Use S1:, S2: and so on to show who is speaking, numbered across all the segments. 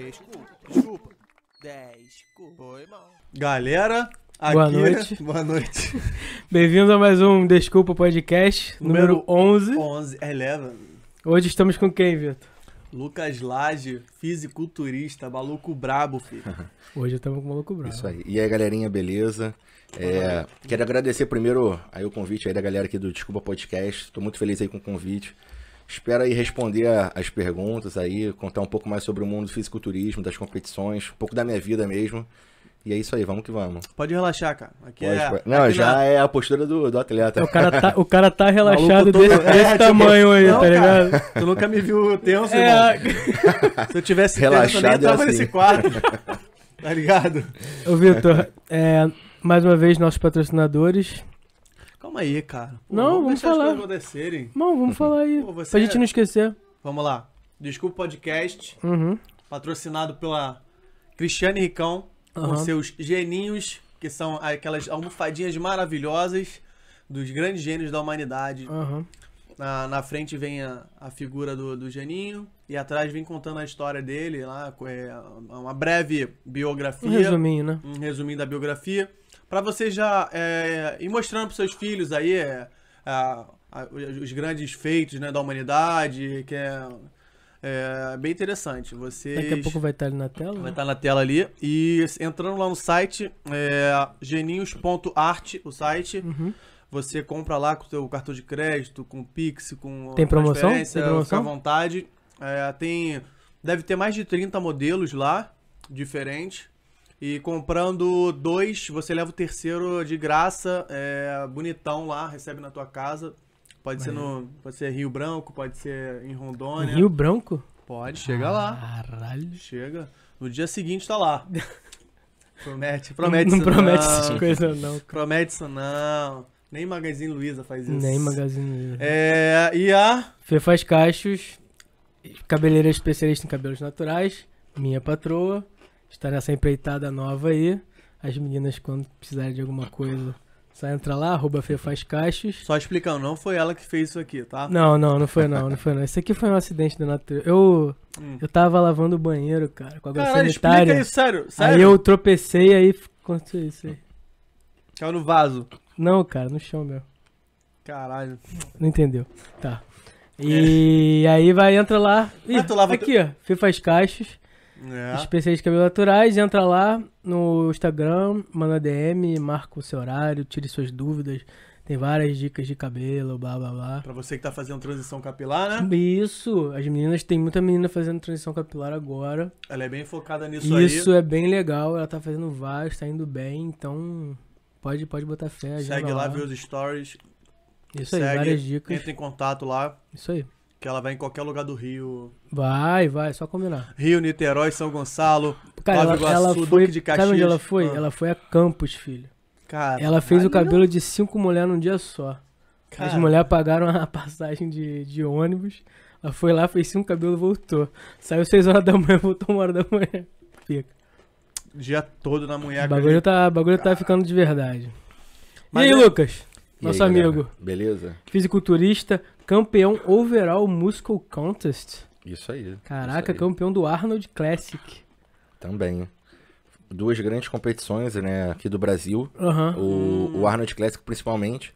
S1: Desculpa, desculpa. Desculpa. Foi mal.
S2: Galera, aqui...
S3: Boa noite.
S2: Boa noite.
S3: Bem-vindo a mais um Desculpa Podcast, número,
S2: Número
S3: 11.
S2: 11, eleva.
S3: Hoje estamos com quem, Vitor?
S2: Lucas Lage, fisiculturista, maluco brabo, filho.
S3: Hoje estamos com o Maluco Bravo.
S4: Isso aí. E aí, galerinha, beleza? É, quero agradecer primeiro aí o convite aí da galera aqui do Desculpa Podcast. Estou muito feliz aí com o convite. Espero aí responder as perguntas aí, contar um pouco mais sobre o mundo do fisiculturismo, das competições, um pouco da minha vida mesmo. E é isso aí, vamos que vamos.
S2: Pode relaxar, cara. Aqui
S4: Pode-
S2: é...
S4: pode- Não,
S2: aqui
S4: já
S2: na-
S4: é a postura do, do atleta.
S3: O cara tá, o cara tá relaxado
S2: todo-
S3: desse,
S2: É,
S3: desse
S2: tipo,
S3: tamanho aí,
S2: não,
S3: tá
S2: cara.
S3: ligado?
S2: Tu nunca me viu tenso,
S3: É,
S2: irmão. Se eu tivesse tenso, eu nem
S4: Relaxado é
S2: entrava
S4: assim.
S2: nesse quarto. tá ligado?
S3: ô Vitor, é, mais uma vez nossos patrocinadores.
S2: Calma aí, cara. Pô,
S3: Não, vamos
S2: as
S3: falar.
S2: acontecerem.
S3: Bom, vamos falar aí,
S2: Pô, você
S3: pra gente não esquecer.
S2: Vamos lá. Desculpa Podcast,
S3: Uhum.
S2: patrocinado pela Cristiane Ricão, com
S3: Aham.
S2: seus geninhos, que são aquelas almofadinhas maravilhosas dos grandes gênios da humanidade.
S3: Aham.
S2: Na, na frente vem a, a figura do, do geninho e atrás vem contando a história dele, lá, com, é, uma breve biografia.
S3: Um resuminho, né?
S2: um resuminho da biografia, pra você já é, ir mostrando pros seus filhos aí é, a- a- os grandes feitos né, da humanidade, que é, é bem interessante. Vocês
S3: Daqui a pouco vai estar ali na tela.
S2: vai
S3: né?
S2: estar na tela ali e entrando lá no site é, geninhos.art, o site.
S3: Uhum.
S2: Você compra lá com o seu cartão de crédito, com Pix, com
S3: Tem promoção? Tem promoção?
S2: Fica à vontade. É, tem, deve ter mais de 30 modelos lá, diferentes. E comprando dois, você leva o terceiro de graça, é, bonitão lá, recebe na tua casa. Pode ser no, pode ser Rio Branco, pode ser em Rondônia.
S3: Rio Branco?
S2: Pode, chega lá.
S3: Caralho.
S2: Chega. No dia seguinte tá lá. Promete, promete
S3: não,
S2: isso
S3: não promete
S2: não.
S3: essas coisas, não.
S2: Promete isso não. Nem Magazine Luiza faz isso.
S3: Nem Magazine.
S2: É, e a.
S3: Fê faz cachos, cabeleireira especialista em cabelos naturais, minha patroa, está nessa empreitada nova aí. As meninas, quando precisarem de alguma coisa, só entra lá, arroba Fê faz cachos.
S2: Só explicando, não foi ela que fez isso aqui, tá?
S3: Não, não, não foi não, não foi não. Isso aqui foi um acidente da natureza. Eu,
S2: Hum.
S3: eu tava lavando o banheiro, cara, com água
S2: Caralho,
S3: sanitária.
S2: explica isso, sério. Sério?
S3: Aí eu tropecei, aí aconteceu isso aí.
S2: Caiu no vaso.
S3: Não, cara, no chão meu.
S2: Caralho.
S3: Não entendeu. Tá. E aí vai, entra lá. Ih,
S2: Ah, tu lava
S3: aqui, ó. Fê faz cachos.
S2: É.
S3: Especialistas de cabelos naturais, entra lá no Instagram, manda DM, marca o seu horário, tire suas dúvidas. Tem várias dicas de cabelo, blá blá blá.
S2: Pra você que tá fazendo transição capilar, né?
S3: Isso, as meninas, tem muita menina fazendo transição capilar agora.
S2: Ela é bem focada nisso
S3: Isso
S2: aí.
S3: é bem legal, ela tá fazendo vários, tá indo bem, então pode, pode botar fé.
S2: Segue lá, vê os stories.
S3: Isso aí,
S2: segue,
S3: várias dicas.
S2: Entra em contato lá,
S3: Isso aí.
S2: Que ela vai em qualquer lugar do Rio.
S3: Vai, vai, só combinar.
S2: Rio, Niterói, São Gonçalo,
S3: Cara,
S2: Nova
S3: ela,
S2: Iguaçu,
S3: ela
S2: Duque
S3: foi.
S2: de
S3: Sabe onde
S2: Caxias.
S3: ela foi?
S2: Ah.
S3: Ela foi a Campos, filho.
S2: Cara,
S3: Ela fez o cabelo de cinco mulheres num dia só. As
S2: Cara,
S3: mulheres pagaram a passagem de, de ônibus. Ela foi lá, fez cinco cabelos e voltou. Saiu seis horas da manhã, voltou uma hora da manhã. Fica.
S2: dia todo na
S3: O
S2: munheca.
S3: bagulho tá, o bagulho tá ficando de verdade.
S2: Mas
S3: e aí,
S2: é-
S3: Lucas?
S4: E
S3: Nosso
S4: aí, galera?
S3: amigo.
S4: Beleza?
S3: Fisiculturista, campeão overall Muscle Contest.
S4: Isso aí.
S3: Caraca,
S4: isso aí.
S3: campeão do Arnold Classic.
S4: Também. Duas grandes competições, né, aqui do Brasil.
S3: Aham.
S4: O, o Arnold Classic principalmente,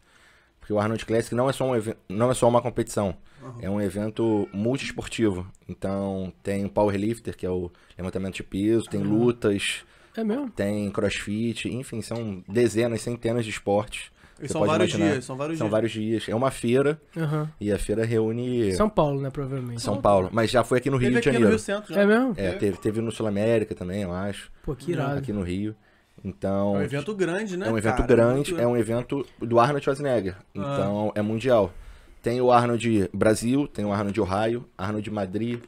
S4: porque o Arnold Classic não é só, um não é só uma competição, é um evento multiesportivo. Então tem o powerlifter, que é o levantamento de peso, tem lutas,
S3: É mesmo?
S4: tem crossfit, enfim, são dezenas, centenas de esportes.
S2: E são vários
S4: imaginar.
S2: dias, são vários
S4: São
S2: dias.
S4: vários dias. É uma feira
S3: Aham.
S4: e a feira reúne
S3: São Paulo, né, provavelmente.
S4: São Paulo, mas já foi aqui no Rio
S2: Teve
S4: de
S2: aqui no
S4: Janeiro.
S2: Rio Centro já.
S3: É mesmo?
S4: É, teve, teve no Sul América também, eu acho,
S3: Pô, que irado.
S4: aqui no Rio.
S2: É
S4: Então,
S2: um evento grande, né?
S4: É um evento
S2: cara?
S4: grande,
S2: Muito
S4: é um evento do Arnold Schwarzenegger. Então é mundial. Tem o Arnold Brasil, tem o Arnold Ohio, Arnold Madrid,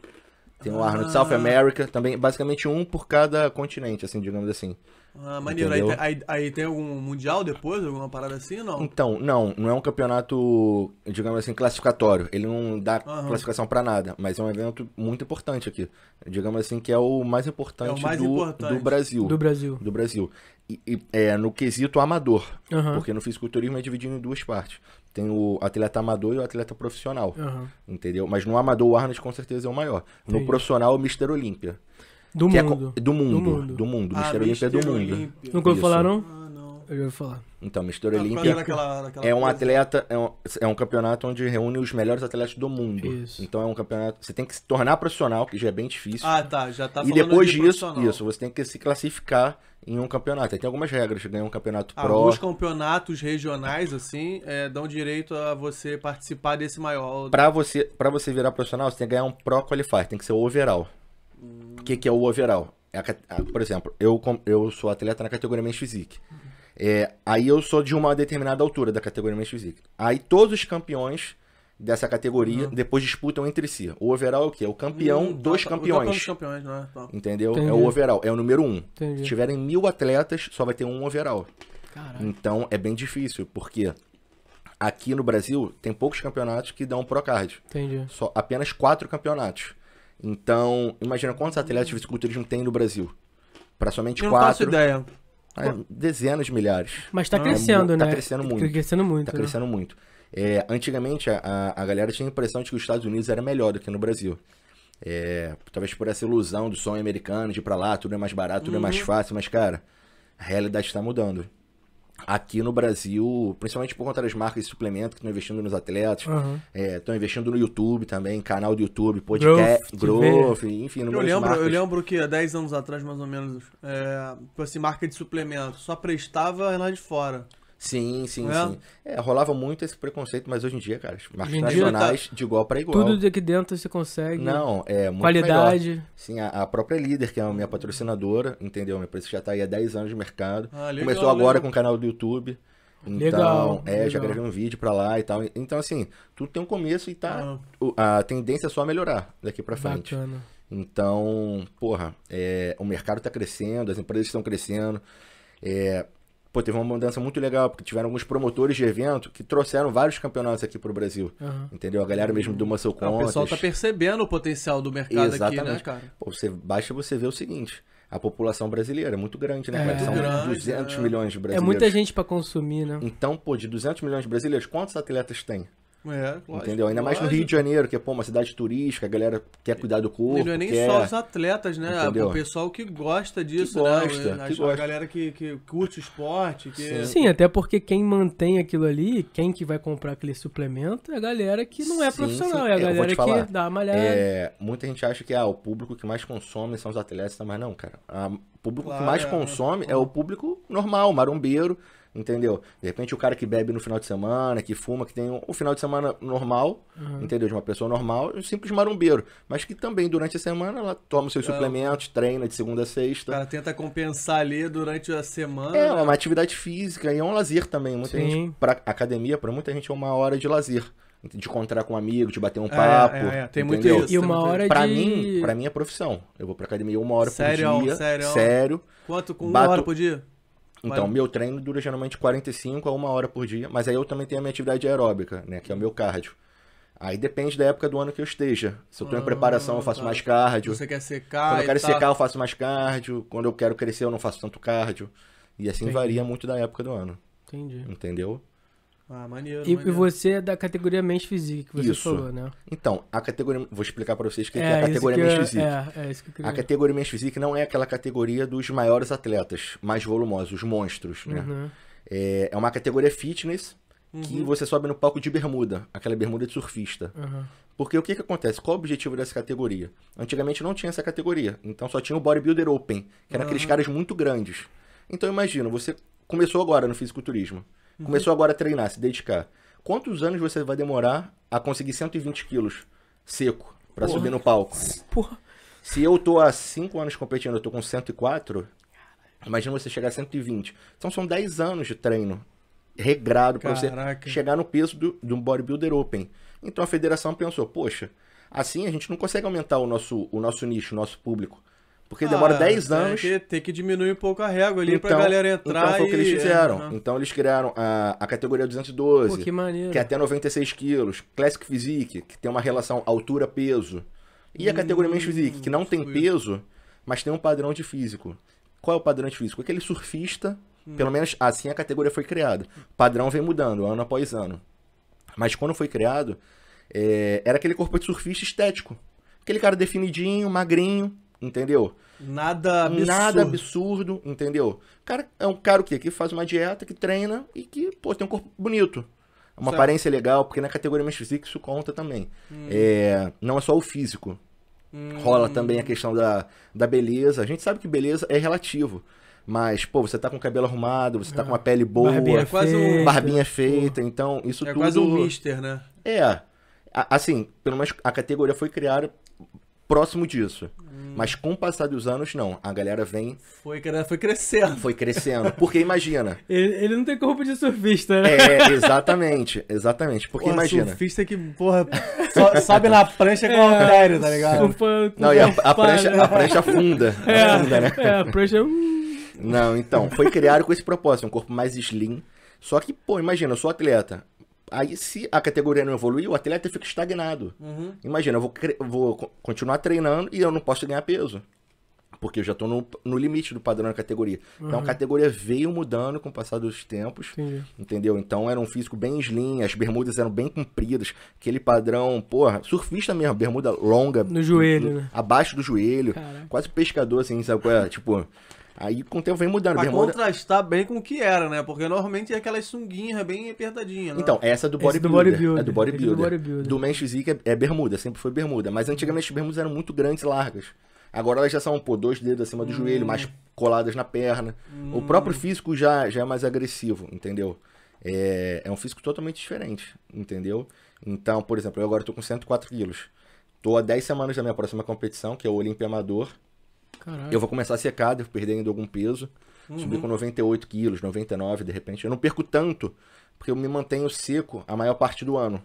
S4: tem o Arnold
S2: Ah.
S4: South America, também basicamente um por cada continente, assim, digamos assim.
S2: Ah, maneiro. Aí, aí, aí tem algum mundial depois, alguma parada assim, não?
S4: Então, não, não é um campeonato, digamos assim, classificatório. Ele não dá
S2: Aham.
S4: classificação pra nada, mas é um evento muito importante aqui. Digamos assim que é o mais importante,
S2: É o mais
S4: do,
S2: importante.
S4: do Brasil.
S3: Do Brasil.
S4: do Brasil. E, e, é, no quesito amador.
S3: Aham.
S4: Porque no fisiculturismo é dividido em duas partes. Tem o atleta amador e o atleta profissional.
S3: Aham.
S4: Entendeu? Mas no amador o Arnold com certeza é o maior. No
S3: Entendi.
S4: profissional o Mr. Olímpia.
S3: Do
S4: que é
S3: mundo.
S4: do mundo.
S3: Do mundo.
S4: Do mundo. O
S2: Ah,
S4: Mister Olímpia é do mundo.
S2: Olímpia.
S3: Nunca ouviu falar, não?
S2: Ah, não.
S3: Eu já ouvi falar.
S4: Então, Mister
S2: Ah,
S4: Olímpia é um
S2: coisa.
S4: atleta, é um, é um campeonato onde reúne os melhores atletas do mundo.
S3: Isso.
S4: Então é um campeonato. Você tem que se tornar profissional, que já é bem difícil.
S2: Ah, tá. Já tá
S4: e depois
S2: de
S4: disso, isso, você tem que se classificar em um campeonato. Aí tem algumas regras, ganhar um campeonato pro.
S2: Alguns campeonatos regionais, assim, é, dão direito a você participar desse maior.
S4: Pra você, pra você virar profissional, você tem que ganhar um Pro Qualifier, tem que ser o overall. O que, que é o overall? É a por exemplo, eu, eu sou atleta na categoria Men's Physique. É, aí eu sou de uma determinada altura da categoria Men's Physique. Aí todos os campeões dessa categoria depois disputam entre si. O overall é o quê? É o campeão
S2: Hum,
S4: dos
S2: tá, tá, O campeão
S4: campeões.
S2: dos campeões, não é? Tá.
S4: Entendeu?
S3: Entendi.
S4: É o overall, é o número um.
S3: Entendi.
S4: Se tiverem mil atletas, só vai ter um overall.
S3: Caralho.
S4: Então é bem difícil, porque aqui no Brasil tem poucos campeonatos que dão pro card.
S3: Entendi.
S4: Só apenas quatro campeonatos. Então, imagina quantos atletas de fisiculturismo tem no Brasil? Para somente
S2: Eu não faço
S4: quatro.
S2: ideia.
S4: Ah, dezenas de milhares.
S3: Mas tá
S2: Ah,
S3: crescendo,
S4: tá
S3: né?
S4: crescendo muito.
S3: Tá crescendo muito.
S4: Tá
S3: né?
S4: crescendo muito. É, antigamente, a- a, galera tinha a impressão de que os Estados Unidos era melhor do que no Brasil. É, talvez por essa ilusão do sonho americano de ir pra lá, tudo é mais barato, tudo é mais fácil, mas, cara, a realidade está mudando. Aqui no Brasil, principalmente por conta das marcas de suplemento que estão investindo nos atletas,
S3: Aham.
S4: estão investindo no YouTube também, canal do YouTube, podcast,
S3: Growth
S4: Growth, enfim,
S2: Eu
S4: números
S2: lembro,
S4: marcas.
S2: eu lembro que há 10 anos atrás, mais ou menos, é, tipo assim, marca de suplemento, só prestava lá de fora.
S4: Sim, sim,
S2: É?
S4: sim. É, rolava muito esse preconceito, mas hoje em dia, cara, as marcas
S3: dia
S4: nacionais de igual para igual.
S3: Tudo aqui dentro você consegue.
S4: Não, é muito melhor.
S3: Qualidade.
S4: Sim, a, a própria líder, que é a minha patrocinadora, entendeu? Minha empresa já tá aí há 10 anos de mercado.
S2: Ah, legal,
S4: Começou agora
S2: legal.
S4: com o canal do YouTube. Então,
S3: Legal,
S4: é, já
S3: legal.
S4: gravei um vídeo pra lá e tal. Então, assim, tudo tem um começo e tá.
S2: Ah.
S4: A tendência é só melhorar daqui pra frente.
S3: Bacana.
S4: Então, porra, é, o mercado tá crescendo, as empresas estão crescendo. É, pô, teve uma mudança muito legal, porque tiveram alguns promotores de evento que trouxeram vários campeonatos aqui pro Brasil.
S3: Aham.
S4: Entendeu? A galera mesmo do Muscle
S2: Ah, o pessoal tá
S4: Contest.
S2: percebendo o potencial do mercado aqui, né,
S4: Exatamente.
S2: cara?
S4: Pô, você, basta você ver o seguinte: a população brasileira é muito grande, né,
S3: É.
S4: São
S2: grande,
S4: 200
S2: é.
S4: milhões de
S3: É
S4: brasileiros.
S3: muita gente pra consumir, né?
S4: Então, pô, de 200 milhões de brasileiros, quantos atletas tem?
S2: É, lógico,
S4: Entendeu? Ainda mais no. Rio de Janeiro, que é pô, uma cidade turística, a galera quer cuidar do corpo.
S2: E não é nem
S4: quer...
S2: só os atletas, né?
S4: Entendeu?
S2: O pessoal que gosta disso,
S4: Que gosta,
S2: né?
S4: que
S2: A,
S4: gosta.
S2: a galera que, que curte o esporte, que...
S3: Sim, até porque quem mantém aquilo ali, quem que vai comprar aquele suplemento, é a galera que não é
S4: Sim,
S3: profissional,
S4: sim.
S3: é a
S4: vou
S3: galera
S4: falar,
S3: que dá uma malhada.
S4: É, muita gente acha que ah, o público que mais consome são os atletas, mas não, cara. A- o público
S2: Claro,
S4: que mais
S2: é.
S4: consome é o público normal, marombeiro, entendeu? De repente o cara que bebe no final de semana, que fuma, que tem um, um final de semana normal, entendeu? De uma pessoa normal, um simples marombeiro. Mas que também durante a semana ela toma os seus
S2: É.
S4: suplementos, treina de segunda a
S2: O
S4: sexta.
S2: cara tenta compensar ali durante a semana.
S4: É
S2: né?
S4: uma atividade física e é um lazer também. Muita
S3: Sim.
S4: gente, pra academia, pra muita gente é uma hora de lazer. De encontrar com um amigo, de bater um
S2: É,
S4: papo.
S2: é, é, tem muito
S4: entendeu?
S2: isso.
S3: E uma
S2: muito-
S3: hora
S4: Pra
S3: de...
S4: mim, pra mim é profissão. Eu vou pra academia uma hora
S2: Sério,
S4: por dia.
S2: sério.
S4: Sério.
S2: Quanto? Com uma
S4: Bato-
S2: hora por dia?
S4: Então,
S2: Vai.
S4: meu treino dura geralmente 45 a uma hora por dia. Mas aí eu também tenho a minha atividade aeróbica, né? Que é o meu cardio. Aí depende da época do ano que eu esteja. Se eu tô em
S2: Ah,
S4: preparação, eu faço
S2: tá.
S4: mais cardio.
S2: Você quer secar
S4: Quando eu quero secar, eu faço mais cardio. Quando eu quero crescer, eu não faço tanto cardio. E assim
S3: Entendi.
S4: varia muito da época do ano.
S3: Entendi.
S4: Entendeu?
S2: Ah, maneiro,
S3: E, e
S2: maneiro.
S3: você é da categoria Men's Physique, que você
S4: Isso.
S3: falou, né?
S4: Então, a categoria. Vou explicar pra vocês o que, que é a categoria
S3: eu-
S4: Physique.
S3: É, é isso que eu queria
S4: A categoria Men's Physique não é aquela categoria dos maiores atletas, mais volumosos, os monstros, né?
S3: Uhum.
S4: É, é uma categoria fitness que você sobe no palco de bermuda, aquela bermuda de surfista.
S3: Uhum.
S4: Porque o que que acontece? Qual o objetivo dessa categoria? Antigamente não tinha essa categoria, então só tinha o Bodybuilder Open, que eram aqueles caras muito grandes. Então imagina, você começou agora no fisiculturismo, começou agora a treinar, se dedicar. Quantos anos você vai demorar a conseguir 120 quilos seco pra
S3: Porra.
S4: subir no palco?
S3: Porra.
S4: Se eu tô há 5 anos competindo, eu tô com 104, imagina você chegar a 120. Então são 10 anos de treino regrado pra você chegar no peso do, do bodybuilder open. Então a federação pensou, poxa, assim a gente não consegue aumentar o nosso, o nosso nicho, o nosso público. Porque demora
S2: Ah,
S4: 10
S2: tem
S4: anos.
S2: Que, tem que diminuir um pouco a régua ali pra galera entrar
S4: então foi o que eles fizeram.
S2: é,
S4: Então eles criaram a, a categoria 212,
S3: Pô, que maneiro.
S4: que é até 96 quilos. Classic Physique, que tem uma relação altura-peso. E a categoria Men's Physique, que não tem
S2: fui.
S4: peso, mas tem um padrão de físico. Qual é o padrão de físico? Aquele surfista, pelo menos assim a categoria foi criada. O padrão vem mudando, ano após ano. Mas quando foi criado, é, era aquele corpo de surfista estético. Aquele cara definidinho, magrinho, entendeu?
S2: Nada absurdo.
S4: Nada absurdo, entendeu? O cara é um cara o quê? Que faz uma dieta, que treina e que, pô, tem um corpo bonito. Uma
S2: Certo.
S4: aparência legal, porque na categoria mais física isso conta também. É, não é só o físico.
S2: Hum.
S4: Rola também a questão da, da beleza. A gente sabe que beleza é relativo. Mas, pô, você tá com o cabelo arrumado, você tá com uma pele boa,
S3: Barbinha
S2: É quase um-
S3: feita,
S4: barbinha feita, então isso
S2: É
S4: tudo...
S2: quase um mister, né?
S4: É. A- Assim, pelo menos a categoria foi criada próximo disso. Mas com o passar dos anos, não. A galera vem,
S2: Foi, foi crescendo.
S4: foi crescendo. Porque imagina.
S3: Ele, ele não tem corpo de surfista, né?
S4: É, exatamente, exatamente. Porque
S2: Porra,
S4: imagina.
S2: surfista que, porra, só, sobe na prancha com haltério, tá ligado?
S3: Surfa com
S4: Não, e a, a prancha, a prancha afunda. afunda, né?
S3: É, a prancha. hum,
S4: Não, então, foi criado com esse propósito, um corpo mais slim. Só que, pô, imagina, eu sou atleta. Aí, se a categoria não evoluir, o atleta fica estagnado.
S2: Uhum.
S4: Imagina, eu vou, vou co- continuar treinando e eu não posso ganhar peso. Porque eu já tô no, no limite do padrão da categoria. Então a categoria veio mudando com o passar dos tempos.
S3: Entendi.
S4: Entendeu? Então era um físico bem slim, as bermudas eram bem compridas, aquele padrão, porra, surfista mesmo, bermuda longa.
S3: No joelho, né?
S4: Abaixo do joelho.
S3: Caraca.
S4: Quase pescador, assim, sabe qual é? Tipo. Aí com o tempo vem mudando.
S2: Pra
S4: bermuda.
S2: contrastar bem com o que era, né? Porque normalmente é aquelas sunguinhas bem apertadinhas, né?
S4: Então, essa é do
S3: do
S4: bodybuilder.
S3: bodybuilder.
S4: É do bodybuilder.
S3: do bodybuilder.
S4: Do men's physique é, é bermuda, sempre foi bermuda. Mas antigamente as bermudas eram muito grandes e largas. Agora elas já são, pô, dois dedos acima do joelho,
S3: Hum.
S4: mais coladas na perna. O próprio físico já, já é mais agressivo, entendeu? É, é um físico totalmente diferente, entendeu? Então, por exemplo, eu agora tô com 104 quilos. Tô há 10 semanas da minha próxima competição, que é o Olimpia Amador.
S3: Caralho.
S4: Eu vou começar a secar, devo perder ainda algum peso. Subir com 98 quilos, 99 de repente. Eu não perco tanto, porque eu me mantenho seco a maior parte do ano.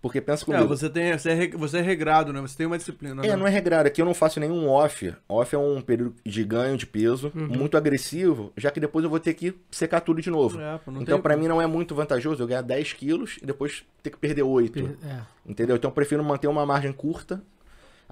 S4: Porque pensa
S2: É,
S4: comigo.
S2: você, tem, você, é, você é regrado, né? Você tem uma disciplina.
S4: É,
S2: né?
S4: não é regrado. Aqui eu não faço nenhum off. Off é um período de ganho de peso,
S2: Uhum.
S4: muito agressivo, já que depois eu vou ter que secar tudo de novo.
S2: É,
S4: então,
S2: como.
S4: mim, não é muito vantajoso eu ganhar 10 quilos e depois ter que perder 8.
S3: É.
S4: Entendeu? Então eu prefiro manter uma margem curta.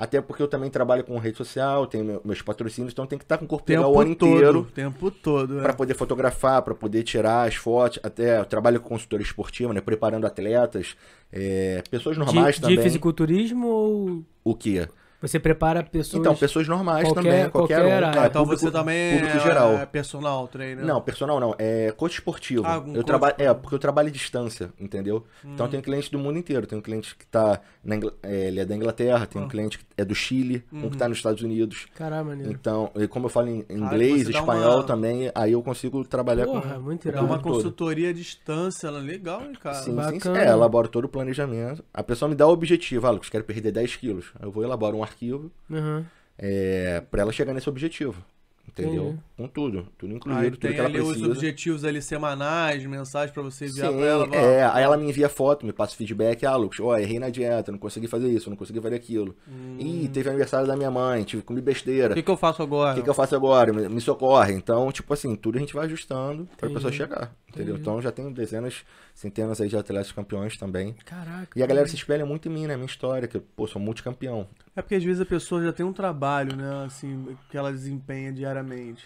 S4: Até porque eu também trabalho com rede social, tenho meu- meus patrocínios, então tem que estar com o corpo legal o
S2: Tempo
S4: ano
S2: todo.
S4: inteiro.
S2: Tempo todo. é.
S4: Pra poder fotografar, pra poder tirar as fotos. Até eu trabalho com consultoria esportiva, né? Preparando atletas, é, pessoas normais
S3: De,
S4: também.
S3: de fisiculturismo ou
S4: O quê?
S3: Você prepara pessoas.
S4: Então, pessoas normais
S3: Qualquer-
S4: também, qualquer,
S3: qualquer
S4: um. é,
S2: Então
S4: público-
S2: você também
S4: público
S2: é,
S4: geral.
S2: é personal trainer.
S4: Não, personal não, é coach esportivo.
S2: Ah,
S4: eu
S2: coach
S4: trabalho, é, porque eu trabalho à distância, entendeu? Então
S2: Hum.
S4: eu tenho cliente do mundo inteiro. Tem um cliente que tá na Ingl- é, ele é da Inglaterra, tem um
S2: Ah.
S4: cliente que é do Chile, um que tá
S2: Uhum.
S4: nos Estados Unidos.
S3: Caramba, maneiro.
S4: Então, e como eu falo em inglês,
S2: você dá
S4: espanhol
S2: uma-
S4: também, aí eu consigo trabalhar
S3: Porra,
S4: com
S3: muito
S2: É
S3: irado.
S2: uma
S4: todo.
S2: consultoria à distância, ela é legal, hein, cara?
S4: Sim, sim, sim.
S3: Bacana.
S4: É, elaboro todo o planejamento. A pessoa me dá o objetivo, ah, Lucas, quero perder 10 quilos. Eu vou elaborar um arquivo
S3: Uhum.
S4: é, pra ela chegar nesse objetivo. Entendeu?
S3: Entendi.
S4: Com tudo. Tudo incluído,
S2: Aí
S4: tudo
S2: tem
S4: que ela
S2: ali os
S4: precisa.
S2: objetivos ali semanais, mensagens pra você enviar
S4: Sim,
S2: pra ela. vai,
S4: é,
S2: ó.
S4: aí ela me envia foto, me passa feedback, ah, Lucas, ó, errei na dieta, não consegui fazer isso, não consegui fazer aquilo. Ih, teve aniversário da minha mãe, tive que comer besteira.
S2: Hum. O que, que eu faço agora?
S4: O que, que eu faço agora? Me, me socorre. Então, tipo assim, tudo a gente vai ajustando pra
S3: Entendi.
S4: pessoa chegar. Entendeu?
S3: Entendi.
S4: Então eu já tenho dezenas, centenas aí de atletas campeões também.
S3: Caraca.
S4: E a galera se espelha muito em mim, né? Minha história, que eu, pô, sou multicampeão.
S2: É porque às vezes a pessoa já tem um trabalho, né, assim, que ela desempenha diariamente.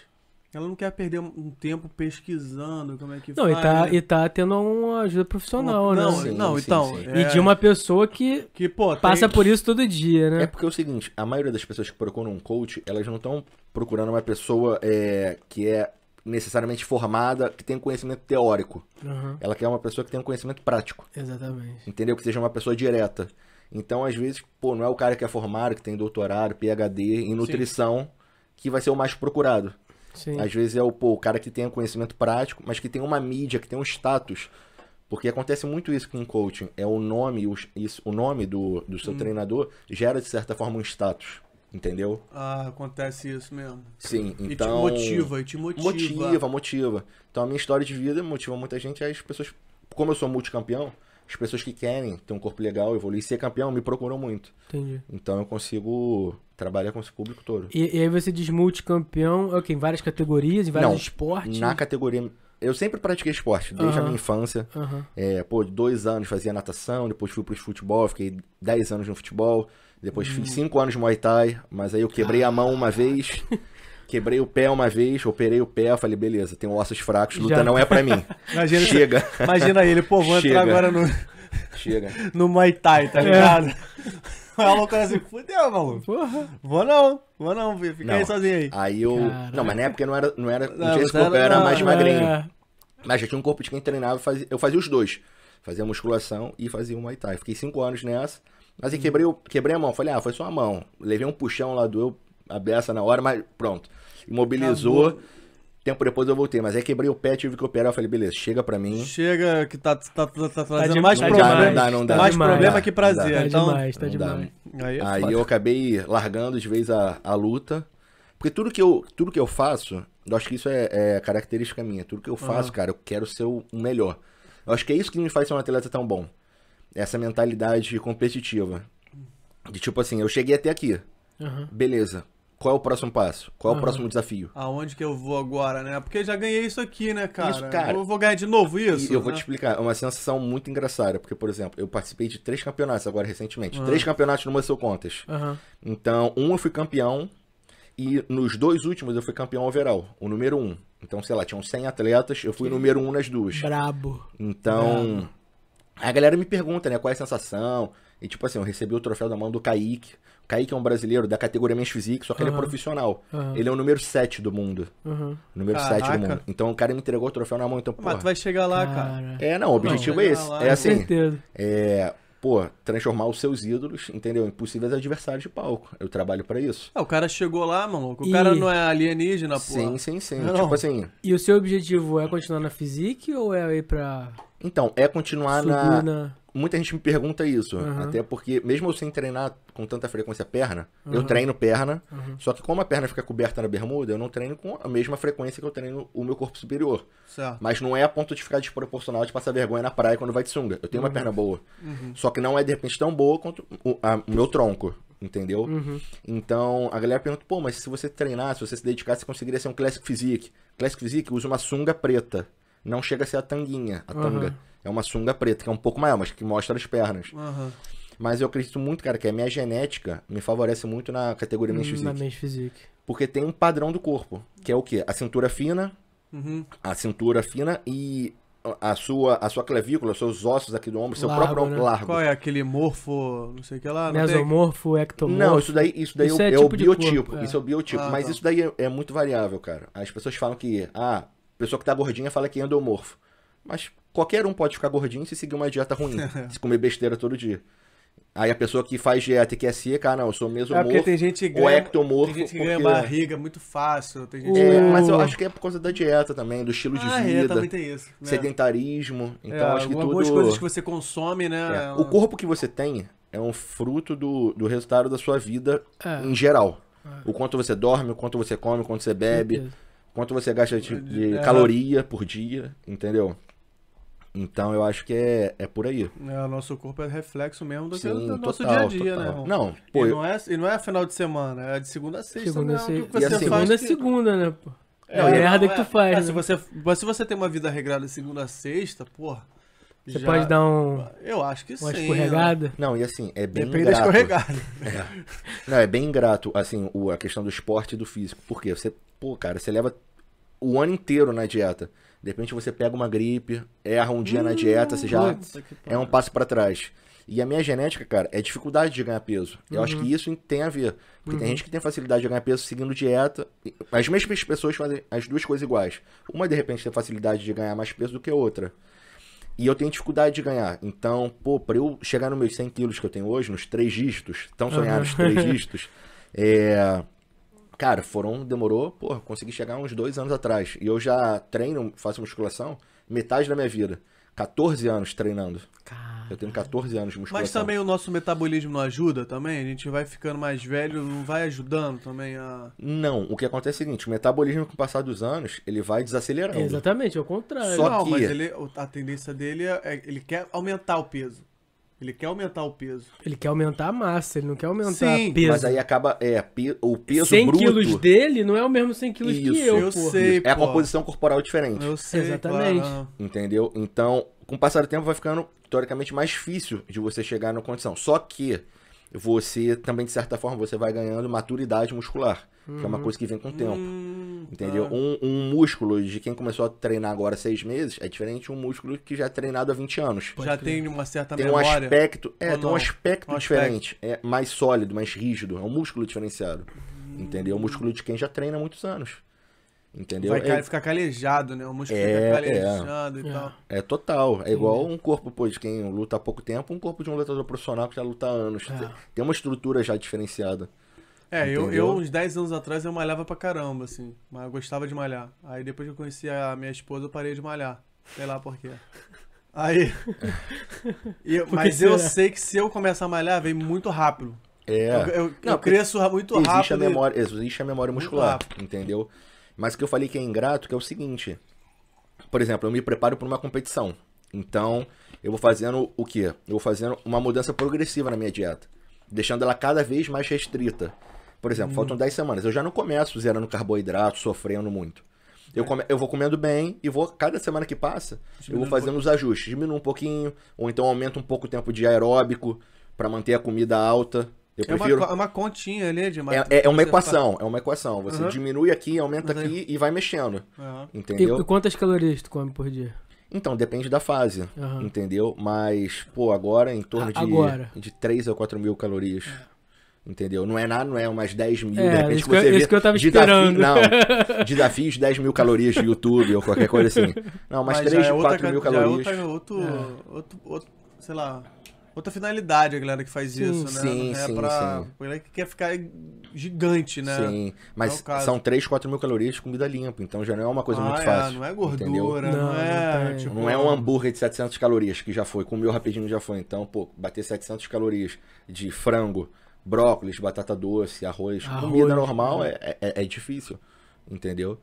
S2: Ela não quer perder um tempo pesquisando como é que
S3: Não, e
S2: faz.
S3: tá,
S2: né?
S3: e tá tendo uma ajuda profissional,
S2: não,
S3: né?
S4: Sim,
S2: não,
S4: sim,
S2: então.
S4: sim.
S2: é,
S3: E de uma pessoa que
S2: que, pô,
S3: passa
S2: tem-
S3: por isso todo dia,
S4: É
S3: né?
S4: porque é o seguinte, a maioria das pessoas que procuram um coach, elas não estão procurando uma pessoa é, que é necessariamente formada, que tem conhecimento teórico.
S3: Uhum.
S4: Ela quer uma pessoa que tem um conhecimento prático.
S3: Exatamente.
S4: Entendeu? Que seja uma pessoa direta. Então, às vezes, pô, não é o cara que é formado, que tem doutorado, PhD em nutrição, que vai ser o mais procurado.
S3: Sim.
S4: Às vezes é o, pô, o cara que tem um conhecimento prático, mas que tem uma mídia, que tem um status. Porque acontece muito isso com coaching. É o nome, o, isso, o nome do, do
S2: Hum.
S4: seu treinador gera, de certa forma, um status. Entendeu?
S2: Ah, acontece isso mesmo.
S4: Sim,
S2: E
S4: então...
S2: te motiva, e te motiva.
S4: Motiva, motiva. Então a minha história de vida motiva muita gente. Aí as pessoas, como eu sou multicampeão, as pessoas que querem ter um corpo legal, evoluir, ser campeão, me procuram muito.
S3: Entendi.
S4: Então eu consigo trabalhar com esse público todo.
S3: E, e aí você diz multicampeão, é o quê? Em várias categorias, em vários
S4: Não,
S3: esportes?
S4: Na categoria. Eu sempre pratiquei esporte, desde a
S3: Aham.
S4: minha infância.
S3: Aham.
S4: É, pô, dois anos fazia natação, depois fui pro futebol, fiquei dez anos no futebol, depois fiz
S3: Hum.
S4: cinco anos de Muay Thai, mas aí eu quebrei a mão uma vez, quebrei o pé uma vez, operei o pé, falei, beleza, tenho ossos fracos, luta
S3: Já.
S4: não é pra mim.
S2: Imagina,
S4: Chega,
S2: imagina ele, pô, vou
S4: Chega.
S2: entrar agora no,
S4: chega.
S2: no Muay Thai,
S3: É.
S2: tá ligado? O maluco assim, fudeu, maluco.
S3: Porra.
S2: Vou não, vou não, filho. Fica
S4: Não.
S2: aí sozinho aí.
S4: Aí eu.
S3: Caraca.
S4: Não, mas na época eu não era. Não, era, não,
S2: Não,
S4: tinha esse corpo, eu
S2: era-
S4: era mais
S2: não,
S4: magrinho.
S3: É.
S4: Mas já tinha um corpo de quem treinava, eu fazia, eu fazia os dois. Fazia musculação e fazia o Muay Thai. Fiquei cinco anos nessa. Mas
S2: Uhum.
S4: aí quebrei, o- quebrei a mão. Falei, ah, foi só a mão. Levei um puxão lá, doeu a beça na hora, mas pronto. Imobilizou.
S2: Acabou.
S4: Tempo depois eu voltei. Mas aí quebrei o pé, tive que operar. Eu falei, beleza, chega pra mim.
S2: Chega que tá, tá, tá, tá trazendo mais problema.
S3: demais,
S4: Não dá, não dá.
S2: mais
S3: demais.
S2: problema que
S4: Não
S2: prazer.
S4: dá.
S3: Tá
S2: então,
S3: demais, tá
S4: não dá.
S3: demais.
S2: Aí, é
S4: Aí eu acabei largando de vez a, a luta. Porque tudo que, eu, tudo que eu faço, eu acho que isso é, é característica minha. Tudo que eu faço, cara, eu quero ser o o melhor. Eu acho que é isso que me faz ser um atleta tão bom. Essa mentalidade competitiva. De tipo assim, eu cheguei até aqui.
S3: Aham.
S4: Beleza. Qual é o próximo passo? Qual é o
S3: Aham.
S4: próximo desafio?
S2: Aonde que eu vou agora, né? Porque já ganhei isso aqui, né, cara?
S4: Isso, cara.
S2: Eu vou ganhar de novo isso?
S4: E eu vou
S2: né?
S4: te explicar, é uma sensação muito engraçada. Porque, por exemplo, eu participei de três campeonatos agora recentemente. Três campeonatos no Muscle Contest.
S3: Aham.
S4: Então, um eu fui campeão e nos dois últimos eu fui campeão overall, o número um. Então, sei lá, tinham 100 atletas, eu fui o número um nas duas.
S3: Brabo.
S4: Então, a galera me pergunta, né, qual é a sensação? E tipo assim, eu recebi o troféu da mão do Kaique. O Kaique é um brasileiro da categoria Men's Physique, só que ele é profissional.
S3: Aham.
S4: Ele é o número 7 do mundo.
S3: Aham.
S4: Número
S2: Caraca.
S4: 7 do mundo. Então o cara me entregou o troféu na mão, então,
S2: Mas
S4: pô.
S2: tu vai chegar lá, cara.
S4: É, não, o objetivo
S2: Não,
S4: é esse.
S2: lá,
S4: É assim,
S3: certeza.
S4: é, pô, transformar os seus ídolos, entendeu? Impossíveis adversários de palco. Eu trabalho pra isso.
S2: Ah, o cara chegou lá, maluco. O
S3: E-
S2: cara não é alienígena, pô.
S4: Sim, sim, sim.
S2: Não.
S4: Tipo assim,
S3: E o seu objetivo é continuar na Physique ou é ir pra
S4: então, é continuar na... Muita gente me pergunta isso,
S3: Aham.
S4: até porque, mesmo eu sem treinar com tanta frequência perna, eu
S3: Aham.
S4: treino perna,
S3: Aham.
S4: só que como a perna fica coberta na bermuda, eu não treino com a mesma frequência que eu treino o meu corpo superior.
S2: Certo.
S4: Mas não é a ponto de ficar desproporcional de passar vergonha na praia quando vai de sunga. Eu tenho uma perna boa. Só que não é, de repente, tão boa quanto o, a- meu tronco, entendeu?
S3: Uhum.
S4: Então, a galera pergunta, pô, mas se você treinar, se você se dedicar, você conseguiria ser um Classic Physique. Classic Physique usa uma sunga preta. Não chega a ser a tanguinha, a tanga. É uma sunga preta, que é um pouco maior, mas que mostra as pernas.
S2: Aham.
S4: Mas eu acredito muito, cara, que a minha genética me favorece muito na categoria Men's
S3: Hum, Na
S4: Physique.
S3: Men's Physique.
S4: Porque tem um padrão do corpo, que é o quê? A cintura fina,
S2: Uhum.
S4: a cintura fina e a sua, a sua clavícula, os seus ossos aqui do ombro, seu
S3: Largo,
S4: próprio ombro
S3: né?
S4: largo.
S2: Qual é aquele morfo, não sei o que lá?
S3: Mesomorfo, ectomorfo.
S4: Não, isso daí, isso daí
S3: Isso
S4: é,
S3: é
S4: é o
S3: tipo
S4: biotipo.
S3: corpo, é.
S4: Isso é o biotipo.
S2: Ah,
S4: mas
S2: tá.
S4: isso daí é, é muito variável, cara. As pessoas falam que, ah, a pessoa que tá gordinha fala que é endomorfo. Mas qualquer um pode ficar gordinho se seguir uma dieta ruim. se comer besteira todo dia. Aí a pessoa que faz dieta e quer seca, ah, não, eu sou
S2: É
S4: mesomorfo.
S2: porque tem gente que
S4: ou
S2: ganha,
S4: ectomorfo.
S2: tem gente que ganha
S4: porque-
S2: barriga muito fácil. Tem gente
S4: É,
S3: O-
S4: mas eu acho que é por causa da dieta também, do estilo de
S2: ah, é,
S4: vida,
S2: também tem isso. né?
S4: sedentarismo. Então
S2: É,
S4: acho que
S2: algumas
S4: tudo.
S2: coisas que você consome, né?
S4: É, O corpo que você tem é um fruto do, do resultado da sua vida
S3: É.
S4: em geral.
S2: É.
S4: O quanto você dorme, o quanto você come, o quanto você bebe,
S3: Certeza.
S4: quanto você gasta de, de
S2: É.
S4: caloria por dia, entendeu? Então eu acho que é, é por aí.
S2: É, o nosso corpo é reflexo mesmo do, que
S4: Sim,
S2: do nosso
S4: total,
S2: dia a dia,
S4: total.
S2: né? irmão?
S4: Não, pô,
S2: e,
S4: eu-
S2: não é, e não é final de semana, é de segunda a sexta.
S3: Segunda,
S2: né?
S3: se...
S2: O que você
S4: E assim-
S2: faz
S3: segunda é
S2: que-
S3: segunda, né, pô? É,
S4: Não,
S3: a
S4: e-
S3: merda
S2: não,
S3: que tu
S2: é-
S3: faz,
S2: é,
S3: né?
S2: se, você, mas se você tem uma vida regrada de segunda a sexta, porra.
S3: Você
S2: já-
S3: pode dar um,
S2: Eu acho que
S3: uma
S2: sim.
S3: escorregada.
S4: não, e assim, é bem
S2: Depende da
S4: ingrato.
S2: escorregada.
S4: Não, é bem ingrato, assim, o, a questão do esporte e do físico. Por quê? Você, pô, cara, você leva o ano inteiro na dieta. De repente você pega uma gripe, erra um dia na dieta, você já é um passo pra trás. E a minha genética, cara, é dificuldade de ganhar peso. Eu acho que isso tem a ver. Porque tem gente que tem facilidade de ganhar peso seguindo dieta. As mesmas pessoas fazem as duas coisas iguais. Uma, de repente, tem facilidade de ganhar mais peso do que a outra. E eu tenho dificuldade de ganhar. Então, pô, pra eu chegar nos meus 100 quilos que eu tenho hoje, nos três dígitos, tão sonhados três dígitos, é... Cara, foram, demorou, pô, consegui chegar uns dois anos atrás. E eu já treino, faço musculação, metade da minha vida. 14 anos treinando.
S3: Cara,
S4: Eu tenho 14 anos de musculação.
S2: Mas também o nosso metabolismo não ajuda também? A gente vai ficando mais velho, não vai ajudando também a.
S4: Não, o que acontece é o seguinte, o metabolismo com o passar dos anos, ele vai desacelerando.
S3: exatamente, é o contrário.
S4: Só
S2: não,
S4: que-
S2: mas ele, a tendência dele é, é- ele quer aumentar o peso. Ele quer aumentar o peso.
S3: Ele quer aumentar a massa, ele não quer aumentar
S2: Sim,
S3: peso.
S4: Mas aí acaba, é, pe- o peso
S3: 100
S4: bruto
S3: quilos dele não é o mesmo 100 quilos que
S4: Isso,
S3: eu,
S2: eu
S3: pô.
S2: sei.
S4: é a composição corporal diferente,
S2: Eu sei.
S3: Exatamente.
S2: claro.
S4: entendeu? Então, com o passar do tempo vai ficando, teoricamente, mais difícil de você chegar na condição. Só que você também, de certa forma, você vai ganhando maturidade muscular. Que é uma coisa que vem com o tempo.
S2: Hum,
S4: Entendeu?
S2: tá.
S4: Um, um músculo de quem começou a treinar agora há seis meses é diferente de um músculo que já é treinado há 20 anos.
S2: Já tem uma certa
S4: Tem um
S2: memória.
S4: aspecto. É, tem um aspecto
S2: Um
S4: diferente. É mais sólido, mais rígido. É um músculo diferenciado.
S2: Hum.
S4: Entendeu? O músculo de quem já treina há muitos anos. Entendeu?
S2: Vai
S4: É,
S2: ficar calejado, né? O músculo
S4: É,
S2: fica calejado e
S3: é.
S2: tal.
S4: é total. É igual um corpo, pô, de quem luta há pouco tempo, um corpo de um lutador profissional que já luta há anos.
S3: É.
S4: Tem uma estrutura já diferenciada.
S2: É, eu,
S4: Entendeu?
S2: eu, uns 10 anos atrás, eu malhava pra caramba, assim. Mas eu gostava de malhar. Aí depois que eu conheci a minha esposa, eu parei de malhar. Sei lá por quê. Aí. E eu- mas eu sei que se eu começar a malhar, vem muito rápido.
S4: É.
S2: Eu, eu-
S4: Não,
S2: eu cresço muito
S4: existe
S2: rápido.
S4: a
S2: e-
S4: memória, existe a memória muscular, entendeu? Mas o que eu falei que é ingrato, que é o seguinte. Por exemplo, eu me preparo para uma competição. Então, eu vou fazendo o quê? Eu vou fazendo uma mudança progressiva na minha dieta, deixando ela cada vez mais restrita. Por exemplo,
S2: Hum.
S4: faltam 10 semanas. Eu já não começo zerando carboidrato, sofrendo muito. Eu, come- eu vou comendo bem e vou, cada semana que passa, eu vou
S2: Diminuindo um
S4: fazendo os ajustes. Diminuo um pouquinho, ou então aumento um pouco o tempo de aeróbico para manter a comida alta. Eu
S2: É uma,
S4: prefiro.
S2: co- é uma continha ali de
S4: É, é- é uma equação, é uma equação. Você
S2: Uhum.
S4: diminui aqui, aumenta
S2: Mas aí-
S4: aqui e vai mexendo.
S2: faz- Aham.
S3: E,
S4: Entendeu?
S3: e quantas calorias tu come por dia?
S4: Então, depende da fase.
S3: Aham.
S4: Entendeu? Mas, pô, agora é em torno de,
S3: Agora.
S4: de 3 a 4 mil calorias. Entendeu? Não é nada, não é umas 10 mil.
S3: É,
S4: de repente
S3: isso que eu-
S4: você vê.
S3: isso que eu tava
S4: desafio-
S3: esperando.
S4: Não, desafios 10 mil calorias de YouTube ou qualquer coisa assim. Não, mas,
S2: Mas
S4: 3
S2: já
S4: de
S2: é
S4: 4 mil
S2: outra, já é
S4: calorias.
S2: outra, outro,
S3: É.
S2: outro, outro, sei lá, outra finalidade a galera que faz
S3: Sim,
S2: isso, né?
S4: sim,
S2: é
S4: sim,
S2: pra,
S4: sim.
S2: galera que quer ficar gigante, né?
S4: Sim, mas
S2: Não é
S4: são 3, 4 mil calorias de comida limpa, então já não é uma coisa
S2: Ah,
S4: muito
S2: é,
S4: fácil.
S2: não é gordura,
S3: Não,
S2: não,
S3: não
S2: é.
S3: tem.
S2: tipo,
S4: Não é um hambúrguer de 700 calorias, que já foi. Comeu rapidinho já foi. Então, pô, bater 700 calorias de frango, brócolis, batata doce, arroz.
S3: Arroz,
S4: comida normal
S3: né?
S4: é, é, é difícil. Entendeu?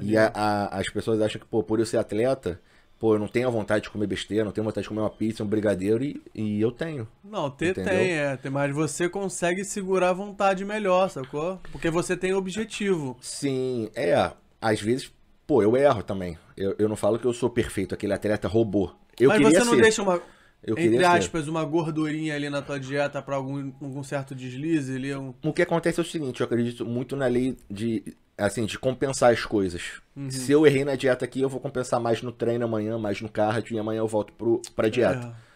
S4: E a- a- as pessoas acham que, pô, por eu ser atleta, pô, eu não tenho a vontade de comer besteira, não tenho vontade de comer uma pizza, um brigadeiro, e, e eu tenho.
S2: Não, ter
S4: Entendeu?
S2: tem, é. tem, Mas você consegue segurar a vontade melhor, sacou? Porque você tem objetivo.
S4: Sim, é. Às vezes, pô, eu erro também. Eu, eu não falo que eu sou perfeito, aquele atleta robô. Eu
S2: mas
S4: queria
S2: você não
S4: ser.
S2: deixa uma,
S4: Eu
S2: entre
S4: queria ser.
S2: aspas, uma gordurinha ali na tua dieta pra algum, algum certo deslize ali? Um...
S4: O que acontece é o seguinte, eu acredito muito na lei de, assim, de compensar as coisas.
S2: Uhum.
S4: Se eu errei na dieta aqui, eu vou compensar mais no treino amanhã, mais no cardio, e amanhã eu volto pro, pra dieta.
S2: É.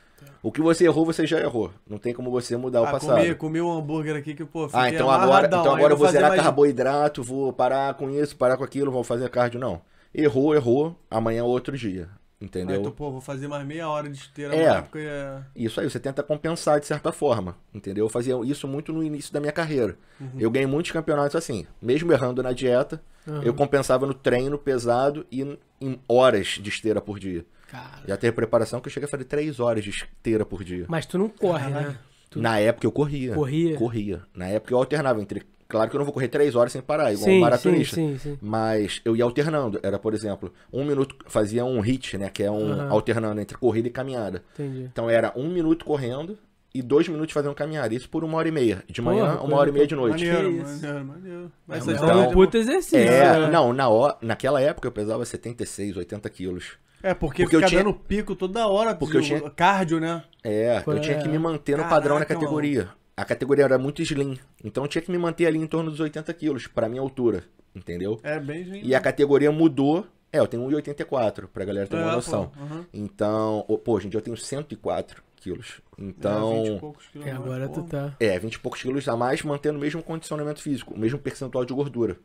S4: O que você errou, você já errou. Não tem como você mudar o
S2: Ah,
S4: passado.
S2: comi, comi um hambúrguer aqui que, pô,
S4: ah, então agora, então agora eu vou
S2: fazer
S4: zerar
S2: mais-
S4: carboidrato, vou parar com isso, parar com aquilo, vou fazer cardio. Não. Errou, errou, amanhã é outro dia. Entendeu?
S2: Aí tu, pô, vou fazer mais meia hora de esteira
S4: É.
S2: porque é...
S4: Isso aí, você tenta compensar de certa forma, entendeu? Eu fazia isso muito no início da minha carreira.
S2: Uhum.
S4: Eu ganhei muitos campeonatos assim, mesmo errando na dieta,
S3: Aham.
S4: eu compensava no treino pesado e em- em horas de esteira por dia.
S3: Cara.
S4: Já teve preparação que eu cheguei a fazer três horas de esteira por dia.
S3: Mas tu não corre,
S2: Caralho.
S3: né? Tu-
S4: Na época eu corria.
S3: Corria?
S4: Corria. Na época eu alternava entre. Claro que eu não vou correr três horas sem parar, igual um
S3: Sim, sim,
S4: maratonista.
S3: sim, sim.
S4: Mas eu ia alternando. Era, por exemplo, um minuto, fazia um hit, né? Que é um
S3: Aham.
S4: alternando entre corrida e caminhada.
S3: Entendi.
S4: Então era um minuto correndo e dois minutos fazendo caminhada. Isso por uma hora e meia. De manhã,
S3: Porra,
S4: uma hora e meia de noite.
S2: Maneiro,
S3: Que isso?
S2: maneiro, maneiro. Mas
S3: É,
S2: história
S3: é um puta exercício.
S4: É,
S3: né?
S4: não, na hora, naquela época eu pesava 76, 80 quilos.
S2: É, porque,
S4: Porque eu tinha-
S2: dando pico toda hora.
S4: Porque eu tinha-
S2: Cardio, né?
S4: É, eu tinha que
S3: é.
S4: me manter no padrão na
S2: Caraca,
S4: categoria. A categoria era muito slim. Então eu tinha que me manter ali em torno dos 80 quilos, pra minha altura. Entendeu?
S2: É bem gente.
S4: E a categoria mudou. É, eu tenho 1,84, pra galera ter uma
S2: É,
S4: noção.
S2: pô, aham.
S4: Então, ô, pô, hoje em dia eu tenho 104 quilos.
S2: É, 20 e
S4: Então,
S2: poucos quilos
S3: É, agora tu tá.
S4: é, 20 e poucos quilos a mais, mantendo o mesmo condicionamento físico, o mesmo percentual de gordura.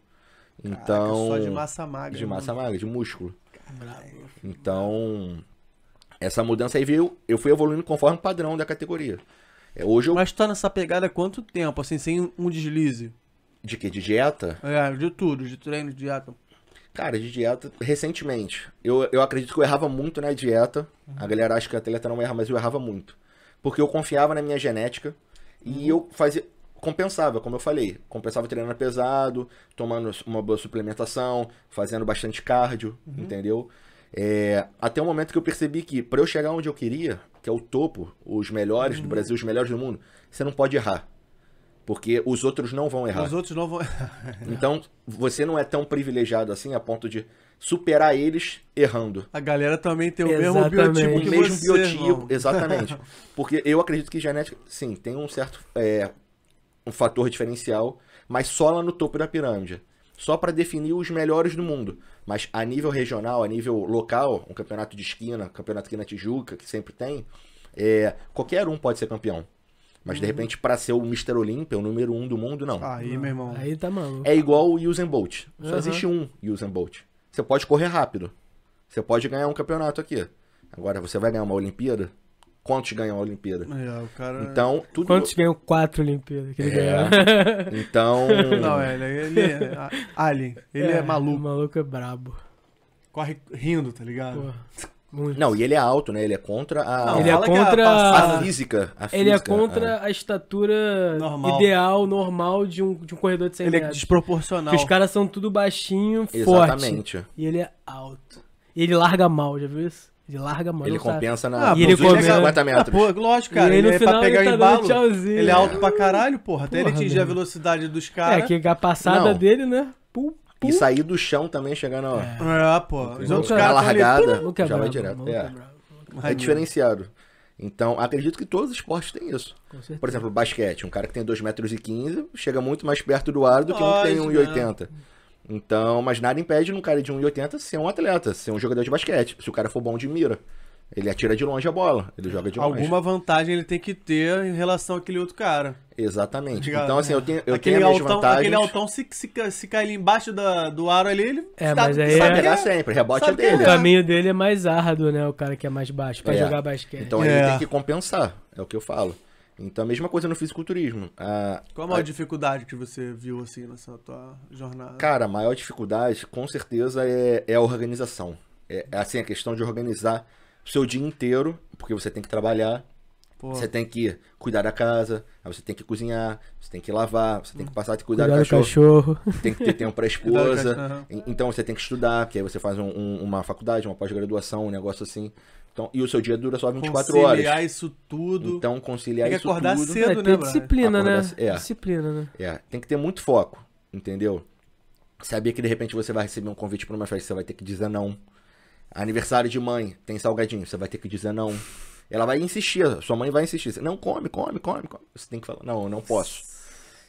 S4: Então,
S2: Caraca, só de massa magra.
S4: de massa
S2: mano.
S4: magra, de músculo.
S3: Bravo.
S4: Então, essa mudança aí veio, eu fui evoluindo conforme o padrão da categoria. É, hoje eu,
S2: Mas tá nessa pegada há quanto tempo, assim, sem um deslize?
S4: de que? De dieta?
S2: É, de tudo, de treino, de dieta.
S4: Cara, de dieta, recentemente. Eu, eu acredito que eu errava muito na dieta. A galera acha que o atleta não erra, mas eu errava muito. Porque eu confiava na minha genética e eu fazia. Compensava, como eu falei. Compensava treinando pesado, tomando uma boa suplementação, fazendo bastante cardio, entendeu? É, até o momento que eu percebi que, para eu chegar onde eu queria, que é o topo, os melhores do Brasil, os melhores do mundo, você não pode errar. Porque os outros não vão errar.
S2: Os outros não vão.
S4: Então, você não é tão privilegiado assim a ponto de superar eles errando.
S2: A galera também tem o mesmo
S3: Exatamente.
S2: biotipo
S4: O
S2: que
S4: mesmo
S2: você,
S4: biotipo,
S2: irmão.
S4: exatamente. Porque eu acredito que genética, sim, tem um certo é, um fator diferencial, mas só lá no topo da pirâmide. Só para definir os melhores do mundo. Mas a nível regional, a nível local, um campeonato de esquina, campeonato aqui na Tijuca, que sempre tem, é, qualquer um pode ser campeão. Mas de repente, para ser o Mr. Olímpia, o número um do mundo, não.
S2: Aí, meu irmão.
S3: Aí tá maluco.
S4: É igual o Usain Bolt. Só
S3: Aham.
S4: existe um Usain Bolt. Você pode correr rápido. Você pode ganhar um campeonato aqui. Agora, você vai ganhar uma Olimpíada? Quantos ganham a Olimpíada?
S2: É, o cara.
S4: Então, tudo.
S3: Quantos ganham quatro Olimpíadas? Que ele
S4: É.
S3: ganhou?
S4: Então.
S2: Não, ele, ele é a- alien. Ele é,
S3: O
S2: maluco.
S3: maluco é brabo.
S2: Corre rindo, tá ligado?
S3: Porra. Muito.
S4: Não, e ele é alto, né? Ele é contra a,
S2: Não,
S3: ele é
S2: a
S3: contra
S2: passada-
S4: a física. a
S3: Ele é
S4: física,
S3: contra a estatura
S2: Normal.
S3: ideal, normal de um, de um corredor de 100
S2: Ele é
S3: metros.
S2: desproporcional.
S3: Porque os caras são tudo baixinho,
S4: é.
S3: forte.
S4: Exatamente.
S3: E ele é alto. E ele larga mal, já viu isso? Ele larga mal.
S4: Ele
S3: não sabe.
S4: compensa na,
S2: Ah,
S3: E ele
S4: nos últimos
S3: come-
S4: 50
S2: Ah,
S4: metros.
S2: pô, lógico, cara.
S3: E
S2: ele é pra pegar
S3: ele
S2: o
S3: tá
S2: embalo.
S3: dando tchauzinho.
S2: Ele é alto pra caralho, porra. Até ele
S3: Porra,
S2: atingir a velocidade dos
S3: É,
S2: caras.
S3: que a passada
S4: Não.
S3: dele, né? Pum, pum.
S4: E sair do chão também, chegando. ó,
S2: É, pô. Os outros caras ali,
S4: largada.
S3: Maluco é
S4: Já vai direto, é.
S3: brabo.
S4: É diferenciado. Então, acredito que todos os esportes têm isso. Por exemplo, basquete. Um cara que tem 2,15 metros e 15 chega muito mais perto do aro do que um que tem
S2: Lógico,
S4: 1,80. Então, mas nada impede um cara de 1,80 ser um atleta, ser um jogador de basquete. Se o cara for bom de mira, ele atira de longe a bola, ele joga de longe.
S2: Alguma vantagem ele tem que ter em relação àquele outro cara.
S4: Exatamente.
S2: Ligado?
S4: Então, assim, eu tenho, eu
S2: aquele,
S4: tenho as minhas
S2: altão,
S4: vantagens.
S2: aquele altão, se, se, se cair ali embaixo da, do aro ali, ele.
S3: É,
S2: tá-
S3: mas aí
S4: Vai
S3: é-
S4: pegar sempre, rebote é
S2: Sabe
S3: O
S4: dele.
S2: é.
S3: caminho dele é mais árduo, né? O cara que é mais baixo, pra
S4: É.
S3: jogar basquete.
S4: Então
S2: É.
S4: ele tem que compensar, é o que eu falo. Então a mesma coisa no fisiculturismo. A,
S2: Qual a maior dificuldade que você viu assim nessa tua jornada?
S4: Cara, a maior dificuldade, com certeza, é, é a organização. É, é, assim, a questão de organizar o seu dia inteiro, porque você tem que trabalhar,
S2: Pô,
S4: você tem que cuidar da casa, aí você tem que cozinhar, você tem que lavar, você tem que passar a cuidar
S3: Cuidar
S4: do
S3: do
S4: cachorro,
S3: cachorro.
S4: tem que ter tempo pra esposa.
S2: cachorro.
S4: En- Então você tem que estudar, que aí você faz um- um- uma faculdade, uma pós-graduação, um negócio assim. Então, e o seu dia dura só 24 horas.
S2: conciliar isso tudo.
S4: Então conciliar
S2: Tem que
S4: isso
S2: acordar
S4: tudo.
S2: cedo.
S3: É,
S2: né,
S3: disciplina, né?
S4: Acordar- é.
S3: Disciplina, né?
S4: É, tem que ter muito foco, entendeu? Saber que de repente você vai receber um convite pra uma festa, você vai ter que dizer não. Aniversário de mãe, tem salgadinho, você vai ter que dizer não. Ela vai insistir, sua mãe vai insistir. Você, Não, come, come, come, come. Você tem que falar, não, eu não posso.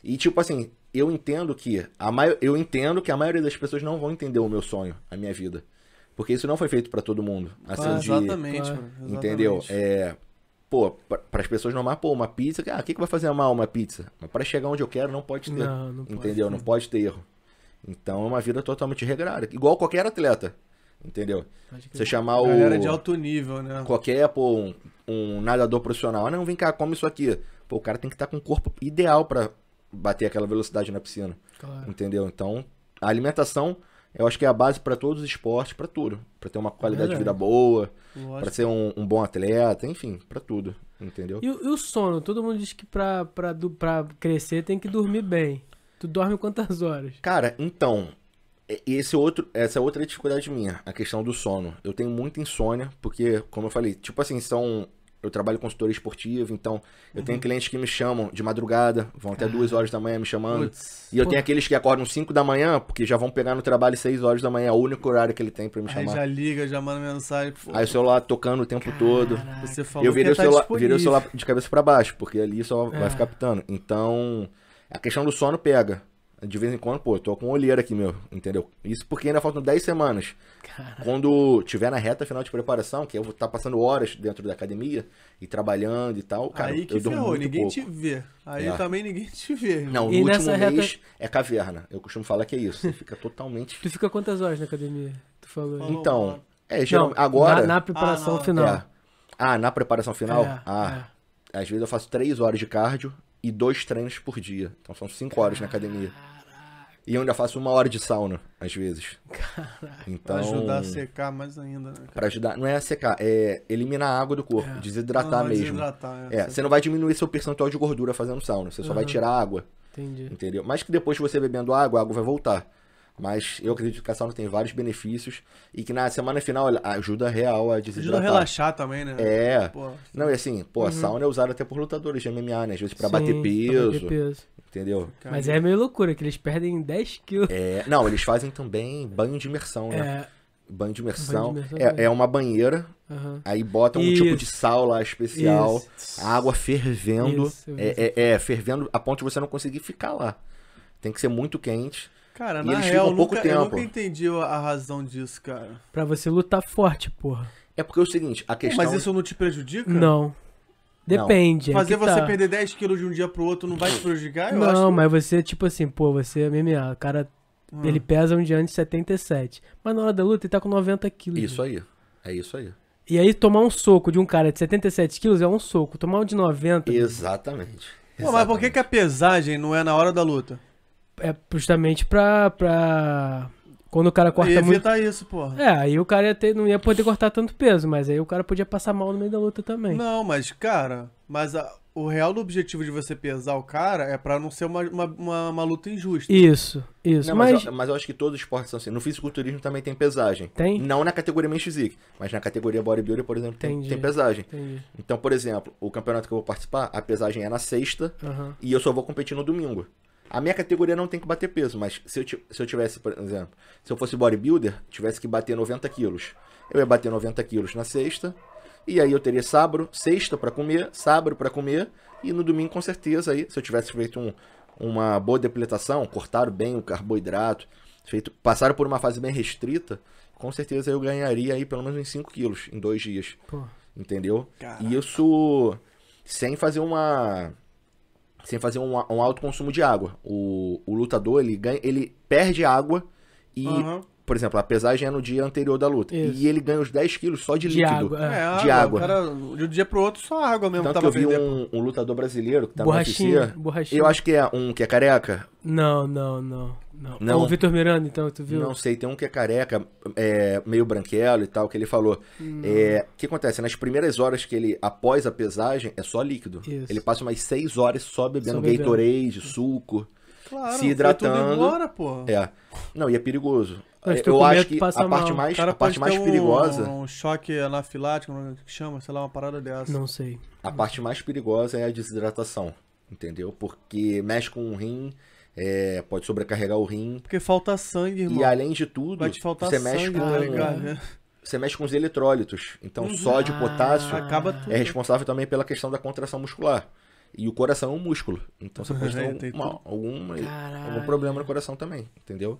S4: E tipo assim, eu entendo que a mai... eu entendo que a maioria das pessoas não vão entender o meu sonho, a minha vida. Porque isso não foi feito pra todo mundo. Assim,
S2: Ah,
S4: de-
S2: exatamente,
S3: Claro.
S2: mano. Exatamente.
S4: Entendeu? É. Pô, para as pessoas normais, pô, uma pizza, ah, o que, que vai fazer mal uma pizza? Mas para chegar onde eu quero, não pode ter.
S3: Não, não pode.
S4: entendeu? Não pode ter erro. Então é uma vida totalmente regrada. Igual qualquer atleta. Entendeu?
S3: Pode.
S4: Você chamar o.
S2: Galera de alto nível, né?
S4: Qualquer, pô, um, um nadador profissional. Ah, não, vem cá, come isso aqui. Pô, o cara tem que estar com o corpo ideal para bater aquela velocidade na piscina.
S3: Claro.
S4: Entendeu? Então, a alimentação, eu acho que é a base para todos os esportes, para tudo. Para ter uma qualidade de vida boa. Pra ser um, um bom atleta, enfim, pra tudo, entendeu?
S3: E, o- e o sono? Todo mundo diz que pra, pra, du- pra crescer tem que dormir bem. Tu dorme quantas horas?
S4: Cara, então, e- esse outro, essa é outra dificuldade minha, a questão do sono. Eu tenho muita insônia, porque, como eu falei, tipo assim, são. Eu trabalho com consultoria esportiva, então eu tenho clientes que me chamam de madrugada, vão até duas horas da manhã me chamando. E eu
S3: Pô.
S4: tenho aqueles que acordam 5 da manhã, porque já vão pegar no trabalho 6 horas da manhã, é o único horário que ele tem pra me
S2: Aí
S4: chamar.
S2: já liga, já manda mensagem. Pô,
S4: Aí o celular tocando o tempo todo.
S2: você falou
S4: eu virei
S2: que
S4: o,
S2: tá
S4: celular,
S2: disponível.
S4: virei o celular de cabeça pra baixo, porque ali só
S3: É.
S4: vai ficar pitando. Então, a questão do sono pega. De vez em quando, pô, eu tô com olheira aqui, meu, entendeu? Isso porque ainda faltam 10 semanas.
S3: Cara,
S4: Quando tiver na reta final de preparação, que eu vou estar passando horas dentro da academia e trabalhando e tal, cara,
S2: Aí que
S4: eu
S2: ferrou,
S4: muito
S2: ninguém
S4: pouco.
S2: te vê. Aí
S4: É.
S2: também ninguém te vê. irmão.
S4: Não, no
S3: E
S4: último
S3: reta-
S4: mês é caverna. Eu costumo falar que é isso. Você fica totalmente...
S3: tu fica quantas horas na academia? Tu falou.
S4: Então, é,
S3: Não,
S4: geralmente, agora...
S3: Na, na preparação
S2: Ah, não.
S3: final.
S4: É. Ah, na preparação final?
S3: É,
S4: ah, às vezes eu faço 3 horas de cardio e dois treinos por dia. Então são 5 horas na academia. E eu ainda faço uma hora de sauna, às vezes. Então,
S2: Pra ajudar a secar mais ainda, né? cara?
S4: pra ajudar, não é secar, é eliminar a água do corpo, desidratar
S2: Ah,
S4: mesmo.
S2: desidratar,
S4: É, você não vai diminuir seu percentual de gordura fazendo sauna, você só vai
S3: Uhum.
S4: tirar a água,
S3: Entendi.
S4: entendeu? Mas que depois que você bebendo água, a água vai voltar. Mas eu acredito que a sauna tem vários benefícios e que na semana final ajuda real a
S2: Ajuda a
S4: desidratar.
S2: relaxar também, né?
S4: É.
S2: Pô.
S4: Não, e assim, pô, a sauna é usada até por lutadores de MMA, né? Às vezes pra
S3: Sim,
S4: bater
S3: pra
S4: peso,
S3: bater peso.
S4: entendeu?
S3: Mas é meio loucura, que eles perdem 10 quilos.
S4: É, não, eles fazem também banho de imersão, né?
S3: É.
S4: Banho de imersão.
S3: Banho de imersão
S4: é,
S3: também.
S4: é uma banheira,
S3: aham.
S4: aí botam um
S3: Isso.
S4: tipo de sal lá especial,
S3: Isso.
S4: a água fervendo.
S3: Isso,
S4: é, é, é, fervendo a ponto de você não conseguir ficar lá. Tem que ser muito quente.
S2: Cara,
S4: E
S2: na
S4: eles
S2: real,
S4: ficam
S2: eu
S4: pouco
S2: nunca, eu nunca entendi a razão disso, cara.
S3: Pra você lutar forte, porra.
S4: É porque é o seguinte, a questão.
S2: Mas isso não te prejudica?
S3: Não. Depende. é
S2: Fazer
S3: que
S2: você
S3: tá.
S2: perder 10 quilos de um dia pro outro não vai te prejudicar? Eu
S3: Não,
S2: acho que-
S3: mas você, tipo assim, pô, você é MMA, o cara,
S2: Hum.
S3: ele pesa um diante de 77. Mas na hora da luta ele tá com 90 quilos.
S4: Isso aí. É isso aí.
S3: E aí tomar um soco de um cara de 77 quilos é um soco. Tomar um de 90
S4: Exatamente.
S2: Pô, mas por que, que a pesagem não é na hora da luta?
S3: É justamente pra, pra... Quando o cara corta
S2: e
S3: muito...
S2: evita isso, porra.
S3: É, aí o cara ia ter, não ia poder cortar tanto peso, mas aí o cara podia passar mal no meio da luta também.
S2: Não, mas, cara, mas a- o real objetivo de você pesar o cara é pra não ser uma, uma, uma, uma luta injusta.
S3: Isso, isso.
S4: Não, mas,
S3: mas
S4: eu, mas eu acho que todos os esportes são assim. No fisiculturismo também tem pesagem.
S3: Tem?
S4: Não na categoria men's physique, mas na categoria bodybuilder, por exemplo, tem, tem pesagem.
S3: Entendi.
S4: Então, por exemplo, o campeonato que eu vou participar, a pesagem é na sexta
S3: Aham.
S4: e eu só vou competir no domingo. A minha categoria não tem que bater peso, mas se eu, se eu tivesse, por exemplo, se eu fosse bodybuilder, tivesse que bater 90 quilos. Eu ia bater 90 quilos na sexta, e aí eu teria sábado, sexta pra comer, sábado pra comer, e no domingo com certeza aí, se eu tivesse feito um- uma boa depletação, cortado bem o carboidrato, feito, passaram por uma fase bem restrita, com certeza eu ganharia aí pelo menos uns 5 quilos em dois dias.
S3: Pô.
S4: Entendeu?
S2: Caraca.
S4: E isso sem fazer uma. Sem fazer um, um alto consumo de água. O, o lutador, ele ganha. Ele perde água e.
S2: Aham.
S4: Por exemplo, a pesagem é no dia anterior da luta.
S3: Isso.
S4: E ele ganha os 10 quilos só de,
S3: De
S4: líquido.
S3: água.
S2: É,
S3: É.
S2: água.
S4: De água.
S2: Cara, de um dia pro outro, só água mesmo
S4: Tanto que
S2: tava
S4: eu vi um, um lutador brasileiro que tá
S3: Borrachinha,
S4: no UFC.
S3: borrachinha.
S4: Eu acho que é um que é careca.
S3: Não, não, não, não.
S4: Não.
S3: O Vitor Miranda, então, tu viu?
S4: Não sei, tem um que é careca, é, meio branquelo e tal, que ele falou. É, O que acontece? Nas primeiras horas que ele, após a pesagem, é só líquido.
S3: Isso.
S4: Ele passa umas 6 horas só bebendo
S3: Só bebendo.
S4: Gatorade, suco.
S2: Claro,
S4: se hidratando.
S2: tudo embora, porra.
S4: É. Não, e é perigoso.
S3: Mas tu
S4: Eu acho que
S3: passa
S4: a parte
S3: mal.
S4: mais, a parte mais
S2: um,
S4: perigosa,
S2: um choque anafilático, que chama, sei lá, uma parada dessa.
S3: Não sei.
S4: a parte mais perigosa é a desidratação, entendeu? Porque mexe com o rim, é, pode sobrecarregar o rim.
S2: Porque falta sangue, irmão.
S4: E além de tudo,
S2: Vai te faltar
S4: você
S2: sangue,
S4: mexe com
S2: tá ligado? né?
S4: você mexe com os eletrólitos. Então, sódio,
S3: Ah.
S4: potássio
S2: Acaba tudo.
S4: é responsável também pela questão da contração muscular. E o coração é um músculo. Então você pode
S2: É,
S4: ter
S2: tem
S4: um- uma- alguma,
S3: Caralho.
S4: algum problema no coração também, entendeu?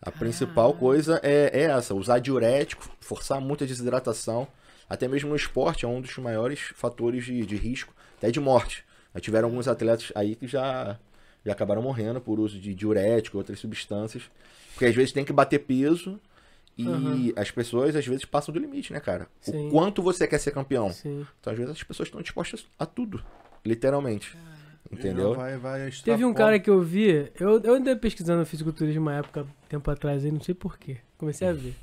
S4: A principal coisa é, é essa, usar diurético, forçar muito a desidratação. Até mesmo no esporte é um dos maiores fatores de, de risco, até de morte. Já tiveram alguns atletas aí que já, já acabaram morrendo por uso de diurético e outras substâncias. Porque às vezes tem que bater peso e as pessoas às vezes passam do limite, né, cara?
S3: Sim.
S4: O quanto você quer ser campeão.
S3: Sim.
S4: Então, às vezes, as pessoas estão dispostas a tudo. Literalmente. Entendeu?
S2: Vai, vai
S3: Teve um cara que eu vi, eu, eu andei pesquisando fisiculturismo uma época, tempo atrás aí, não sei porquê. Comecei a ver.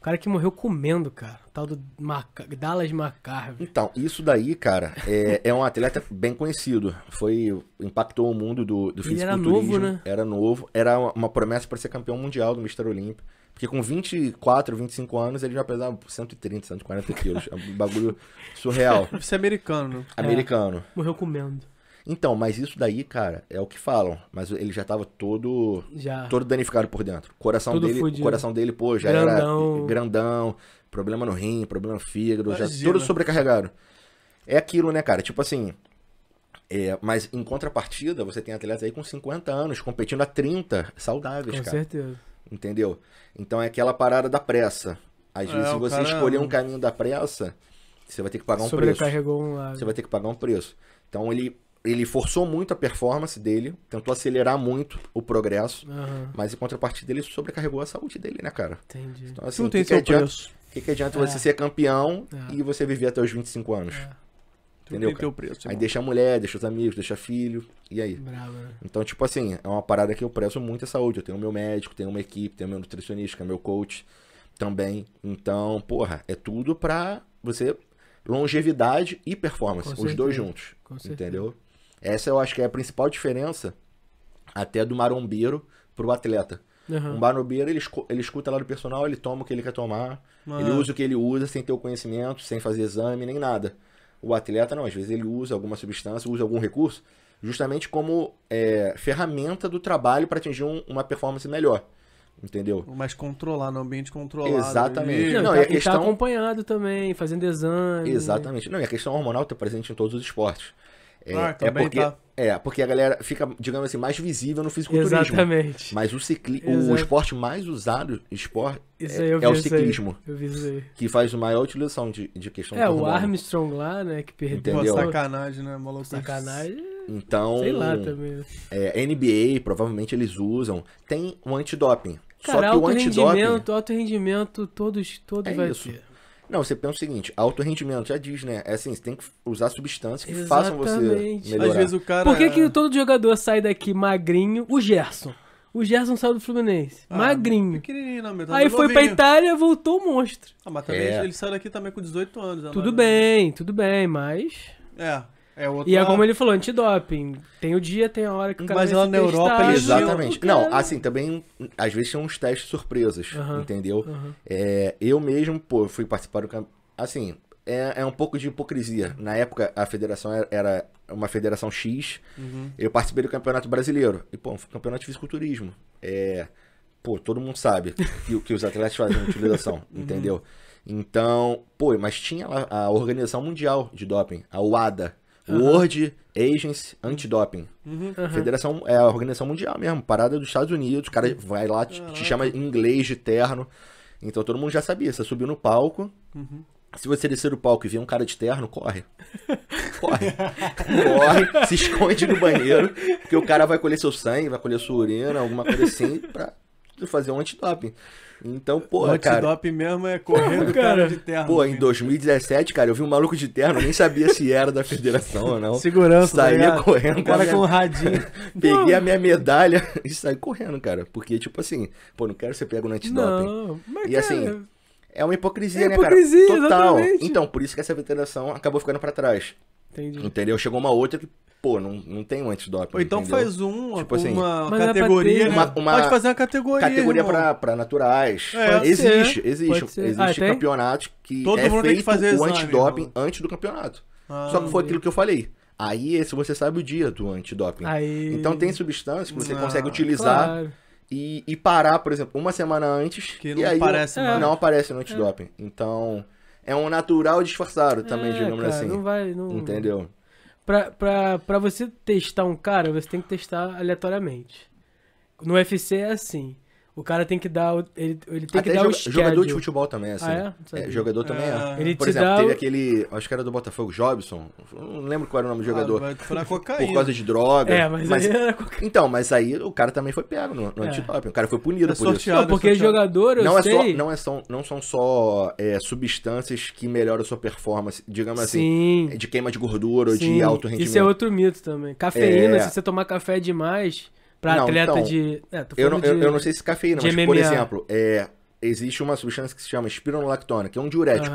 S3: Um cara que morreu comendo, cara. O tal do Maca... Dallas McCarver.
S4: Então, isso daí, cara, é, é um atleta bem conhecido. Foi. Impactou o mundo do, do
S3: Ele era
S4: fisiculturismo.
S3: novo, né?
S4: Era novo. Era uma- promessa para ser campeão mundial do Mr. Olímpio. Porque com 24, 25 anos ele já pesava 130, 140 quilos. É um bagulho surreal.
S2: Deve ser americano, né?
S4: Americano.
S3: Morreu comendo.
S4: Então, mas isso daí, cara, é o que falam. Mas ele já tava todo
S3: Já.
S4: todo danificado por dentro. O coração
S3: Todo
S4: dele,
S3: fudido.
S4: coração dele, pô, já
S3: Grandão.
S4: era grandão, problema no rim, problema no fígado, já
S2: Imagina.
S4: todo sobrecarregado. É aquilo, né, cara? Tipo assim, é, mas em contrapartida, você tem atletas aí com 50 anos competindo a 30, saudáveis,
S3: Com
S4: cara.
S3: certeza.
S4: Entendeu? Então é aquela parada da pressa. Às
S2: É,
S4: vezes, se você
S2: cara-
S4: escolher um caminho da pressa, você vai ter que pagar um preço.
S3: Sobrecarregou um lado.
S4: Você vai ter que pagar um preço. Então ele, ele forçou muito a performance dele, tentou acelerar muito o progresso.
S3: Aham,
S4: Mas em contrapartida ele sobrecarregou a saúde dele, né, cara?
S3: entendi.
S4: Então, assim,
S2: Tudo
S4: o
S2: tem
S4: que, adianta,
S2: preço.
S4: o que, que adianta
S3: É.
S4: você ser campeão
S3: É.
S4: e você viver até os 25 anos?
S3: É.
S4: Entendeu,
S2: tem preço.
S4: Aí
S2: irmão.
S4: deixa a mulher, deixa os amigos, deixa filho, e aí?
S3: Bravo, né?
S4: Então, tipo assim, é uma parada que eu prezo muito a saúde. Eu tenho meu médico, tenho uma equipe, tenho meu nutricionista, que é meu coach também. Então, porra, é tudo pra você longevidade e performance,
S3: Com
S4: os dois juntos.
S3: Com certeza.
S4: Entendeu? Essa eu acho que é a principal diferença até do marombeiro pro atleta.
S3: Aham.
S4: Um barbeiro, ele, ele escuta lá do personal, ele toma o que ele quer tomar, ele
S2: Ah.
S4: usa o que ele usa sem ter o conhecimento, sem fazer exame, nem nada. O atleta não, às vezes ele usa alguma substância, usa algum recurso, justamente como é, ferramenta do trabalho para atingir um- uma performance melhor. Entendeu?
S2: Mais controlar, no ambiente controlado.
S4: Exatamente.
S2: ali.
S3: Não,
S4: Não,
S3: e
S4: e a
S3: tá, e tá
S4: questão-
S3: acompanhado também, fazendo exame.
S4: Exatamente. Não, e a questão hormonal está presente em todos os esportes. É,
S2: Ah,
S4: é
S2: também
S4: porque,
S2: tá.
S4: é, porque a galera fica, digamos assim, mais visível no fisiculturismo.
S3: Exatamente.
S4: Mas o, cicli... o esporte mais usado esporte
S3: Isso
S4: é,
S3: aí eu vi
S4: é o ciclismo, que faz a maior utilização de, de questão
S3: É, o. Armstrong lá, né, que perdeu.
S2: Pô, sacanagem, né? Maluco.
S3: Sacanagem.
S4: Então,
S3: Sei lá também. né?
S4: é, NBA, provavelmente eles usam. Tem o antidoping.
S3: Cara,
S4: Só que o
S3: alto
S4: antidoping...
S3: rendimento, alto rendimento, todos, todos
S4: É
S3: vai
S4: isso.
S3: ter.
S4: Não, você pensa o seguinte, alto rendimento, já diz, né? É assim, você tem que usar substâncias que façam você
S3: Exatamente.
S4: melhorar.
S2: Às vezes o cara.
S3: Por que, que todo jogador sai daqui magrinho? O Gerson. O Gerson saiu do Fluminense.
S2: Ah,
S3: magrinho.
S2: Pequenininho, não, meu, tá
S3: Aí foi pra. Itália, voltou o monstro.
S2: Ah, mas também
S4: É.
S2: ele saiu daqui também com 18 anos. né,
S3: Tudo bem, tudo bem, mas.
S2: É. É outro.
S3: E é como ele falou, antidoping. Tem o dia, tem a hora que o cara
S2: Mas lá na Europa eles-
S4: Exatamente.
S3: cara-
S4: Não, assim, também, às vezes tem uns testes surpresas,
S3: Aham,
S4: entendeu?
S3: aham.
S4: É, eu mesmo, pô, fui participar do campeonato. Assim, é, é um pouco de hipocrisia. Na época, a federação era, uma federação X.
S2: Uhum.
S4: Eu participei do Campeonato Brasileiro. E, pô, um campeonato de fisiculturismo. É. Pô, todo mundo sabe que, o- que os atletas fazem utilização,
S2: Uhum.
S4: entendeu? Então, pô, mas tinha lá a Organização Mundial de Doping, a WADA. World Agency Anti-Doping.
S2: Uhum.
S4: Federação é a organização mundial mesmo, parada dos Estados Unidos, o cara vai lá, te, te chama em inglês de terno. Então todo mundo já sabia, você subiu no palco.
S2: Uhum.
S4: Se você descer do palco e ver um cara de terno, corre. Corre. corre, se esconde no banheiro, porque o cara vai colher seu sangue, vai colher sua urina, alguma coisa assim, pra fazer um antidoping. Então, pô,
S2: o
S4: cara.
S2: antidoping mesmo é correr do
S3: Cara.
S2: de terra.
S4: Pô, em 2017, cara, eu vi um maluco de terno, eu nem sabia se era da federação ou não.
S2: Segurança, tá
S4: Saía
S2: ligado?
S4: correndo
S2: O cara
S4: com
S2: um
S4: minha-
S2: radinho.
S4: Peguei a minha medalha e saí correndo, cara. Porque, tipo assim, pô, não quero ser pego no antidoping.
S3: Não, mas
S4: E
S3: cara,
S4: assim, É uma hipocrisia,
S3: É
S4: né,
S3: hipocrisia,
S4: cara? Total.
S3: exatamente.
S4: Então, por isso que essa federação acabou ficando pra trás.
S3: Entendi.
S4: Entendeu? Chegou uma outra que, pô, não, não tem um antidoping.
S2: Ou então
S4: entendeu?
S2: faz um,
S4: Tipo assim,
S2: uma
S3: é
S2: categoria,
S3: ter,
S2: né?
S4: Uma- uma
S2: Pode fazer uma categoria,
S4: Categoria pra, pra naturais.
S2: É, pode
S4: existe,
S3: ser,
S4: existe.
S3: pode.
S4: Existe
S3: Ah, tem?
S4: campeonatos que
S2: Todo
S4: é
S2: mundo tem que
S4: feito
S2: fazer
S4: o
S2: exame,
S4: antidoping antes do campeonato.
S2: Ah,
S4: Só que foi aquilo que eu falei. Aí, esse você sabe o dia do antidoping.
S3: Aí...
S4: Então tem substâncias que você
S2: Ah,
S4: consegue utilizar
S3: Claro.
S4: e, e parar, por exemplo, uma semana antes.
S2: Que
S4: e
S2: não
S4: aí
S2: aparece
S3: mais.
S4: Não aparece no antidoping. Então, é um natural disfarçado também,
S3: É,
S4: digamos
S3: cara,
S4: assim.
S3: Não vai, não...
S4: Entendeu?
S3: Pra, pra, pra você testar um cara, você tem que testar aleatoriamente. No UFC é assim. O cara tem que dar o, ele, ele tem
S4: Até
S3: que dar o schedule.
S4: jogador de futebol também, é assim.
S3: Ah, é? Não sabia.
S4: É, jogador também é.
S2: É.
S3: Ele
S4: Por
S3: te
S4: exemplo,
S3: dá
S4: teve
S3: o...
S4: aquele. Acho que era do Botafogo, Jobson. Não lembro qual era o nome do jogador.
S2: Ah, vai furar cocaína.
S4: por causa de droga.
S3: É, mas, aí era qualquer-
S4: Então, mas aí o cara também foi pego no, no
S3: É.
S4: antidoping. O cara foi punido
S2: É
S4: por isso.
S2: sorteado.
S3: Não, porque jogador, eu
S4: Não, é
S3: sei...
S4: só, não, é só, não são só é, substâncias que melhoram a sua performance, digamos assim,
S3: Sim.
S4: de queima de gordura ou
S3: sim.
S4: de alto rendimento.
S3: Isso é outro mito também. Cafeína,
S4: É.
S3: se você tomar café demais, pra
S4: Não,
S3: atleta
S4: então,
S3: de... É,
S4: Eu não,
S3: de...
S4: eu não sei se cafeína, mas, por
S3: MMA.
S4: exemplo, é, existe uma substância que se chama espironolactona, que é um diurético.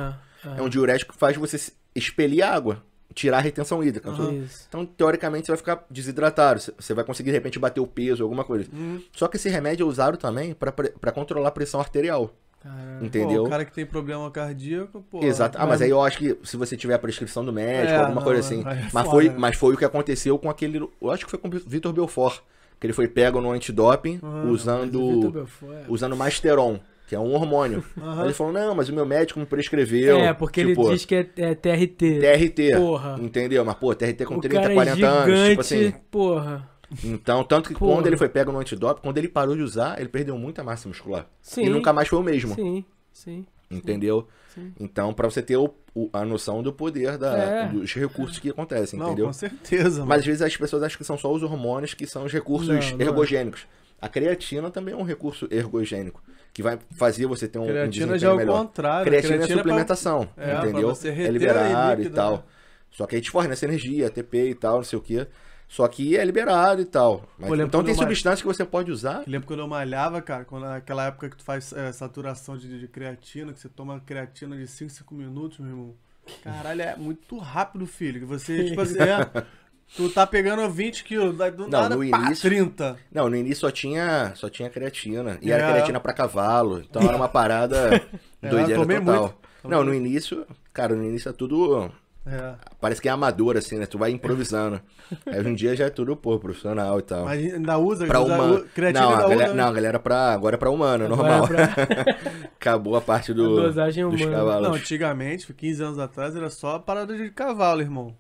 S4: É um diurético que faz você expelir água, tirar a retenção hídrica. Então,
S3: Isso.
S4: Então, teoricamente, você vai ficar desidratado. Você- vai conseguir, de repente, bater o peso, alguma coisa.
S2: Hum.
S4: Só que esse remédio é usado também para controlar a pressão arterial.
S3: Caralho.
S4: Entendeu?
S2: Pô, o cara que tem problema cardíaco, pô.
S4: Exato. Ah, mas aí eu acho que se você tiver a prescrição do médico,
S2: É,
S4: alguma
S2: não,
S4: coisa assim.
S2: é
S4: mas, foi,
S2: né?
S4: mas foi o que aconteceu com aquele. Eu acho que foi com o Vitor Belfort. Que ele foi pego no antidoping
S2: Ah,
S4: usando,
S3: é-
S4: usando Masteron, que é um hormônio. Aí ele falou: não, mas o meu médico me prescreveu.
S3: É, porque
S4: tipo,
S3: ele diz que é, é TRT.
S4: TRT.
S3: Porra.
S4: Entendeu? Mas, pô, TRT com
S3: o
S4: 30,
S3: cara é
S4: 40 anos.
S3: gigante,
S4: Tipo assim.
S3: porra.
S4: Então, tanto que
S3: Porra.
S4: quando ele foi pego no antidoping, quando ele parou de usar, ele perdeu muita massa muscular.
S3: Sim.
S4: E nunca mais foi o mesmo.
S3: Sim, sim.
S4: Entendeu?
S3: Sim.
S4: Então, pra você ter o- o- a noção do poder da,
S3: É.
S4: dos recursos que acontecem,
S2: Não,
S4: entendeu?
S2: com certeza, mano.
S4: Mas às vezes as pessoas acham que são só os hormônios que são os recursos
S3: Não, não é.
S4: ergogênicos. A creatina também é um recurso ergogênico, que vai fazer você ter um, um
S2: creatina
S4: desempenho
S2: já é o
S4: melhor.
S2: contrário.
S4: Creatina, é
S2: pra-
S4: suplementação,
S2: É, pra
S4: entendeu?
S2: você
S4: é
S2: líquido,
S4: e tal.
S2: né?
S4: Só que aí te fornece energia, ATP e tal, não sei o quê. Só que é liberado e tal. Mas- então tem substâncias que você pode usar.
S2: Eu lembro quando eu malhava, cara, quando naquela época que tu faz é, saturação de, de creatina, que você toma creatina de 5, 5 minutos, meu irmão. Caralho, é muito rápido, filho. Que você, tipo assim, é, Tu tá pegando 20 quilos, daí do
S4: Não,
S2: nada,
S4: no
S2: pá,
S4: início-
S2: 30.
S4: Não, no início só tinha, só tinha creatina. E
S2: É.
S4: era creatina pra cavalo. Então era uma parada
S2: É,
S4: doideira total.
S2: muito.
S4: Não, no início, cara, no início é tudo.
S2: É.
S4: Parece que é amador, assim, né? Tu vai improvisando. Aí hoje em dia já é tudo, pô, profissional e tal.
S2: Mas ainda usa,
S4: Pra
S2: usa
S4: humano.
S2: u- creatina
S4: Não, a galera,
S2: usa,
S4: não, a galera pra, agora é pra humano, é
S3: Agora
S4: normal.
S3: pra-
S4: Acabou a parte
S3: A
S4: do,
S3: dosagem
S4: dos
S3: humana.
S4: cavalos.
S2: Não, antigamente, 15 anos atrás, era só parada de cavalo, irmão.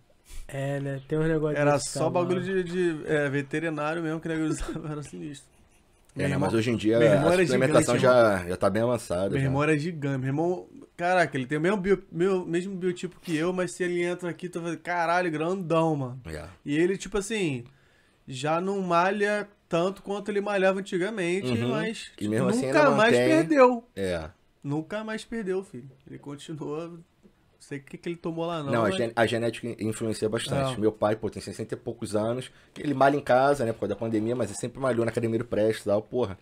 S3: É, né? Tem um negócio
S2: Era só
S3: cavalo.
S2: bagulho de, de, é, veterinário mesmo que nego usava, era sinistro.
S4: É, né,
S2: irmão-
S4: mas hoje em dia a
S2: gigante,
S4: já, já tá bem avançada.
S2: Meu
S4: já.
S2: irmão era gigante. Meu irmão, caraca, ele tem o mesmo, bio, meu, mesmo biotipo que eu, mas se ele entra aqui, tu vai caralho, grandão, mano.
S4: É.
S2: E ele, tipo assim, já não malha tanto quanto ele malhava antigamente,
S4: Uhum.
S2: mas
S4: assim
S2: nunca
S4: ainda
S2: mais
S4: mantém-
S2: perdeu.
S4: É.
S2: Nunca mais perdeu, filho. Ele continua. Sei o que, que ele tomou lá, não.
S4: Não, a,
S2: mas-
S4: gen- a genética influencia bastante.
S2: Não.
S4: Meu pai, pô, tem 60 e poucos anos. Ele malha em casa, né, por causa da pandemia, mas ele sempre malhou na academia do Prestes e tal, porra.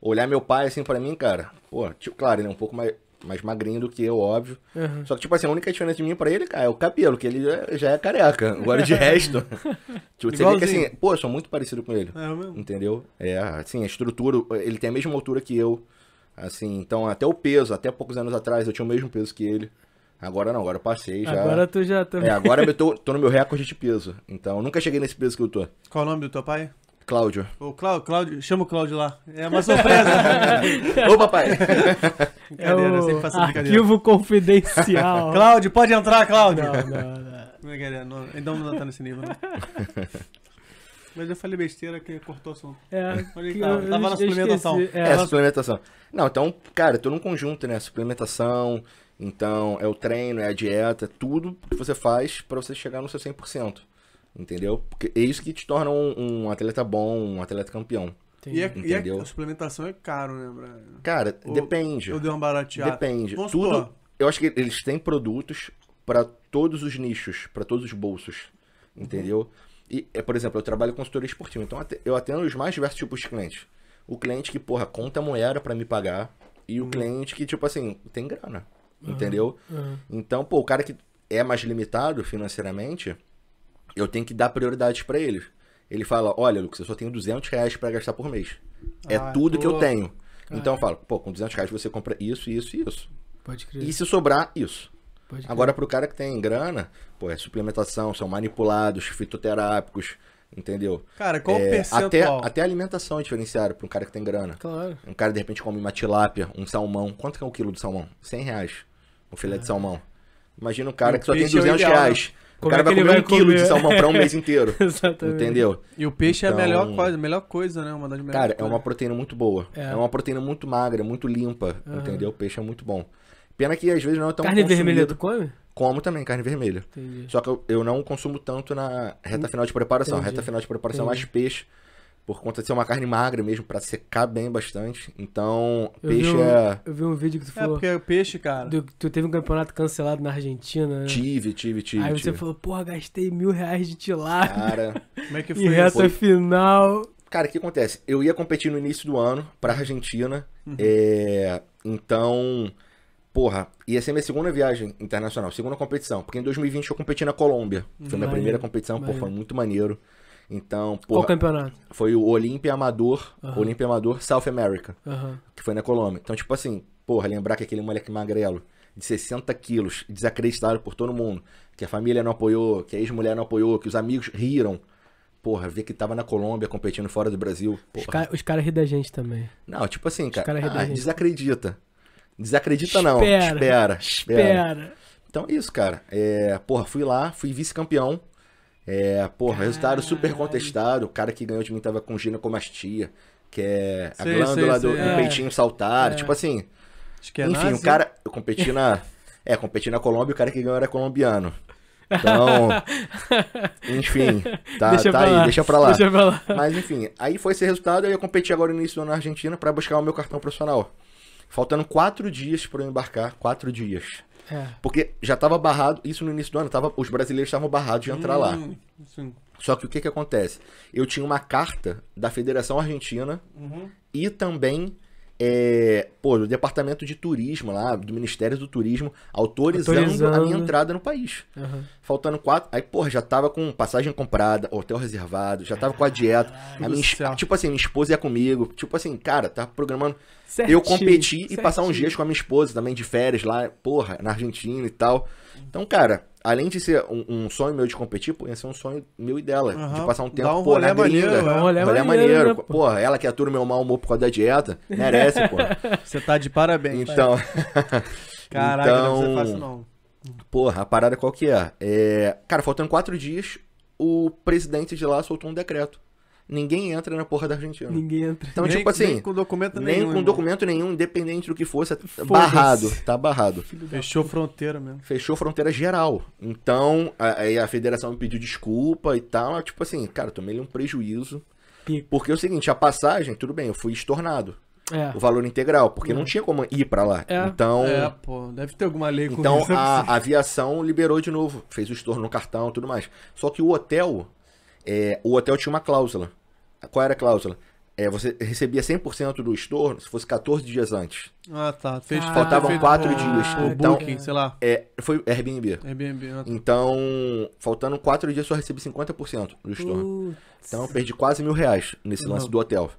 S4: Olhar meu pai, assim, pra mim, cara, pô, tipo, claro, ele é um pouco mais, mais magrinho do que eu, óbvio.
S3: Uhum.
S4: Só que, tipo assim, a única diferença de mim pra ele, cara, é o cabelo, que ele já- já é careca. Agora, de resto, tipo, você vê que, assim, pô, eu sou muito parecido com ele.
S2: É mesmo.
S4: Entendeu? É, assim, a estrutura, ele tem a mesma altura que eu. Assim, então até o peso, até poucos anos atrás eu tinha o mesmo peso que ele. Agora não, agora eu passei já.
S3: Agora tu já tá.
S4: É, agora eu tô, tô no meu recorde de peso. Então, nunca cheguei nesse peso que eu tô.
S2: Qual o nome do teu pai?
S4: Cláudio.
S2: O Cláudio, Cláudio, chama o Cláudio lá. É uma surpresa.
S4: Ô, papai!
S3: É
S2: brincadeira, eu
S3: o
S2: sempre faço brincadeira.
S3: arquivo confidencial.
S2: Cláudio, pode entrar, Cláudio.
S3: Não, não, não.
S2: Brincadeira, não, ainda não tá nesse nível, não. Mas eu falei besteira que cortou o assunto.
S3: É,
S2: Onde
S3: que
S2: tava?
S3: eu-
S2: Tava na suplementação.
S3: esqueci.
S4: É,
S3: É, ela-
S4: suplementação. Não, então, cara, tudo um conjunto, né? Suplementação, então é o treino, é a dieta, tudo que você faz pra você chegar no seu 100%. Entendeu? Porque é isso que te torna um, um atleta bom, um atleta campeão.
S2: E, é, e é-
S4: Entendeu?
S2: a suplementação é caro, né, Brian?
S4: Cara,
S2: O-
S4: depende.
S2: Eu dei uma barateada.
S4: Depende.
S2: Vamos
S4: Tudo.
S2: supor,
S4: Eu acho que eles têm produtos pra todos os nichos, pra todos os bolsos. Entendeu? E, é, por exemplo, eu trabalho com consultoria esportiva, então eu atendo os mais diversos tipos de clientes. O cliente que, porra, conta moeda pra me pagar. E o cliente que, tipo assim, tem grana. Entendeu?
S3: Uhum.
S4: Então, pô, o cara que é mais limitado financeiramente, eu tenho que dar prioridades pra ele. Ele fala, olha, Lucas, eu só tenho 200 reais pra gastar por mês. É
S2: Ah,
S4: tudo que eu tenho. Então eu falo, pô, com 200 reais você compra isso, isso e isso.
S3: Pode crer.
S4: E se sobrar, isso.
S3: Pode crer.
S4: Agora, pro cara que tem grana, pô, é suplementação, são manipulados, fitoterápicos, entendeu?
S2: Cara, qual o
S4: É,
S2: percentual?
S4: até, até alimentação é diferenciada pra um cara que tem grana.
S3: Claro.
S4: Um cara, de repente, come uma tilápia, um salmão. Quanto que é o quilo de salmão? 100 reais. Um filé de salmão. Imagina um cara
S2: E
S4: que só tem
S2: peixe é o
S4: 200
S2: ideal, né?
S4: reais. O
S3: Como
S4: cara
S3: é
S4: vai comer um
S3: vai
S4: quilo de
S3: comer?
S4: salmão pra um mês inteiro.
S3: Exatamente.
S4: Entendeu?
S2: E o peixe é a
S4: Então-
S2: melhor coisa, melhor coisa, né? Uma das melhores
S4: Cara, é
S2: coisas.
S4: uma proteína muito boa.
S3: É.
S4: É, uma proteína muito magra, muito limpa.
S3: Aham.
S4: Entendeu? O peixe é muito bom. Pena que às vezes não é tão
S3: Carne vermelha tu come?
S4: Como também, carne vermelha.
S3: Entendi.
S4: Só que eu, eu não consumo tanto na reta final de preparação.
S3: Entendi.
S4: Reta final de preparação é mais
S3: Entendi.
S4: peixe. Por conta de ser uma carne magra mesmo, pra secar bem bastante. Então,
S3: Eu
S4: peixe
S3: um,
S4: é.
S3: eu vi um vídeo que tu
S2: É,
S3: falou.
S2: porque o peixe, cara.
S3: do- tu teve um campeonato cancelado na Argentina, né?
S4: Tive, tive, tive.
S3: Aí você
S4: tive.
S3: falou, porra, gastei mil reais de tilápia
S4: Cara.
S2: Como é que foi
S3: reta
S2: isso?
S4: Foi.
S3: final.
S4: Cara, o que acontece? Eu ia competir no início do ano pra Argentina.
S2: Uhum.
S4: é, então, porra, ia ser minha segunda viagem internacional, segunda competição. Porque em 2020 eu competi na Colômbia. Foi minha primeira competição, pô,
S3: maneiro.
S4: foi muito maneiro. Então,
S3: Qual
S4: porra,
S3: campeonato?
S4: foi o Olímpia Amador,
S3: Aham.
S4: Olímpia Amador South America,
S3: Aham.
S4: que foi na Colômbia. Então, tipo assim, porra, lembrar que aquele moleque magrelo, de 60 quilos, desacreditado por todo mundo, que a família não apoiou, que a ex-mulher não apoiou, que os amigos riram. Porra, ver que tava na Colômbia competindo fora do Brasil.
S3: Os
S4: Porra.
S3: caras cara riem da gente também.
S4: Não, tipo assim, cara,
S3: caras
S4: ah, desacredita. Desacredita não,
S3: Espera,
S4: espera, espera.
S3: Espera.
S4: Então é isso, cara. É, porra, fui lá, fui vice-campeão. É, porra, resultado super contestado. O cara que ganhou de mim tava com ginecomastia, que é a
S2: Sei,
S4: glândula
S2: sei,
S4: do,
S2: sei.
S4: do
S3: É.
S4: peitinho saltar.
S3: É.
S4: Tipo assim,
S2: Acho que é
S4: enfim, o cara. Eu competi na. É, competi na Colômbia e o cara que ganhou era colombiano. Então. enfim, tá,
S3: deixa
S4: tá aí,
S3: lá.
S4: deixa pra lá.
S3: Deixa pra lá.
S4: Mas enfim, aí foi esse resultado. Eu ia competir agora no início do ano na Argentina pra buscar o meu cartão profissional. Faltando quatro dias pra eu embarcar. Quatro dias.
S3: É.
S4: Porque já tava barrado, isso no início do ano, tava, os brasileiros estavam barrados de entrar lá.
S2: Hum, sim.
S4: Só que o que que acontece? Eu tinha uma carta da Federação Argentina
S2: Uhum.
S4: e também é, pô, do departamento de turismo lá, do Ministério do Turismo, autorizando, a
S3: Autorizando.
S4: minha entrada no país.
S3: Aham.
S4: Faltando quatro. Aí, porra, já tava com passagem comprada, hotel reservado, já tava com a dieta. A minha, tipo assim, minha esposa ia comigo. Tipo assim, cara, tava programando eu
S3: Certinho,
S4: competir e passar uns dias com a minha esposa também de férias lá, porra, na Argentina e tal. Então, cara, além de ser um, um sonho meu de competir, pô, ia ser um sonho meu e dela. De
S2: Aham.
S4: passar um tempo,
S2: um
S4: pô, na
S2: rolê maneiro,
S4: gringa.
S2: é.
S3: Um rolê
S4: Rolê
S3: maneiro,
S4: maneiro.
S3: né, pô?
S4: Porra, ela que atura o meu mau humor por causa da dieta, merece, pô.
S2: Você tá de parabéns.
S4: Então,
S2: Caraca, não
S4: então-
S2: é fácil não.
S4: porra, a parada qual que é? é? Cara, faltando quatro dias, o presidente de lá soltou um decreto. Ninguém entra na porra da Argentina.
S3: Ninguém entra.
S4: Então,
S2: nem,
S4: tipo assim,
S2: nem com documento
S4: nem
S2: nenhum.
S4: com
S2: irmão.
S4: documento nenhum, independente do que fosse, tá
S3: Foda-se.
S4: barrado, tá barrado.
S2: Fechou fronteira mesmo.
S4: Fechou fronteira geral. Então, a- aí a federação me pediu desculpa e tal. Tipo assim, cara, tomei um prejuízo.
S3: Pica.
S4: Porque é o seguinte, a passagem, tudo bem, eu fui estornado.
S3: É.
S4: O valor integral, porque não tinha como ir pra lá.
S3: É.
S4: Então,
S2: É, pô, deve ter alguma lei com
S4: então
S2: isso.
S4: a, a aviação liberou de novo, fez o estorno no cartão e tudo mais. Só que o hotel, é, o hotel tinha uma cláusula. Qual era a cláusula? É, você recebia 100% do estorno se fosse 14 dias antes.
S2: Ah, tá. Fez,
S3: Ah,
S4: Faltavam
S2: fez
S4: quatro
S2: o-
S4: dias.
S2: O
S4: Então-
S2: Booking, sei lá.
S4: É, foi Airbnb.
S2: Airbnb. ah, tá.
S4: Então, faltando 4 dias, só recebi 50% do estorno.
S3: Putz.
S4: Então eu perdi quase mil reais nesse lance
S2: Não.
S4: do hotel.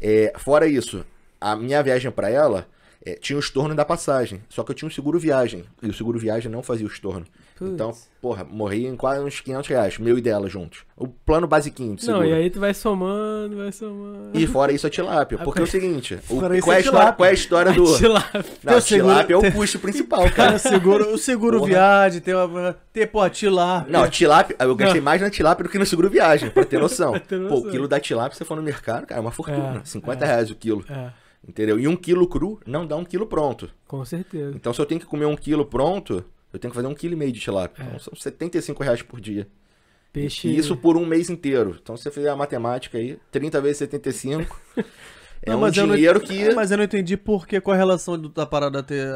S4: É, fora isso, a minha viagem pra ela é, tinha o estorno da passagem. Só que eu tinha um seguro viagem. E o seguro viagem não fazia o estorno.
S3: Putz.
S4: Então, porra, morri em quase uns 500 reais, meu e dela juntos. O plano basiquinho de seguro.
S3: Não, e aí tu vai somando, vai somando.
S4: E fora isso a tilápia. Porque é o seguinte, o- qual, é
S2: a
S4: a história,
S2: tilápia.
S4: qual é a história do...
S3: Vai lá.
S4: Não, a tilápia é o
S2: teu-
S4: custo principal,
S2: Cara,
S4: cara.
S2: o seguro, o seguro
S4: Porra.
S2: viagem, tem, uma, tem pô, tilápia.
S4: Não, tilápia, eu gastei mais na tilápia do que no seguro viagem, pra ter noção.
S3: ter
S4: Pô,
S3: noção.
S4: o quilo da tilápia, você for no mercado, cara, é uma fortuna.
S3: É,
S4: 50 reais o quilo.
S3: É,
S4: Entendeu? E um quilo cru não dá um quilo pronto.
S3: com certeza.
S4: Então, se eu tenho que comer um quilo pronto, eu tenho que fazer um quilo e meio de tilápia.
S3: É.
S4: Então, são 75 reais por dia.
S3: Peixe.
S4: E isso por um mês inteiro. Então, se você fizer a matemática aí, 30 vezes 75, é
S2: Não,
S4: um
S2: eu não-
S4: dinheiro que...
S2: Mas eu não entendi por que, qual a relação da parada ter,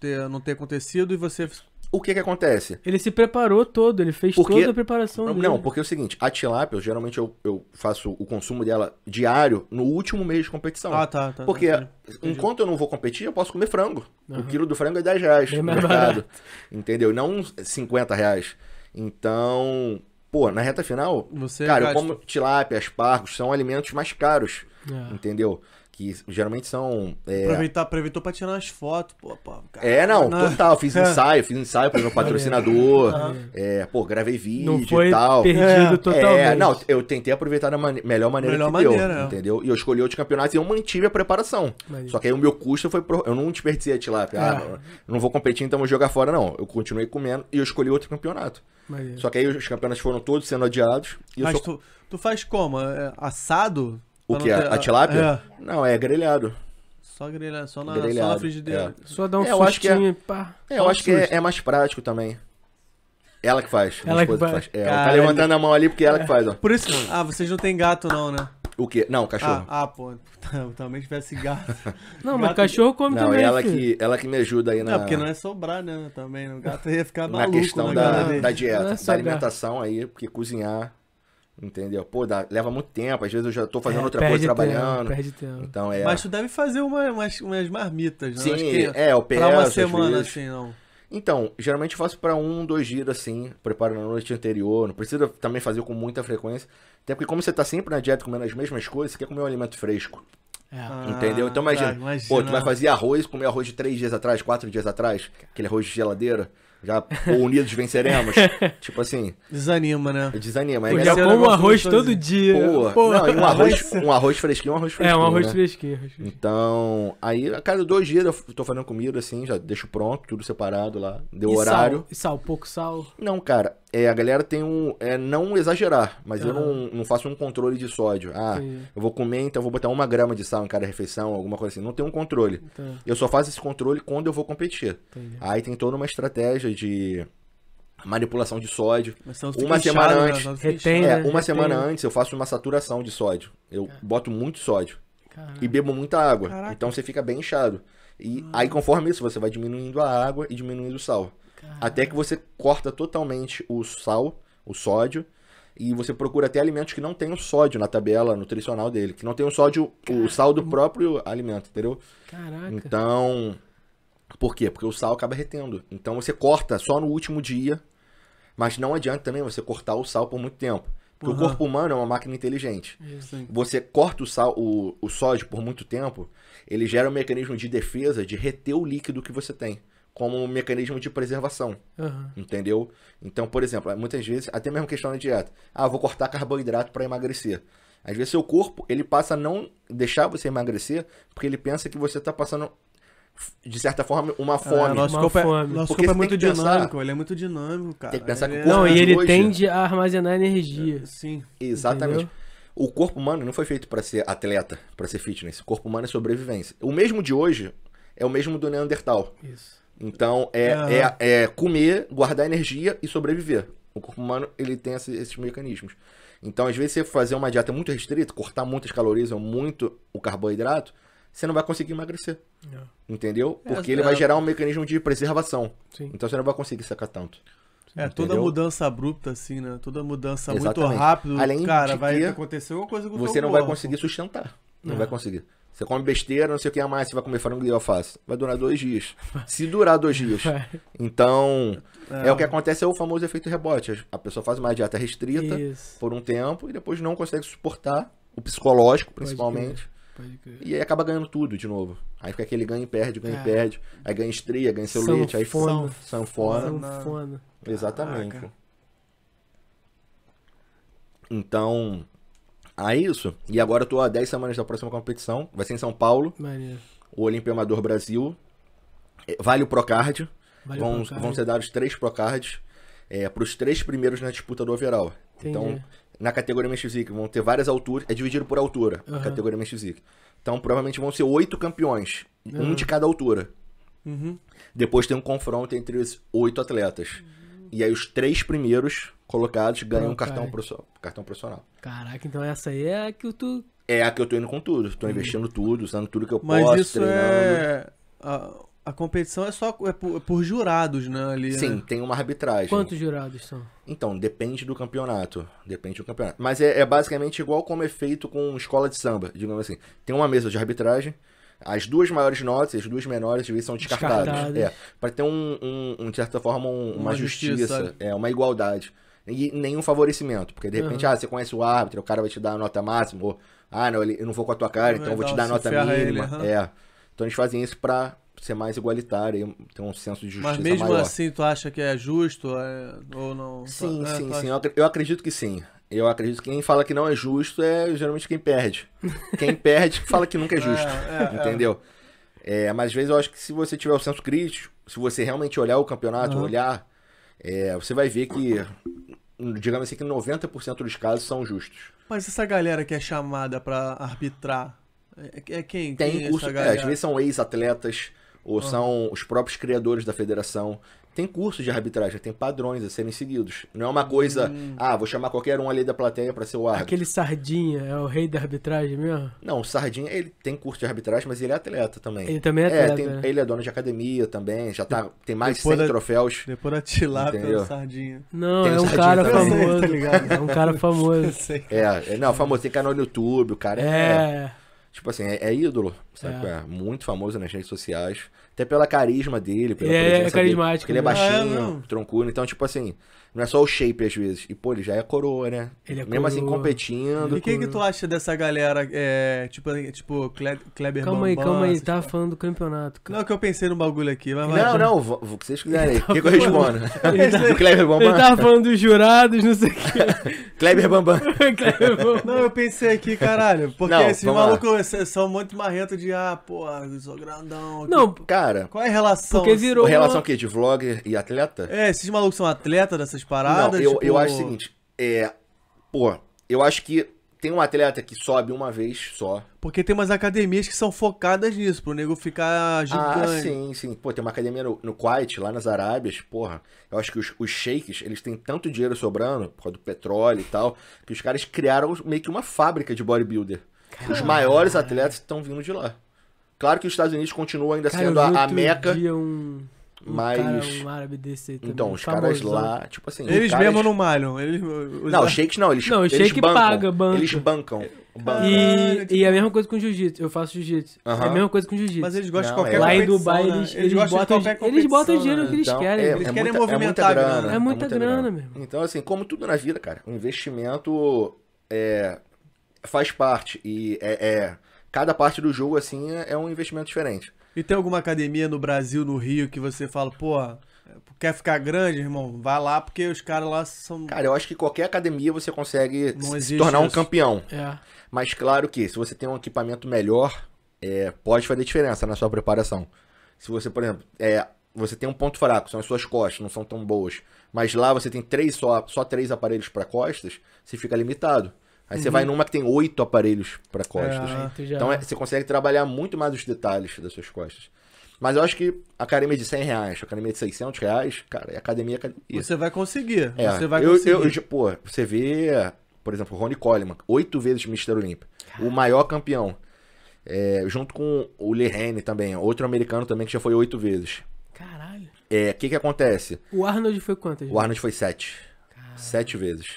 S2: ter, não ter acontecido e você.
S4: O que que acontece?
S3: Ele se preparou todo, ele fez
S4: Porque-
S3: toda a preparação dele.
S4: Não, porque é o seguinte, a tilápia, eu, geralmente eu, eu faço o consumo dela diário no último mês de competição.
S2: Ah, tá, tá.
S4: Porque
S2: tá,
S4: enquanto eu não vou competir, eu posso comer frango. O
S3: Aham.
S4: quilo do frango é 10 reais
S3: Bem
S4: no mercado.
S3: barato.
S4: Entendeu? Não uns 50 reais. Então, pô, na reta final,
S2: Você
S4: cara, eu como tilápia, aspargos, são alimentos mais caros.
S3: É.
S4: Entendeu? Que geralmente são. é,
S2: Aproveitar, aproveitou pra tirar umas fotos, pô, pô. cara.
S4: É, não,
S2: Não.
S4: total. Fiz
S2: É.
S4: ensaio, fiz ensaio pro meu patrocinador. É, pô, gravei vídeo
S3: Não
S4: e
S3: foi
S4: tal.
S3: perdido
S2: É.
S3: totalmente.
S4: É, não, eu tentei aproveitar da mane- melhor maneira
S2: Melhor
S4: que deu,
S2: maneira, é.
S4: entendeu? E eu escolhi outros campeonatos e eu mantive a preparação.
S3: Maneiro.
S4: Só que aí o meu custo foi... Pro... Eu não desperdicei tilápia.
S3: É.
S4: Ah, eu não vou competir, então vou jogar fora, não. Eu continuei comendo e eu escolhi outro campeonato.
S3: Maneiro.
S4: Só que aí os campeonatos foram todos sendo adiados. E eu
S2: Mas
S4: sou...
S2: tu, tu faz como? É assado?
S4: O que?
S2: não
S4: A, tilápia?
S2: É.
S4: Não, é grelhado.
S2: Só grelhar, só na, só
S4: Grelhado,
S2: na frigideira.
S3: Só dá um
S4: É, eu acho que é-
S3: pá.
S4: É,
S3: Só
S4: eu
S3: um
S4: acho que é, é mais prático também. Ela que faz.
S3: Ela que faz.
S4: É, ela tá
S2: Caralho.
S4: levantando a mão ali porque é ela que faz, ó.
S2: Por isso. Ah, vocês não têm gato, não, né?
S4: O quê? Não, cachorro.
S2: Ah, ah, pô. Eu também tivesse gato.
S3: Não, mas
S2: Gato-
S3: cachorro come
S4: não,
S3: também,
S4: é ela
S3: filho.
S4: que, ela que me ajuda aí na,
S2: Não, porque não é sobrar, né? Também. O gato ia ficar
S4: na
S2: maluco
S4: questão
S2: na
S4: da,
S2: casa dele.
S4: da dieta,
S3: Não é
S4: da
S3: só
S4: alimentação aí, porque cozinhar, entendeu? Pô, dá- leva muito tempo, às vezes eu já tô fazendo
S3: É,
S4: outra coisa
S3: tempo,
S4: trabalhando.
S3: Perde tempo.
S4: Então é.
S2: Mas tu deve fazer uma, umas, umas marmitas, né?
S4: Sim,
S2: Acho que
S4: é, eu peço.
S2: pra uma semana, assim, não.
S4: Então, geralmente eu faço pra um, dois dias assim, preparo na noite anterior. Não precisa também fazer com muita frequência. Até porque, como você tá sempre na dieta comendo as mesmas coisas, você quer comer um alimento fresco.
S3: É.
S2: Ah,
S4: Entendeu? Então imagina,
S2: tá,
S4: pô, tu vai fazer arroz, comer arroz de três dias atrás, quatro dias atrás, aquele arroz de geladeira, já unidos venceremos. tipo assim,
S2: Desanima, né?
S4: desanima. Aí
S3: Pô,
S4: melhor-
S3: já
S2: é um
S3: como arroz todo dia.
S4: Pô,
S3: Pô,
S4: não, e um arroz, um arroz fresquinho, um arroz
S3: É,
S4: fresquinho.
S3: um arroz
S4: né?
S3: fresquinho. arroz fresquinho.
S4: Então, aí a cada dois dias eu tô fazendo comida assim, já deixo pronto, tudo separado lá, deu
S3: E
S4: horário.
S3: Sal, e sal, pouco sal.
S4: Não, cara, é, a galera tem um. É não exagerar, mas eu não, não faço um controle de sódio. Ah,
S3: Entendi.
S4: eu vou comer, então eu vou botar uma grama de sal em cada refeição, alguma coisa assim. Não tem um controle.
S3: Então,
S4: Eu só faço esse controle quando eu vou competir.
S3: entendi.
S4: Aí tem toda uma estratégia de manipulação de sódio. Uma semana
S2: inchado, né?
S4: antes.
S3: Retém,
S2: inchado.
S4: É,
S3: né?
S4: uma
S3: Já
S4: semana antes eu faço uma saturação de sódio. Eu boto muito sódio.
S3: Caralho.
S4: E bebo muita água.
S2: Caraca.
S4: Então você fica bem inchado. E aí, conforme isso, você vai diminuindo a água e diminuindo o sal. Até que você corta totalmente o sal, o sódio. E você procura até alimentos que não tenham sódio na tabela nutricional dele, que não tenham sódio, o sal do próprio alimento, entendeu?
S3: Caraca.
S4: Então, por quê? Porque o sal acaba retendo. Então você corta só no último dia, mas não adianta também você cortar o sal por muito tempo. Porque o
S2: Uhum.
S4: corpo humano é uma máquina inteligente.
S2: Sim.
S4: Você corta o, sal, o, o sódio por muito tempo, ele gera um mecanismo de defesa de reter o líquido que você tem, como um mecanismo de preservação.
S3: Aham.
S4: Entendeu? Então, por exemplo, muitas vezes, até mesmo questão da dieta. Ah, vou cortar carboidrato para emagrecer. Às vezes seu corpo, ele passa a não deixar você emagrecer, porque ele pensa que você tá passando, de certa forma, uma
S2: É,
S4: fome.
S2: nosso
S3: Uma
S2: corpo é,
S3: fome.
S2: nosso corpo é muito
S4: que pensar-
S2: dinâmico, ele é muito dinâmico, cara.
S4: Tem que pensar que
S2: Ele
S4: o corpo
S3: Não,
S2: é...
S3: e
S4: de
S3: ele
S4: hoje-
S3: tende a armazenar energia.
S2: Sim.
S4: Exatamente.
S3: Entendeu?
S4: O corpo humano não foi feito para ser atleta, para ser fitness. O corpo humano é sobrevivência. O mesmo de hoje é o mesmo do Neandertal.
S3: Isso.
S4: Então, é,
S2: Aham.
S4: é, é comer, guardar energia e sobreviver. O corpo humano, ele tem esse- esses mecanismos. Então, às vezes, você fazer uma dieta muito restrita, cortar muitas calorias ou muito o carboidrato, você não vai conseguir emagrecer.
S3: Não.
S4: Entendeu?
S2: É,
S4: Porque ele
S2: é.
S4: vai gerar um mecanismo de preservação.
S3: Sim.
S4: Então, você não vai conseguir sacar tanto.
S2: É, toda
S4: Entendeu?
S2: mudança abrupta, assim, né? Toda mudança muito
S4: Exatamente.
S2: rápido,
S4: Além
S2: cara, vai acontecer alguma coisa com
S4: Você não vai conseguir sustentar. Não
S3: Não.
S4: vai conseguir. Você come besteira, não sei o que mais, você vai comer frango e alface. Vai durar dois dias. Se durar dois dias. Então, é. o que acontece é o famoso efeito rebote. A pessoa faz uma dieta restrita
S3: Isso.
S4: por um tempo e depois não consegue suportar, o psicológico principalmente,
S3: Pode crer.
S4: e aí acaba ganhando tudo de novo. Aí fica aquele ganha e perde, ganha e
S3: Cara.
S4: perde, aí ganha estria, ganha celulite, aí
S3: Sanfona.
S4: sanfona.
S3: Sanfona.
S4: Exatamente.
S2: Caraca.
S4: Então, é isso. E agora eu tô há 10 semanas da próxima competição, vai ser em São Paulo,
S3: Maneiro.
S4: o Olímpio Amador Brasil. É, Vale o Procard.
S3: Vale
S4: vão,
S3: pra caralho.
S4: vão ser dados três Procards é, para os três primeiros na disputa do overall. Então,
S3: Entendi.
S4: na categoria Physique vão ter várias alturas, é dividido por altura, a
S3: Aham.
S4: categoria Physique. Então, provavelmente vão ser oito campeões, um
S3: Aham.
S4: de cada altura.
S2: Uhum.
S4: Depois tem um confronto entre os oito atletas. E aí os três primeiros colocados ganham um cartão, profi- cartão profissional.
S3: Caraca, então essa aí é a que tu.
S4: É a que eu tô indo com tudo. Tô investindo tudo, usando tudo que eu
S2: Mas
S4: posso,
S2: isso
S4: treinando.
S2: é... A, a competição é só é por, é por jurados, né? Ali,
S4: Sim,
S2: né?
S4: tem uma arbitragem.
S3: Quantos jurados são?
S4: Então, depende do campeonato. Depende do campeonato. Mas é, é basicamente igual como é feito com escola de samba, digamos assim. Tem uma mesa de arbitragem. As duas maiores notas e as duas menores às vezes são descartadas.
S3: Descartadas.
S4: É, para ter um, um- um, de certa forma, um- uma,
S2: Uma
S4: justiça,
S2: justiça.
S4: é, uma igualdade. E nenhum favorecimento. Porque de repente,
S3: Aham.
S4: ah, você conhece o árbitro, o cara vai te dar a nota máxima, ou ah, não, ele- eu não vou com a tua cara, então eu vou te dar a nota
S2: ferra ele,
S4: mínima.
S2: aham.
S4: É. Então eles fazem isso pra ser mais igualitário e ter um senso de justiça
S2: Mas mesmo
S4: maior.
S2: assim, tu acha que é justo é, ou não?
S4: Sim,
S2: É,
S4: sim, sim.
S2: acha-
S4: eu acredito que sim. Eu acredito que quem fala que não é justo é geralmente quem perde. Quem perde fala que nunca é justo.
S2: É, é, é.
S4: entendeu? É, mas às vezes eu acho que se você tiver o senso crítico, se você realmente olhar o campeonato,
S2: Aham.
S4: olhar, é, você vai ver que, digamos assim, que 90% dos casos são justos.
S2: Mas essa galera que é chamada pra arbitrar, é, é quem?
S4: Tem
S2: quem é
S4: curso, é, às vezes são ex-atletas ou são os próprios criadores da federação. Tem curso de arbitragem, tem padrões a serem seguidos. Não é uma coisa,
S2: Hum.
S4: ah, vou chamar qualquer um ali da plateia pra ser o árbitro.
S3: Aquele Sardinha é o rei da arbitragem mesmo?
S4: Não, o Sardinha, ele tem curso de arbitragem, mas ele é atleta também.
S3: Ele também é
S4: É,
S3: atleta.
S4: tem-
S3: né?
S4: ele é dono de academia também, já tá, tem mais de
S2: Depois
S4: 100
S2: da-
S4: troféus.
S2: Depois da tilápia,
S4: Entendeu?
S2: sardinha.
S3: Não,
S4: Tem
S3: é um
S4: Sardinha
S3: cara
S4: também.
S3: famoso.
S2: Tá ligado?
S3: É um cara famoso.
S2: sei.
S4: É, é, não, famoso, tem canal no YouTube, o cara é,
S3: É.
S4: tipo assim, é, é ídolo, sabe?
S3: É.
S4: É. muito famoso nas redes sociais, até pela carisma dele, pela
S3: é
S4: presença dele,
S3: carismático,
S4: porque ele é
S3: né?
S4: baixinho,
S2: Ah, é,
S4: troncudo, então tipo assim, não é só o shape às vezes. E pô, ele já é coroa, né?
S3: Ele é
S4: Mesmo assim
S3: coroa.
S4: competindo.
S2: E o que que tu acha dessa galera, é, tipo, tipo Cle- Kleber
S3: Calma aí,
S2: Bambam,
S3: calma aí. Tava
S2: paradas?
S3: falando do campeonato. cara.
S2: Não, que eu pensei no bagulho aqui, mas vai.
S4: Não, não, o que vocês quiserem aí. O que, que eu respondo?
S3: Ele tá-
S4: Do Kleber
S3: Ele
S4: Bambam?
S3: tava falando dos jurados, não sei o que.
S4: Kleber Bambam.
S2: Não, eu pensei aqui, caralho, porque
S4: Não,
S2: esses
S4: lá.
S2: malucos são muito marrentos de, ah, porra, eu sou grandão. aqui.
S3: Não,
S4: Cara,
S2: Qual é a relação?
S3: porque virou.
S4: a relação
S3: uma-
S4: aqui de vlogger e atleta?
S2: É, esses malucos são atletas dessas paradas?
S4: Não, eu,
S2: tipo-
S4: eu acho o seguinte, é, pô, eu acho que tem um atleta que sobe uma vez só.
S2: Porque tem umas academias que são focadas nisso, pro nego ficar
S4: Ah,
S2: gigante.
S4: sim, sim. Pô, tem uma academia no, no Kuwait, lá nas Arábias, porra. Eu acho que os, os sheiks, eles têm tanto dinheiro sobrando, por causa do petróleo e tal, que os caras criaram meio que uma fábrica de bodybuilder. Os maiores atletas estão vindo de lá. Claro que os Estados Unidos continuam ainda
S3: Cara, eu
S4: sendo
S3: vi
S4: a, a meca.
S3: dia um,
S4: Mas.
S3: cara, um árabe desse também.
S4: então, os caras
S3: famosão.
S4: lá, tipo assim.
S2: Eles
S4: caras...
S2: mesmo não malham. Eles, os-
S4: Não, os shakes não, eles,
S3: Não, o
S4: eles
S3: shake
S4: bancam.
S3: paga, banca.
S4: Eles bancam. bancam.
S3: E,
S2: tipo-
S3: e é a mesma coisa com jiu-jitsu. Eu faço jiu-jitsu. É a mesma coisa com jiu-jitsu.
S2: Mas eles gostam
S4: Não,
S2: de qualquer
S4: é.
S3: Lá em Dubai,
S2: né?
S3: eles, eles,
S2: de
S3: botam, eles botam o dinheiro
S2: né?
S3: que eles
S4: Então,
S3: querem.
S4: é,
S3: eles
S4: é
S2: querem
S4: muita, é
S2: movimentar
S4: muita
S2: a
S4: grana.
S2: grana.
S3: É muita grana, meu irmão.
S4: Então, assim, como tudo na vida, cara, o investimento é, faz parte. E é, é- cada parte do jogo, assim, é, é um investimento diferente.
S2: E tem alguma academia no Brasil, no Rio, que você fala, pô, quer ficar grande, irmão? Vai lá porque os caras lá são.
S4: Cara, eu acho que qualquer academia você consegue se tornar um
S2: isso.
S4: campeão.
S3: É.
S4: Mas claro que se você tem um equipamento melhor, é, pode fazer diferença na sua preparação. Se você, por exemplo, é, você tem um ponto fraco, são as suas costas, não são tão boas. Mas lá você tem três só, só três aparelhos para costas, você fica limitado. Aí você vai numa que tem oito aparelhos para costas.
S2: É.
S3: Aí tu já-
S4: Então é- você consegue trabalhar muito mais os detalhes das suas costas. Mas eu acho que a academia de 100 reais, a academia de 600 reais, cara, é academia, academia.
S2: Você vai conseguir.
S4: É,
S2: você vai
S4: eu,
S2: conseguir.
S4: eu- eu- pô, você vê, por exemplo, o Ronnie Coleman, oito vezes Mr. Olímpia, o maior campeão. É, junto com o Lehane também, outro americano também que já foi oito vezes.
S3: Caralho.
S4: É, o que que acontece?
S3: O Arnold foi quantas?
S4: O Arnold foi sete. Sete vezes.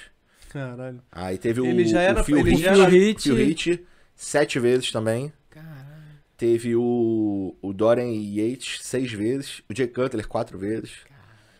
S2: Caralho.
S4: Aí teve o,
S2: Ele já era-
S4: o Phil
S2: ele já
S3: era-
S4: Phil Heath, sete vezes também.
S3: Caralho.
S4: Teve o, o Dorian Yates seis vezes. O Jay Cutler quatro vezes.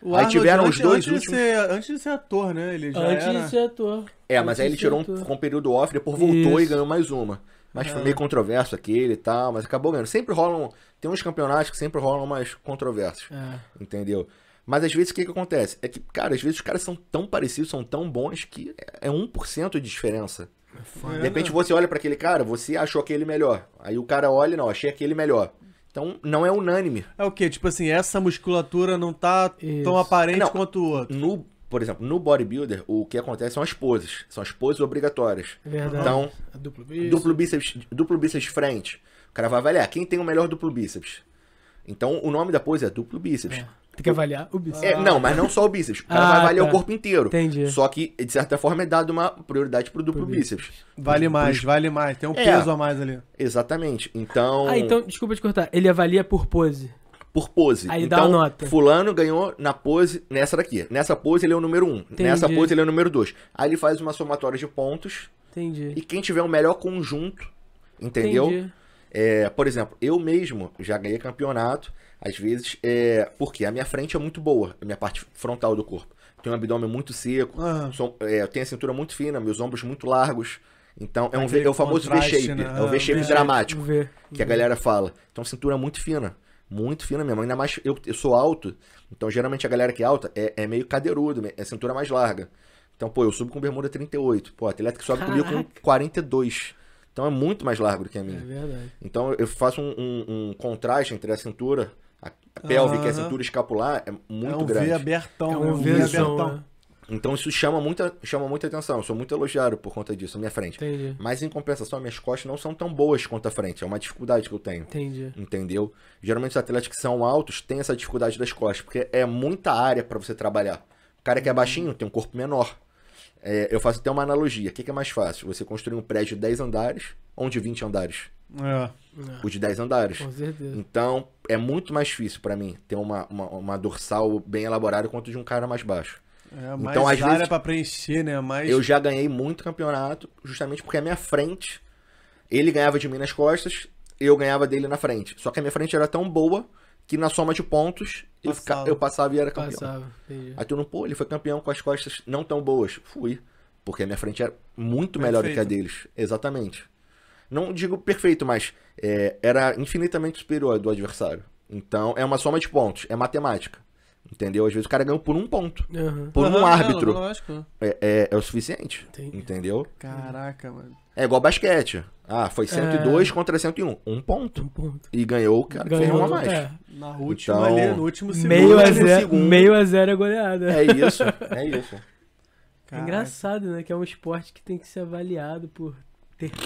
S2: O
S4: Aí tiveram os
S2: antes,
S4: dois
S2: antes de
S4: últimos-
S2: ser, antes de ser ator, né? Ele já
S3: Antes
S2: era...
S3: de ser ator.
S4: É, mas aí ele
S3: Antes de
S4: tirou um, ficou um período off, depois voltou e
S3: Isso.
S4: ganhou mais uma. Mas foi meio controverso aquele e tal, mas acabou ganhando. Sempre rolam. Tem uns campeonatos que sempre rolam mais controversos.
S3: É.
S4: Entendeu? Mas às vezes o que, que acontece? É que, cara, às vezes os caras são tão parecidos, são tão bons que é 1% de diferença.
S2: É,
S4: De repente você olha pra aquele cara, você achou aquele melhor. Aí o cara olha, não, achei aquele melhor. Então não é unânime.
S2: É o quê? Tipo assim, essa musculatura não tá
S3: Isso.
S2: tão aparente
S4: Não.
S2: quanto o outro.
S4: No, por exemplo, no bodybuilder, o que acontece são as poses. São as poses obrigatórias.
S3: É verdade.
S4: Então,
S3: A duplo bíceps.
S4: duplo bíceps, duplo bíceps de frente. O cara vai avaliar quem tem o melhor duplo bíceps. Então o nome da pose é duplo bíceps.
S3: É. Tem que avaliar o bíceps.
S4: É, não, mas não só o bíceps. O cara
S3: Ah,
S4: vai avaliar
S3: tá.
S4: o corpo inteiro.
S3: Entendi.
S4: Só que, de certa forma, é dado uma prioridade pro duplo
S3: Pro
S4: bíceps.
S2: Vale mais, vale mais. Tem um
S4: É.
S2: peso a mais ali.
S4: Exatamente. Então,
S3: Ah, então, desculpa te cortar. Ele avalia por pose.
S4: por pose.
S3: Aí dá
S4: então,
S3: a nota.
S4: fulano ganhou na pose, nessa daqui. Nessa pose ele é o número 1. Um. Nessa pose ele é o número 2. Aí ele faz uma somatória de pontos
S3: Entendi.
S4: e quem tiver o melhor conjunto, entendeu?
S3: Entendi.
S4: É, por exemplo, eu mesmo já ganhei campeonato, às vezes, é, porque a minha frente é muito boa, a minha parte frontal do corpo. Tenho um abdômen muito seco,
S2: Aham.
S4: sou- é, eu tenho a cintura muito fina, meus ombros muito largos. Então, é, um V- é o famoso V-shape,
S2: né?
S4: é o
S2: Ah,
S4: V-shape dramático,
S3: ver.
S4: que a galera fala. Então, cintura muito fina, muito fina mesmo. Ainda mais, eu, eu sou alto, então geralmente a galera que é alta é, é meio cadeirudo, é cintura mais larga. Então, pô, eu subo com bermuda 38. Pô, atleta que sobe comigo com
S3: Caraca.
S4: 42. Então é muito mais largo do que a
S3: É
S4: minha.
S3: verdade.
S4: Então eu faço um, um- um contraste entre a cintura, pélvica e a cintura escapular é
S2: É
S4: muito
S2: um
S4: grande.
S2: V abertão.
S3: É
S2: né?
S3: um
S2: V abertão.
S3: né?
S4: Então isso chama muita, chama muita atenção. Eu sou muito elogiado por conta disso, a minha frente.
S3: Entendi.
S4: Mas em compensação, minhas costas não são tão boas quanto a frente. É uma dificuldade que eu tenho.
S3: Entendi.
S4: Entendeu? Geralmente os atletas que são altos têm essa dificuldade das costas, porque é muita área para você trabalhar. O cara que é baixinho tem um corpo menor. É, eu faço até uma analogia. O que, que é mais fácil? Você construir um prédio de 10 andares ou um de 20 andares?
S2: É.
S4: O de 10 andares.
S3: Com certeza.
S4: Então, é muito mais difícil pra mim ter uma, uma, uma dorsal bem elaborada quanto de um cara mais baixo.
S2: É, mais
S4: Então, às
S2: área
S4: vezes-
S2: pra preencher, né? Mais...
S4: Eu já ganhei muito campeonato, justamente porque a minha frente, ele ganhava de mim nas costas, eu ganhava dele na frente. Só que a minha frente era tão boa que na soma de pontos eu, fica- eu passava e era campeão.
S3: Passava. Entendi.
S4: Aí tu não, pô, ele foi campeão com as costas não tão boas. Fui. Porque a minha frente era muito melhor do que a
S2: Perfeito.
S4: deles. Exatamente. Não digo perfeito, mas é, era infinitamente superior do adversário. Então é uma soma de pontos, é matemática. Entendeu? Às vezes o cara ganhou por um ponto.
S3: Aham.
S4: Por um árbitro.
S2: é, lógico.
S4: É, é- é o suficiente.
S3: Entendi.
S4: Entendeu?
S2: Caraca, mano.
S4: É igual basquete. Ah, foi 102 contra 101. Um ponto.
S3: Um ponto.
S4: E ganhou o cara que fez
S3: Ganhou,
S4: um a mais.
S3: é.
S2: Na última
S4: Então,
S2: ali, no último segundo.
S3: Meio a, zero,
S4: segundo.
S3: meio a zero é goleada.
S4: É isso, é isso.
S3: É
S2: Caraca.
S3: engraçado, né? Que é um esporte que tem que ser avaliado por.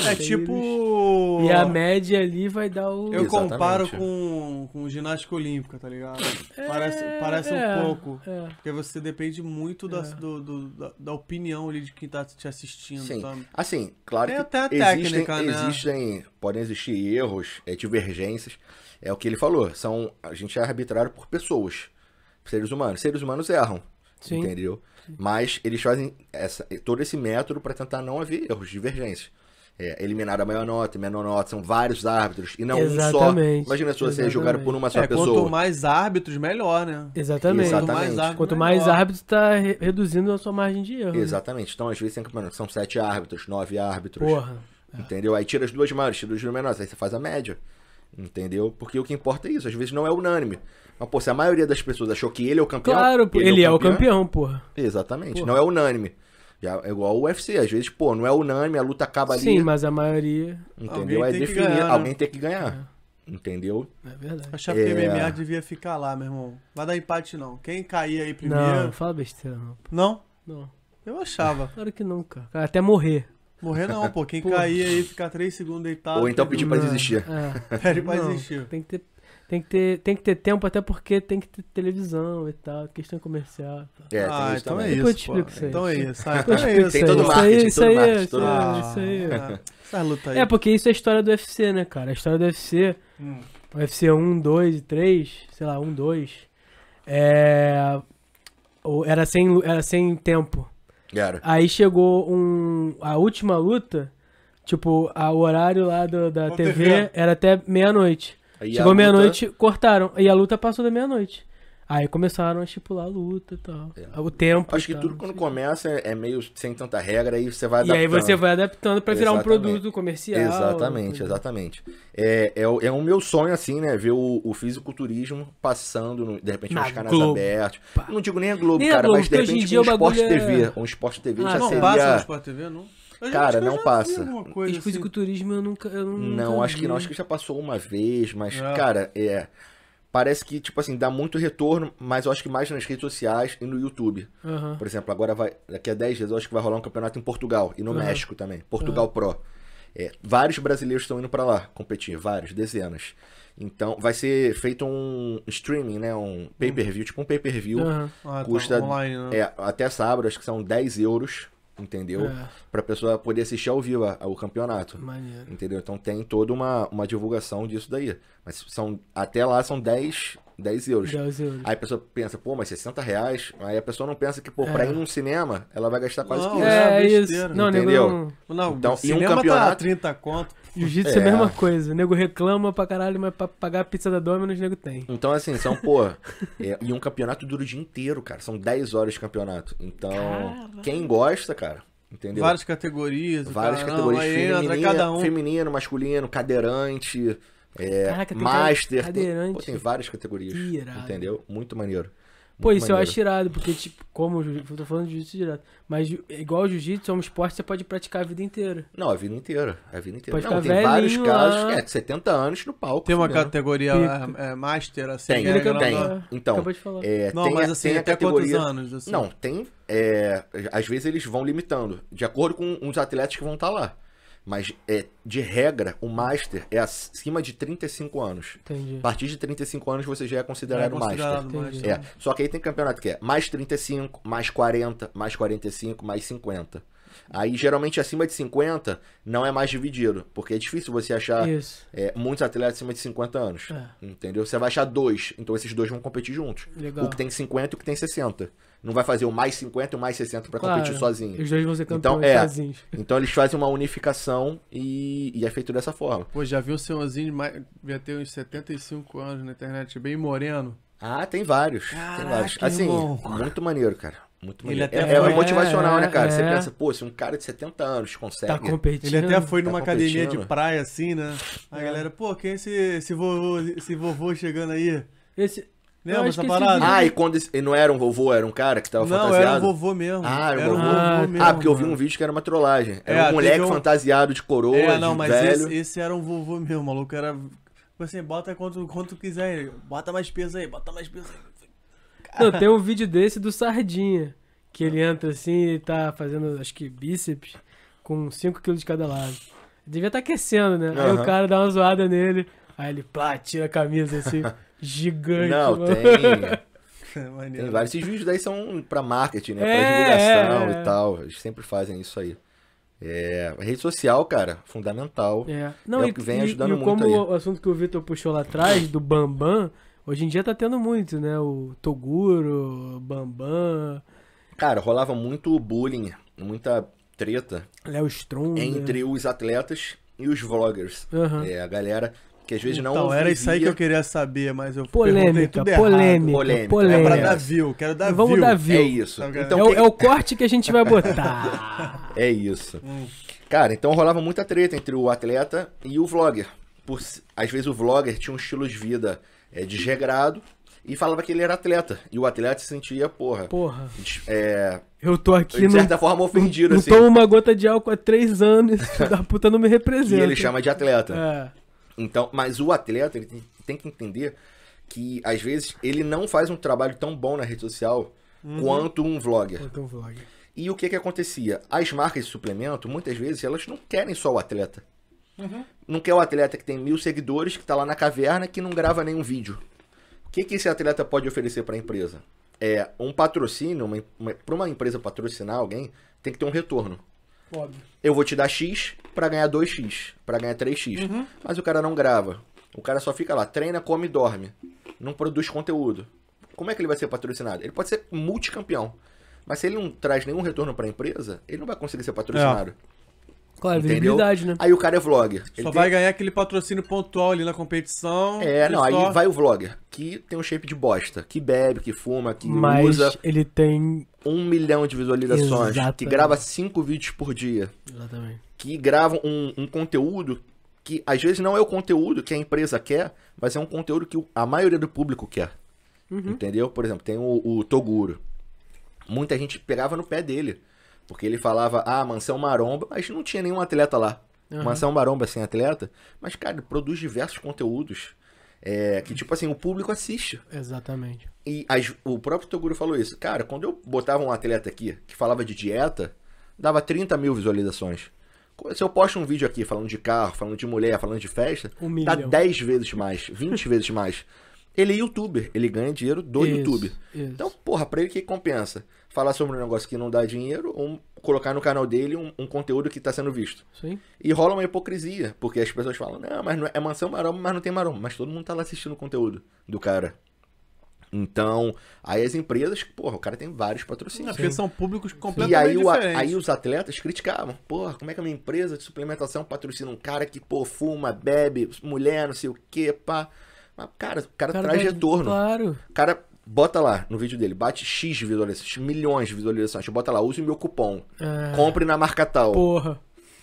S2: É tipo.
S3: E a média ali vai dar o.
S2: Eu
S4: Exatamente.
S2: comparo com, com ginástica olímpica, tá ligado? parece parece
S3: é,
S2: um pouco.
S3: é.
S2: Porque você depende muito da,
S3: É.
S2: do- do- da, da opinião ali de quem tá te assistindo.
S4: Sim.
S2: Tá?
S4: Assim, claro
S2: Tem
S4: que
S2: até a
S4: existem,
S2: técnica, né?
S4: existem, podem existir erros, é, divergências. É o que ele falou. São, a gente é arbitrário por pessoas, seres humanos. Seres humanos erram,
S3: Sim.
S4: entendeu? Mas eles fazem essa, todo esse método para tentar não haver erros, divergências. É, eliminar a maior nota, menor nota, são vários árbitros e não um só.
S3: Exatamente,
S4: Imagina se você é julgado por uma só
S2: É,
S4: pessoa.
S2: quanto mais árbitros, melhor, né?
S3: Exatamente.
S4: Exatamente.
S2: Quanto mais árbitros,
S3: Quanto mais
S2: melhor.
S3: árbitro, tá re- reduzindo a sua margem de erro. né?
S4: Exatamente. Então, às vezes, tem campeonato são sete árbitros, nove árbitros.
S3: Porra.
S4: Entendeu? Aí tira as duas maiores, tira as duas menores, aí você faz a média. Entendeu? Porque o que importa é isso, às vezes não é unânime. Mas, pô, se a maioria das pessoas achou que ele é o campeão.
S3: Claro, pô, ele, é o campeão, porra.
S4: Exatamente,
S3: Porra.
S4: não é unânime. Já é igual o UFC, às vezes, pô, não é unânime, a luta acaba ali.
S3: Sim, mas a maioria.
S4: Entendeu?
S2: Alguém
S4: É
S2: tem que
S4: definir,
S2: ganhar, né?
S4: alguém tem que ganhar. Entendeu?
S3: É verdade.
S2: Achava que
S4: É.
S2: MMA devia ficar lá, meu irmão. Vai dar empate, não. Quem cair aí primeiro.
S3: não fala besteira, não.
S2: Não?
S3: Não.
S2: Eu achava.
S3: Claro que não, cara. Cara, Até morrer.
S2: Morrer não, pô. Quem
S3: Porra.
S2: cair aí, ficar 3 segundos deitado.
S4: Ou então pedir pra desistir.
S3: É.
S2: Pede pra
S3: Não,
S2: desistir.
S3: Tem que ter. Tem que, ter, tem que ter tempo, até porque tem que ter televisão e tal, questão comercial. tal.
S4: É,
S2: ah,
S4: isso
S2: então é
S4: também.
S3: Depois eu
S2: isso.
S3: te explico isso aí.
S2: Então é isso. Ah, então é isso.
S4: Tem todo
S3: isso aí,
S4: marketing,
S3: isso
S4: todo
S3: aí,
S4: marketing,
S3: isso
S4: todo
S3: aí,
S4: marketing.
S3: isso aí.
S2: Ah, Essa luta aí.
S3: É, porque isso é a história do UFC, né, cara? A história do UFC,
S2: Hum.
S3: o UFC 1, 2 e 3, sei lá, 1, 2, é... Era sem, era sem tempo.
S4: Era.
S3: Aí chegou um... A última luta, tipo, a, o horário lá do- da TV,
S2: TV.
S3: era até meia-noite.
S4: Aí a
S3: Chegou
S4: luta-
S3: meia-noite, cortaram. E a luta passou da meia-noite. Aí começaram a estipular a luta e tal. O tempo.
S4: Acho que
S3: tal,
S4: tudo
S3: não
S4: quando começa é meio sem tanta regra, aí você vai
S3: quê. E aí
S4: adaptando.
S3: você vai adaptando pra virar um produto comercial.
S4: Exatamente,
S3: entendeu?
S4: exatamente. É, é, o- é o meu sonho, assim, né? Ver o, o fisiculturismo passando, no- de repente,
S3: Na
S4: nos canais
S3: Globo.
S4: abertos.
S3: Pá.
S4: Não digo nem a Globo,
S3: Nem a
S4: cara,
S3: Globo,
S4: mas de repente um Sport
S3: é-
S4: TV. Um Sport TV
S3: Ah,
S4: já
S2: Não
S4: seria...
S2: passa no Sport TV, não?
S4: Cara, não passa.
S2: coisa
S3: E
S2: assim.
S3: fisiculturismo eu nunca. Eu
S4: Não,
S3: nunca
S4: acho que não. Acho que já passou uma vez, mas,
S2: É.
S4: cara, é... Parece que, tipo assim, dá muito retorno, mas eu acho que mais nas redes sociais e no YouTube.
S3: Aham.
S4: Por exemplo, agora vai, daqui a 10 dias, eu acho que vai rolar um campeonato em Portugal e no
S3: Aham.
S4: México também. Portugal Pro. É, vários brasileiros estão indo pra lá competir, vários, dezenas. Então, vai ser feito um streaming, né? Um pay-per-view, tipo um pay-per-view.
S3: Aham.
S2: Ah, tá,
S4: custa
S2: online, né?
S4: é, até sábado, acho que são 10 euros, entendeu?
S3: É.
S4: Pra pessoa poder assistir ao vivo a- ao campeonato.
S3: Maneiro.
S4: Entendeu? Então tem toda uma, uma divulgação disso daí. Mas são, até lá são 10, 10 euros.
S3: 10 euros.
S4: Aí a pessoa pensa, pô, mas 60 reais? Aí a pessoa não pensa que, pô, pra
S3: É.
S4: ir num cinema, ela vai gastar quase
S2: Não,
S4: 15.
S2: é
S3: É, isso.
S2: besteira.
S3: Não, nego
S4: Entendeu?
S3: não.
S2: Não,
S4: Então, e um
S2: tá
S4: campeonato-
S2: 30 conto.
S3: Jiu-jitsu é a
S4: É.
S3: mesma coisa. O nego reclama pra caralho, mas pra pagar a pizza da Domino's, o nego tem.
S4: Então, assim, são, pô. é, e um campeonato dura o dia inteiro, cara. São 10 horas de campeonato. Então, quem gosta, cara, entendeu?
S2: Várias categorias.
S4: Várias
S2: cara,
S4: categorias.
S2: Não, aí entra
S4: feminino,
S2: cada um.
S4: feminino, masculino, cadeirante, é,
S3: Caraca, tem
S4: master. tem-
S3: cadeirante.
S4: pô, tem várias categorias.
S3: Irado.
S4: Entendeu? Muito maneiro.
S3: Pô,
S4: Muito
S3: isso eu
S4: maneiro.
S3: acho irado, porque, tipo, como eu tô falando de jiu-jitsu direto. Mas ju- igual o jiu-jitsu, é um esporte que você pode praticar a vida inteira.
S4: Não, a vida inteira. A vida inteira.
S3: Pode
S4: Não,
S3: ficar
S4: tem vários casos,
S3: lá.
S4: é, de 70 anos no palco.
S2: Tem uma
S4: fudendo.
S2: categoria é, é, master, assim.
S4: Tem,
S2: é
S3: acabou-
S4: tem.
S2: grandona.
S4: Então,
S3: Acabou de falar.
S4: É,
S2: Não,
S4: tem
S2: mas assim,
S4: tem a
S2: até
S4: categoria...
S2: quantos anos? Assim?
S4: Não, tem. é, às vezes eles vão limitando, de acordo com os atletas que vão estar lá. Mas, é, de regra, o Master é acima de 35 anos.
S3: Entendi.
S4: A partir de 35 anos você já é
S2: Já é
S4: considerado,
S2: considerado
S4: Master.
S2: master.
S4: É, só que aí tem campeonato que é mais 35, mais 40, mais 45, mais 50. Aí, geralmente, acima de 50 não é mais dividido, porque é difícil você achar é, muitos atletas acima de 50 anos.
S3: É.
S4: Entendeu? Você vai achar dois, então esses dois vão competir juntos.
S3: Legal.
S4: O que tem 50 e o que tem 60. Não vai fazer o mais 50 e o mais 60 pra
S3: Claro.
S4: competir sozinho.
S3: Os dois vão ser
S4: Então,
S3: campeões
S4: é.
S3: sozinhos.
S4: Então eles fazem uma unificação e, e é feito dessa forma.
S2: Pô, já vi um senhorzinho, de mais, devia ter uns 75 anos na internet, bem moreno.
S4: Ah, tem vários.
S2: Caraca,
S4: tem vários. Assim,
S2: irmão.
S4: muito maneiro, cara. Muito
S2: Ele
S4: maneiro.
S2: até
S4: é, é
S2: foi-
S4: motivacional,
S3: é,
S4: né, cara? Você
S3: é.
S4: pensa, pô, se um cara de 70 anos consegue.
S3: Tá competindo.
S2: Ele até foi numa
S4: Tá
S2: academia de praia, assim, né? A
S3: É.
S2: galera, pô, quem é esse, esse, vovô, esse vovô chegando aí?
S3: Esse...
S2: Lembra essa parada?
S4: Ah, e quando esse, e não era um vovô, era um cara que tava
S2: Não,
S4: fantasiado?
S2: era um vovô mesmo.
S4: Ah, era um vovô.
S2: vovô
S3: Ah,
S2: mesmo.
S4: ah, porque eu vi um vídeo que era uma trollagem. Era
S2: É,
S4: um moleque
S2: um-
S4: fantasiado de coroa,
S2: É, não,
S4: de
S2: mas
S4: velho.
S2: esse, esse era um vovô mesmo, maluco. Era. Tipo assim, bota quanto, quanto quiser. Bota mais peso aí, bota mais peso aí.
S3: Não, tem um vídeo desse do Sardinha. Que ele entra assim e tá fazendo, acho que bíceps, com 5kg de cada lado. Devia estar aquecendo, né? Aí
S4: Aham.
S3: o cara dá uma zoada nele. Aí ele, pá, tira a camisa assim, gigante.
S4: Não,
S3: mano.
S4: tem. Tem vários. Esses vídeos daí são pra marketing, né?
S3: É,
S4: pra divulgação
S3: é, é.
S4: e tal. Eles sempre fazem isso aí. É, a rede social, cara, fundamental.
S3: É. Não,
S4: É o
S3: e,
S4: que vem
S3: e-
S4: ajudando
S3: e
S4: muito
S3: como
S4: aí.
S3: o assunto que o Vitor puxou lá atrás, do Bambam, hoje em dia tá tendo muito, né? O Toguro, Bambam,
S4: Cara, rolava muito bullying, muita treta
S3: Léo Stronda.
S4: entre os atletas e os vloggers.
S3: Aham.
S4: É, a galera que às vezes não
S2: Então, era isso aí que
S4: vivia-
S2: eu queria saber, mas eu
S3: Polêmica,
S2: tudo errado.
S3: polêmica,
S4: Polêmica.
S3: polêmica.
S2: É pra dar view, quero dar
S3: Vamos
S2: view.
S3: dar view.
S4: É isso.
S2: Tá
S4: Então,
S3: é,
S4: o
S3: o,
S4: que-
S3: é o corte que a gente vai botar.
S4: É isso. Cara, então rolava muita treta entre o atleta e o vlogger. Por, às vezes o vlogger tinha um estilo de vida é, desregrado e falava que ele era atleta. E o atleta se sentia, porra,
S3: Porra,
S4: é,
S3: eu tô aqui
S4: de certa forma ofendido,
S3: não
S4: assim.
S3: tomo uma gota de álcool há três anos, da puta não me
S4: E
S3: representa.
S4: ele chama de atleta.
S3: É.
S4: Então, mas o atleta ele tem, tem que entender que às vezes ele não faz um trabalho tão bom na rede social quanto um vlogger.
S3: Bota um vlog.
S4: E o que que acontecia? As marcas de suplemento, muitas vezes, elas não querem só o atleta. Não quer o atleta que tem mil seguidores, que tá lá na caverna, que não grava nenhum vídeo. O que que esse atleta pode oferecer para a empresa? É um patrocínio, uma, uma, para uma empresa patrocinar alguém, tem que ter um retorno.
S3: Óbvio.
S4: Eu vou te dar X pra ganhar 2X, pra ganhar 3X. Mas o cara não grava. O cara só fica lá, treina, come e dorme. Não produz conteúdo. Como é que ele vai ser patrocinado? Ele pode ser multicampeão. Mas se ele não traz nenhum retorno pra empresa, ele não vai conseguir ser patrocinado.
S3: Claro,
S4: Entendeu?
S3: visibilidade, né?
S4: Aí o cara é vlogger. Ele
S2: Só
S4: tem-
S2: vai ganhar aquele patrocínio pontual ali na competição.
S4: É, não, aí
S2: só-
S4: vai o vlogger, que tem um shape de bosta, que bebe, que fuma, que
S3: Mas
S4: usa
S3: ele tem.
S4: um milhão de visualizações, que
S3: Exatamente.
S4: grava cinco vídeos por dia.
S3: Exatamente.
S4: que gravam um, um conteúdo que às vezes não é o conteúdo que a empresa quer, mas é um conteúdo que a maioria do público quer. Entendeu? Por exemplo, tem o, o Toguro. Muita gente pegava no pé dele. Porque ele falava, ah, Mansão Maromba, mas não tinha nenhum atleta lá.
S3: Aham.
S4: Mansão Maromba sem atleta. Mas, cara, produz diversos conteúdos. é, que, tipo assim, o público assiste.
S3: Exatamente.
S4: E as- o próprio Toguro falou isso. Cara, quando eu botava um atleta aqui que falava de dieta, dava 30 mil visualizações. Se eu posto um vídeo aqui falando de carro, falando de mulher, falando de festa,
S3: Um
S4: dá
S3: milhão.
S4: 10 vezes mais, 20 vezes mais. Ele é youtuber, ele ganha dinheiro do
S3: Isso,
S4: YouTube.
S3: isso.
S4: Então, porra, pra ele que compensa? Falar sobre um negócio que não dá dinheiro ou colocar no canal dele um, um conteúdo que tá sendo visto.
S3: Sim.
S4: E rola uma hipocrisia, porque as pessoas falam, não, mas não é, é mansão maromba, mas não tem maromba. Mas todo mundo tá lá assistindo o conteúdo do cara. Então, aí as empresas, porra, o cara tem vários
S2: É,
S4: patrocínios.
S2: porque são públicos
S4: E
S2: completamente
S4: aí, o,
S2: diferentes.
S4: aí os atletas criticavam. Porra, como é que a minha empresa de suplementação patrocina um cara que, pô, fuma, bebe, mulher, não sei o quê, pá. Mas, cara, o cara, traz
S3: tá-
S4: retorno.
S3: Claro.
S4: O cara bota lá no vídeo dele, bate X visualizações, milhões de visualizações. Bota lá, use meu cupom.
S3: É.
S4: Compre na marca tal.
S3: Porra.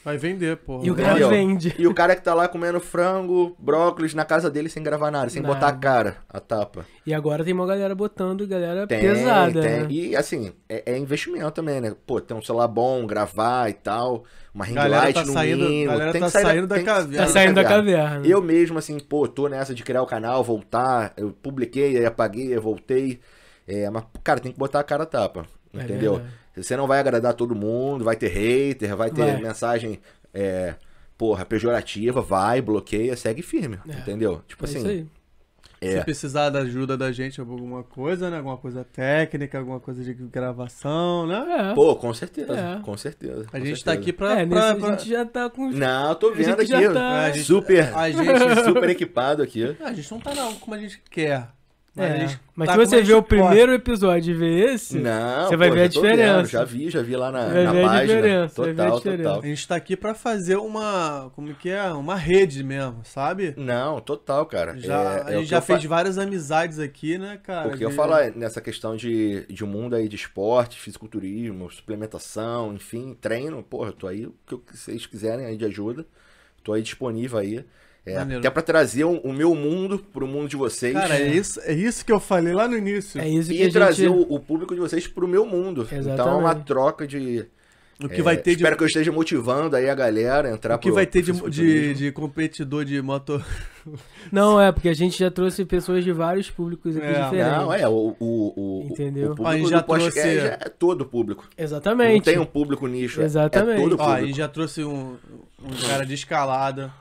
S2: Vai vender, porra.
S3: E o cara
S4: Entendeu?
S3: vende.
S4: E o cara que tá lá comendo frango, brócolis na casa dele sem gravar nada, sem
S3: Nada.
S4: botar a cara, a tapa.
S3: E agora tem uma galera botando, galera
S4: Tem,
S3: pesada.
S4: tem.
S3: né?
S4: E assim, é, é investimento também, né? Pô, ter um celular bom, gravar e tal, uma ring
S2: Galera
S4: light
S2: tá
S4: no
S2: saindo-
S4: mínimo.
S2: galera
S4: tem
S2: tá
S4: que sair
S2: saindo da
S4: tem que
S2: caverna.
S3: Tá saindo da caverna.
S4: Eu mesmo, assim, pô, tô nessa de criar o canal, voltar, eu publiquei, aí apaguei, aí voltei. É, mas, cara, tem que botar a cara a tapa.
S3: É
S4: Entendeu?
S3: verdade.
S4: Você não vai agradar todo mundo, vai ter hater, vai ter
S3: Vai.
S4: mensagem, é, porra, pejorativa, vai, bloqueia, segue firme.
S3: É.
S4: Entendeu? Tipo
S3: É isso
S4: assim,
S3: aí.
S4: é.
S2: Se precisar da ajuda da gente alguma coisa, né? Alguma coisa técnica, alguma coisa de gravação, né?
S3: É.
S4: Pô, com certeza,
S3: É.
S4: com certeza.
S2: A
S4: com
S2: gente tá
S4: certeza.
S2: aqui pra.
S3: É,
S2: pra- pra-
S3: a gente já tá com.
S4: Não, eu tô
S3: gente
S4: vendo
S3: já
S4: aqui.
S3: tá-
S2: a gente-
S4: Super,
S2: A gente.
S4: super equipado aqui.
S2: A gente não tá não como a gente quer. Mas, a
S3: É. Mas
S2: tá
S3: se você
S2: a
S3: vê o
S2: pode.
S3: primeiro episódio e ver esse,
S4: Não,
S3: Você vai
S4: pô,
S3: ver a
S4: tô vendo,
S3: diferença.
S4: já vi, já vi lá na,
S3: Vai
S4: na
S3: ver a
S4: página.
S3: diferença, vai ver a
S4: Total,
S3: diferença.
S4: total.
S2: A gente tá aqui pra fazer uma. Como que é? Uma rede mesmo, sabe?
S4: Não, total, cara.
S2: Já,
S4: É-
S2: a
S4: é
S2: gente já fez
S4: fa-
S2: várias amizades aqui, né, cara?
S4: O que eu
S2: de-
S4: falo é nessa questão de, de um mundo aí de esporte, fisiculturismo, suplementação, enfim, treino, porra, eu tô aí, o que vocês quiserem aí de ajuda, tô aí disponível aí. É,
S2: Maneiro.
S4: até pra trazer o, o meu mundo pro mundo de vocês.
S2: Cara, é isso, é isso que eu falei lá no início.
S3: é isso que
S4: e trazer
S3: gente...
S4: o, o público de vocês pro meu mundo. Então é uma
S3: Exatamente.
S4: troca de,
S2: O que vai ter de.
S4: Espero que eu esteja motivando aí a galera a entrar
S2: O que
S4: pro-
S2: vai ter de, de, de competidor de moto.
S3: Não, é, porque a gente já trouxe pessoas de vários públicos aqui
S2: É.
S3: diferentes.
S4: Não, é, o, o, o,
S3: Entendeu?
S4: o
S2: A gente
S4: público
S2: já
S4: do podcast
S2: trouxe-
S4: já é todo o público.
S3: Exatamente.
S4: Não tem um público nicho, é-
S3: Exatamente.
S4: é todo o
S2: Ó, a
S4: público.
S2: gente já trouxe um, um cara de escalada.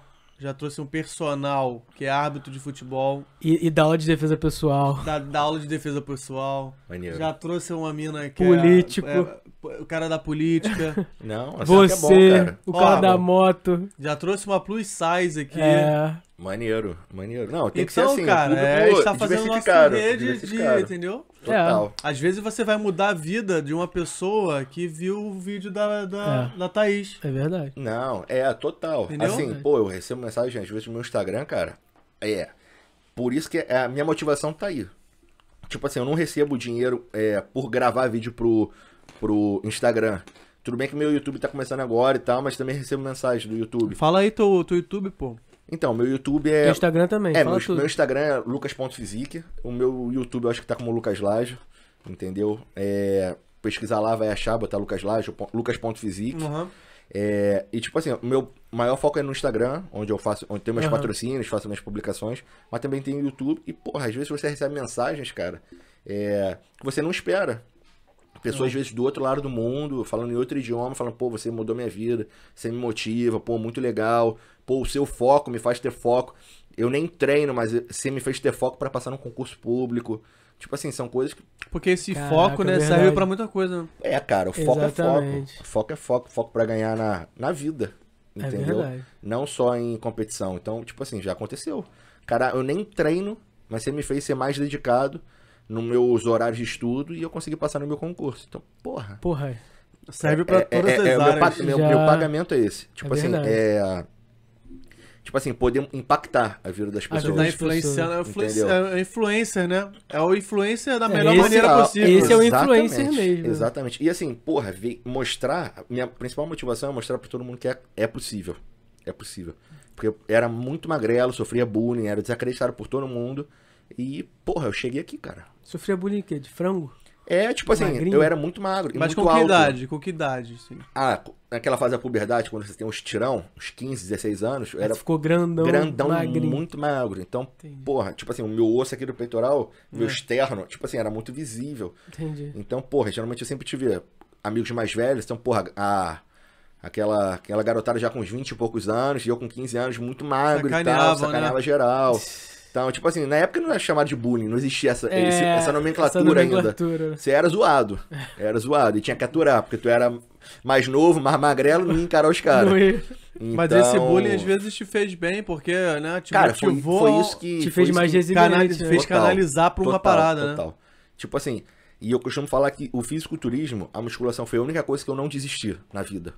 S2: Já trouxe um personal que é árbitro de futebol.
S3: E, e da aula de defesa pessoal.
S2: Da, da aula de defesa pessoal.
S4: Maneiro.
S2: Já trouxe uma mina que
S3: Político.
S2: é, é, o cara da política.
S4: Não, assim
S3: Você,
S4: que é bom, cara.
S3: o cara
S2: Ó,
S3: da moto.
S2: Já trouxe uma plus size aqui.
S3: É.
S4: Maneiro, maneiro. Não, tem que ser
S2: então,
S4: assim,
S2: cara,
S4: público
S2: é, a gente tá fazendo nossa rede de.
S4: diversificado.
S2: Entendeu?
S4: Total.
S2: Às vezes você vai mudar a vida de uma pessoa que viu o vídeo da, da,
S3: É.
S2: da Thaís.
S3: É verdade.
S4: Não, é, total.
S2: Entendeu?
S4: Assim, pô, eu recebo mensagem às vezes no meu Instagram, cara. É. Por isso que é, a minha motivação tá aí. Tipo assim, eu não recebo dinheiro é, por gravar vídeo pro, pro Instagram. Tudo bem que meu YouTube tá começando agora e tal, mas também recebo mensagem do YouTube.
S2: Fala aí teu, teu YouTube, pô.
S4: Então, meu YouTube é.
S3: Instagram também,
S4: É, meu, meu Instagram é lucas.physique. O meu YouTube eu acho que tá como Lucas Lajo. Entendeu? É, pesquisar lá, vai achar, botar Lucas Lajo, lucas.physique.
S2: Uhum.
S4: É, e tipo assim, o meu maior foco é no Instagram, onde eu faço, onde tenho meus
S3: Aham.
S4: patrocínios, faço minhas publicações, mas também tem o YouTube. E, porra, às vezes você recebe mensagens, cara, é, que você não espera. Pessoas, às vezes, do outro lado do mundo, falando em outro idioma, falando, pô, você mudou minha vida, você me motiva, pô, muito legal, pô, o seu foco me faz ter foco. Eu nem treino, mas você me fez ter foco pra passar num concurso público. Tipo assim, são coisas que
S2: Porque esse
S3: Caraca,
S2: foco, né,
S3: verdade.
S2: serve pra muita coisa. né?
S4: É, cara, o foco é
S3: Exatamente.
S4: foco. Foco é foco, foco pra ganhar na, na vida.
S3: É
S4: Entendeu?
S3: verdade.
S4: Não só em competição. Então, tipo assim, já aconteceu. Cara, eu nem treino, mas você me fez ser mais dedicado nos meus horários de estudo e eu consegui passar no meu concurso. Então, porra.
S3: Porra.
S2: Serve pra
S4: É- é-
S2: todas
S4: é-
S2: as
S4: é- meu,
S2: áreas.
S4: meu-
S3: Já-
S4: meu pagamento é esse. Tipo
S3: É
S4: assim,
S3: verdade.
S4: é. Tipo assim, poder impactar a vida das
S3: A vida
S4: pessoas.
S3: Das
S2: influenciando, é, é influencer, né? É o influencer da
S3: É,
S2: melhor
S3: esse-
S2: maneira possível.
S3: esse é o
S4: Exatamente,
S3: influencer mesmo.
S4: Exatamente. E assim, porra, mostrar. Minha principal motivação é mostrar pra todo mundo que é, é possível. É possível. Porque eu era muito magrelo, sofria bullying, era desacreditado por todo mundo. E, porra, eu cheguei aqui, cara.
S3: Sofria bullying o quê? De frango?
S4: É, tipo assim,
S3: Magrinho?
S4: eu era muito magro. e
S2: Mas
S4: muito
S2: com que
S4: alto.
S2: idade? Com que idade, sim.
S4: Ah, naquela fase da puberdade, quando você tem uns tirão, uns 15, 16 anos, eu era
S3: ficou grandão,
S4: grandão,
S3: magrinho.
S4: muito magro. Então,
S3: Entendi.
S4: porra, tipo assim, o meu osso aqui do peitoral, meu
S2: É.
S4: externo, tipo assim, era muito visível.
S3: Entendi.
S4: Então, porra, geralmente eu sempre tive amigos mais velhos, então, porra, a, aquela, aquela garotada já com uns 20 e poucos anos, e eu com 15 anos, muito magro e tal,
S2: Sacaneavam,
S4: sacaneava
S2: né?
S4: geral. Então, tipo assim, na época não era chamado de bullying, não existia essa,
S3: É,
S4: esse- essa nomenclatura
S3: essa
S4: ainda.
S3: nomenclatura.
S4: Você era zoado, era zoado, e tinha que aturar, porque tu era mais novo, mais magrelo, não ia encarar os caras.
S3: Ia-
S2: Mas
S4: Então,
S2: esse bullying às vezes te fez bem, porque, né, te
S4: Cara, foi,
S2: motivou,
S4: foi isso que.
S3: Te
S4: foi
S3: fez mais resiliente. né?
S2: fez
S4: Total,
S2: canalizar pra uma
S4: total,
S2: parada, né?
S4: total. Tipo assim, e eu costumo falar que o fisiculturismo, a musculação foi a única coisa que eu não desisti na vida.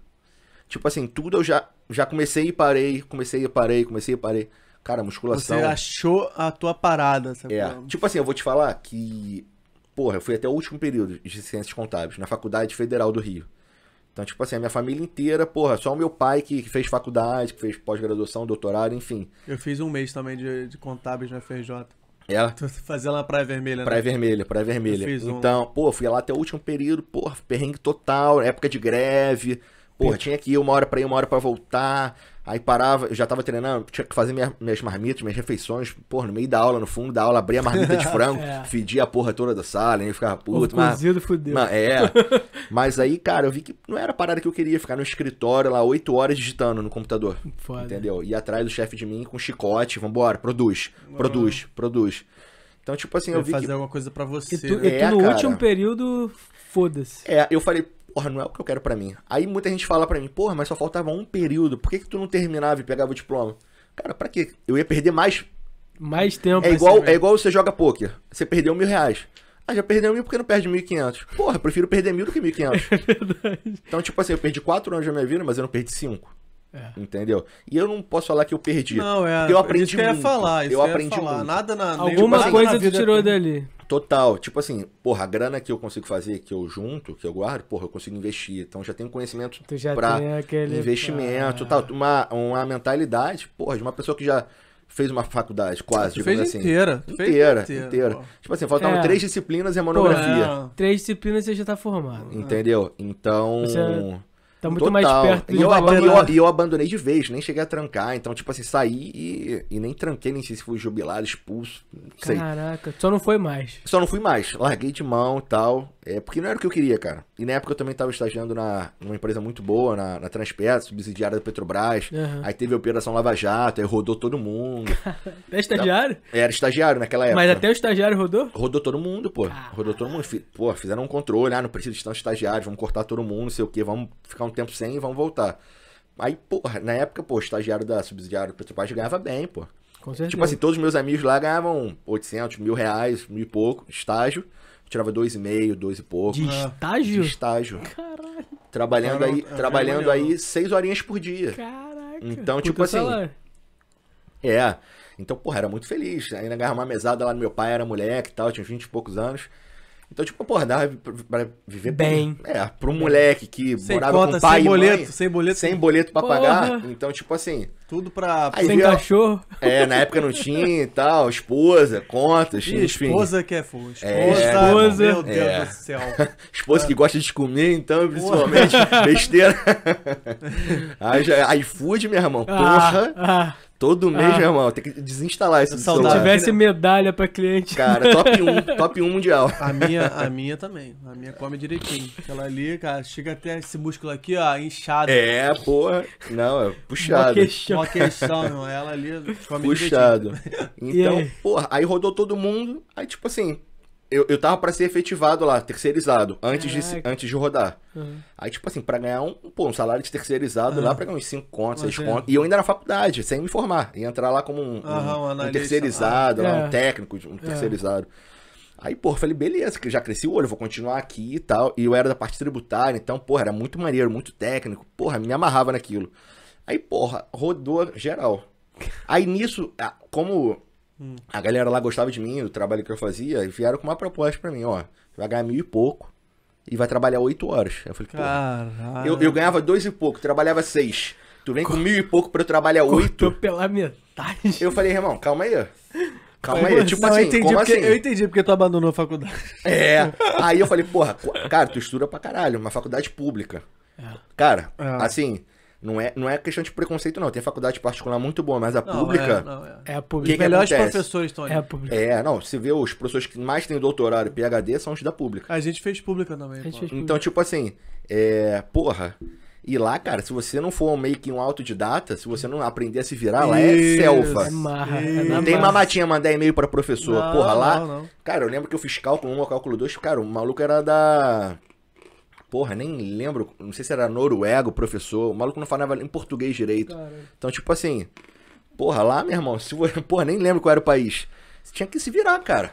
S4: Tipo assim, tudo eu já, já comecei e parei, comecei e parei, comecei e parei. Cara,
S2: Você
S4: musculação.
S2: achou a tua parada, sabe?
S4: É. Tipo assim, eu vou te falar que. Porra, eu fui até o último período de Ciências Contábeis, na Faculdade Federal do Rio. Então, tipo assim, a minha família inteira, porra, só o meu pai que, que fez faculdade, que fez pós-graduação, doutorado, enfim.
S2: Eu fiz um mês também de, de contábeis no FRJ.
S4: É.
S2: Tô fazendo lá Praia Vermelha, né?
S4: Praia Vermelha, Praia Vermelha.
S2: Um-
S4: Então, pô, fui lá até o último período, porra, perrengue total, época de greve. Porra, tinha que ir uma hora pra ir, uma hora pra voltar. Aí parava, eu já tava treinando, tinha que fazer minha- minhas marmitas, minhas refeições. Porra, no meio da aula, no fundo da aula, abria a marmita de frango,
S3: É.
S4: fedia a porra toda da sala, e eu ficava puto, mas.
S3: cozido, fudeu.
S4: Mas, é. Mas aí, cara, eu vi que não era a parada que eu queria, ficar no escritório lá oito horas digitando no computador.
S3: Foda.
S4: Entendeu? Ir atrás do chefe de mim com chicote, vambora, produz, produz, produz. Então, tipo assim, eu
S2: Eu
S4: vi
S2: fazer
S4: que.
S2: alguma coisa pra você,
S3: E tu,
S2: né?
S3: e tu
S4: É,
S3: no
S4: cara.
S3: último período, foda-se.
S4: É, eu falei, porra, não é o que eu quero pra mim. Aí muita gente fala pra mim, porra, mas só faltava um período, por que, que tu não terminava e pegava o diploma? Cara, pra quê? Eu ia perder mais.
S3: Mais tempo.
S4: É
S3: assim,
S4: igual, é igual você joga pôquer. Você perdeu mil reais. Ah, já perdeu mil, por que não perde mil e quinhentos? Porra, eu prefiro perder mil do que mil e quinhentos. Então, tipo assim, eu perdi quatro anos da minha vida, mas eu não perdi cinco.
S3: É.
S4: Entendeu? E eu não posso falar que eu perdi.
S2: Não, é.
S4: Eu
S2: isso
S4: aprendi
S2: que eu ia
S4: muito.
S2: falar. Isso
S4: Eu
S2: que eu ia
S4: aprendi
S2: falar.
S4: muito.
S2: Nada na.
S3: Alguma
S2: nada
S3: coisa
S2: na
S3: tu
S2: vida
S3: tirou
S2: tem-
S3: dali.
S4: Total. Tipo assim, porra, a grana que eu consigo fazer, que eu junto, que eu guardo, porra, eu consigo investir. Então já tenho conhecimento
S3: Tu já
S4: pra
S3: tem aquele...
S4: investimento
S3: Ah,
S4: tal. Uma, uma mentalidade, porra, de uma pessoa que já fez uma faculdade, quase,
S2: Tu
S4: digamos
S2: fez
S4: assim.
S2: inteira. fez
S4: Inteira, inteira.
S2: pô.
S4: Tipo assim, faltavam
S3: É.
S4: três disciplinas e a monografia.
S2: Pô, é.
S3: Três disciplinas você já tá formado.
S4: Entendeu? Então.
S3: Você- Tá muito mais perto
S4: E eu,
S3: valor.
S4: e eu, e eu abandonei de vez, nem cheguei a trancar. Então, tipo assim, saí e, e nem tranquei, nem sei se fui jubilado, expulso. Não sei.
S3: Caraca, só não foi mais.
S4: Só não fui mais. Larguei de mão e tal. É, porque não era o que eu queria, cara. E na época eu também tava estagiando na, numa empresa muito boa, na, na Transpetro, subsidiária da Petrobras.
S3: Aham.
S4: Aí teve a Operação Lava Jato, aí rodou todo mundo.
S3: Até estagiário?
S4: Era estagiário naquela época.
S3: Mas até o estagiário rodou?
S4: Rodou todo mundo, pô. Rodou todo mundo. Pô, fizeram um controle, ah, não precisa de tantos estagiários, vamos cortar todo mundo, não sei o quê, vamos ficar um tempo sem e vamos voltar. Aí, porra, na época, pô, estagiário da subsidiária do Petrobras ganhava bem, pô.
S3: Com certeza.
S4: Tipo assim, todos os meus amigos lá ganhavam 800, mil reais, mil e pouco, estágio. Eu tirava dois e meio, dois e pouco.
S3: De
S2: Ah.
S3: estágio?
S4: De estágio.
S3: Caralho,
S4: Trabalhando
S2: Cara,
S4: aí,
S2: é,
S4: trabalhando
S2: é
S4: aí seis horinhas por dia.
S3: caraca.
S4: Então,
S3: Puta
S4: tipo assim,
S3: salário.
S4: É. Então, porra, era muito feliz. Ainda ganhava uma mesada lá no meu pai, era moleque e tal, tinha 20 e poucos anos. Então, tipo, porra, dava pra- viver
S3: Bem.
S4: É, pra um moleque que
S2: Sem
S4: morava
S2: conta,
S4: com pai
S2: sem
S4: e
S2: boleto,
S4: mãe,
S2: sem boleto,
S4: sem boleto pra
S3: Porra.
S4: pagar. Então, tipo assim,
S2: tudo pra...
S4: Aí
S3: Sem
S4: viu-
S3: cachorro.
S4: é, na época não tinha e tal, esposa, contas,
S2: Ih,
S4: enfim.
S2: esposa que é fogo. Esposa,
S4: É,
S3: esposa.
S2: meu Deus
S4: É.
S2: do céu.
S4: Esposa que gosta de comer, então, principalmente, besteira. Aí já, iFood, meu irmão, porra,
S3: Ah, ah,
S4: todo mês,
S3: Ah.
S4: meu irmão, tem que desinstalar esse
S2: É
S3: se tivesse medalha pra cliente.
S4: Cara, top 1, top 1 mundial.
S2: A minha, a minha também. A minha come direitinho. Aquela ali, cara, chega até esse músculo aqui, ó, inchado.
S4: É, porra. Não, é
S3: Uma
S4: puxado.
S3: questão.
S2: Uma questão, irmão. Ela ali come
S4: Puxado.
S3: E
S4: Então,
S3: aí?
S4: porra, aí rodou todo mundo. Aí, tipo assim, eu, eu tava pra ser efetivado lá, terceirizado, antes de, antes de rodar.
S3: Uhum.
S4: Aí, tipo assim, pra ganhar um, pô, um salário de terceirizado lá, pra ganhar uns 5 contos, 6
S2: Mas é.
S4: contos. E eu ainda na faculdade, sem me formar. Ia entrar lá como um, um-
S2: Aham, um
S4: um terceirizado, lá,
S3: É.
S4: um técnico, um terceirizado. Aí, porra, falei, beleza, que já cresci o olho, vou continuar aqui e tal. E eu era da parte tributária, então, porra, era muito maneiro, muito técnico. Porra, me amarrava naquilo. Aí, porra, rodou geral. Aí nisso, a- como a galera lá gostava de mim, do trabalho que eu fazia, vieram com uma proposta pra mim, ó. Vai ganhar mil e pouco e vai trabalhar oito horas. Eu falei,
S2: Caralho.
S4: eu, eu ganhava dois e pouco, trabalhava seis. Tu vem com mil e pouco pra eu trabalhar
S3: Cortou
S4: oito.
S3: pela metade.
S4: Eu falei, irmão, calma aí. Calma aí, tipo
S2: eu
S4: assim,
S2: entendi
S4: como
S2: porque,
S4: assim?
S2: Eu entendi porque tu abandonou a faculdade.
S4: É. Aí eu falei, porra, cara, tu estuda pra caralho, uma faculdade pública. Cara,
S2: É.
S4: assim, não é, não é questão de preconceito, não. Tem faculdade particular muito boa, mas a
S2: Não,
S4: pública.
S2: é, não, é.
S3: É a
S2: Os
S3: pública.
S4: que
S2: melhores
S4: acontece?
S2: professores estão ali.
S3: É a pública.
S4: É, não, você vê os professores que mais têm doutorado e PhD são os da pública.
S2: A gente fez pública também.
S3: A gente
S2: pô.
S3: fez
S4: Então, tipo assim, é. Porra. E lá, cara, se você não for meio que um autodidata, se você não aprender a se virar, lá é
S2: Isso.
S4: selva.
S3: É marra.
S2: Ih.
S3: É
S4: Não tem mamatinha mandar e-mail pra professor.
S2: Não,
S4: Porra, lá.
S2: não, não.
S4: Cara, eu lembro que eu fiz cálculo 1 ou cálculo 2. Cara, o maluco era da. Porra, nem lembro. Não sei se era noruego, o professor. O maluco não falava em português direito.
S3: Caralho.
S4: Então, tipo assim. Porra, lá, meu irmão. Se, porra, nem lembro qual era o país. Você tinha que se virar, cara.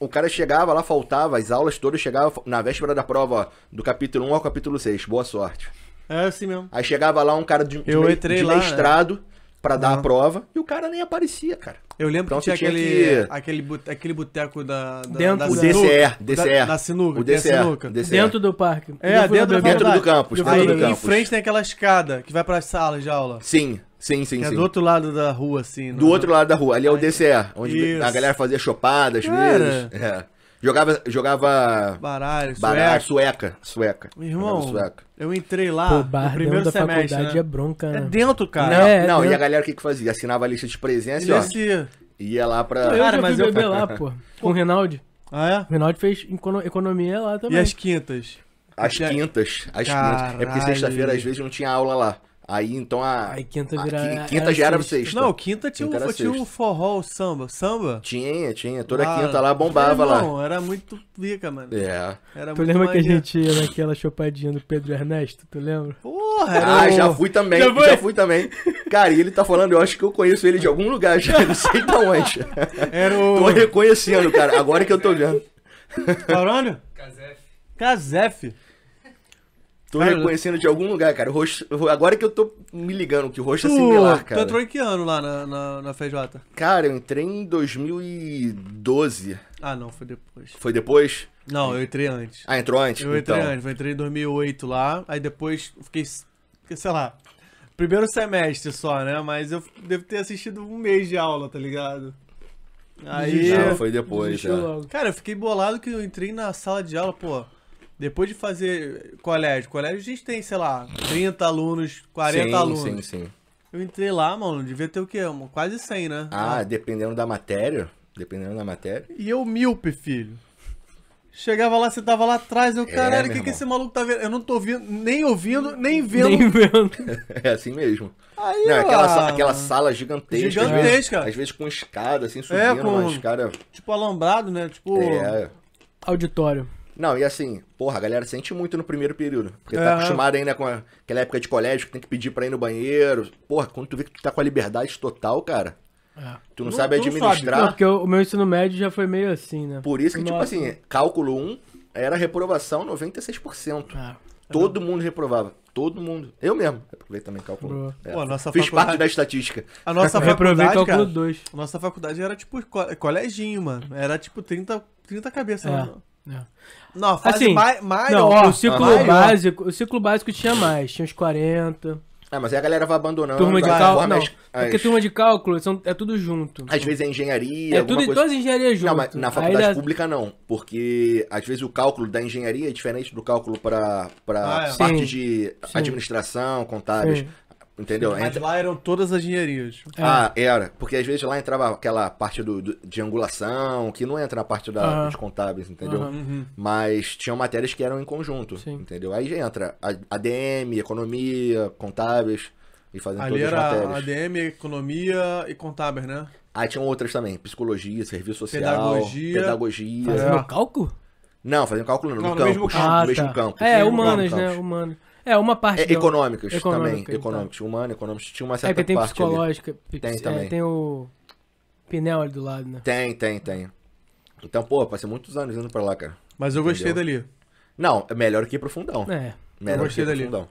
S4: O cara chegava lá, faltava, as aulas todas chegavam na véspera da prova, ó, do capítulo 1 ao capítulo 6. Boa sorte.
S2: É assim mesmo.
S4: Aí chegava lá um cara de, de,
S2: Eu entrei
S4: de
S2: lá, né?
S4: Pra dar a prova e o cara nem aparecia, cara.
S2: Eu lembro
S4: Então
S2: que tinha aquele,
S4: que-
S2: aquele, bute- aquele boteco da, da,
S3: Dentro
S2: da
S3: do
S4: O
S2: sinuca.
S4: DCE, DCE.
S2: Da, da sinuca.
S4: O
S2: sinuca.
S4: DCE.
S3: Dentro do parque.
S2: É, dentro,
S4: Dentro do campus,
S3: fui
S2: Aí
S4: dentro do
S3: beira-
S2: em
S4: campus.
S2: frente tem aquela escada que vai pra salas de aula.
S4: Sim, sim, sim,
S2: Que é
S4: sim.
S2: do outro lado da rua, assim.
S4: Do outro lado da rua, ali é o DCE, onde
S2: Isso.
S4: a galera fazia chopada às
S2: Cara.
S4: vezes. É. Jogava, jogava
S2: Baralho,
S4: baralho,
S2: sueca.
S4: sueca, sueca.
S2: Irmão,
S4: sueca.
S2: eu entrei lá
S3: Pô,
S2: no
S3: bar
S2: primeiro
S3: dentro da
S2: semestre,
S3: faculdade
S2: né?
S3: é bronca,
S2: É
S3: né?
S2: dentro, cara.
S4: Não,
S3: É,
S4: não, e a galera o que que fazia? Assinava a lista de presença
S2: E
S4: e ó,
S2: esse...
S4: ia lá pra...
S3: Eu
S2: Cara, mas eu-
S3: beber lá, pô. Com o Rinaldi.
S2: Ah, é?
S3: O Rinaldi fez econo- economia lá
S2: E
S3: também.
S2: as quintas?
S4: As quintas, as quintas. É porque
S2: Caralho.
S4: sexta-feira às vezes não tinha aula lá. Aí então a.
S3: Aí quinta
S4: a
S3: vira- era
S4: quinta já era
S3: sexta.
S2: Não, quinta tinha,
S4: Quinta
S2: um,
S4: era
S2: tinha um forró, o samba. Samba?
S4: Tinha, tinha. Toda
S2: Lá-
S4: quinta lá bombava lá.
S2: Era muito pica, mano.
S4: É.
S2: Era
S3: Tu
S2: muito
S3: lembra que a gente ia naquela chopadinha do Pedro Ernesto? Tu lembra?
S2: Porra, era
S4: Ah,
S2: o-
S4: já fui também,
S3: Já
S4: já, fui também. Cara, e ele tá falando, eu acho que eu conheço ele de algum lugar já, não sei de onde.
S2: Era
S4: Tô
S2: o...
S4: reconhecendo, cara, agora que eu tô vendo.
S2: Barônio? Casef.
S4: Tô
S2: Cara,
S4: reconhecendo de algum lugar, cara. O rosto, agora que eu tô me ligando que o rosto é
S2: Tu,
S4: similar,
S2: tu
S4: cara.
S2: entrou em que ano lá na, na, na FJ?
S4: Cara, eu entrei em 2012.
S2: Ah, não, foi depois.
S4: Foi depois?
S2: Não, eu entrei antes.
S4: Ah, entrou antes?
S2: Eu entrei
S4: então.
S2: antes, eu entrei em 2008 lá, aí depois fiquei, sei lá, primeiro semestre só, né? Mas eu devo ter assistido um mês de aula, tá ligado? Aí,
S4: Não, foi depois, já.
S3: logo.
S2: cara, eu fiquei bolado que eu entrei na sala de aula, pô, depois de fazer colégio, colégio a gente tem, sei lá, 30 alunos, 40
S4: sim,
S2: alunos.
S4: Sim, sim.
S2: Eu entrei lá, mano, devia ter o quê? Quase 100, né?
S4: Ah, dependendo da matéria. Dependendo da matéria.
S2: E eu míope, filho. Chegava lá, você tava lá atrás, eu,
S4: É,
S2: caralho, o que, que esse maluco tá vendo? Eu não tô ouvindo, nem ouvindo, nem vendo.
S3: Nem vendo.
S4: É assim mesmo.
S2: Aí,
S4: Não, aquela, sa-
S2: ah,
S4: aquela sala gigantesca.
S2: Gigantesca.
S4: Às vezes, às vezes com escada, assim, subindo,
S2: É, com-
S4: uma escada.
S2: Tipo alambrado, né? Tipo.
S4: É.
S3: Auditório.
S4: Não, e assim, porra, a galera sente muito no primeiro período. Porque
S2: É.
S4: tá acostumado ainda com a- aquela época de colégio que tem que pedir pra ir no banheiro. Porra, quando tu vê que tu tá com a liberdade total, cara,
S3: É.
S4: tu não,
S2: Não-
S4: sabe administrar.
S3: Não, porque o, meu ensino médio já foi meio assim, né?
S4: Por isso que, tipo
S3: Nossa.
S4: assim, cálculo 1 era reprovação 96%.
S3: Ah,
S4: Todo mundo reprovava. Todo mundo. Eu mesmo. Reprovei também cálculo 1.
S3: Boa.
S4: É.
S2: Pô, a nossa
S4: Fiz
S2: faculdade-
S4: parte da estatística.
S2: A nossa faculdade,
S3: cálculo
S2: cara.
S3: 2.
S2: a Nossa faculdade era tipo co- coleginho, mano. Era tipo 30, 30 cabeças.
S3: É.
S2: né?
S3: É.
S2: Não, a fase
S3: Assim,
S2: mai- maior.
S3: Não, o ciclo
S2: maior.
S3: básico, o ciclo básico tinha mais, tinha uns 40.
S4: Ah, mas aí a galera vai abandonando.
S3: turma de cálculo, não.
S4: as-
S3: Porque turma de cálculo são, é tudo junto.
S4: Às vezes é engenharia,
S3: é tudo,
S4: coisa.
S3: todas as engenharias junto.
S4: Não, mas na faculdade
S3: dá-
S4: pública não, porque às vezes o cálculo da engenharia é diferente do cálculo para para
S2: Ah, é.
S4: parte
S3: Sim.
S4: de
S3: Sim.
S4: administração, contábeis,
S3: Sim.
S4: Entendeu?
S2: Mas
S4: Entra-
S2: lá eram todas as engenharias.
S3: É.
S4: Ah, era, porque às vezes lá entrava aquela parte do, do- de angulação, que não entra na parte da,
S3: Aham.
S4: dos contábeis, entendeu?
S3: Aham.
S2: Uhum.
S4: Mas tinham matérias que eram em conjunto,
S3: Sim.
S4: entendeu? Aí entra ADM, economia, contábeis, e fazendo
S2: Ali
S4: todas as
S2: era
S4: matérias.
S2: ADM, economia e contábeis, né?
S4: Aí tinham outras também, psicologia, serviço social,
S2: Pedagogia.
S4: pedagogia.
S3: Fazendo
S2: É.
S3: cálculo?
S4: Não, fazendo cálculo não,
S2: Não,
S4: no,
S2: no mesmo
S4: campus,
S2: campo.
S4: no
S3: Ah,
S4: mesmo
S3: tá.
S4: campo.
S3: É,
S4: campus.
S3: né? Humano. É, uma parte.
S4: É, econômicas
S3: Econômica,
S4: também,
S3: então.
S4: econômicos, humano, econômicos, tinha uma
S3: É
S4: certa
S3: que tem
S4: parte ali.
S3: psicológica.
S4: Tem
S3: é,
S4: também.
S3: Tem o Pinel ali do lado, né?
S4: Tem, tem, tem. Então, pô, passei muitos anos indo pra lá, cara.
S2: Mas eu gostei
S4: Entendeu?
S2: dali.
S4: Não, é melhor que ir pro fundão.
S3: É.
S4: Melhor
S2: Eu gostei
S4: que ir pro
S2: dali.
S4: fundão.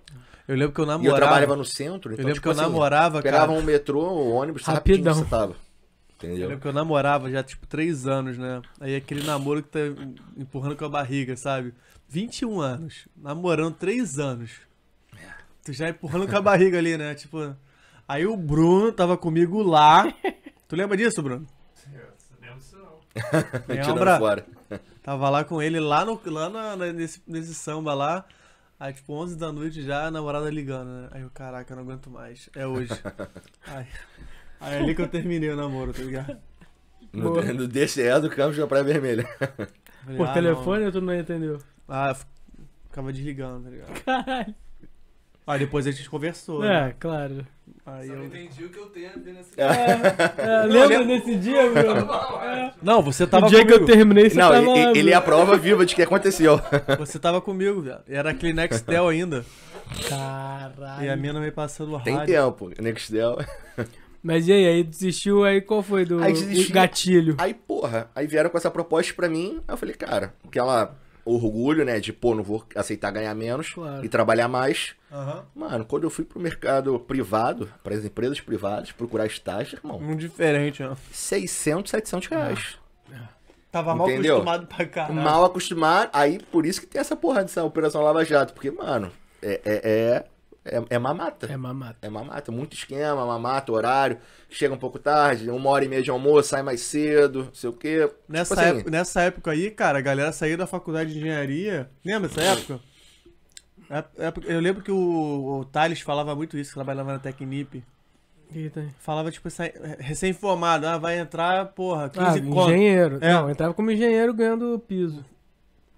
S2: Eu lembro que eu
S4: E eu
S2: namorava.
S4: trabalhava no centro, então,
S2: eu lembro
S4: tipo
S2: que eu
S4: assim,
S2: namorava,
S4: pegava
S2: cara.
S4: um metrô, o ônibus,
S3: Rapidão.
S4: você tava.
S2: Eu
S4: Entendeu?
S2: lembro que eu namorava já, tipo, três anos, né? Aí aquele namoro que tá empurrando com a barriga, sabe? 21 anos. Namorando três anos. Tu já empurrando com a barriga ali, né? Tipo. Aí o Bruno tava comigo lá. Tu lembra disso, Bruno? Lembra?
S4: fora.
S2: Tava lá com ele lá, no, lá na- nesse, nesse samba lá. Aí, tipo, 11 da noite já, a namorada ligando, né? Aí eu, caraca, eu não aguento mais. É hoje. aí, aí é ali que eu terminei o namoro, tá ligado?
S4: No, no DCE do Campos da Praia Vermelha.
S2: Falei,
S3: Por
S2: ah,
S3: telefone tu não entendeu?
S2: Ah, f- ficava desligando, tá ligado?
S3: Caralho.
S2: Aí depois a gente conversou, né?
S3: É, claro.
S2: Aí
S1: Só não
S2: eu...
S1: entendi o que eu tenho a ver nessa
S3: É, lembra
S2: lembro-
S3: desse dia, Bruno? É.
S2: Não, você tava
S3: O dia que eu
S2: comigo.
S3: terminei, você
S4: Não,
S3: tava
S4: ele,
S3: lá,
S4: ele é a
S3: Bruno.
S4: prova viva de que aconteceu.
S2: Você tava comigo, velho. E Era aquele Nextel ainda.
S3: Caralho.
S2: E a mina me passando o
S4: Tem
S2: rádio.
S4: tempo. Nextel.
S3: Mas e aí, aí desistiu, aí qual foi do
S4: Aí desistiu.
S3: o gatilho?
S4: Aí, porra, aí vieram com essa proposta pra mim. Aí eu falei, cara, aquela orgulho, né, de, pô, não vou aceitar ganhar menos
S3: Claro.
S4: e trabalhar mais.
S2: Aham.
S4: Mano, quando eu fui pro mercado privado, para as empresas privadas, procurar estágio, irmão,
S2: Um diferente, ó.
S4: 600, 700 reais.
S2: Tava mal
S4: Entendeu?
S2: acostumado pra caralho.
S4: Mal acostumado, aí por isso que tem essa porra dessa Operação Lava Jato, porque, mano, é, é, é, é, é mamata.
S3: É mamata.
S4: É mamata, muito esquema, mamata, horário, chega um pouco tarde, uma hora e meia de almoço, sai mais cedo, não sei o quê.
S2: Nessa,
S4: Tipo assim,
S2: época, nessa época aí, cara, a galera saía da faculdade de engenharia. Lembra dessa época? É- época- Eu lembro que o, o Thales falava muito isso, que trabalhava na Tecnip.
S3: Que tem?
S2: Falava, tipo, recém-formado, ah, vai entrar, porra, 15
S3: Ah, engenheiro.
S2: É.
S3: Não, entrava como engenheiro ganhando piso.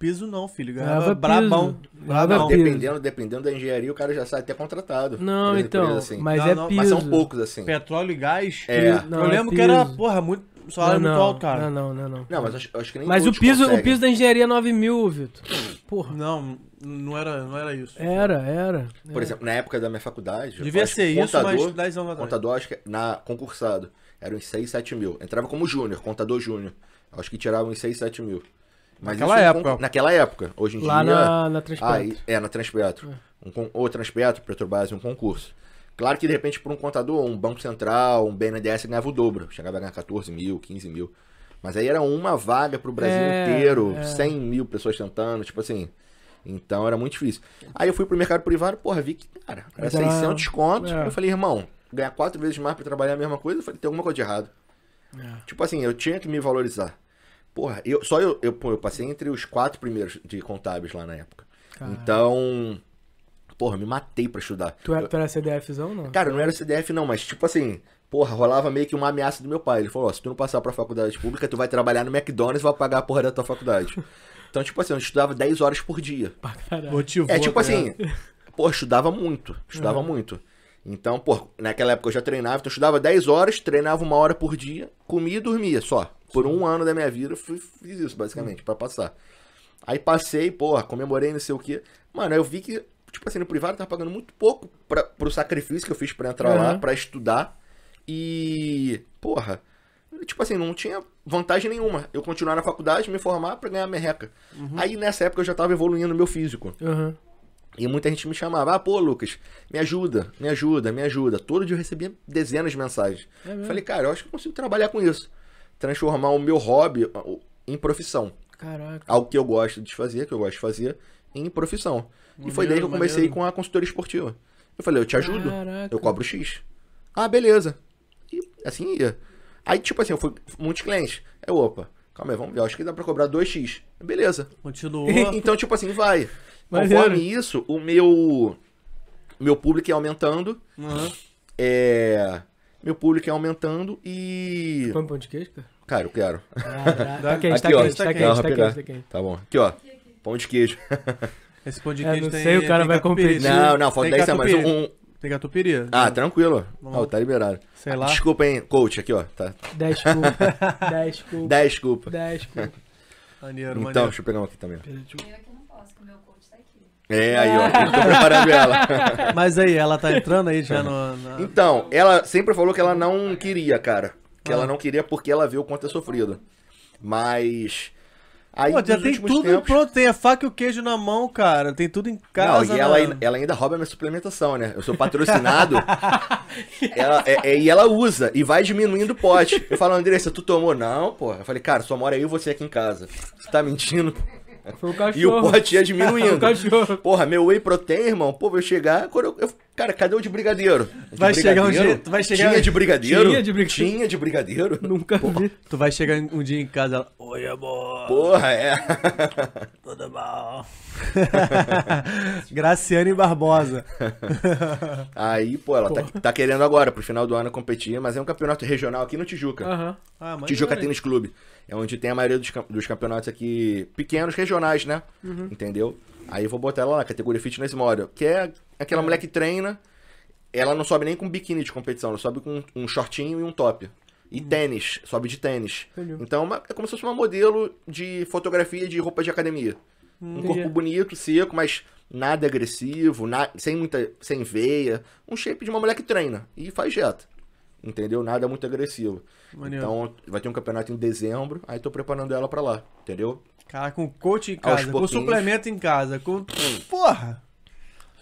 S2: Piso não, filho,
S3: Ganhava
S2: ganhava brabão.
S3: Ganhava
S2: Brabão.
S3: piso.
S4: dependendo, dependendo da engenharia, o cara já sai até contratado.
S3: Não, então,
S4: assim.
S3: mas
S2: Não,
S3: é
S2: não,
S3: piso.
S4: Mas são poucos, assim.
S2: Petróleo e gás.
S4: É.
S2: Eu
S3: Não, é
S2: lembro que era, porra, muito, salário
S3: não,
S2: muito
S3: não,
S2: alto, cara.
S3: Não, não, não, não.
S4: Não, mas acho, acho que nem
S3: Mas o piso, o piso da engenharia é 9 mil, Vitor. Porra.
S2: Não, não era, não era isso.
S3: Era, era.
S4: Por exemplo, na época da minha faculdade... eu
S2: Devia ser
S4: que
S2: isso,
S4: contador,
S2: mas 10 anos atrás.
S4: Contador, acho que na concursado, eram uns 6, 7 mil. Entrava como júnior, contador júnior. Acho que tiravam uns 6, 7 mil. Mas
S2: Naquela época.
S4: con- Naquela época. Hoje em
S3: Lá
S4: dia...
S3: na, na Transpetro.
S4: É, na Transpetro. Um, con- ou Transpetro, Petrobras, um concurso. Claro que de repente por um contador, um Banco Central, um BNDES ganhava o dobro. Chegava a ganhar 14 mil, 15 mil. Mas aí era uma vaga pro Brasil
S3: É,
S4: inteiro,
S3: é.
S4: 100 mil pessoas tentando, tipo assim. Então era muito difícil. Aí eu fui pro mercado privado, porra, vi que, cara, era
S3: era-
S4: 600 contos.
S3: é.
S4: Eu falei, irmão, ganhar quatro vezes mais pra trabalhar a mesma coisa, eu falei, tem alguma coisa de errado.
S3: É.
S4: Tipo assim, eu tinha que me valorizar. Porra, eu, só eu, eu, eu passei entre os quatro primeiros de contábeis lá na época.
S3: Caralho.
S4: Então, porra, me matei pra estudar.
S3: Tu era, tu era CDFzão, não?
S4: Cara, não era CDF não, mas tipo assim, porra, rolava meio que uma ameaça do meu pai. Ele falou, ó, se tu não passar pra faculdade pública, tu vai trabalhar no McDonald's e vai pagar a porra da tua faculdade. Então, tipo assim, eu estudava 10 horas por dia.
S3: Pra caralho.
S2: Motivou.
S4: É tipo
S2: tá
S4: assim, pô, eu estudava muito, estudava muito. Então, pô, naquela época eu já treinava, então eu estudava 10 horas, treinava uma hora por dia, comia e dormia só. Por um ano da minha vida eu fui- fiz isso, basicamente, pra passar. Aí passei, porra, comemorei, não sei o quê. Mano, aí eu vi que, tipo assim, no privado eu tava pagando muito pouco pra, pro sacrifício que eu fiz pra entrar lá,
S3: Uhum.
S4: pra estudar. E, porra, tipo assim, não tinha vantagem nenhuma. Eu continuar na faculdade, me formar pra ganhar merreca. Aí nessa época eu já tava evoluindo no meu físico.
S3: Aham.
S4: E muita gente me chamava, ah, pô, Lucas, me ajuda, me ajuda, me ajuda. Todo dia eu recebia dezenas de mensagens.
S3: É?
S4: Falei, cara, eu acho que eu consigo trabalhar com isso. Transformar o meu hobby em profissão.
S3: Caraca.
S4: Algo que eu gosto de fazer, que eu gosto de fazer, em profissão. e foi
S2: Maneiro,
S4: daí que eu comecei
S2: maneiro.
S4: com a consultoria esportiva. Eu falei, eu te ajudo,
S3: Caraca.
S4: eu cobro X. Ah, beleza. E assim ia. Aí, tipo assim, eu fui muitos clientes. Aí, opa, calma aí, vamos ver, acho que dá pra cobrar 2X. Beleza.
S2: Continuou.
S4: então, tipo assim, vai.
S3: Maneiro.
S4: Conforme isso, o meu meu público é aumentando.
S2: Aham.
S4: É. Meu público é aumentando e.
S3: Põe pão de queijo, cara?
S4: Cara, eu quero.
S3: Ah, tá quente, tá
S4: Aqui, ó.
S3: quente, tá
S2: Não,
S3: quente,
S4: Não,
S3: tá quente, tá quente.
S4: Tá bom. Aqui, ó. Pão de queijo.
S2: Esse pão de
S3: É,
S2: queijo
S3: não
S2: tem.
S3: sei, o cara vai competir.
S4: Não, não, falta
S2: Tem
S4: 10 semanas. Um,
S2: Tem catupiry?
S4: Ah, tranquilo.
S2: Vamos.
S4: Ah, tá liberado.
S2: Sei lá.
S4: Desculpa, hein, coach, aqui, ó. Tá.
S3: 10 culpa. 10 culpa.
S4: 10, desculpa.
S3: 10 culpa.
S2: Maneiro,
S4: Então,
S2: maneiro.
S4: deixa eu pegar um aqui também.
S5: Eu aqui não posso, que o meu coach tá aqui.
S4: É, aí, ó. Eu tô preparando ela.
S2: Mas aí, ela tá entrando aí já no. na-
S4: Então, ela sempre falou que ela não queria, cara. Que ela não queria porque ela viu o quanto é sofrido. Mas. Aí,
S2: Pô, já tem tudo
S4: tempos-
S2: pronto, tem a faca e o queijo na mão, cara. Tem tudo em casa.
S4: não, e ela, ela ainda rouba minha suplementação, né? Eu sou patrocinado. ela, é- é- e ela usa, e vai diminuindo o pote. Eu falo, Andressa, tu tomou? Não, pô. Eu falei, cara, só mora eu e você aqui em casa. Você tá mentindo?
S3: Foi o cachorro.
S4: E o pote ia diminuindo.
S3: o cachorro.
S4: Porra, meu whey protein, irmão, pô, vai chegar. Quando eu, eu- cara, cadê o de brigadeiro? De
S2: Vai chegar um
S4: brigadeiro?
S2: dia- vai chegar-
S4: Tinha de brigadeiro?
S3: Tinha de brigadeiro.
S4: Tinha de brigadeiro?
S3: Nunca vi.
S2: Tu vai chegar um dia em casa ela. Oi, amor.
S4: Porra, é.
S2: Tudo bom? Graciane Barbosa.
S4: Aí, pô, ela tá, tá querendo agora, pro final do ano, competir, mas é um campeonato regional aqui no Tijuca.
S2: Ah,
S4: Tijuca? Tênis Clube. É onde tem a maioria dos, dos campeonatos aqui pequenos, regionais, né?
S2: Uhum.
S4: Entendeu? Aí eu vou botar ela lá, categoria Fitness Model. Que é aquela mulher que treina, ela não sobe nem com biquíni de competição, ela sobe com um shortinho e um top. E tênis, sobe de tênis.
S3: Uhum. Entendi.
S4: Então é é como se fosse uma modelo de fotografia de roupa de academia. Um
S3: Entendi.
S4: corpo bonito, seco, mas nada agressivo, na- sem muita. sem veia. Um shape de uma mulher que treina e faz dieta. Entendeu? Nada muito agressivo.
S2: Maneiro.
S4: Então vai ter um campeonato em dezembro, aí tô preparando ela pra lá, entendeu?
S2: Cara, com coach em casa, com suplemento em casa, com. Porra!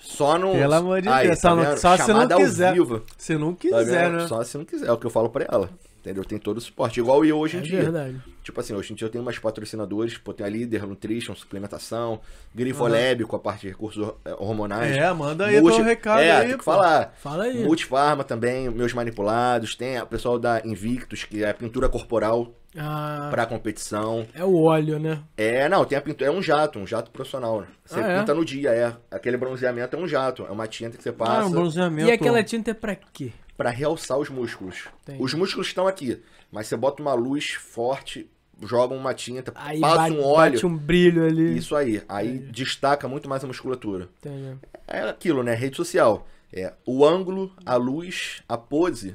S4: Só no.
S2: Pelo amor de
S4: Aí,
S2: Deus,
S4: tá
S2: só, não-
S4: vendo?
S2: só se não quiser.
S4: vivo,
S2: Se não
S4: tá
S2: quiser,
S4: vendo?
S2: né?
S4: Só se não quiser, é o que eu falo pra ela. Entendeu? Tem todo o suporte. Igual eu hoje em
S3: É
S4: dia.
S3: verdade.
S4: Tipo assim, hoje em dia eu tenho mais patrocinadores, pô, tem a Líder, Nutrition, suplementação, Grifolab com a parte de recursos eh, hormonais.
S2: É, manda aí
S4: Multi-
S2: teu recado
S4: é,
S2: aí,
S4: tem que falar.
S3: Fala aí.
S4: Multifarma também, meus manipulados, tem o pessoal da Invictus, que é a pintura corporal
S3: Ah,
S4: pra competição.
S3: é o óleo, né?
S4: É, não, tem a pintura, é um jato, um jato profissional. né? Você
S3: Ah, é?
S4: pinta no dia, é. Aquele bronzeamento é um jato, é uma tinta que você
S2: Ah,
S4: passa
S2: um bronzeamento.
S3: E aquela tinta é pra quê?
S4: Pra realçar os músculos.
S3: Entendi.
S4: Os músculos estão aqui, mas você bota uma luz forte, joga uma tinta,
S3: Aí
S4: passa
S3: bate,
S4: um óleo.
S3: bate um brilho ali.
S4: Isso aí, aí destaca muito mais a musculatura.
S3: Entendi.
S4: É aquilo, né? Rede social. É, o ângulo, a luz, a pose,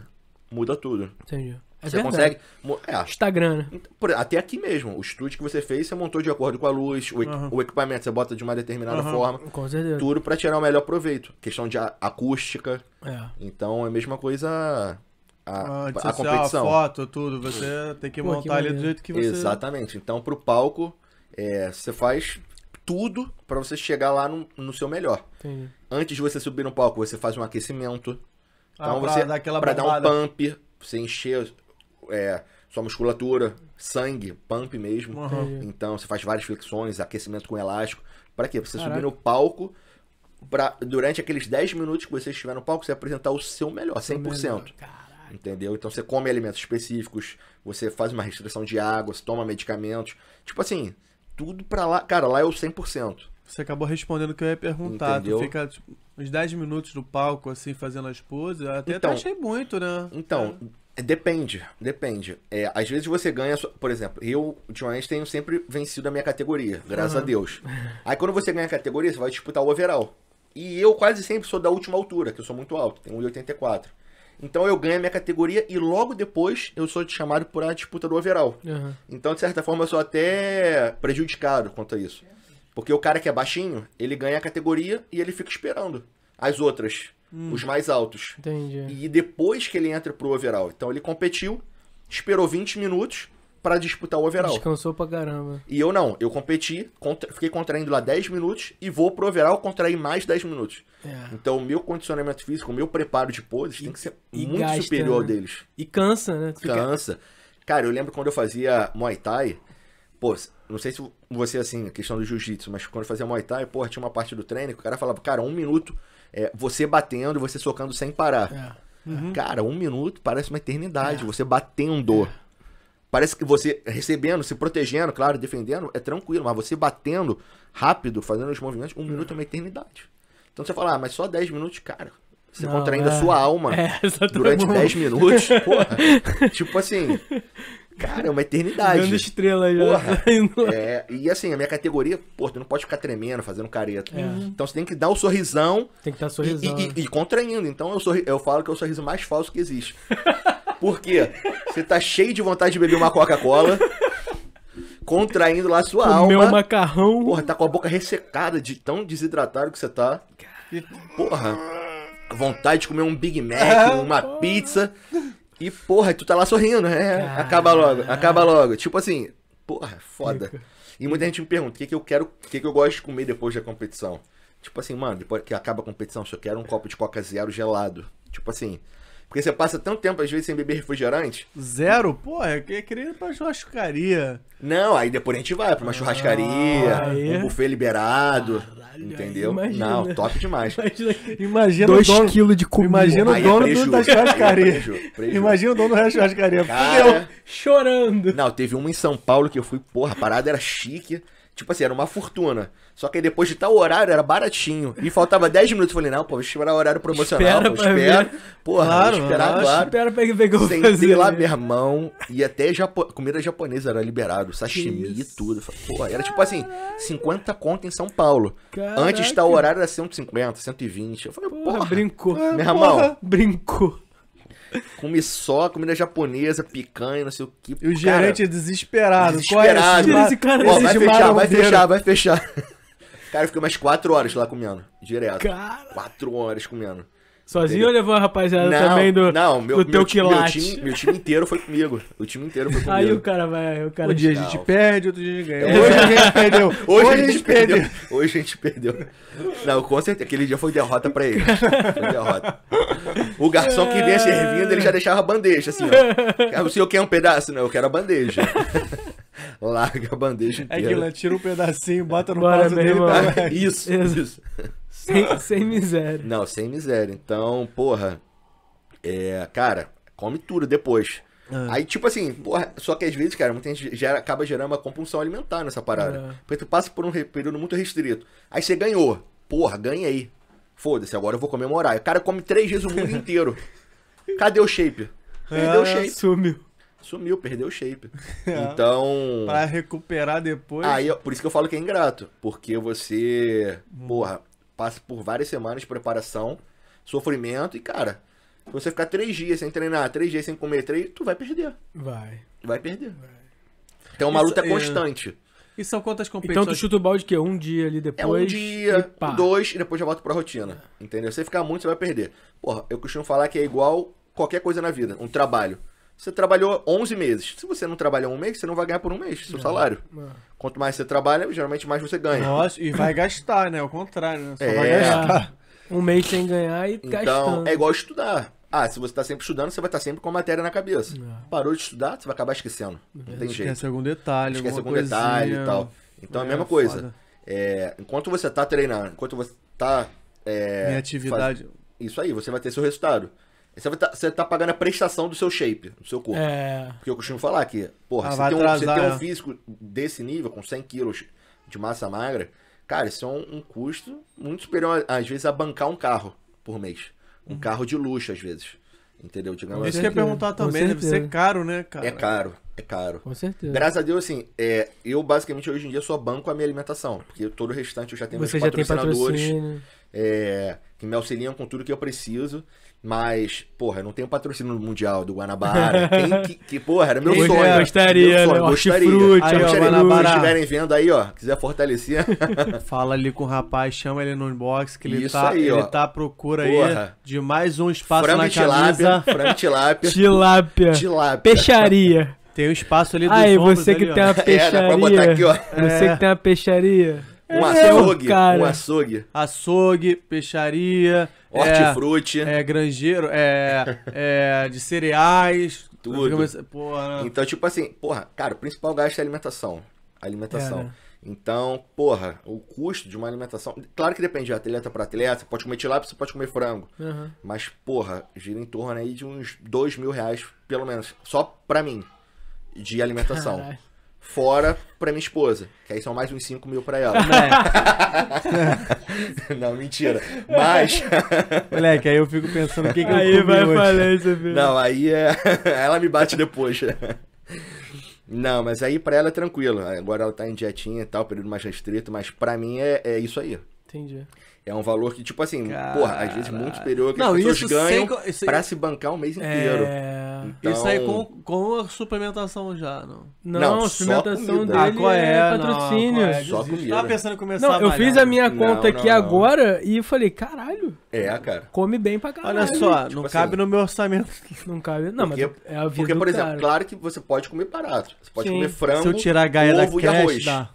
S4: muda tudo.
S3: Entendi. É
S4: você
S3: verdade.
S4: consegue. É,
S3: Instagram, né?
S4: por- até aqui mesmo, o estúdio que você fez, você montou de acordo com a luz, o, equi- o equipamento você bota de uma determinada
S2: Aham.
S4: forma,
S3: Com certeza.
S4: tudo pra tirar o melhor proveito. Questão de a- acústica,
S3: É.
S4: então é a mesma coisa a,
S2: Ah,
S4: a
S2: social,
S4: competição.
S2: foto, tudo. Você tem que
S3: Pô, que
S2: montar ali do jeito que você.
S4: Exatamente. Então, pro palco, é, você faz tudo pra você chegar lá no, no seu melhor.
S3: Entendi.
S4: Antes de você subir no palco, você faz um aquecimento.
S2: Ah,
S4: Então
S2: pra
S4: você
S2: dar aquela
S4: pra dar um
S2: bombada.
S4: pump, você encher é, sua musculatura, sangue, pump mesmo.
S3: Entendi.
S4: Então você faz várias flexões, aquecimento com elástico. Pra quê? Pra você
S3: Caraca.
S4: subir no palco, pra, durante aqueles 10 minutos que você estiver no palco, você apresentar o seu melhor, 100%.
S3: Caralho.
S4: Entendeu? Então você come alimentos específicos, você faz uma restrição de água, você toma medicamentos. Tipo assim, tudo pra lá. Cara, lá é o 100%.
S2: Você acabou respondendo o que eu ia perguntar.
S4: Entendeu?
S2: Tu fica tipo, uns 10 minutos no palco, assim, fazendo as poses. Até,
S4: Então-
S2: até achei muito, né?
S4: Então, é, depende, depende. É, às vezes você ganha, por exemplo, eu ultimamente tenho sempre vencido a minha categoria, graças a Deus. Aí quando você ganha a categoria, você vai disputar o overall. E eu quase sempre sou da última altura, que eu sou muito alto, tenho 1,84. Então eu ganho a minha categoria e logo depois eu sou chamado para a disputa do overall.
S3: Aham.
S4: Então, de certa forma, eu sou até prejudicado quanto a isso. Porque o cara que é baixinho, ele ganha a categoria e ele fica esperando as outras, os mais altos.
S3: Entendi.
S4: E depois que ele entra pro overall. Então ele competiu, esperou 20 minutos pra disputar o overall.
S3: Descansou pra caramba.
S4: E eu não, eu competi, contra- fiquei contraindo lá 10 minutos e vou pro overall contrair mais 10 minutos.
S3: É.
S4: Então o meu condicionamento físico, o meu preparo de poses tem que ser
S3: e
S4: muito
S3: gasta,
S4: superior ao
S3: né?
S4: deles.
S3: E cansa, né?
S4: Cansa. Cara, eu lembro quando eu fazia Muay Thai, pô, não sei se você, assim, a questão do jiu-jitsu, mas quando eu fazia Muay Thai, pô, tinha uma parte do treino que o cara falava, cara, um minuto, é, você batendo e você socando sem parar.
S3: É.
S4: Cara, um minuto parece uma eternidade, você batendo. Parece que você recebendo, se protegendo, claro, defendendo, é tranquilo, mas você batendo rápido, fazendo os movimentos, um minuto é uma eternidade. Então você fala, ah, mas só 10 minutos, cara. Você
S3: Não,
S4: contraindo
S3: é.
S4: a sua alma
S3: É,
S4: durante 10 minutos, porra. tipo assim, cara, é uma eternidade.
S3: Dando estrela já.
S4: Porra. É, e assim, a minha categoria, pô, tu não pode ficar tremendo, fazendo careta.
S3: É.
S4: Então você tem que dar o sorrisão
S3: Tem que estar
S4: e,
S3: sorrisão.
S4: e- e- e contraindo. Então eu, sorri- eu falo que é o sorriso mais falso que existe. Por quê? Você tá cheio de vontade de beber uma Coca-Cola, contraindo lá a sua
S3: Comer
S4: alma.
S3: um macarrão.
S4: Porra, tá com a boca ressecada de tão desidratado que você tá. Porra, vontade de comer um Big Mac, uma pizza. E, porra, tu tá lá sorrindo, é, acaba logo, acaba logo. Tipo assim, porra, foda. E muita gente me pergunta, o que que eu quero, o que que eu gosto de comer depois da competição? Tipo assim, mano, depois que acaba a competição, eu só quero um copo de Coca Zero gelado. Tipo assim, porque você passa tanto tempo, às vezes, sem beber refrigerante.
S2: Zero? Pô, eu queria queria ir pra churrascaria.
S4: Não, aí depois a gente vai pra uma churrascaria,
S3: aí.
S4: um buffet liberado, entendeu?
S3: aí imagina.
S4: Não, top demais.
S3: Imagina
S2: Imagina
S3: Dois
S2: o dono...
S3: quilos de comida.
S2: Imagina o
S4: é
S2: dono do, da
S4: é
S2: churrascaria. Imagina o dono da churrascaria. Fudeu.
S4: Cara,
S3: Chorando.
S4: não, teve uma em São Paulo que eu fui, porra, a parada era chique. Tipo assim, era uma fortuna. Só que aí depois de tal horário era baratinho. E faltava 10 minutos. Eu falei, não, pô, vou esperar o horário promocional.
S3: Espera
S4: pô, espera. Porra,
S2: Claro,
S4: esperar, claro.
S3: Espera pra ver que eu vou
S4: Sentei
S3: fazer.
S4: lá, meu irmão, e até japo... comida japonesa era liberado, sashimi e tudo. Porra, era tipo assim, 50 conto em São Paulo.
S3: Caraca.
S4: Antes tal horário era 150, 120. Eu falei,
S3: Porra,
S4: porra,
S3: brincou.
S4: meu irmão,
S3: Brincou.
S4: Comi só comida japonesa, picanha, não sei o que.
S2: E o gerente desesperado.
S4: Desesperado.
S2: Qual é
S3: Esse cara-
S4: Ó, vai fechar, vai fechar, vai fechar. Cara, eu fiquei umas 4 horas lá comendo, direto.
S3: Cara.
S4: 4 horas comendo.
S3: Sozinho ou levou a rapaziada
S4: Não,
S3: também do,
S4: não, meu,
S3: do teu
S4: meu, ti- meu,
S3: quilate?
S4: time, meu time inteiro foi comigo. O time inteiro foi comigo.
S3: Aí o cara vai. O cara
S2: Um dia a gente perde, outro dia a gente ganha.
S4: É.
S2: Hoje a gente perdeu.
S4: Hoje, a gente perdeu. Hoje a gente perdeu. Não, com certeza. Aquele dia foi derrota pra ele. Foi derrota. O garçom que vinha servindo, ele já deixava a bandeja, assim, ó. O senhor quer um pedaço? Não, eu quero a bandeja. Larga a bandeja
S2: É
S4: inteira.
S2: que ela tira um pedacinho, bota no
S3: Bora, meu
S2: dele.
S4: Ah, Isso, isso.
S3: Sem, sem miséria.
S4: Não, sem miséria. Então, porra. É, cara, come tudo depois.
S2: Ah.
S4: Aí, tipo assim, porra, só que às vezes, cara, muita gente gera, acaba gerando uma compulsão alimentar nessa parada.
S3: É.
S4: Porque tu passa por um período muito restrito. Aí você ganhou. Porra, ganhei. Foda-se, agora eu vou comemorar. O cara come três vezes o mundo inteiro. Cadê o shape? Perdeu o
S2: É,
S4: shape.
S3: Sumiu.
S4: Sumiu, perdeu o shape.
S2: É.
S4: Então.
S2: Pra recuperar depois.
S4: Aí, por isso que eu falo que é ingrato. Porque você,
S2: Hum.
S4: porra, passa por várias semanas de preparação, sofrimento e, cara, se você ficar três dias sem treinar, três dias sem comer, três, tu vai perder.
S3: Vai.
S4: Vai perder. Então é uma
S2: Isso
S4: luta
S2: é-
S4: constante.
S2: E são quantas
S3: Então
S2: competições?
S3: tu chuta o balde que é um dia ali
S4: É
S3: depois.
S4: um dia,
S3: e
S4: dois, e depois já volta pra rotina. Entendeu? Se você ficar muito, você vai perder. Porra, eu costumo falar que é igual qualquer coisa na vida, um trabalho. Você trabalhou 11 meses. Se você não trabalhar um mês, você não vai ganhar por um mês, seu salário.
S3: Ah.
S4: Quanto mais você trabalha, geralmente mais você ganha.
S2: Nossa, e vai gastar, né? Ao contrário, né? Só
S4: É.
S2: vai gastar.
S3: Um mês sem ganhar e
S4: Então,
S3: gastando.
S4: é igual estudar. Ah, se você tá sempre estudando, você vai estar sempre com a matéria na cabeça.
S3: É.
S4: Parou de estudar, você vai acabar esquecendo. Não tem jeito.
S2: Esquece algum detalhe,
S4: Esquece algum detalhe
S2: coisinha.
S4: e tal. Então é a
S2: É,
S4: mesma coisa. É, enquanto você tá treinando, enquanto você tá. É,
S2: Minha atividade.
S4: faz- Isso aí, você vai ter seu resultado. Você tá, você tá pagando a prestação do seu shape, do seu corpo.
S3: É.
S4: Porque eu costumo falar que, porra,
S2: Ah,
S4: você,
S2: vai
S4: tem um, você
S2: atrasar,
S4: tem um
S2: é.
S4: físico desse nível, com 100 quilos de massa magra, cara, isso é um, um custo muito superior, às vezes, a bancar um carro por mês. Um carro de luxo, às vezes. Entendeu? Digamos
S2: Isso
S4: assim.
S2: que eu ia perguntar também, deve ser caro, né, cara?
S4: É caro, é caro.
S3: Com certeza.
S4: Graças a Deus, assim, é, eu basicamente hoje em dia só banco a minha alimentação, porque todo o restante eu já tenho
S3: Você
S4: meus
S3: já tem
S4: patrocinadores
S3: patrocínio.
S4: é, que me auxiliam com tudo que eu preciso. Mas, porra, eu não tenho patrocínio mundial do Guanabara. Quem que, que, porra, era meu
S2: Quem
S4: sonho.
S2: é?
S3: Gostaria,
S4: meu sonho,
S3: né?
S4: gostaria.
S3: Hortifruti,
S2: Aí, ó,
S4: Gostaria. Se
S2: Guanabara.
S4: vocês estiverem vendo aí, ó, quiser fortalecer,
S2: Fala ali com o rapaz, chama ele no inbox, que ele
S4: Isso
S2: tá,
S4: aí, ó.
S2: ele tá à procura aí
S4: Porra.
S2: de mais um espaço
S4: frango
S2: na
S4: tilápia,
S2: camisa.
S4: frango tilápia,
S3: Tilápia.
S4: tilápia.
S3: Peixaria.
S2: Tem um espaço ali dos
S3: Aí, você que
S2: ali,
S3: tem
S2: ó.
S3: uma
S4: É, dá
S3: peixaria.
S4: pra botar aqui, ó.
S3: Você que tem uma peixaria.
S4: Um
S3: É,
S4: açougue,
S3: cara.
S4: um açougue,
S2: Açougue, peixaria, é,
S4: hortifruti.
S2: é granjeiro, é, é de cereais.
S4: Tudo.
S2: Porra,
S4: Então, tipo assim, porra, cara, o principal gasto é alimentação. Alimentação.
S3: É, né?
S4: Então, porra, o custo de uma alimentação. Claro que depende de atleta para atleta. Você pode comer tilápia, você pode comer frango.
S3: Aham.
S4: Mas, porra, gira em torno aí de uns dois mil reais, pelo menos. Só pra mim. De alimentação.
S3: Caralho.
S4: Fora pra minha esposa. Que aí são mais uns 5 mil pra ela. não, mentira. Mas.
S2: Moleque, aí eu fico pensando o que, que eu
S3: Aí
S2: comi
S3: vai
S2: hoje.
S3: falência, filho.
S4: Não, aí é. ela me bate depois. Não, mas aí pra ela é tranquilo. Agora ela tá em dietinha e tal, período mais restrito, mas pra mim é, é isso aí.
S3: Entendi.
S4: É um valor que, tipo assim, porra, às vezes muito superior que
S2: Não,
S4: as pessoas ganham
S2: sem isso
S4: pra se bancar o mês inteiro.
S3: É...
S4: Então,
S2: Isso aí com, com a suplementação já, não.
S3: Não,
S4: Não,
S3: suplementação
S4: comida.
S3: dele
S2: Ah, qual é?
S3: é
S2: Não,
S3: patrocínio.
S2: qual é?
S4: Só comida.
S2: Tava pensando em começar
S3: Não,
S2: a
S3: eu fiz a minha
S4: Não,
S3: conta
S4: não,
S3: aqui
S4: não.
S3: agora e eu falei, caralho,
S4: É, cara.
S3: come bem pra caralho.
S2: Olha só,
S4: Tipo
S2: não
S4: assim,
S2: cabe no meu orçamento.
S3: Não cabe. Não,
S4: Porque-
S3: mas é a vida
S4: Porque,
S3: do
S4: por exemplo,
S3: cara.
S4: claro que você pode comer barato. Você pode
S3: Sim.
S4: comer frango,
S2: Se eu tirar a gaia da
S4: ovo e
S2: creche,
S4: arroz.
S2: dá.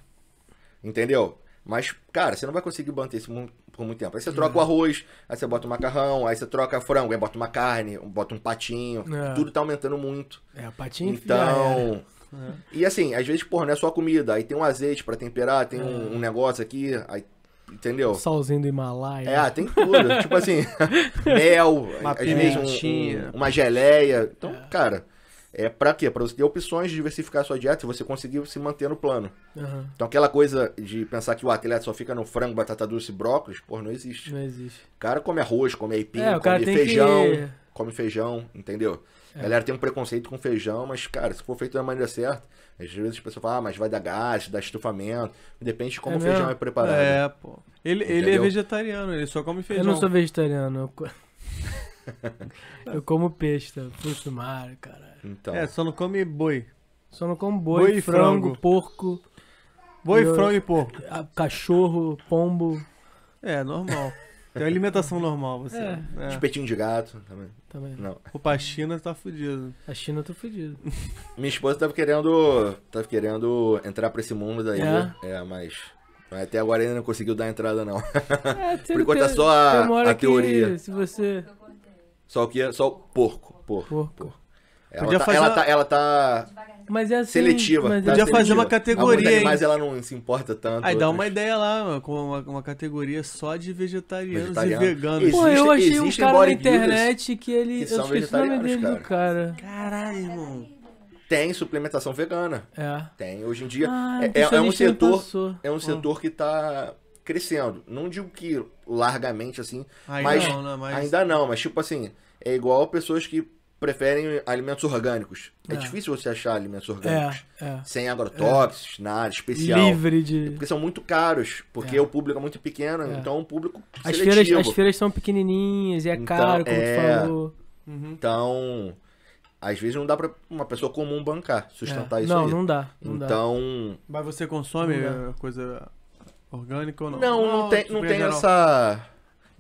S4: Entendeu? Mas, cara, você não vai conseguir manter isso por muito tempo. Aí você troca o arroz, aí você bota o macarrão, aí você troca frango, aí bota uma carne, bota um patinho.
S3: É.
S4: Tudo tá aumentando muito.
S3: É, a patinha já era.
S4: Então. E assim, às vezes, porra, não é só comida. Aí tem um azeite pra temperar, tem
S3: É.
S4: um, um negócio aqui, aí. Entendeu?
S3: Salzinho do Himalaia.
S4: É, tem tudo. tipo assim, mel,
S2: Uma
S4: às vezes um- um- uma geleia. Então, cara, é pra quê? Pra você ter opções de diversificar a sua dieta e você conseguir se manter no plano.
S3: Aham,
S4: Então aquela coisa de pensar que o atleta só fica no frango, batata doce e brócolis, porra, não existe.
S3: Não existe.
S4: O cara come arroz, come aipim,
S3: É, cara
S4: come feijão,
S3: que- É.
S4: come feijão, entendeu? A galera tem um preconceito com feijão, mas, cara, se for feito da maneira certa, às vezes as pessoas falam, ah, mas vai dar gás, dá estufamento. Depende de como
S3: É
S4: o feijão é preparado.
S2: É, pô. Ele, ele é vegetariano, ele só come feijão.
S3: Eu não sou vegetariano. Eu, eu como peixe, tá? frutos do mar, caralho.
S4: Então,
S2: É, só não come boi.
S3: Só não como boi,
S2: Boi e
S3: frango,
S2: frango.
S3: porco,
S2: Boi,
S3: Eu-
S2: frango e porco.
S3: a- cachorro, pombo.
S2: É, normal. Tem alimentação normal, você.
S3: É.
S2: É.
S4: espetinho de gato também.
S3: Também.
S4: Não.
S2: O pra China tá fudido.
S3: A China eu tô fudido.
S4: Minha esposa tava querendo. Tava querendo entrar pra esse mundo daí.
S3: É?
S4: É, mas. Até agora ainda não conseguiu dar entrada, não.
S3: É,
S4: Por enquanto é só a- a
S3: que
S4: teoria.
S3: Se você.
S4: Só o que é? Só o porco. Porco.
S3: Porco.
S4: Ela
S2: Podia
S4: tá,
S2: fazer
S4: ela,
S2: uma-
S4: tá, ela tá.
S3: Mas é assim.
S4: seletiva.
S3: Mas
S4: tá
S2: Podia
S3: é
S2: fazer
S4: seletiva.
S2: uma categoria, hein?
S4: ela não se importa tanto.
S2: Aí dá uma ideia lá, com uma, uma categoria só de vegetarianos
S4: Vegetariano.
S2: e veganos.
S4: Existe-
S3: Pô, eu achei um cara na internet que ele.
S4: que
S3: eu
S4: são
S3: esqueci o nome
S4: vegetarianos,
S3: dele do cara.
S2: Caralho, irmão.
S4: Tem suplementação vegana.
S3: É.
S4: Tem. Hoje em dia.
S3: Ah,
S4: é, é- é um setor.
S3: passou.
S4: É um setor que tá crescendo. Não digo que largamente assim.
S2: Ainda
S4: mas
S2: não, né? Mas-
S4: Ainda não, mas tipo assim, é igual pessoas que preferem alimentos orgânicos. É,
S3: É.
S4: difícil você achar alimentos orgânicos.
S3: É, é.
S4: Sem agrotóxicos, nada especial.
S3: Livre de.
S4: Porque são muito caros, porque
S3: É.
S4: o público é muito pequeno,
S3: É.
S4: então é um público
S3: As
S4: seletivo.
S3: feiras, as feiras são pequenininhas e é
S4: Então,
S3: caro, como
S4: é.
S3: tu falou.
S2: Uhum.
S4: Então, às vezes não dá pra uma pessoa comum bancar, sustentar
S3: É.
S4: isso
S3: não,
S4: aí.
S3: não dá. Não dá.
S4: então,
S2: Mas você consome
S3: Não
S2: coisa orgânica ou não?
S4: não, não, tem,
S2: tipo,
S4: não
S2: em
S4: tem
S2: geral.
S4: essa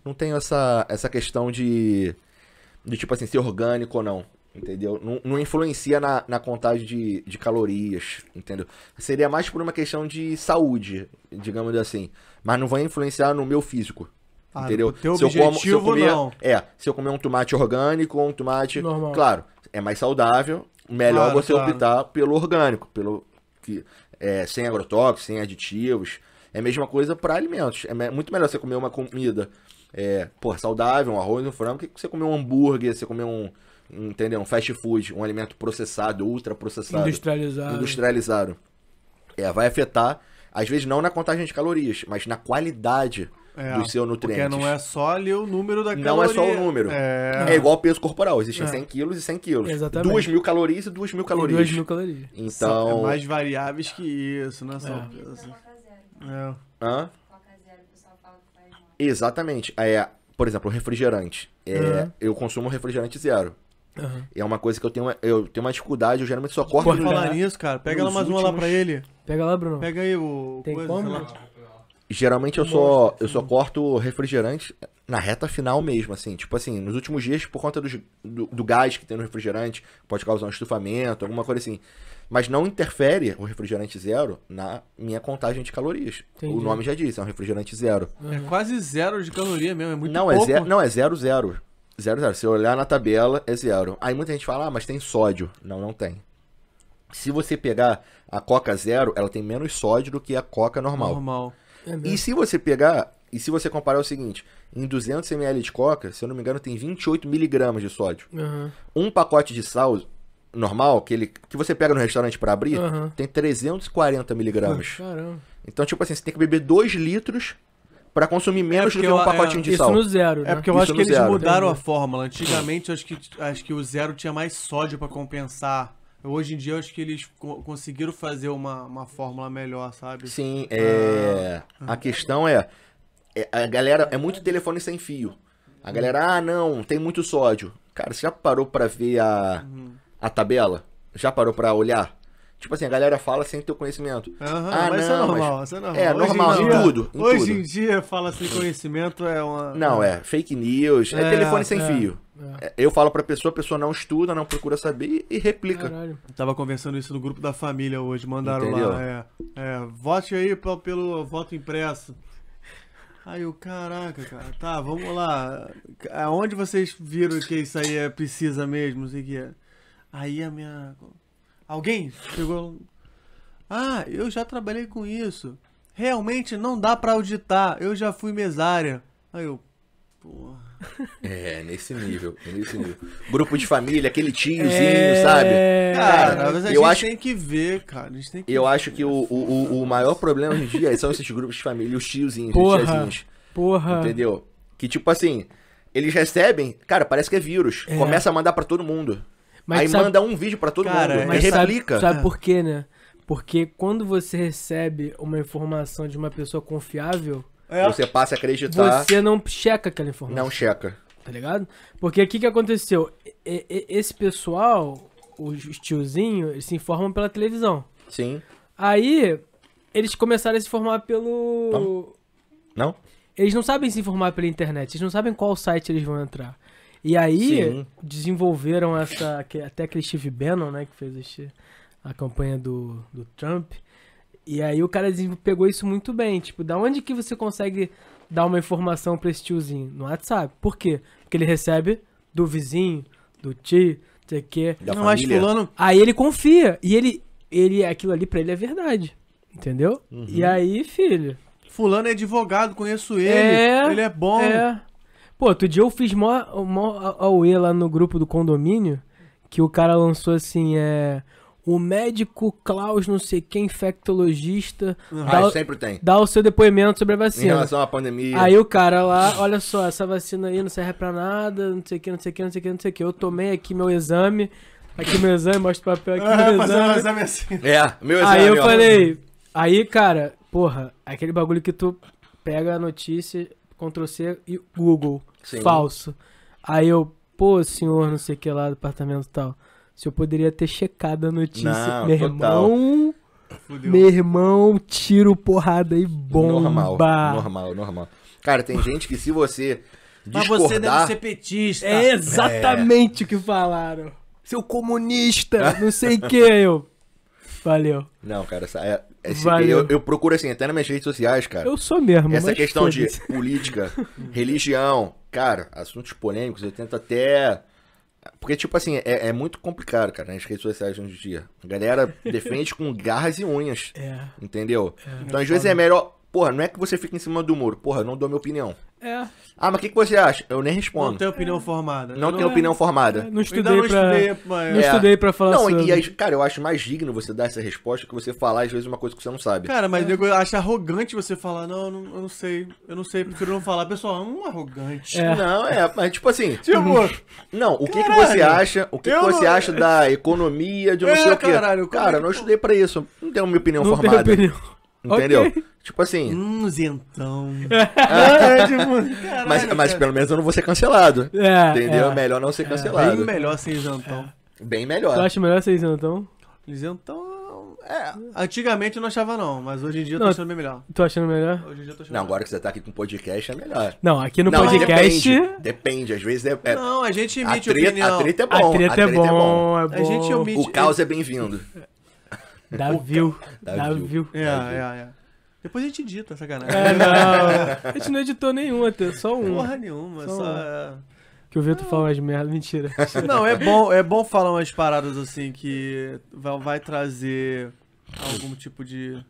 S4: não tem essa essa questão de de tipo assim ser orgânico ou não. Entendeu? Não, não influencia na, na contagem de, de calorias, entendeu? Seria mais por uma questão de saúde, digamos assim. Mas não vai influenciar no meu físico.
S2: Ah,
S4: entendeu? se eu como- se eu comer,
S2: não.
S4: É, se eu comer um tomate orgânico ou um tomate.
S3: Normal.
S4: Claro, é mais saudável. Melhor
S2: Claro,
S4: você
S2: claro.
S4: optar pelo orgânico, pelo que é, sem agrotóxicos, sem aditivos. É a mesma coisa para alimentos. É muito melhor você comer uma comida é, pô, saudável, um arroz, um frango, que você comer um hambúrguer, você comer um, um, entendeu? Um fast food, um alimento processado, ultra processado,
S3: Industrializado.
S4: industrializado. É, vai afetar, às vezes não na contagem de calorias, mas na qualidade
S2: É,
S4: dos seus nutrientes.
S2: Porque não é só ali o número da
S4: Não é
S2: caloria.
S4: só o número.
S2: É.
S4: É igual peso corporal, existem
S2: É.
S4: 100 quilos e 100 quilos.
S3: Exatamente.
S4: 2 mil calorias e 2 mil
S3: E
S4: calorias.
S3: 2 mil calorias.
S2: São-
S4: Então.
S2: é mais variáveis que isso, não é só
S3: É.
S5: é.
S2: É.
S4: Hã?
S5: Coca Zero, o pessoal fala que faz mal.
S4: Exatamente. É, por exemplo, refrigerante. É,
S3: Uhum.
S4: Eu consumo refrigerante zero. E é uma coisa que eu tenho, eu tenho uma dificuldade, eu geralmente só corto. No-
S2: falar nisso, cara, pega lá mais uma lá
S4: últimos-
S2: pra ele.
S3: Pega lá, Bruno.
S2: Pega aí o.
S3: Tem
S2: coisa,
S3: como?
S4: Geralmente eu só, eu só corto refrigerante na reta final mesmo, assim. Tipo assim, nos últimos dias, por conta dos- do, do gás que tem no refrigerante, pode causar um estufamento, alguma coisa assim. Mas não interfere o refrigerante zero na minha contagem de calorias.
S3: Entendi.
S4: O nome já diz, é um refrigerante zero.
S2: É quase zero de caloria mesmo, é muito
S4: não,
S2: pouco.
S4: é zero, não, é zero, zero. Zero, zero. Se eu olhar na tabela, é zero. Aí muita gente fala, ah, mas tem sódio. Não, não tem. Se você pegar a Coca zero, ela tem menos sódio do que a Coca normal.
S2: Normal.
S3: É.
S4: E se você pegar, e se você comparar o seguinte, em 200 ml de Coca, se eu não me engano, tem 28 miligramas de sódio.
S3: Aham.
S4: Um pacote de sal normal, aquele que você pega no restaurante pra abrir,
S3: Aham.
S4: tem 340 miligramas.
S3: Caramba.
S4: Então, tipo assim, você tem que beber 2 litros pra consumir menos do
S2: porque
S4: que um pacotinho
S2: é,
S4: de
S3: Isso
S4: sal.
S3: no zero, né?
S2: É porque eu
S4: Isso
S2: acho que eles
S4: zero.
S2: mudaram a
S3: Entendi.
S2: fórmula. Antigamente, eu acho que, acho que o zero tinha mais sódio pra compensar. Hoje em dia, eu acho que eles co- conseguiram fazer uma, uma fórmula melhor, sabe?
S4: Sim, é. A questão é, é, A galera. É muito telefone sem fio. A galera, ah, não, tem muito sódio. Cara, você já parou pra ver a, a tabela? Já parou pra olhar? Tipo assim, a galera fala sem ter conhecimento.
S2: Aham,
S4: Ah,
S2: mas isso é
S4: não,
S2: normal,
S4: mas-
S2: isso é normal.
S4: É,
S2: Hoje em
S4: normal, em
S2: dia-
S4: tudo, em
S2: hoje
S4: tudo.
S2: em dia, fala sem conhecimento é uma...
S4: Não, é fake news, é,
S2: É,
S4: telefone sem
S3: é,
S4: fio. É, Eu falo pra pessoa, a pessoa não estuda, não procura saber e, replica.
S3: Caralho.
S2: Tava conversando isso no grupo da família hoje, mandaram
S4: Entendeu?
S2: lá. É, é, vote aí pelo voto impresso. Aí o caraca, cara, tá, vamos lá. Aonde vocês viram que isso aí é, precisa mesmo? Não sei o que é. Aí a minha. Alguém chegou. Ah, eu já trabalhei com isso. Realmente não dá pra auditar. Eu já fui mesária. Aí eu. Porra.
S4: É, nesse nível, é nesse nível. Grupo de família, aquele tiozinho,
S3: É,
S4: sabe?
S2: Cara, mas a
S4: eu
S2: gente
S4: acho-
S2: tem que ver, cara. A gente tem que
S4: Eu acho que o, o, o- maior problema hoje em dia são esses grupos de família, os tiozinhos,
S3: Porra.
S4: os tiazinhos.
S3: Porra.
S4: Entendeu? Que tipo assim, eles recebem, cara, parece que é vírus.
S3: É.
S4: Começa a mandar pra todo mundo.
S3: Mas
S4: Aí
S3: sabe-
S4: manda um vídeo pra todo
S2: Cara,
S4: mundo.
S3: Mas
S4: e
S3: sabe,
S4: replica.
S3: sabe por quê, né? Porque quando você recebe uma informação de uma pessoa confiável,
S2: É.
S4: Você passa a acreditar,
S3: você não checa aquela informação.
S4: não checa.
S3: Tá ligado? Porque o que aconteceu? E- e- esse pessoal, os os tiozinhos, eles se informam pela televisão.
S4: Sim.
S3: Aí, eles começaram a se informar pelo...
S4: Não?
S3: Eles não sabem se informar pela internet, eles não sabem qual site eles vão entrar. E aí,
S4: Sim.
S3: desenvolveram essa. Até aquele Steve Bannon, né, que fez este- a campanha do, do Trump. E aí o cara pegou isso muito bem. Tipo, da onde que você consegue dar uma informação pra esse tiozinho? No WhatsApp. Por quê? Porque ele recebe do vizinho, do tio, não sei o quê.
S4: Da
S2: não, mas
S4: família.
S2: fulano.
S3: Aí ele confia. E ele. ele aquilo ali pra ele é verdade. Entendeu?
S4: Uhum.
S3: E aí, filho.
S2: Fulano é advogado, conheço ele.
S3: É,
S2: ele é bom.
S3: É. Pô, outro dia eu fiz mó, mó auê lá no grupo do condomínio, que o cara lançou assim, é... O médico Klaus, não sei quem, infectologista, dá,
S4: Ah,
S3: o-
S4: sempre tem.
S3: dá o seu depoimento sobre a
S4: Em
S3: vacina.
S4: relação à pandemia.
S3: Aí o cara lá, olha só, essa vacina aí não serve pra nada, não sei o que, não sei o que, não sei o que, não sei o que. Eu tomei aqui meu exame, aqui meu exame, mostra o papel aqui
S2: Ah,
S3: meu exame.
S2: exame assim.
S4: É, meu exame,
S3: Aí eu
S4: ó.
S3: falei, aí, cara, porra, aquele bagulho que tu pega a notícia, Ctrl C e Google,
S4: Sim.
S3: falso. Aí eu, pô, senhor, não sei o que lá, departamento e tal. Se eu poderia ter checado a notícia.
S4: Não,
S3: meu
S4: total.
S3: irmão,
S2: Fudeu.
S3: meu irmão, tiro, porrada e bomba.
S4: Normal, normal, normal. Cara, tem gente que se você
S2: Mas
S4: discordar...
S2: você deve ser petista.
S3: É exatamente o que falaram. Seu comunista, não sei o que, eu. Valeu.
S4: Não, cara, essa, é, esse-
S3: Valeu.
S4: eu, eu procuro assim, até nas minhas redes sociais, cara.
S3: Eu sou mesmo,
S4: Essa
S3: mas
S4: questão de política, religião, cara, assuntos polêmicos, eu tento até. Porque, tipo assim, é, é muito complicado, cara, nas redes sociais hoje em dia. A galera defende com garras e unhas,
S3: É.
S4: entendeu? então, às vezes é melhor Porra, não é que você fica em cima do muro. Porra, eu não dou minha opinião.
S3: É.
S4: Ah, mas o que, que você acha? Eu nem
S2: Não
S4: respondo.
S2: tem opinião formada.
S4: Não
S2: Eu
S4: tenho opinião formada.
S3: Não estudei
S2: não
S3: pra.
S2: estudei, mas...
S3: Não
S4: É.
S3: estudei pra falar
S4: Não,
S3: sobre.
S4: e aí, cara, eu acho mais digno você dar essa resposta que você falar, às vezes, uma coisa que você não sabe.
S2: Cara, mas nego acha arrogante você falar, não, eu não, eu não sei, eu não sei, prefiro não falar. Pessoal, é um arrogante.
S3: É.
S4: Não, é, mas tipo assim.
S2: Tipo,
S4: Não, o que, que
S2: Caralho,
S4: você acha? O que, que
S2: eu
S4: você
S2: não-
S4: acha da economia de não
S2: É,
S4: sei o quê?
S2: caralho, é
S4: Cara,
S2: que-
S4: não estudei pra isso. Não tenho minha opinião
S3: não tenho
S4: formada.
S3: opinião.
S4: Entendeu?
S3: Ok.
S4: Tipo assim.
S2: hum, zentão. é, tipo, caralho,
S4: Mas, mas
S2: cara.
S4: pelo menos eu não vou ser cancelado.
S3: É.
S4: Entendeu?
S3: É.
S4: Melhor não ser cancelado.
S2: Bem melhor sem isentão.
S4: Bem
S3: Tu
S4: melhor.
S3: acha melhor vocês então?
S2: Isentão, é, antigamente eu não achava não, mas hoje em dia eu tô
S3: Não.
S2: achando bem melhor.
S3: Tô achando melhor?
S2: Hoje em dia eu tô achando
S4: Não,
S2: melhor.
S4: agora que você tá aqui com podcast é melhor.
S3: Não, aqui no
S4: não,
S3: podcast.
S4: Depende, depende, às vezes é. é-
S2: Não, a gente
S4: a,
S2: emite
S4: treta,
S2: opinião.
S4: a treta é
S3: A
S4: bom.
S3: treta é bom, é bom.
S2: A gente omite...
S4: O caos é bem-vindo.
S3: Dá view.
S4: Dá
S3: Dá
S4: view.
S3: view.
S2: É, é, é. Depois a gente edita, sacanagem.
S3: É, não. A gente não editou nenhum até, só um.
S2: Porra nenhuma,
S3: Só
S2: só...
S3: um.
S2: é.
S3: Que o Vitor fala umas merda, mentira.
S2: Não, é bom, é bom falar umas paradas assim que vai, vai trazer algum tipo de.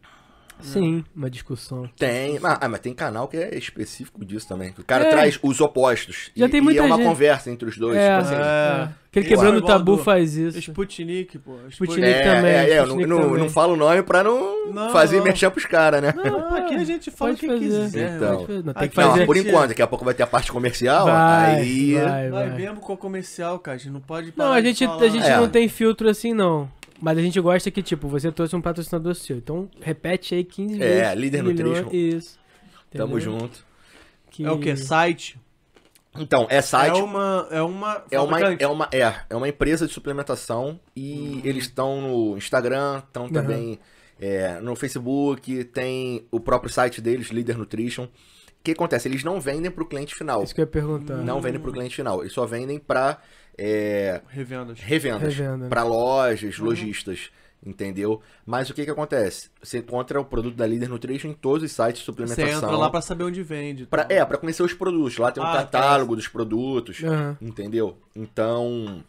S3: Sim, uma discussão.
S4: Tem, mas, ah, mas tem canal que é específico disso também. O cara
S3: É.
S4: traz os opostos.
S3: Já
S4: e,
S3: tem
S4: e
S3: muita
S4: é uma
S3: gente-
S4: conversa entre os dois.
S3: É,
S4: tipo assim.
S3: é. Aquele quebrando o
S2: igual
S3: tabu
S2: do-
S3: faz isso.
S2: Sputnik, pô.
S3: Sputnik
S4: É,
S3: também,
S4: é, é, eu não,
S3: Sputnik
S4: não,
S3: também.
S4: não falo o nome pra não,
S2: Não,
S4: fazer
S2: não.
S4: mexer pros caras, né?
S2: Não, aqui a gente fala o
S3: Pode
S2: que
S3: fazer.
S2: quiser.
S4: Então.
S3: Pode fazer. Não, tem que
S4: Não,
S3: fazer.
S4: por enquanto, daqui a pouco vai ter a parte comercial.
S3: Vai,
S4: aí.
S3: vai,
S2: Vai
S3: vai.
S2: mesmo com o comercial, cara. A gente não pode
S3: Não,
S2: parar
S3: a
S2: de
S3: gente,
S2: falar.
S3: a gente
S4: É.
S3: não tem filtro assim, não. Mas a gente gosta que, tipo, você trouxe um patrocinador seu. Então, repete aí 15
S4: É,
S3: vezes.
S4: Líder
S3: milhões,
S4: Nutrition.
S3: Isso.
S4: Tamo
S3: Entendeu?
S4: junto.
S3: Que-
S2: É o quê? Site?
S4: Então, é site.
S2: É uma. É uma.
S4: É uma, é, uma, é, é uma empresa de suplementação e eles estão no Instagram, estão também é, no Facebook, tem o próprio site deles, Leader Nutrition. O que acontece? Eles não vendem para o cliente final.
S3: Isso que eu ia perguntar.
S4: Não vendem para o cliente final. Eles só vendem para
S2: Revendas.
S4: revendas,
S3: Revenda, né?
S4: para lojas, lojistas. Entendeu? Mas o que que acontece? Você encontra o produto da Leader Nutrition em todos os sites de
S2: Você
S4: suplementação.
S2: entra lá pra saber onde vende.
S4: Pra-
S2: tal.
S4: é, pra conhecer os produtos. Lá tem um
S2: Ah,
S4: catálogo dos produtos.
S3: Aham.
S4: Entendeu? Então.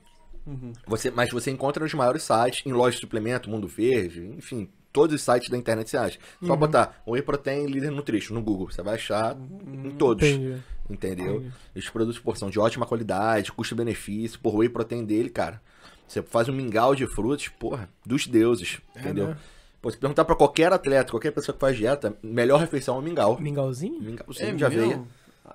S2: Uhum.
S4: Você, mas você encontra nos maiores sites, em lojas de suplemento, Mundo Verde, enfim, todos os sites da internet você acha. Só botar Whey Protein Leader Nutrition no Google. Você vai achar em todos.
S3: Entendi.
S4: Entendeu? Os produtos, pô, são de ótima qualidade, custo-benefício. Por Whey Protein dele, cara. Você faz um mingau de frutas, porra, dos deuses. entendeu?
S3: né?
S4: Pô, se perguntar pra qualquer atleta, qualquer pessoa que faz dieta, melhor refeição é o mingau.
S3: Mingauzinho?
S4: Mingauzinho
S2: É
S4: de aveia.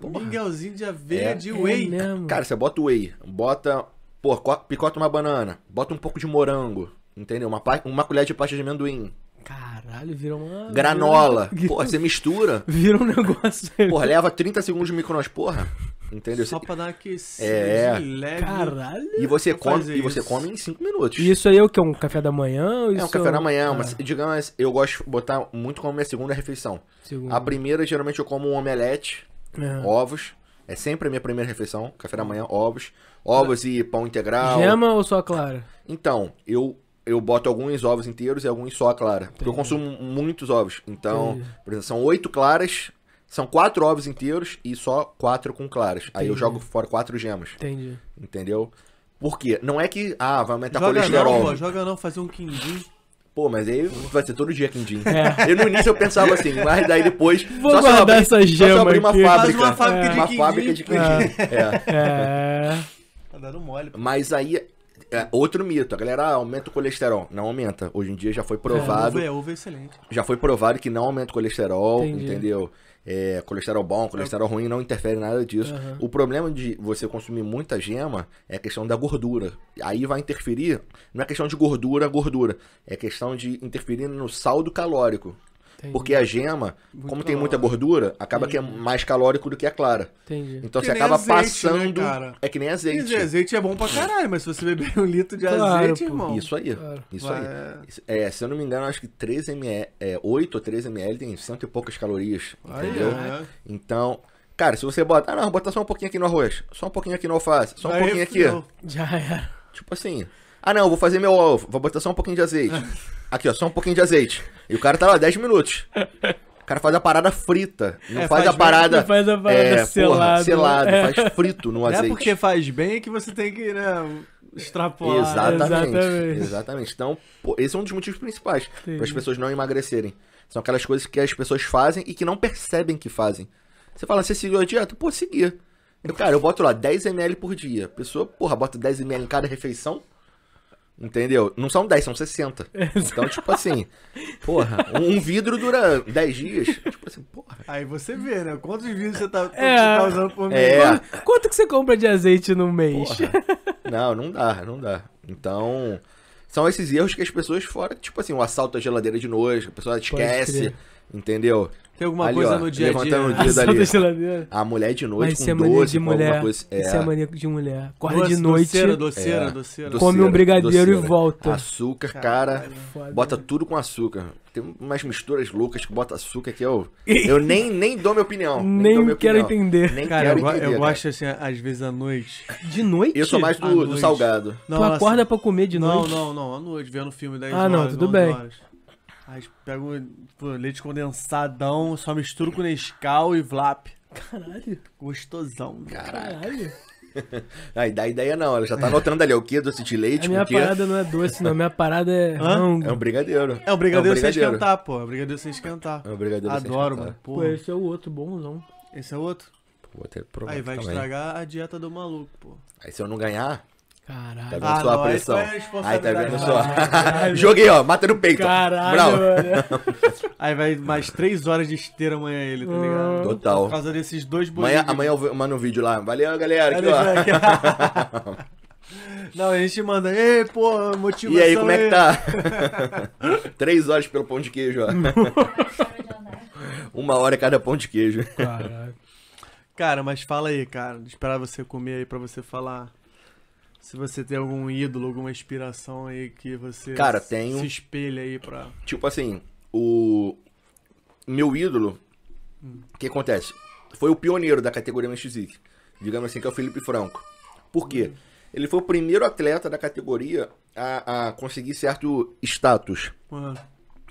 S2: Miguelzinho de aveia
S4: É.
S2: de
S3: É
S2: whey.
S3: mesmo.
S4: Cara, você bota whey, bota, pô, co- picota uma banana, bota um pouco de morango, entendeu? Uma, uma colher de pasta de amendoim,
S3: Caralho, virou uma.
S4: granola,
S3: Vira,
S4: porra, você mistura,
S3: vira um negócio aí.
S4: porra, leva 30 segundos de micro-ondas, porra, entendeu?
S2: Só pra dar uma aquecida
S4: É.
S2: leve.
S3: Caralho.
S4: E você come, e você
S2: isso.
S4: come em 5 minutos.
S3: E isso aí é o que? Um café da manhã? ou
S4: É um café da manhã,
S3: Ah,
S4: mas digamos, eu gosto de botar muito como minha segunda refeição.
S3: segundo.
S4: A primeira, geralmente, eu como um omelete,
S3: É.
S4: ovos, é sempre a minha primeira refeição, café da manhã, ovos, ovos e pão integral.
S3: Gema ou só clara?
S4: Então, eu, eu boto alguns ovos inteiros e alguns só a clara. Porque eu consumo muitos ovos. Então,
S3: Entendi.
S4: por exemplo, são oito claras, são quatro ovos inteiros e só quatro com claras. Aí eu
S3: Entendi.
S4: jogo fora quatro gemas.
S3: Entendi.
S4: Entendeu? Por quê? Não é que, ah, vai aumentar
S2: Joga
S4: colesterol.
S2: não, pô, joga não, fazer um quindim.
S4: Pô, mas aí vai ser todo dia quindim.
S3: É.
S4: Eu no início eu pensava assim, mas daí depois.
S3: Vou
S4: só se eu
S3: guardar
S4: abrir-
S3: essa
S4: só se eu
S3: gema
S4: abrir uma
S3: aqui.
S4: fábrica.
S2: Faz uma fábrica
S3: É.
S2: de
S4: Uma
S2: quindim.
S4: fábrica de quindim. É.
S3: É.
S2: Tá dando mole. pô.
S4: Mas aí, é outro mito. A galera ah, aumenta o colesterol. Não aumenta. Hoje em dia já foi provado.
S2: Uva é, uva é excelente.
S4: Já foi provado que não aumenta o colesterol,
S3: Entendi.
S4: entendeu? É, colesterol bom, colesterol ruim não interfere em nada disso.
S3: Aham.
S4: O problema de você consumir muita gema é a questão da gordura. Aí vai interferir, não é questão de gordura, gordura. É questão de interferir no saldo calórico.
S3: Entendi.
S4: Porque a gema,
S2: Muito
S4: como tem
S2: calórico.
S4: muita gordura, acaba que é mais calórico do que a clara.
S3: Entendi.
S4: Então
S2: Que
S4: você acaba
S2: azeite, né,
S4: passando.
S2: cara?
S4: é que nem azeite.
S2: azeite é bom pra caralho, mas se você beber um litro de
S3: Claro,
S2: azeite,
S3: pô.
S2: irmão.
S4: Isso aí.
S3: Claro.
S4: Isso
S2: vai-
S4: aí. É, se eu não me engano, acho que 13 ml, é, 8 ou 13 ml tem cento e poucas calorias.
S2: Aí,
S4: entendeu?
S2: é.
S4: Então, cara, se você bota, ah não, botar só um pouquinho aqui no arroz, só um pouquinho aqui no alface, só um
S2: Aí,
S4: pouquinho aqui.
S3: Já era.
S4: Tipo assim, ah não, vou fazer meu ovo, vou botar só um pouquinho de azeite. Aqui, ó, só um pouquinho de azeite. E o cara tá lá 10 minutos. O cara faz a parada frita, não
S2: É,
S4: faz,
S2: faz
S4: a parada.
S3: bem, faz a parada
S4: é, porra,
S3: selado,
S4: selado,
S3: né?
S4: faz frito no
S2: Não é
S4: azeite.
S2: porque faz bem que você tem que, né, extrapolar.
S4: Exatamente.
S3: Exatamente.
S4: Exatamente. Então, pô, esse é um dos motivos principais para as pessoas não emagrecerem. São aquelas coisas que as pessoas fazem e que não percebem que fazem. Você fala, você seguiu a dieta? Pô, segui. Eu, cara, eu boto lá 10 ml por dia. A pessoa, porra, bota 10 ml em cada refeição. Entendeu? Não são 10, são 60. Então, tipo assim, porra, um vidro dura 10 dias. Tipo assim, porra.
S2: Aí você vê, né? Quantos vídeos você tá,
S3: É.
S2: você tá usando por mês?
S4: É,
S3: Quanto que você compra de azeite no mês?
S4: porra. Não, não dá, não dá. Então, são esses erros que as pessoas fora, tipo assim, o assalto à geladeira de noite, a pessoa esquece,
S3: crer.
S4: Entendeu?
S2: Tem alguma
S4: Ali,
S2: coisa
S4: ó,
S2: no dia a dia.
S4: levantando o dedo
S3: Assalto
S4: ali.
S3: geladeira.
S4: A mulher de noite
S3: Mas isso é
S4: com
S3: mania
S4: doce,
S3: de
S4: com alguma
S3: mulher.
S4: coisa. É,
S3: Isso é mania de mulher. Acorda
S2: Doce,
S3: de noite,
S2: Doceira, doceira,
S4: É.
S2: doceira.
S4: Doce-
S3: come um
S4: doceira,
S3: brigadeiro e
S4: doceira.
S3: volta.
S4: açúcar, cara,
S3: Foda.
S4: bota tudo com açúcar. Tem umas misturas loucas que bota açúcar que eu, eu nem, nem dou minha opinião.
S3: Nem
S4: minha
S3: quero
S4: opinião.
S3: entender.
S4: Nem
S2: Cara,
S4: quero
S2: eu,
S4: entender,
S2: eu
S4: cara.
S2: gosto assim, às vezes à noite.
S3: De noite?
S4: Eu sou mais do, do salgado.
S3: Tu acorda pra comer de
S2: não,
S3: noite?
S2: Não, não, à noite, vendo filme 10
S3: Ah,
S2: horas,
S3: não, tudo
S2: 11
S3: bem.
S2: horas. Aí pego pô, leite condensadão, só misturo com Nescau e Vlap.
S3: Caralho,
S2: Gostosão.
S3: caralho.
S4: Aí dá ideia não, ela já tá anotando ali, o que? Doce de leite,
S3: A minha
S4: o quê?
S3: parada não é doce, não. Minha parada é
S2: Hã?
S4: É um brigadeiro.
S2: É o brigadeiro,
S4: É um
S2: sem
S4: brigadeiro.
S2: esquentar, pô. É o brigadeiro sem esquentar.
S4: É um brigadeiro sem
S2: Adoro,
S4: esquentar.
S2: mano.
S3: Pô, esse é o outro bonzão.
S2: Esse é outro?
S4: Vou até provar
S2: Aí
S4: aqui
S2: vai
S4: também.
S2: estragar a dieta do maluco, pô.
S4: Aí se eu não ganhar, tá
S3: Caralho.
S4: vendo
S2: Ah,
S4: só a pressão?
S2: é a
S4: Aí tá vendo só? Joguei, ó, mata no peito.
S3: Caralho,
S4: Bravo.
S3: mano.
S2: Aí vai mais 3 horas de esteira amanhã ele, tá ligado?
S4: Total.
S2: Por causa desses dois
S4: Amanhã,
S2: bolinhos.
S4: amanhã eu mando um vídeo lá. Valeu, galera. Aqui, ó.
S2: Não, a gente manda, ei, pô, motivação
S4: E aí, como é que
S2: aí."
S4: tá? Três horas pelo pão de queijo, ó.
S5: Quero de andar.
S4: Uma hora cada pão de queijo.
S3: Caralho.
S2: Cara, mas fala aí, cara. Esperar você comer aí pra você falar. Se você tem algum ídolo, alguma inspiração aí que você
S4: Cara,
S2: se-
S4: tenho.
S2: se espelha aí pra.
S4: Tipo assim, o meu ídolo, o que acontece? Foi o pioneiro da categoria Physique. Digamos assim, que é o Felipe Franco. Por quê? Ele foi o primeiro atleta da categoria a, a conseguir certo status,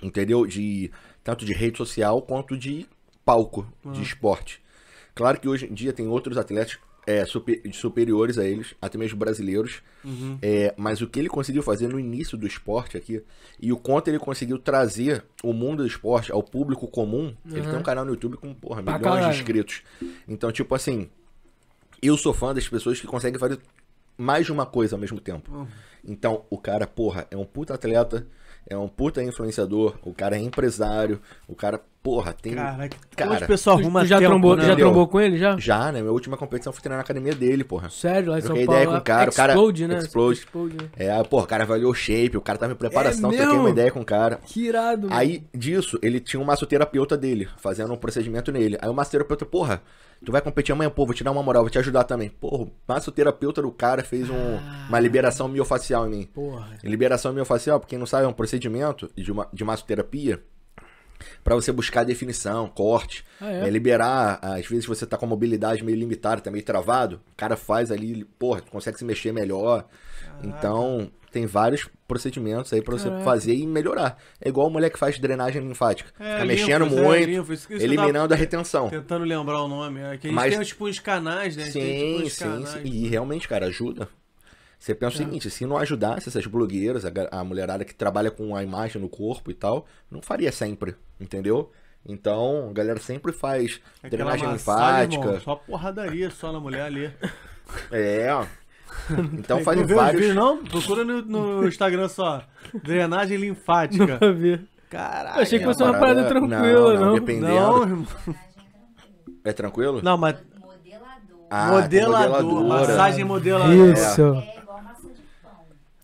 S4: entendeu? De tanto de rede social quanto de palco, de esporte. Claro que hoje em dia tem outros atletas é, super- superiores a eles, até mesmo brasileiros.
S2: uhum.
S4: É, mas o que ele conseguiu fazer no início do esporte aqui, e o quanto ele conseguiu trazer o mundo do esporte ao público comum, ele tem um canal no YouTube com, porra, milhões de inscritos. Então, tipo assim, eu sou fã das pessoas que conseguem fazer mais de uma coisa ao mesmo tempo.
S2: Uhum.
S4: Então, o cara, porra, é um puta atleta, é um puta influenciador, o cara é empresário, o cara, porra, tem.
S2: Caraca,
S4: Cara,
S2: o pessoal
S3: Tu,
S2: arruma
S3: tu já,
S2: tempo,
S3: trombou,
S2: né?
S3: já trombou com ele, já?
S4: Já, né? Minha última competição foi treinar na academia dele, porra.
S3: Sério, lá em São Paulo.
S4: ideia com o cara, o cara-
S3: Explode, né?
S4: Explode.
S3: Explode, né?
S4: É, pô, o cara avaliou o shape, o cara tava em preparação,
S3: É
S4: troquei uma ideia com o cara.
S3: Que irado, mano.
S4: Aí, disso, ele tinha um massoterapeuta dele, fazendo um procedimento nele. Aí o massoterapeuta, porra, tu vai competir amanhã, pô, vou te dar uma moral, vou te ajudar também. Porra, o massoterapeuta do cara fez um- uma liberação miofacial em mim.
S3: Porra.
S4: Liberação miofacial, pra quem não sabe, é um procedimento de, uma, de massoterapia pra você buscar definição, corte.
S3: Ah, é?
S4: É, liberar, às vezes você tá com a mobilidade meio limitada, tá meio travado, o cara faz ali, porra, consegue se mexer melhor. Então, tem vários procedimentos aí pra você
S3: Caraca.
S4: fazer e melhorar. É igual a mulher que faz drenagem linfática.
S2: É, linfos,
S4: mexendo
S2: é,
S4: muito,
S2: linfos, eu
S4: eliminando a retenção.
S2: Tentando lembrar o nome. É que
S4: Mas-
S2: tem tipo uns canais, né? Gente tem, tipo,
S4: Sim, sim,
S2: canais.
S4: sim. E realmente, cara, ajuda. Você pensa o seguinte, se não ajudasse essas blogueiras, a, a mulherada que trabalha com a imagem no corpo e tal, não faria sempre, entendeu? Então, a galera sempre faz
S2: Aquela
S4: drenagem
S2: massagem,
S4: linfática.
S2: irmão, só porradaria só na mulher ali.
S4: É. Então
S2: Não
S4: fazem
S2: vê os
S4: vários.
S2: vídeos, não? Procura no, no Instagram só. Drenagem linfática.
S3: Nunca vi.
S2: Caralho.
S3: Eu achei que
S4: É,
S3: fosse uma
S4: parada-
S3: parada tranquila,
S4: não, não,
S3: não.
S4: dependendo.
S2: Não, irmão.
S4: É tranquilo?
S2: Não, mas
S5: Modelador.
S4: Ah,
S2: modelador.
S4: modeladora.
S2: Massagem modelador.
S3: Isso.
S5: É igual massa de pão.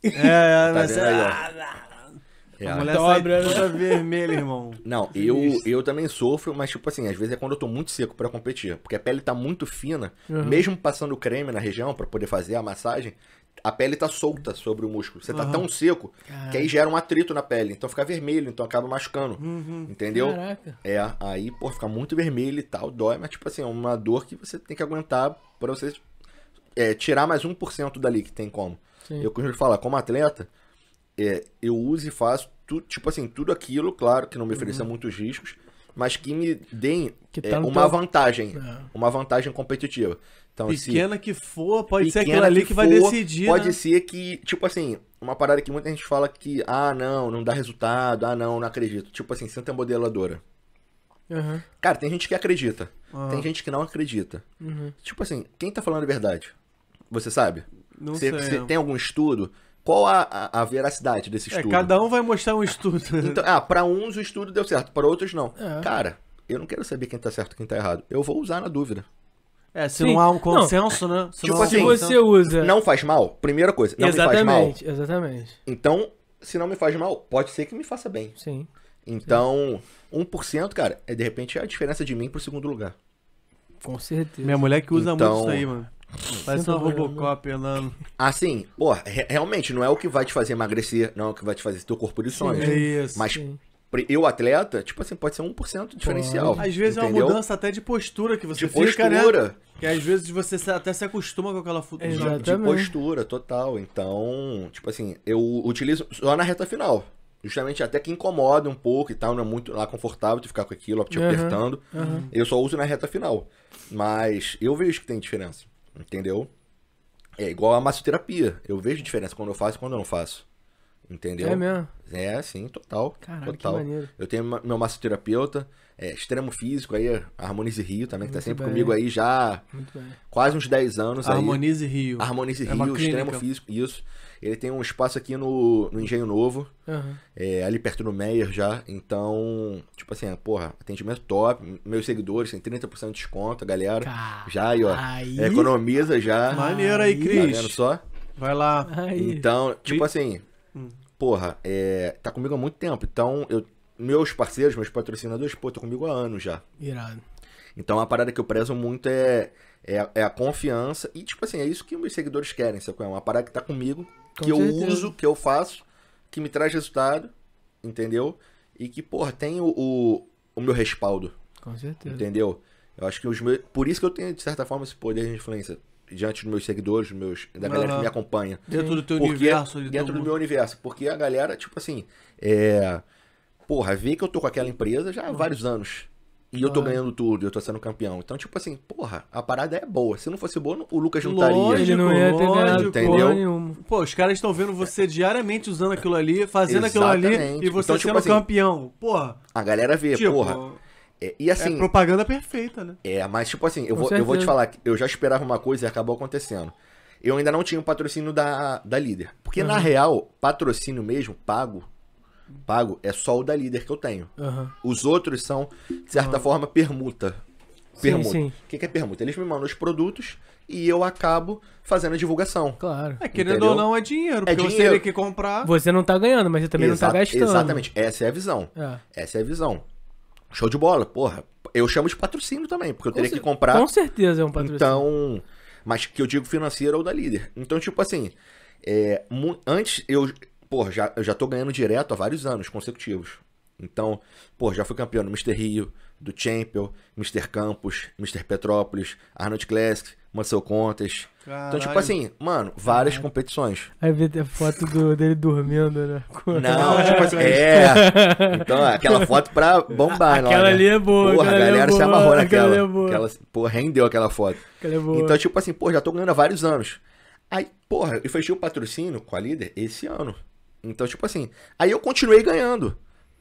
S2: É, é,
S4: Tá
S2: mas
S4: aí, ó?
S2: a
S4: É.
S2: mulher
S3: Dobra,
S2: sai toda vermelha, irmão.
S4: Não, eu, eu também sofro, mas tipo assim, às vezes é quando eu tô muito seco pra competir. Porque a pele tá muito fina,
S3: Uhum.
S4: mesmo passando creme na região pra poder fazer a massagem, a pele tá solta sobre o músculo. Você tá
S2: Aham.
S4: tão seco que aí gera um atrito na pele. Então fica vermelho, então acaba machucando.
S2: Uhum.
S4: Entendeu?
S3: Caraca.
S4: É, aí, pô, fica muito vermelho e tal, dói, mas tipo assim, é uma dor que você tem que aguentar pra você é, tirar mais 1% dali que tem como.
S3: Sim.
S4: Eu costumo falar, como atleta, é, eu uso e faço tudo, tipo assim, tudo aquilo, claro que não me ofereça muitos riscos, mas que me deem
S3: Que
S4: é,
S3: tá no
S4: uma
S3: teu-
S4: vantagem.
S3: É.
S4: Uma vantagem competitiva. Então, se
S2: Pequena que for, pode ser aquilo ali que, vai
S4: for,
S2: decidir.
S4: Pode
S2: né?
S4: ser que, tipo assim, uma parada que muita gente fala que, ah, não, não dá resultado, ah, não, não acredito. Tipo assim, senta modeladora.
S3: Aham,
S4: Cara, tem gente que acredita,
S2: Ah,
S4: tem gente que não acredita.
S3: uhum.
S4: Tipo assim, quem tá falando a verdade? Você sabe?
S2: Não
S4: Você,
S2: sei.
S4: você tem algum estudo? Qual a, a, a veracidade desse
S2: É,
S4: estudo?
S2: cada um vai mostrar um estudo.
S4: Então, ah, pra uns o estudo deu certo, pra outros não.
S3: É.
S4: Cara, eu não quero saber quem tá certo e quem tá errado. Eu vou usar na dúvida.
S2: É, se
S3: Sim.
S2: não há um consenso, né? Se
S4: Tipo
S2: não um
S4: assim,
S3: Se você usa.
S4: Não faz mal? Primeira coisa, não me faz mal.
S3: exatamente, exatamente.
S4: Então, se não me faz mal, pode ser que me faça bem.
S3: Sim.
S4: Então, 1%, cara, é de repente a diferença de mim pro segundo lugar.
S3: Com certeza.
S2: Minha mulher que usa
S4: Então-
S2: muito isso aí, mano. Parece uma Robocop andando.
S4: Assim, pô, re- realmente não é o que vai te fazer emagrecer, não é o que vai te fazer ter o corpo de sonhos.
S2: É isso.
S4: Mas
S3: Sim.
S4: eu, atleta, tipo assim, pode ser 1% diferencial.
S2: Às vezes é
S4: entendeu?
S2: uma mudança até de postura que você
S4: de
S2: fica, né?
S4: postura.
S2: Que às vezes você até se acostuma com aquela fu-
S3: Exato.
S4: De postura, total. Então, tipo assim, eu utilizo só na reta final. Justamente até que incomoda um pouco e tal, não é muito lá confortável de ficar com aquilo, te
S3: Aham,
S4: apertando.
S3: aham.
S4: Eu só uso na reta final. Mas eu vejo que tem diferença, entendeu? É igual a massoterapia. Eu vejo diferença quando eu faço e quando eu não faço. Entendeu?
S3: É mesmo?
S4: É, sim, total.
S3: Caralho, que
S4: total.
S3: maneiro.
S4: Eu tenho meu massoterapeuta, é, extremo físico aí, Harmonize Rio também, que tá
S3: Muito
S4: sempre
S3: bem.
S4: comigo aí já
S3: Muito bem.
S4: quase uns 10 anos aí.
S2: Harmonize Rio.
S4: Harmonize
S2: É
S4: Rio, extremo
S2: clínica.
S4: físico, isso. Ele tem um espaço aqui no, no Engenho Novo,
S3: Aham.
S4: é, ali perto do Meyer já. Então, tipo assim, porra, atendimento top. Meus seguidores têm 30% de desconto, galera.
S3: Cara,
S4: Já aí, ó.
S3: aí-
S4: Economiza já.
S2: Maneiro aí,
S3: Aí.
S4: Tá vendo
S2: Cris.
S4: só?
S2: Vai lá.
S3: Aí.
S4: Então, tipo assim,
S2: Hum.
S4: porra, é, tá comigo há muito tempo. Então, eu, meus parceiros, meus patrocinadores, pô, estão comigo há anos já.
S3: Irado.
S4: Então, a parada que eu prezo muito é, é, é a confiança. E, tipo assim, é isso que meus seguidores querem, sabe? É uma parada que tá comigo,
S3: Com
S4: que eu
S3: certeza.
S4: uso, que eu faço, que me traz resultado, entendeu? E que, porra, tem o, o, o meu respaldo,
S3: Com certeza.
S4: entendeu? Eu acho que os meus. Por isso que eu tenho, de certa forma, esse poder de influência diante dos meus seguidores, dos meus, da galera
S2: Aham.
S4: que me acompanha.
S2: Dentro do teu
S4: Porque,
S2: universo.
S4: dentro do
S2: mundo.
S4: meu universo. Porque a galera, tipo assim, é. Porra, vê que eu tô com aquela empresa já há vários anos. E eu tô ganhando tudo, eu tô sendo campeão. Então, tipo assim, porra, a parada é boa. Se não fosse boa, o Lucas não estaria.
S2: Lógico.
S3: Ele não ia ter ganhado
S2: lógico,
S4: entendeu?
S2: Pô, os caras estão vendo você diariamente usando aquilo ali, fazendo aquilo ali
S4: Exatamente.
S2: e você
S4: Então, tipo
S2: sendo
S4: assim,
S2: campeão. Porra,
S4: A galera vê,
S2: tipo,
S4: porra. É, e
S2: é
S4: assim,
S2: propaganda perfeita, né?
S4: É, mas tipo assim, eu
S3: Com
S4: vou, eu vou te falar que eu já esperava uma coisa e acabou acontecendo. Eu ainda não tinha o patrocínio da, da líder. Porque na
S3: Uhum.
S4: real, patrocínio mesmo, pago, pago, é só o da líder que eu tenho.
S3: Aham.
S4: Os outros são, de certa forma, permuta. Permuta.
S3: sim.
S4: O que, é permuta? Eles me mandam os produtos e eu acabo fazendo a divulgação.
S3: Claro.
S2: É, querendo
S4: Entendeu?
S2: ou não, é dinheiro.
S4: É
S2: Porque você
S4: dinheiro.
S2: teria que comprar.
S3: Você não tá ganhando, mas você também não
S4: Exa-
S3: tá gastando.
S4: Exatamente, essa é a visão.
S3: É.
S4: Essa é a visão. Show de bola, porra. Eu chamo de patrocínio também, porque eu teria que comprar.
S3: Com certeza é um patrocínio.
S4: Então, mas que eu digo financeiro ou da líder. Então, tipo assim, é, antes eu, porra, já, eu já tô ganhando direto há vários anos consecutivos. Então, pô, já fui campeão do Mr. Rio, do Champion, Mr. Campos, Mr. Petrópolis, Arnold Classic, Muscle Contest. Então, tipo
S2: Caralho.
S4: assim, mano, várias competições.
S3: Aí vê a foto do- dele dormindo, né?
S4: Não, tipo assim, é. Então, aquela foto pra bombar,
S3: Aquela
S4: lá, né?
S3: ali é boa,
S4: Porra, a
S3: aquela é
S4: galera se
S3: boa,
S4: amarrou
S3: aquela
S4: naquela.
S3: ali é boa.
S4: Aquela, porra, rendeu aquela foto.
S3: Aquela é boa.
S4: Então, tipo assim, pô, já tô ganhando há vários anos. Aí, porra, eu fechei o patrocínio com a líder esse ano. Então, tipo assim, aí eu continuei ganhando.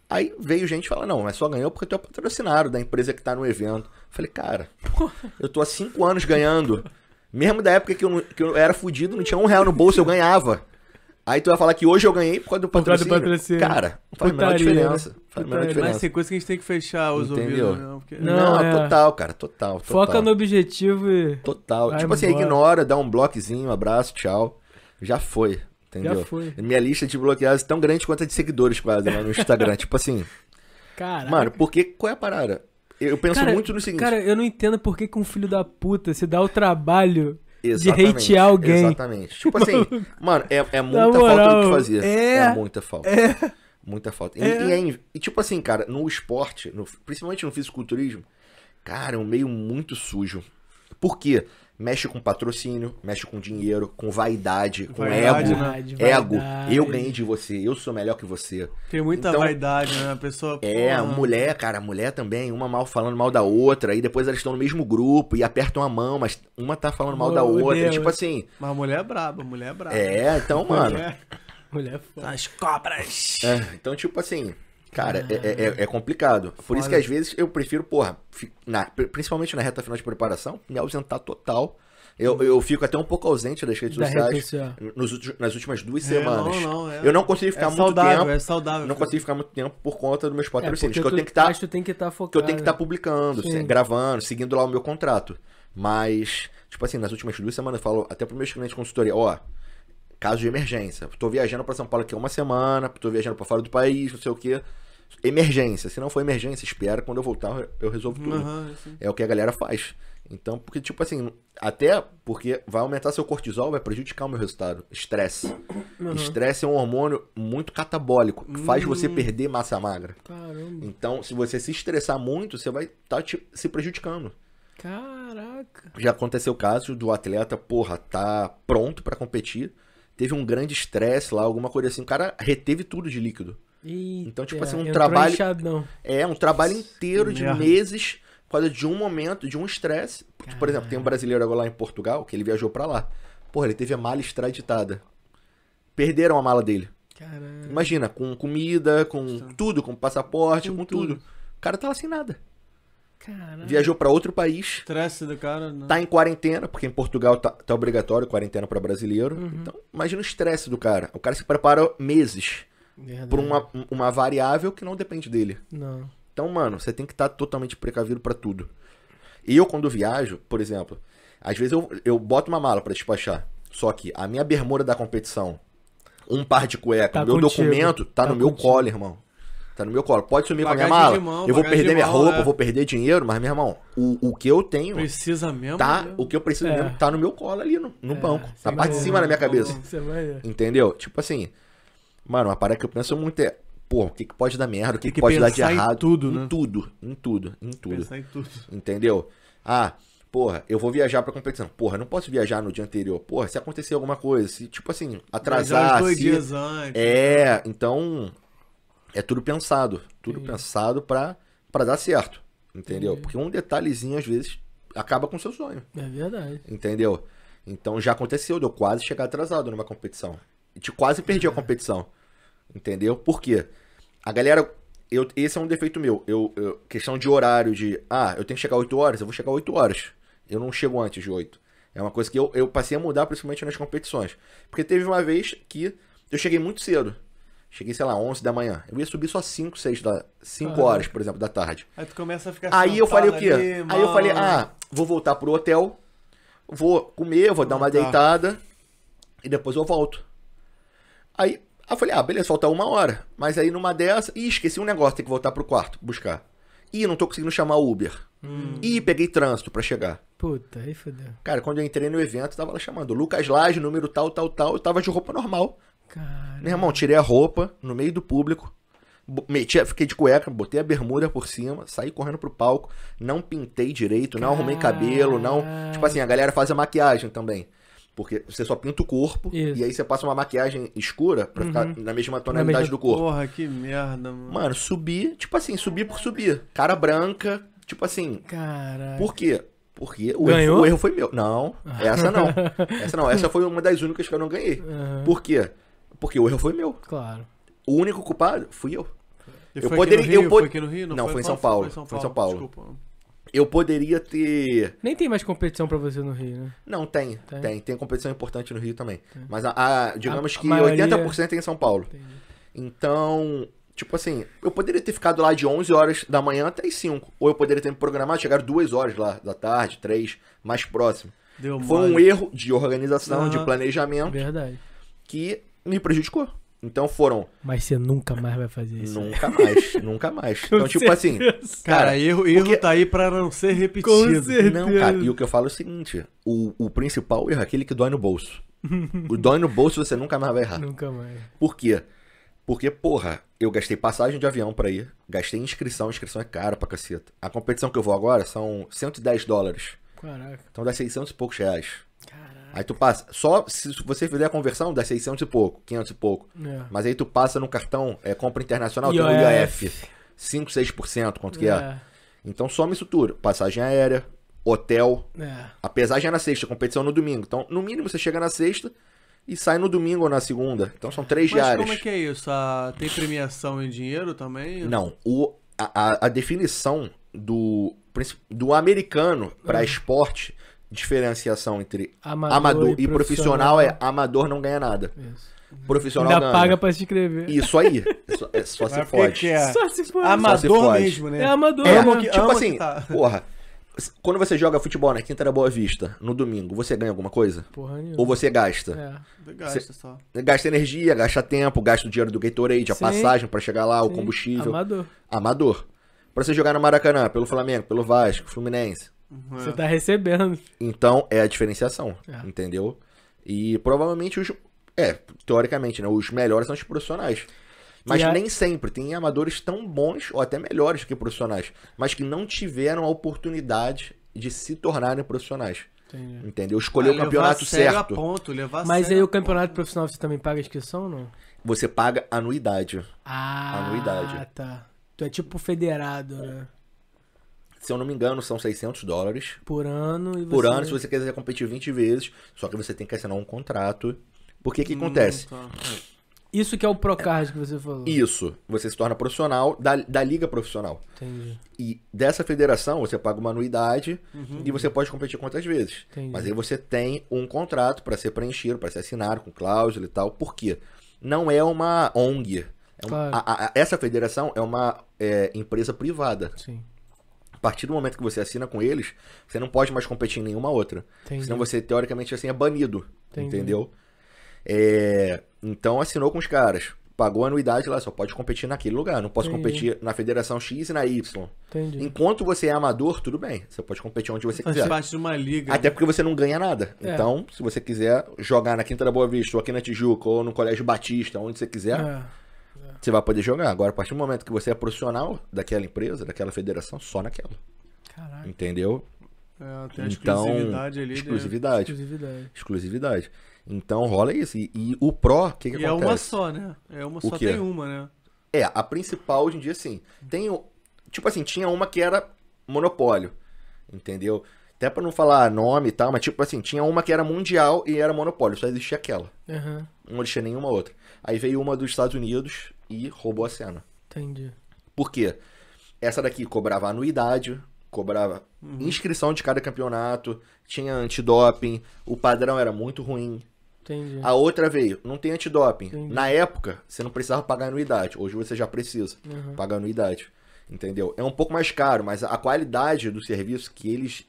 S4: Aí veio gente falar, não, mas só ganhou porque tu é patrocinado da empresa que tá no evento. Falei, cara, eu tô há cinco anos ganhando. Mesmo da época que eu, que eu era fudido, não tinha um real no bolso, eu ganhava. Aí tu vai falar que hoje eu ganhei por causa do
S3: Por causa do
S4: patrocínio.
S3: patrocínio.
S4: Cara, não faz a menor
S3: Putaria,
S4: diferença.
S3: né?
S4: Faz a menor
S3: Putaria.
S2: Mas
S4: diferença.
S2: tem coisa que a gente tem que fechar os
S4: Entendeu?
S2: ouvidos, não. Porque...
S3: Não,
S4: Não,
S3: é.
S4: total, cara, total. total.
S3: Foca no objetivo e.
S4: Total.
S3: Vai
S4: tipo assim,
S3: embora.
S4: ignora, dá um bloquezinho, um abraço, tchau. Já foi. Entendeu?
S3: Já foi.
S4: Minha lista de bloqueados é tão grande quanto a de seguidores quase lá no Instagram. tipo assim,
S3: Caralho.
S4: mano, porque qual é a parada? Eu penso
S3: Cara,
S4: muito no seguinte.
S3: Cara, eu não entendo por que que um filho da puta se dá o trabalho de
S4: Exatamente,
S3: hatear alguém.
S4: Exatamente. Tipo assim, mano, é, é muita
S3: moral,
S4: falta do que fazer.
S3: é,
S4: muita falta.
S3: é.
S4: Muita falta. E,
S2: É.
S4: e é e, tipo assim, cara, no esporte, no- principalmente no fisiculturismo, cara, é um meio muito sujo. Por quê? Mexe com patrocínio, mexe com dinheiro, com vaidade, com
S2: Vaidade,
S4: ego.
S2: né?
S3: Vaidade,
S4: Ego.
S3: vaidade.
S4: Eu ganhei de você, eu sou melhor que você.
S2: Tem muita
S4: Então-
S2: vaidade, né? A pessoa.
S4: É,
S2: porra,
S4: mulher, cara, mulher também, uma mal falando mal da outra, e depois elas estão no mesmo grupo e apertam a mão, mas uma tá falando mal da outra.
S3: Deus.
S4: Tipo assim,
S2: Mas a mulher é braba, a mulher é braba.
S4: é, então, mano.
S3: Mulher foda.
S1: As cobras.
S4: É, então, tipo assim, cara, é, é- é- é complicado. Por isso que às vezes eu prefiro, porra, na- principalmente na reta final de preparação, me ausentar total. Eu, eu fico até um pouco ausente das redes
S3: Da rede
S4: sociais
S3: social.
S4: nos nas últimas duas
S2: É,
S4: semanas.
S2: não, não, é.
S4: Eu não consigo ficar
S2: é
S4: muito
S2: saudável,
S4: tempo.
S2: é saudável.
S4: Eu não consigo ficar muito tempo por conta dos meus
S3: É,
S4: patrocínios.
S3: porque
S4: que eu tenho que estar
S3: que estar
S4: que
S3: focado.
S4: eu tenho que estar publicando,
S3: Sim.
S4: se- gravando, seguindo lá o meu contrato. Mas, tipo assim, nas últimas duas semanas eu falo até para meus clientes de consultoria, ó, caso de emergência. Tô viajando para São Paulo aqui uma semana, tô viajando para fora do país, não sei o quê. Emergência. Se não for emergência, espera, quando eu voltar eu resolvo tudo.
S2: Assim.
S4: É o que a galera faz. Então, porque, tipo assim, até porque vai aumentar seu cortisol, vai prejudicar o meu resultado. Estresse. Estresse é um hormônio muito catabólico, que faz você perder massa magra.
S3: Caramba.
S4: Então, se você se estressar muito, você vai estar se prejudicando.
S3: Caraca.
S4: Já aconteceu o caso do atleta, porra, tá pronto pra competir, teve um grande estresse lá, alguma coisa assim, o cara reteve tudo de líquido.
S3: Eita,
S4: Então, tipo assim, um trabalho-
S3: inchadão.
S4: É, um trabalho inteiro de
S2: merda.
S4: meses por causa de um momento, de um estresse. Por exemplo, tem um brasileiro agora lá em Portugal, que ele viajou pra lá. Porra, ele teve a mala extraditada. Perderam a mala dele.
S3: Caramba.
S4: Imagina, com comida, com tudo, com passaporte,
S3: Com
S4: com,
S3: tudo.
S4: tudo. O cara tá lá sem nada.
S3: Caramba.
S4: Viajou pra outro país,
S2: Estresse do cara. Não.
S4: tá em quarentena, porque em Portugal tá, tá obrigatório quarentena pra brasileiro.
S3: Uhum.
S4: Então, imagina o estresse do cara. O cara se prepara meses
S3: Verdade.
S4: por uma, uma variável que não depende dele.
S3: Não.
S4: Então, mano, você tem que estar totalmente precavido pra tudo. E eu, quando viajo, por exemplo, às vezes eu, eu boto uma mala pra despachar. Só que a minha bermuda da competição, um par de cueca,
S3: Tá
S4: o meu
S3: contigo.
S4: documento, tá,
S3: Tá
S4: no meu
S3: contigo.
S4: colo, irmão. Tá no meu colo. Pode sumir com a minha mala.
S2: mão,
S4: eu vou perder
S2: de
S4: minha
S2: mão,
S4: roupa,
S2: é.
S4: vou perder dinheiro, mas, meu irmão, o, o que eu tenho,
S2: Precisa mesmo.
S4: tá,
S2: né?
S4: o que eu preciso
S3: É.
S4: mesmo, tá no meu colo ali, no, no banco.
S3: isso
S4: Na
S3: é
S4: parte de cima da minha cabeça.
S3: É.
S4: Entendeu? Tipo assim, mano, uma parada que eu penso muito é, pô, o que, que pode dar merda, o que, que,
S2: que
S4: pode dar de
S2: pensar em
S4: errado.
S2: tudo,
S4: em
S2: né?
S4: tudo, em tudo, em tudo.
S2: Pensar em tudo.
S4: Entendeu? Ah, porra, eu vou viajar pra competição. Porra, eu não posso viajar no dia anterior. Porra, se acontecer alguma coisa, se, tipo assim, atrasar.
S2: dois
S4: se-
S2: dias antes.
S4: É, então. É tudo pensado. Tudo
S3: Entendi.
S4: pensado pra, pra dar certo. Entendeu?
S3: Entendi.
S4: Porque um detalhezinho, às vezes, acaba com o seu sonho.
S3: É verdade.
S4: Entendeu? Então já aconteceu de eu quase chegar atrasado numa competição. E te quase perdi a competição. Entendeu? Por quê? A galera. Eu, esse é um defeito meu. Eu, eu- questão de horário, de. Ah, eu tenho que chegar 8 horas, eu vou chegar 8 horas. Eu não chego antes de 8. É uma coisa que eu, eu passei a mudar, principalmente nas competições. Porque teve uma vez que eu cheguei muito cedo. Cheguei, sei lá, 11 da manhã. Eu ia subir só 5, 6 da. 5
S3: Caramba.
S4: horas, por exemplo, da tarde.
S2: Aí tu começa a ficar
S4: Aí eu falei o quê?
S2: ali,
S4: Aí eu falei, ah, vou voltar pro hotel, vou comer, vou dar uma
S2: Voltar.
S4: deitada e depois eu volto. Aí, aí eu falei, ah, beleza, falta uma hora. Mas aí numa dessa, ih, esqueci um negócio, tem que voltar pro quarto, buscar. Ih, não tô conseguindo chamar o Uber.
S2: Hum.
S4: Ih, peguei trânsito pra chegar.
S3: Puta, aí fodeu.
S4: Cara, quando eu entrei no evento, tava lá chamando Lucas Lage, número tal, tal, tal. Eu tava de roupa normal.
S3: Cara.
S4: Meu irmão, tirei a roupa no meio do público. Meti, fiquei de cueca, botei a bermuda por cima, saí correndo pro palco, não pintei direito, não arrumei cabelo, não. Tipo assim, a galera faz a maquiagem também. Porque você só pinta o corpo
S3: Isso.
S4: e aí você passa uma maquiagem escura pra ficar na mesma tonalidade
S3: mesma
S4: do corpo.
S2: Porra, que merda, mano.
S4: Mano, subi, tipo assim, subi por subir. Cara branca, tipo assim.
S3: Caralho.
S4: Por quê? Porque o erro, o erro foi meu. Não, essa não. Essa não, essa foi uma das únicas que eu não ganhei.
S3: Aham.
S4: Por quê? Porque o erro foi meu.
S3: Claro.
S4: O único culpado fui eu.
S2: E
S4: eu
S2: foi
S4: poderia-
S2: Aqui no Rio?
S4: eu pod-
S2: Foi aqui no Rio?
S4: Não, foi em
S2: Qual
S4: São Paulo.
S2: Foi,
S4: Foi em São Paulo.
S2: Desculpa.
S4: Eu poderia ter.
S3: Nem tem mais competição pra você no Rio, né?
S4: Não, tem.
S3: Tem?
S4: Tem. Tem, competição importante no Rio também. Mas a, a- digamos
S3: A- a
S4: que
S3: maioria-
S4: 80% é em São Paulo.
S3: Entendi.
S4: Então, tipo assim, eu poderia ter ficado lá de 11 horas da manhã até as 5. Ou eu poderia ter me programado, chegar 2 horas lá da tarde, 3, mais próximo.
S2: Deu
S4: Foi um
S2: mole.
S4: erro de organização, de
S2: Aham.
S4: planejamento,
S3: Verdade.
S4: que me prejudicou. Então foram
S3: Mas você nunca mais vai fazer isso.
S4: nunca mais, nunca mais. Então, tipo assim,
S2: Cara,
S4: cara,
S2: erro, erro
S4: porque-
S2: tá aí pra não ser repetido.
S3: Com certeza.
S4: Não, cara, e o que eu falo é o seguinte: o, o principal erro é aquele que dói no bolso. o dói no bolso você nunca mais vai errar.
S3: Nunca mais.
S4: Por quê? Porque, porra, eu gastei passagem de avião pra ir, gastei inscrição, inscrição é cara pra caceta. A competição que eu vou agora são 110 dólares.
S3: Caraca.
S4: Então dá 600 e poucos reais.
S3: Caraca.
S4: Aí tu passa, só se você fizer a conversão, dá 600 e pouco, 500 e pouco.
S3: É.
S4: Mas aí tu passa no cartão, é compra internacional, tem o
S3: IOF.
S4: IOF. 5, 6%, quanto que é? Então soma isso tudo. Passagem aérea, hotel.
S3: É.
S4: Apesar de é na sexta, competição no domingo. Então, no mínimo, você chega na sexta e sai no domingo ou na segunda. Então são três
S2: Mas
S4: diárias.
S2: como é que é isso? Ah, tem premiação em dinheiro também?
S4: Não, o, a, a- a definição do, do americano para esporte, diferenciação entre
S3: Amador,
S4: amador, e, profissional, é amador não ganha nada.
S3: Isso.
S4: Profissional
S3: Ainda
S4: ganha.
S3: paga pra se inscrever.
S4: Isso aí. É só, é só se fode.
S2: que é?
S3: Só se for.
S2: Amador
S4: se fode.
S2: mesmo, né?
S3: É amador.
S4: É,
S3: né?
S2: que-
S4: tipo
S2: ama
S4: assim,
S2: que tá.
S4: porra, quando você joga futebol na Quinta da Boa Vista, no domingo, você ganha alguma coisa?
S3: Porra nenhuma.
S4: Ou você gasta?
S3: É.
S2: Gasta só.
S4: Gasta energia, gasta tempo, gasta o dinheiro do Gatorade, a
S3: Sim.
S4: passagem pra chegar lá, o
S3: Sim.
S4: combustível.
S3: Amador.
S4: Amador. Pra você jogar no Maracanã, pelo Flamengo, pelo Vasco, Fluminense.
S3: Você tá recebendo.
S4: Então é a diferenciação,
S3: É.
S4: entendeu? E provavelmente os. É, teoricamente, né? Os melhores são os profissionais. Mas
S3: a-
S4: nem sempre. Tem amadores tão bons, ou até melhores que profissionais, mas que não tiveram a oportunidade de se tornarem profissionais.
S3: Entendi.
S4: Entendeu? Escolher
S2: Ah,
S4: o campeonato certo.
S2: A ponto, levar a
S3: Mas aí o campeonato profissional você também paga inscrição ou não?
S4: Você paga anuidade.
S3: Ah,
S4: Anuidade.
S3: tá. Tu é tipo federado, né?
S4: Se eu não me engano, são 600 dólares
S3: Por ano e
S4: por
S3: você...
S4: ano se você quiser competir 20 vezes. Só que você tem que assinar um contrato. Porque o que
S2: Hum,
S4: acontece?
S2: tá.
S3: Isso que é o Procard que você falou.
S4: Isso, você se torna profissional da, da liga profissional.
S3: Entendi.
S4: E dessa federação você paga uma anuidade
S2: Uhum.
S4: e você pode competir quantas vezes.
S3: Entendi.
S4: Mas aí você tem um contrato para ser preenchido, para ser assinado com cláusula e tal. Por quê? Não é uma ONG. É
S3: Claro.
S4: a- a- essa federação é uma é, empresa privada.
S3: Sim.
S4: A partir do momento que você assina com eles, você não pode mais competir em nenhuma outra.
S3: Entendi.
S4: Senão você, teoricamente, assim, é banido.
S3: Entendi.
S4: Entendeu? É, então assinou com os caras. Pagou a anuidade lá, só pode competir naquele lugar. Não posso
S3: Entendi.
S4: competir na Federação X e na Y.
S3: Entendi.
S4: Enquanto você é amador, tudo bem. Você pode competir onde você
S2: Faz
S4: quiser.
S2: parte de uma liga.
S4: Até porque você não ganha nada.
S3: É.
S4: Então, se você quiser jogar na Quinta da Boa Vista, ou aqui na Tijuca, ou no Colégio Batista, onde você quiser,
S3: É.
S4: você vai poder jogar. Agora, a partir do momento que você é profissional daquela empresa, daquela federação, só naquela.
S3: Caraca.
S4: Entendeu?
S2: É, tem a
S4: Então,
S2: exclusividade ali. né?
S4: exclusividade.
S3: Exclusividade.
S4: Exclusividade. Então rola isso. E, e o Pro, o que, que
S2: E é
S4: acontece?
S2: uma só, né? É uma só, tem uma, né?
S4: É, a principal hoje em dia, sim. Tem o. Tipo assim, tinha uma que era monopólio. Entendeu? Até pra não falar nome e tal, mas tipo assim, tinha uma que era mundial e era monopólio, só existia aquela.
S3: Aham.
S4: Não existia nenhuma outra. Aí veio uma dos Estados Unidos e roubou a cena.
S3: Entendi.
S4: Por quê? Essa daqui cobrava anuidade, cobrava inscrição de cada campeonato, tinha antidoping, o padrão era muito ruim.
S3: Entendi.
S4: A outra veio, não tem antidoping.
S3: Entendi.
S4: Na época, você não precisava pagar anuidade. Hoje você já precisa
S3: Uhum.
S4: pagar anuidade. Entendeu? É um pouco mais caro, mas a qualidade do serviço que eles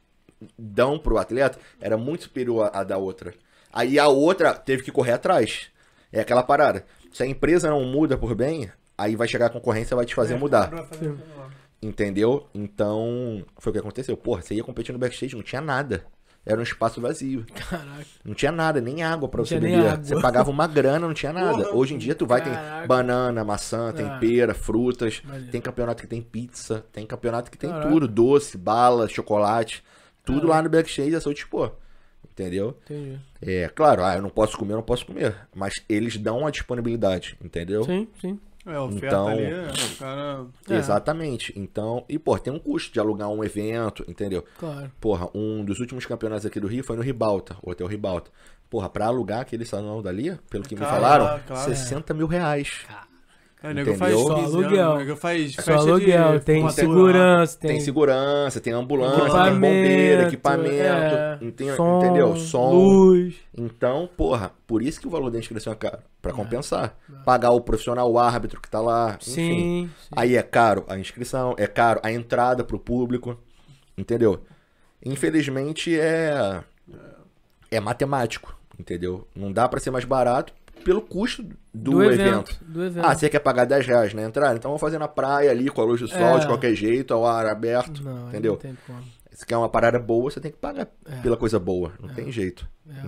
S4: dão pro atleta era muito superior à da outra. Aí a outra teve que correr atrás. É aquela parada. Se a empresa não muda por bem, aí vai chegar a concorrência e vai te
S2: É,
S4: fazer mudar.
S3: Sim.
S4: Entendeu? Então, foi o que aconteceu. Porra, você ia competir no backstage, não tinha nada. Era um espaço vazio.
S3: Caraca.
S4: Não tinha nada, nem água pra
S3: Não
S4: você beber. Você pagava uma grana, não tinha nada.
S2: Porra.
S4: Hoje em dia tu vai,
S3: Caraca.
S4: tem banana, maçã, tem
S3: Ah.
S4: pera, frutas. Tem campeonato que tem pizza, tem campeonato que tem
S3: Caraca.
S4: tudo. Doce, bala, chocolate. Tudo lá no backstage é seu dispor. Entendeu?
S3: Entendi.
S4: É, claro, ah, eu não posso comer, eu não posso comer. Mas eles dão a disponibilidade, entendeu?
S3: Sim, sim.
S2: É, a oferta
S4: Então-
S2: ali, é, o cara...
S3: É.
S4: Exatamente. Então, e pô, tem um custo de alugar um evento, entendeu?
S3: Claro.
S4: Porra, um dos últimos campeonatos aqui do Rio foi no Ribalta, o Hotel Ribalta. Porra, pra alugar aquele salão dali, pelo que me
S2: Caraca,
S4: falaram,
S2: claro.
S4: 60 mil reais.
S2: É, o nego faz
S4: Entendeu?
S2: 15
S3: Só aluguel.
S2: nego faz
S3: Só
S2: festa de
S3: aluguel, tem segurança,
S4: Tem,
S3: tem,
S4: segurança, tem ambulância, tem bombeiro, equipamento,
S3: é, som,
S4: entendeu? Som.
S3: luz.
S4: Então, porra, por isso que o valor da inscrição é caro. Pra compensar. Pagar o profissional, o árbitro que tá lá, enfim.
S3: Sim, sim.
S4: Aí é caro a inscrição, é caro a entrada pro público, entendeu? Infelizmente é é matemático, entendeu? Não dá pra ser mais barato pelo custo do, evento.
S3: Do evento.
S4: Ah, você quer pagar 10 reais na entrada? Então vamos fazer na praia ali, com a luz do sol,
S3: É.
S4: de qualquer jeito, ao ar aberto,
S3: não,
S4: entendeu?
S3: Não tem como.
S4: Se quer uma parada boa, você tem que pagar
S3: É.
S4: pela coisa boa, não tem jeito,
S3: É.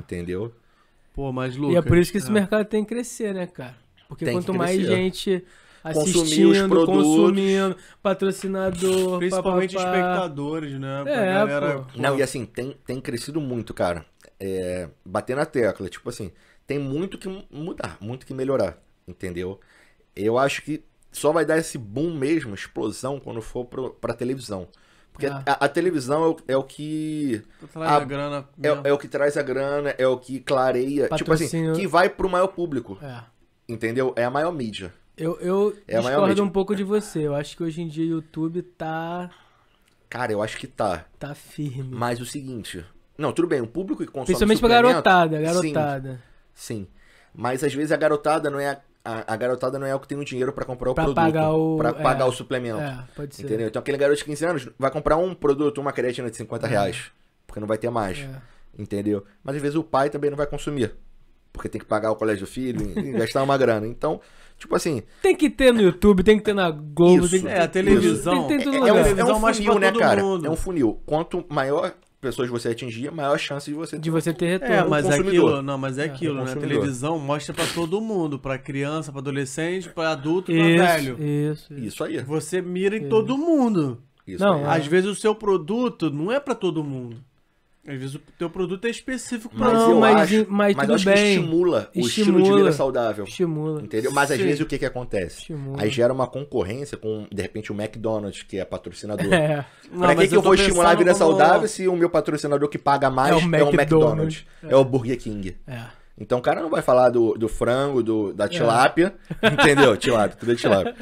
S2: Pô, mas
S3: E
S2: Lucas...
S3: é por isso que esse
S2: é.
S3: mercado tem que crescer, né, cara? Porque
S4: Tem
S3: quanto mais gente assistindo,
S4: produtos.
S3: consumindo, patrocinador,
S2: Principalmente
S3: papapá.
S2: espectadores, né?
S3: É,
S2: galera.
S3: pô.
S4: Não, e assim, tem, tem crescido muito, cara. É, bater na tecla, tipo assim, tem muito que mudar, muito que melhorar, entendeu? Eu acho que só vai dar esse boom mesmo, explosão, quando for pro, pra televisão. Porque
S3: Ah.
S4: a, a televisão é o, é o que.
S2: Traz a
S4: a-
S2: grana.
S4: É, é o que traz a grana, é o que clareia. Tipo assim,
S3: Patrocínio.
S4: que vai pro maior público.
S3: É.
S4: Entendeu? É a maior mídia.
S3: Eu, eu
S4: É
S3: discordo um pouco de você. Eu acho que hoje em dia o YouTube tá,
S4: Cara, eu acho que tá.
S3: tá firme.
S4: Mas o seguinte. Não, tudo bem, o público que consome.
S3: Principalmente pra
S4: suplemento,
S3: garotada,
S4: sim,
S3: garotada.
S4: Sim. Mas às vezes a garotada não é a, a, a garotada não é o que tem o dinheiro pra comprar o
S3: Pra
S4: produto,
S3: pagar o-
S4: Pra
S3: é.
S4: pagar o suplemento.
S3: É, pode ser.
S4: Entendeu? Então aquele garoto de 15 anos vai comprar um produto, uma creatina de 50 reais, porque não vai ter mais.
S3: É.
S4: Entendeu? Mas às vezes o pai também não vai consumir, porque tem que pagar o colégio do filho e gastar uma grana. Então, tipo assim,
S3: Tem que ter no YouTube, tem que ter na Globo,
S4: Isso.
S3: tem que
S2: É, a
S3: ter-
S2: televisão.
S3: Tem, tem tudo
S4: é, é um,
S3: lugar.
S4: é um funil, né, cara?
S2: mundo.
S4: É um funil. Quanto maior pessoas você atingir, maior chance de você
S3: De você ter retorno.
S2: É, mas é aquilo, não, mas é aquilo, né? A televisão mostra pra todo mundo, pra criança, pra adolescente, pra adulto, pra
S3: Isso,
S2: velho.
S3: isso, isso.
S4: Isso aí.
S2: Você mira em todo mundo.
S4: Isso
S3: Não,
S4: aí.
S2: Às vezes o seu produto não é pra todo mundo. Às vezes o teu produto é específico pra
S4: Mas
S3: Não,
S4: eu
S3: mas-
S4: acho,
S3: mas
S4: eu
S3: tudo
S4: acho que
S3: bem.
S4: estimula o estilo de
S3: Estimula.
S4: vida saudável.
S3: Estimula.
S4: Entendeu? Mas às
S2: Sim.
S4: vezes o que que acontece?
S3: Estimula.
S4: Aí gera uma concorrência com, de repente, o McDonald's, que é patrocinador.
S3: É.
S2: Não,
S4: pra que,
S2: mas
S4: que eu
S2: tô
S4: vou estimular a vida
S2: como-
S4: saudável se o meu patrocinador que paga mais
S3: É o
S4: é o,
S3: McDonald's.
S4: McDonald's, é. o Burger King?
S3: É.
S4: Então o cara não vai falar do, do frango, do, da tilápia, entendeu? Tilápia, tudo é tilápia.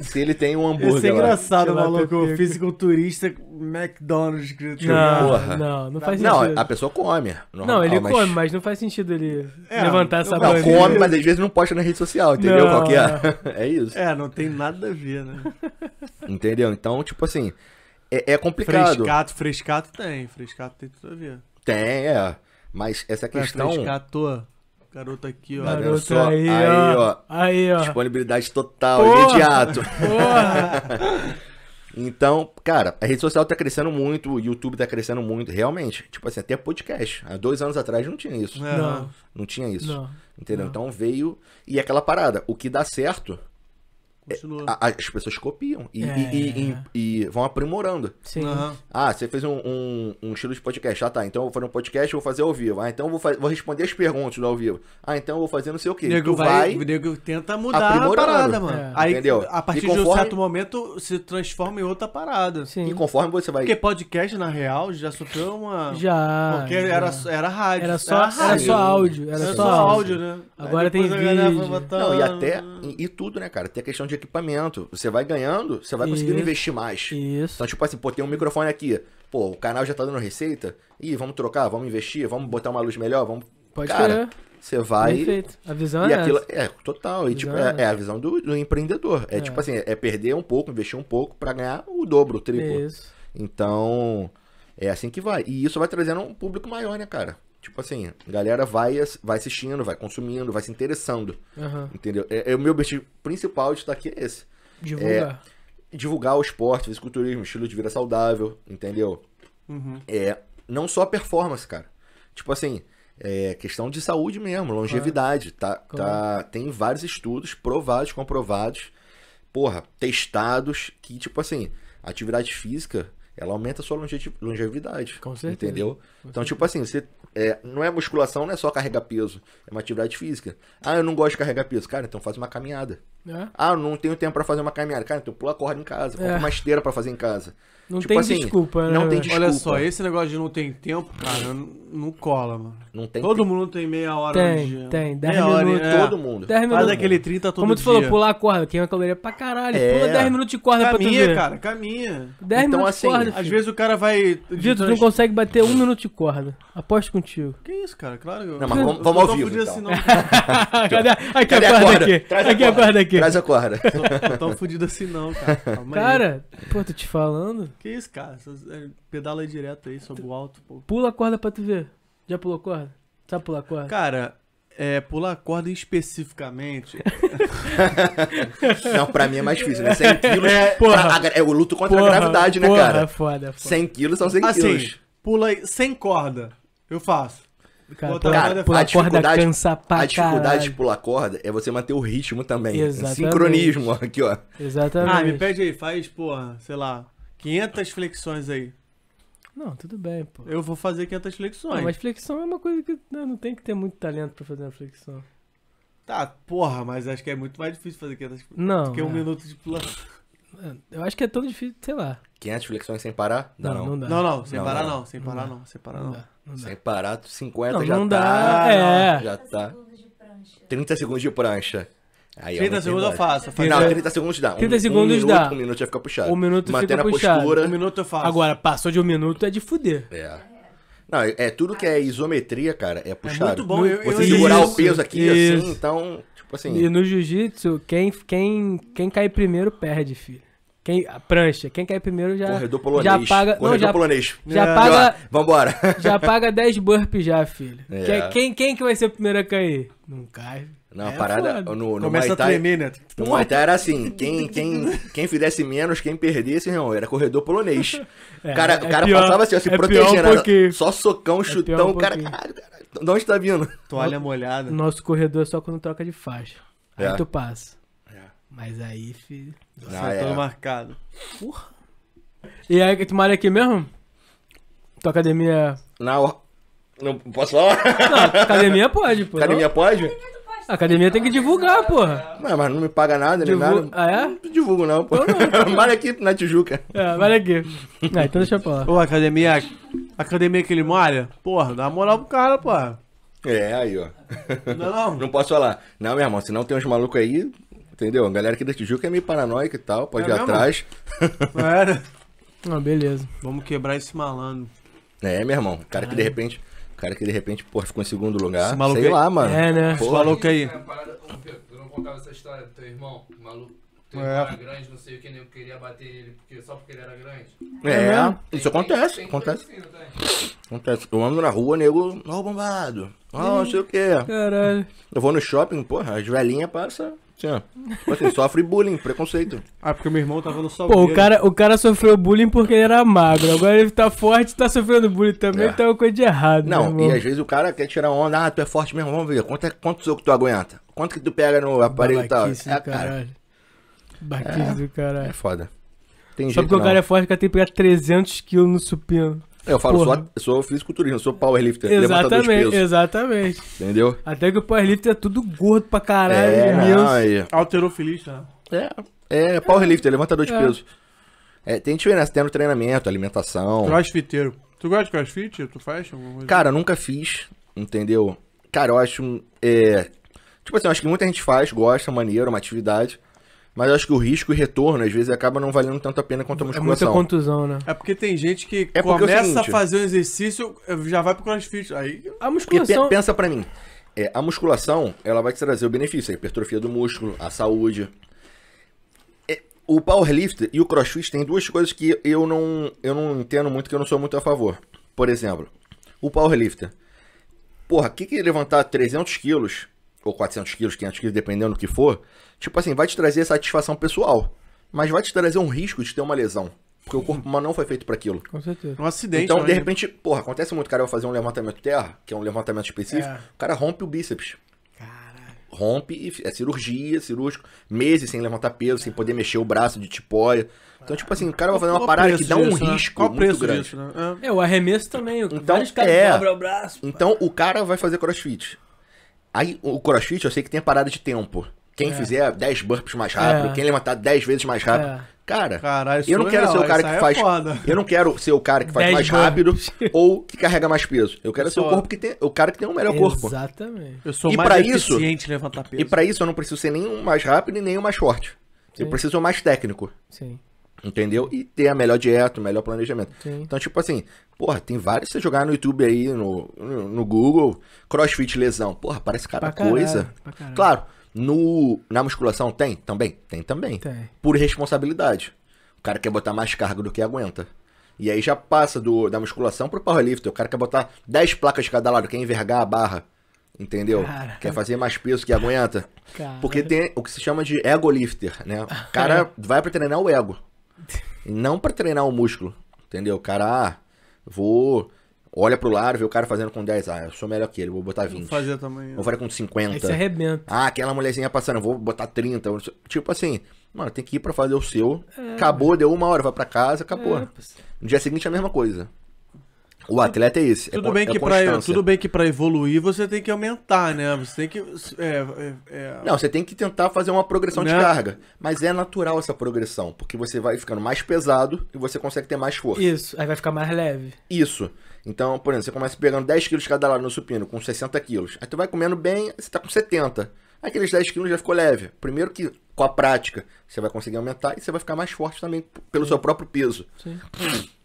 S4: Se ele tem um hambúrguer
S2: Isso é
S4: lá.
S2: engraçado,
S3: Tilápia
S2: maluco.
S3: pica.
S2: Fisiculturista, McDonald's. escrito.
S3: Não,
S4: Porra.
S3: não, não faz
S4: Não,
S3: sentido.
S4: a pessoa come.
S3: Não, ele
S4: mas-
S3: come, mas não faz sentido ele
S2: É,
S3: levantar essa
S2: não,
S4: Não,
S3: bandeira.
S4: come, mas às vezes não posta na rede social, entendeu?
S3: Não,
S4: Qual que é? É isso.
S2: É, não tem nada a ver, né?
S4: Entendeu? Então, tipo assim, é, é complicado.
S2: Frescato, frescato tem. Frescato tem tudo a ver.
S4: Tem, é. Mas essa
S2: É,
S4: questão.
S2: frescato, garoto aqui, ó.
S4: Tá
S3: Garoto
S4: só?
S3: aí,
S4: Aí,
S3: ó. Aí, ó.
S4: Disponibilidade total,
S3: Porra!
S4: imediato.
S3: Porra.
S4: Então, cara, a rede social tá crescendo muito, o YouTube tá crescendo muito, realmente. Tipo assim, até podcast. Há dois anos atrás não tinha isso.
S2: É.
S3: Não,
S4: Não tinha isso.
S3: não.
S4: Entendeu?
S3: não.
S4: Então veio. E aquela parada, o que dá certo, as pessoas copiam e,
S3: É.
S4: e- e- e vão aprimorando.
S3: Sim.
S2: Aham.
S4: Ah, você fez um, um, um estilo de podcast. Ah, tá. Então eu vou fazer um podcast, vou fazer ao vivo. Ah, então eu vou, vou responder as perguntas do ao vivo. Ah, então eu vou fazer não sei o quê.
S2: Nego
S4: tu
S2: vai,
S4: vai.
S2: nego tenta mudar a parada, mano.
S3: É.
S2: Aí,
S4: Entendeu?
S2: a partir
S4: E
S2: de um
S4: conforme-
S2: certo momento, se transforma em outra parada.
S3: Sim.
S4: E conforme você vai.
S2: Porque podcast, na real, já sofreu uma...
S3: Já.
S2: Porque
S3: já.
S2: era, era rádio.
S3: Era só- era
S2: rádio.
S3: só áudio, era
S2: Era
S3: só
S2: só
S3: áudio.
S2: áudio, né?
S3: Agora tem vídeo.
S4: Não, e até. E, e tudo, né, cara? Tem a questão de equipamento. Você vai ganhando, você vai conseguindo
S3: Isso.
S4: investir mais.
S3: Isso.
S4: Então, tipo assim, pô, tem um microfone aqui. Pô, o canal já tá dando receita. Ih, vamos trocar, vamos investir, vamos botar uma luz melhor, vamos.
S3: Pode
S4: cara,
S3: crer.
S4: Você vai.
S3: Perfeito. A visão
S4: E
S3: é
S4: aquilo.
S3: essa.
S4: É, total. E, tipo,
S3: é
S4: é, é a visão do, do empreendedor. É,
S3: É.
S4: tipo assim, é perder um pouco, investir um pouco pra ganhar o dobro, o triplo.
S3: Isso.
S4: Então, é assim que vai. E isso vai trazendo um público maior, né, cara? Tipo assim, a galera vai, vai assistindo, vai consumindo, vai se interessando.
S3: Aham.
S4: Entendeu? É, é o meu objetivo principal de estar aqui é esse.
S3: Divulgar.
S4: Divulgar o esporte, o fisiculturismo, estilo de vida saudável, entendeu?
S2: Uhum.
S4: É, não só performance, cara. Tipo assim, é questão de saúde mesmo, longevidade. Tá, tá, tem vários estudos provados, comprovados, porra, testados, que, tipo assim, atividade física, ela aumenta a sua longe- longevidade.
S3: Com certeza.
S4: Entendeu? Então, tipo assim, você. É, não é musculação, não é só carregar peso. É uma atividade física. Ah, eu não gosto de carregar peso. Cara, então faz uma caminhada.
S3: É.
S4: Ah, eu não tenho tempo pra fazer uma caminhada. Cara, então pula a corda em casa. Compra
S3: É.
S4: uma esteira pra fazer em casa.
S3: Não
S4: Tipo
S3: tem
S4: assim,
S3: desculpa, né?
S4: não tem
S3: velho?
S2: Olha
S4: Desculpa.
S2: só, esse negócio de não tem tempo, cara, não, cola, mano.
S4: Não tem
S2: Todo
S4: tempo.
S2: mundo tem meia hora
S3: Tem,
S2: no dia.
S3: tem, dez
S2: Meia hora,
S3: minutos,
S2: é.
S4: Todo mundo.
S3: 10
S2: Faz
S3: minutos.
S2: aquele 30 todo
S3: Como tu
S2: dia.
S3: falou, pular a corda, queima caloria pra caralho.
S4: É.
S3: Pula 10 minutos de corda pra tu
S2: Caminha,
S3: ver.
S2: cara, caminha.
S3: 10
S4: Então,
S3: minutos
S4: assim,
S3: de
S2: Às
S3: filho.
S2: vezes o cara vai...
S3: Vitor, tu não consegue bater um minuto de corda. Aposto contigo.
S2: Que isso, cara? Claro que eu...
S4: Não, mas vamos- vamos ao
S2: tô
S4: vivo,
S2: fudido
S4: então.
S2: assim, não.
S3: Cadê, aqui
S4: Cadê
S3: a
S4: a
S3: corda
S4: corda?
S3: aqui.
S4: Traz a
S3: aqui a
S4: corda.
S3: corda aqui.
S4: Traz a corda.
S2: Tô tão fudido assim não, cara. Calma aí.
S3: Cara, pô, tô te falando.
S2: Que isso, cara? É, Pedala direto aí, sobe o alto, pô.
S3: Pula a corda pra tu ver. Já pulou corda? Sabe pular corda?
S2: Cara, é, pular a corda especificamente...
S4: Não, pra mim é mais difícil, né? 100 quilos.
S3: porra.
S4: pra- a gra- é o luto contra
S3: Porra,
S4: a gravidade, né,
S3: porra,
S4: cara?
S3: Foda, foda.
S4: 100 quilos são 100
S2: Assim,
S4: quilos.
S2: pula aí sem corda. Eu faço.
S3: Cara, pular,
S2: a
S4: dificuldade-
S3: cansa pra
S4: a dificuldade de pular corda é você manter o ritmo também.
S3: Exatamente.
S4: Sincronismo, ó, aqui, ó.
S3: Exatamente.
S2: Ah, me pede aí, faz, porra, sei lá, 500 flexões aí.
S3: Não, tudo bem, pô.
S2: Eu vou fazer 500 flexões.
S3: Não, mas flexão é uma coisa que não, não tem que ter muito talento pra fazer uma flexão.
S2: Tá, porra, mas acho que é muito mais difícil fazer 500 flexões.
S3: Não.
S2: do que um
S3: é.
S2: minuto de pula.
S3: Eu acho que é todo difícil, sei lá.
S4: 500 flexões sem parar? Dá
S3: Não,
S4: não.
S3: não dá.
S2: Não, não, sem
S4: Não,
S2: parar
S4: não.
S2: não, sem parar não, sem parar
S3: Não
S2: não.
S3: dá, não dá.
S4: Sem parar, 50
S3: Não,
S4: já
S3: não
S4: tá.
S3: dá. É.
S4: Já tá.
S5: segundos de prancha.
S4: 30 segundos de prancha. Aí, ó,
S2: 30
S4: não tem
S2: segundos eu faço. faço-
S4: Não, 30 segundos dá.
S3: 30
S4: um,
S3: segundos
S4: um minuto,
S3: dá.
S4: Um minuto já fica puxado.
S3: Um minuto
S4: Mantendo
S3: fica
S4: a
S3: puxado.
S4: postura.
S2: Um minuto eu faço.
S3: Agora, passou de um minuto é de fuder.
S4: É. Não, é é tudo que é isometria, cara, é puxado.
S2: muito bom, eu-
S4: Você
S2: eu-
S4: segurar
S3: Isso,
S4: o peso aqui,
S3: isso.
S4: assim, então, tipo assim...
S3: E no jiu-jitsu, quem, quem, quem cai primeiro perde, filho. Quem, a prancha, quem cai primeiro já,
S4: Corredor polonês.
S3: já paga. Não,
S4: Corredor
S3: já,
S4: polonês.
S3: já
S2: É.
S3: paga.
S4: Vambora.
S3: Já paga 10 burpees já, filho.
S4: É.
S3: Quem, quem, quem que vai ser o primeiro a cair? Não cai.
S4: Não, a
S3: É
S4: parada
S3: foda.
S4: no, no
S2: Começa
S4: Muay
S2: a tremer, né?
S4: No Muay Thai era assim, quem, quem, quem fizesse menos, quem perdesse, irmão, era corredor polonês.
S3: É,
S4: o cara,
S3: é
S4: o cara
S3: pior-
S4: passava assim, ó, se
S3: é um
S4: protegendo,
S3: pouquinho.
S4: só socão,
S3: pior
S4: chutão,
S3: um
S4: o cara, caralho, de onde tá vindo?
S2: Toalha molhada.
S3: Nosso corredor é só quando troca de faixa. Aí
S4: É.
S3: tu passa.
S4: É.
S3: Mas aí, filho.
S4: Não,
S2: Tá
S4: é.
S2: todo marcado.
S3: E aí, tu malha aqui mesmo? Tua academia.
S4: Não, não posso falar?
S3: Não, academia pode, pô.
S4: Academia pode?
S3: Não? Academia tem que divulgar, porra.
S4: Não, mas não me paga nada, nem
S3: Divu-
S4: nada.
S3: Ah, é?
S4: Não divulgo não, pô. Malha aqui na Tijuca.
S3: É, vai aqui. Ah, então deixa pra lá.
S2: Ô, academia. Academia que ele molha? Porra, dá uma moral pro cara, porra.
S4: É, aí, ó.
S2: Não, não.
S4: Não posso falar. Não, meu irmão, senão tem uns malucos aí, entendeu? A galera aqui da Tijuca é meio paranoica e tal, pode
S2: É
S4: ir
S2: mesmo?
S4: atrás.
S2: Não era?
S3: Ah, beleza.
S2: Vamos quebrar esse malandro.
S4: É, meu irmão. O cara que de repente. O cara que de repente, porra, ficou em segundo lugar.
S2: Esse maluco
S4: sei
S2: aí-
S4: lá, mano.
S3: É, né?
S2: Esse
S4: Porra.
S2: maluco aí.
S6: Pedro, Tu não contava essa história do teu irmão, o maluco. Teu
S2: É.
S6: irmão era grande, não sei o que, nem queria bater ele porque, só porque ele era grande.
S4: É,
S3: mesmo?
S4: isso acontece,
S6: Tem
S4: acontece.
S6: coisa assim, tem?
S4: Acontece. Eu ando na rua, nego, ó o bombado. Ó, não sei o quê.
S3: Caralho.
S4: Eu vou no shopping, porra, as velhinhas passam, assim, ó. Tipo assim, sofre bullying, preconceito.
S2: Ah, porque meu irmão tava no
S3: Pô,
S2: salgueiro.
S3: o cara, o cara sofreu bullying porque ele era magro. Agora ele tá forte e tá sofrendo bullying também,
S4: É.
S3: tem uma coisa de errado.
S4: Não, e às vezes o cara quer tirar onda, ah, tu é forte mesmo, vamos ver, quanto, é, quanto soco tu aguenta? Quanto que tu pega no aparelho e tal? É,
S3: do
S4: cara,
S3: caralho. Baquice do
S4: é
S3: caralho.
S4: foda. Tem
S3: Só
S4: jeito
S3: porque o
S4: não.
S3: cara é forte, o cara tem que pegar 300 quilos no supino.
S4: Eu falo, sou,
S3: Porra.
S4: eu sou fisiculturista, eu sou powerlifter, levantador de
S3: Exatamente,
S4: peso,
S3: exatamente.
S4: entendeu?
S3: Até que o powerlifter é tudo gordo pra caralho,
S4: É, não, aí,
S2: Alterofilista. né?
S4: é, é powerlifter, levantador de
S3: É.
S4: peso. É, tem diferença, tem no treinamento, alimentação.
S2: Crossfiteiro. Tu gosta de crossfit? Tu faz alguma coisa?
S4: Cara, nunca fiz, entendeu? Cara, eu acho. É... Tipo assim, eu acho que muita gente faz, gosta, maneiro, uma atividade. Mas acho que o risco e retorno, às vezes, acaba não valendo tanto a pena quanto a
S3: É muita
S4: musculação.
S3: contusão, né?
S2: É porque tem gente que
S4: É é o
S2: começa
S4: seguinte-
S2: a fazer um exercício, já vai pro crossfit. Aí.
S3: A musculação...
S4: pe- pensa pra mim, é, a musculação, ela vai te trazer o benefício, a hipertrofia do músculo, a saúde. É, o powerlifter e o crossfit tem duas coisas que eu não, eu não entendo muito, que eu não sou muito a favor. Por exemplo, o powerlifter. Porra, o que que levantar 300 quilos, ou 400 quilos, 500 quilos, dependendo do que for, tipo assim, vai te trazer satisfação pessoal, mas vai te trazer um risco de ter uma lesão. Porque o corpo humano não foi feito pra aquilo.
S3: Com certeza.
S2: Um acidente.
S4: Então,
S2: né?
S4: de repente, porra, acontece muito, o cara vai fazer um levantamento terra, que é um levantamento específico,
S3: É.
S4: o cara rompe o bíceps. Rompe e fi- é cirurgia, cirúrgico, meses sem levantar peso, sem poder mexer o braço de tipóia. Então, tipo assim, o cara vai fazer uma
S2: Qual
S4: parada que dá um
S2: disso, né?
S4: risco
S2: Qual o
S4: muito
S2: preço
S4: grande.
S2: disso, né? É.
S3: É, o arremesso também. o-
S4: Então,
S3: vários caras
S4: é.
S3: dobram o braço.
S4: Então, o cara vai fazer crossfit. Aí, o crossfit, eu sei que tem a parada de tempo. Quem
S3: É.
S4: fizer 10 burpees mais rápido,
S3: É.
S4: quem levantar 10 vezes mais rápido.
S3: É.
S4: Cara,
S2: Caralho,
S4: eu não quero ser o cara que
S2: é
S4: faz.
S2: foda.
S4: Eu não quero ser o cara que faz
S3: 10
S4: mais rápido ou que carrega mais peso. Eu quero ser o corpo que tem. O cara que tem o melhor corpo.
S3: Exatamente.
S2: Eu sou
S4: E
S2: mais
S4: isso-
S2: eficiente em levantar peso.
S4: E pra isso eu não preciso ser nem o mais rápido e nem o mais forte. Eu
S3: Sim.
S4: preciso ser o mais técnico.
S3: Sim,
S4: Entendeu? E ter a melhor dieta, o melhor planejamento.
S3: sim.
S4: Então, tipo assim, porra, tem vários. Se você jogar no YouTube aí, no, no, no Google, crossfit lesão. Porra, parece cada
S3: Pra caralho,
S4: coisa.
S3: caralho.
S4: Claro, no, na musculação tem? Também? Tem também.
S3: Tem.
S4: Por responsabilidade. O cara quer botar mais carga do que aguenta. E aí já passa do, da musculação pro powerlifter. O cara quer botar 10 placas de cada lado, quer envergar a barra. Entendeu?
S3: Cara.
S4: Quer fazer mais peso que aguenta.
S3: Cara.
S4: Porque tem o que se chama de ego lifter, né? O cara vai pra treinar o ego. Não pra treinar o músculo. Entendeu? O cara, ah, vou Olha pro lado, vê o cara fazendo com 10. Ah, eu sou melhor que ele, vou botar 20.
S2: Vou fazer também.
S4: Vou fazer com 50.
S3: Aí você arrebenta.
S4: Ah, aquela mulherzinha passando, vou botar 30. eu- Tipo assim, mano, tem que ir pra fazer o seu. Acabou, deu uma hora, vai pra casa, acabou.
S3: É, pô.
S4: No dia seguinte é a mesma coisa. O atleta é esse. é
S2: Tudo
S4: con-
S2: bem,
S4: é
S2: que pra, tudo bem que pra evoluir você tem que aumentar, né? Você tem que. É, é, é-
S4: Não, você tem que tentar fazer uma progressão de
S2: Né?
S4: carga. Mas é natural essa progressão, porque você vai ficando mais pesado e você consegue ter mais força.
S3: Isso, aí vai ficar mais leve.
S4: Isso. Então, por exemplo, você começa pegando 10 quilos cada lado no supino, com 60 quilos. Aí tu vai comendo bem, você tá com 70. Aí Aqueles 10 quilos já ficou leve. Primeiro que com a prática você vai conseguir aumentar e você vai ficar mais forte também pelo seu próprio peso.
S3: Sim.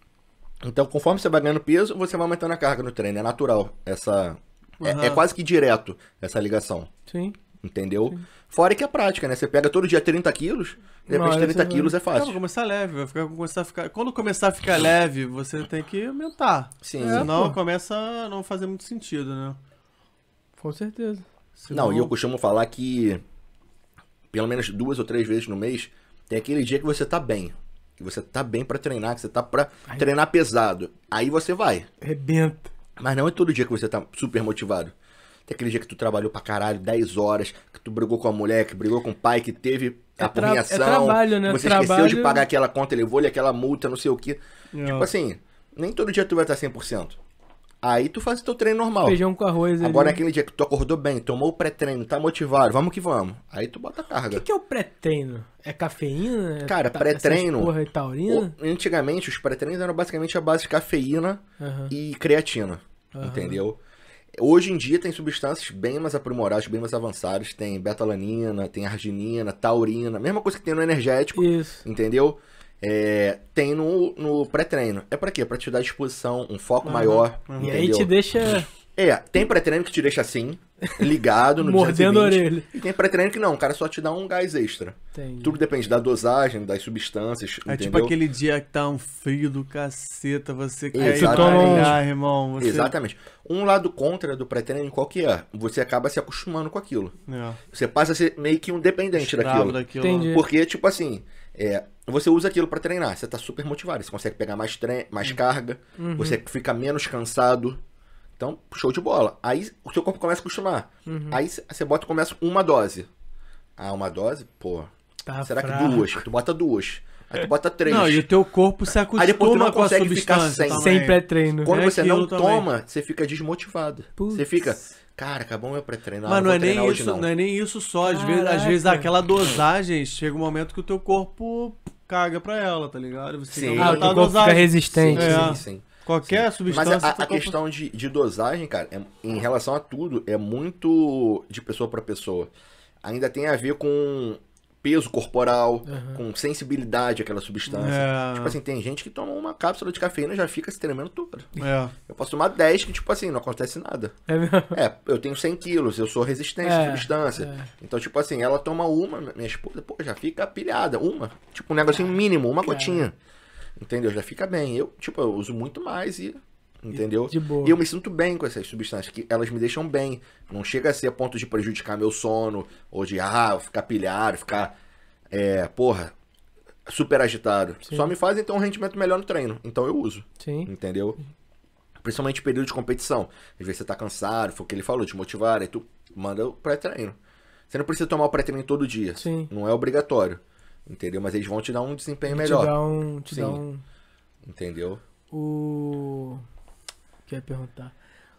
S4: Então, conforme você vai ganhando peso, você vai aumentando a carga no treino. É natural. Essa. é-
S2: Aham.
S4: É, quase que direto essa ligação.
S3: Sim.
S4: Entendeu? Fora que é prática, né? Você pega todo dia 30 quilos, de repente
S3: hora
S4: 30
S3: você vai-
S4: quilos é
S2: Não, vai
S4: fácil.
S2: começar leve, vai ficar, começar a ficar. Quando começar a ficar leve, você tem que aumentar.
S4: Sim.
S2: Senão
S3: pô.
S2: começa a não fazer muito sentido, né?
S3: Com certeza.
S2: Senão-
S4: Não, e eu costumo falar que pelo menos duas ou três vezes no mês tem aquele dia que você tá bem. Que você tá bem pra treinar, que você tá pra treinar pesado. Aí você vai.
S3: Arrebenta.
S4: Mas não é todo dia que você tá super motivado. Tem aquele dia que tu trabalhou pra caralho, 10 horas, que tu brigou com a mulher, que brigou com o pai, que teve
S3: É
S4: a porrinhação.
S3: é trabalho, né?
S4: Você esqueceu de
S3: Trabalho-
S4: pagar aquela conta, levou-lhe aquela multa, não sei o quê.
S2: É.
S4: Tipo assim, nem todo dia tu vai estar 100%. Aí tu faz o teu treino normal.
S3: Feijão com arroz
S4: Agora
S3: ali.
S4: naquele dia que tu acordou bem, tomou o pré-treino, tá motivado, vamos que vamos. Aí tu bota a
S3: O
S4: carga.
S3: que, que é o pré-treino? É cafeína? É
S4: Cara, pré-treino-
S3: Porra, é taurina?
S4: O- Antigamente, os pré-treinos eram basicamente a base de cafeína
S3: Aham.
S4: e creatina. Entendeu? Hoje em dia tem substâncias bem mais aprimoradas, bem mais avançadas. Tem betalanina, tem arginina, taurina, mesma coisa que tem no energético,
S3: Isso.
S4: entendeu? É, tem no, no pré-treino. É pra quê? Pra te dar disposição, um foco maior.
S3: E aí te deixa
S4: É, tem pré-treino que te deixa assim, ligado no
S3: mordendo a
S4: 220,
S3: orelha.
S4: E tem pré-treino que não, o cara só te dá um gás extra.
S3: Entendi.
S4: Tudo depende da dosagem, das substâncias,
S2: É
S4: entendeu?
S2: tipo aquele dia que tá um frio do caceta, você quer ir treinar, irmão. Você...
S4: Exatamente. Um lado contra do pré-treino qual que é? Você acaba se acostumando com aquilo.
S2: É.
S4: Você passa a ser meio que um dependente daquilo.
S2: daquilo.
S3: Entendi.
S4: Porque, tipo assim, é, você usa aquilo pra treinar, você tá super motivado, você consegue pegar mais, mais carga,
S3: Uhum.
S4: você fica menos cansado. Então, show de bola. Aí o seu corpo começa a acostumar.
S3: Uhum.
S4: Aí você bota começa uma dose. Ah, uma dose? Pô.
S3: Tá
S4: será
S3: fraco.
S4: que duas? Tu bota duas. Aí tu bota três.
S2: Não, e o teu corpo se acostuma
S4: Aí depois tu não
S2: com a
S4: consegue ficar sem.
S2: também.
S3: Sem pré-treino.
S4: Quando
S2: É
S4: você não
S2: também.
S4: toma, você fica desmotivado.
S3: Putz.
S4: Você fica, cara, acabou meu pré-treino.
S2: Mas não é
S4: vou treinar
S2: nem
S4: hoje,
S2: isso, não. é nem isso só. Às vezes, às vezes aquela dosagem chega um momento que o teu corpo caga pra ela, tá ligado? Você
S4: Sim.
S3: Ah, o teu corpo fica resistente.
S2: É.
S4: Sim, sim.
S2: Qualquer
S4: Mas
S2: substância.
S4: a, a
S2: corpo-
S4: questão de, de dosagem, cara, é- em relação a tudo, é muito de pessoa pra pessoa. Ainda tem a ver com peso corporal, com sensibilidade àquela substância.
S2: É.
S4: Tipo assim, tem gente que toma uma cápsula de cafeína e já fica se tremendo tudo.
S2: É.
S4: Eu posso tomar 10 que, tipo assim, não acontece nada.
S3: É mesmo?
S4: É, eu tenho 100 quilos, eu sou resistente à
S3: É,
S4: substância.
S3: é.
S4: Então, tipo assim, ela toma uma, minha esposa, pô, já fica pilhada, uma. Tipo, um negocinho mínimo, uma gotinha. Entendeu? Já fica bem. Eu, tipo, eu uso muito mais e. Entendeu?
S3: De boa.
S4: E eu me sinto bem com essas substâncias, que elas me deixam bem. Não chega a ser a ponto de prejudicar meu sono, ou de, ah, ficar pilhado, ficar, é, porra, super agitado. Só me fazem ter um rendimento melhor no treino. Então eu uso.
S3: Sim.
S4: Entendeu? Principalmente em período de competição. Às vezes você tá cansado, foi o que ele falou, te motivar, aí tu manda o pré-treino. Você não precisa tomar o pré-treino todo dia.
S3: Sim.
S4: Não é obrigatório. Entendeu? Mas eles vão te dar um desempenho
S3: Te
S4: melhor.
S3: dá um. Te dá
S4: Sim.
S3: um.
S4: Entendeu?
S3: O. O que eu ia perguntar?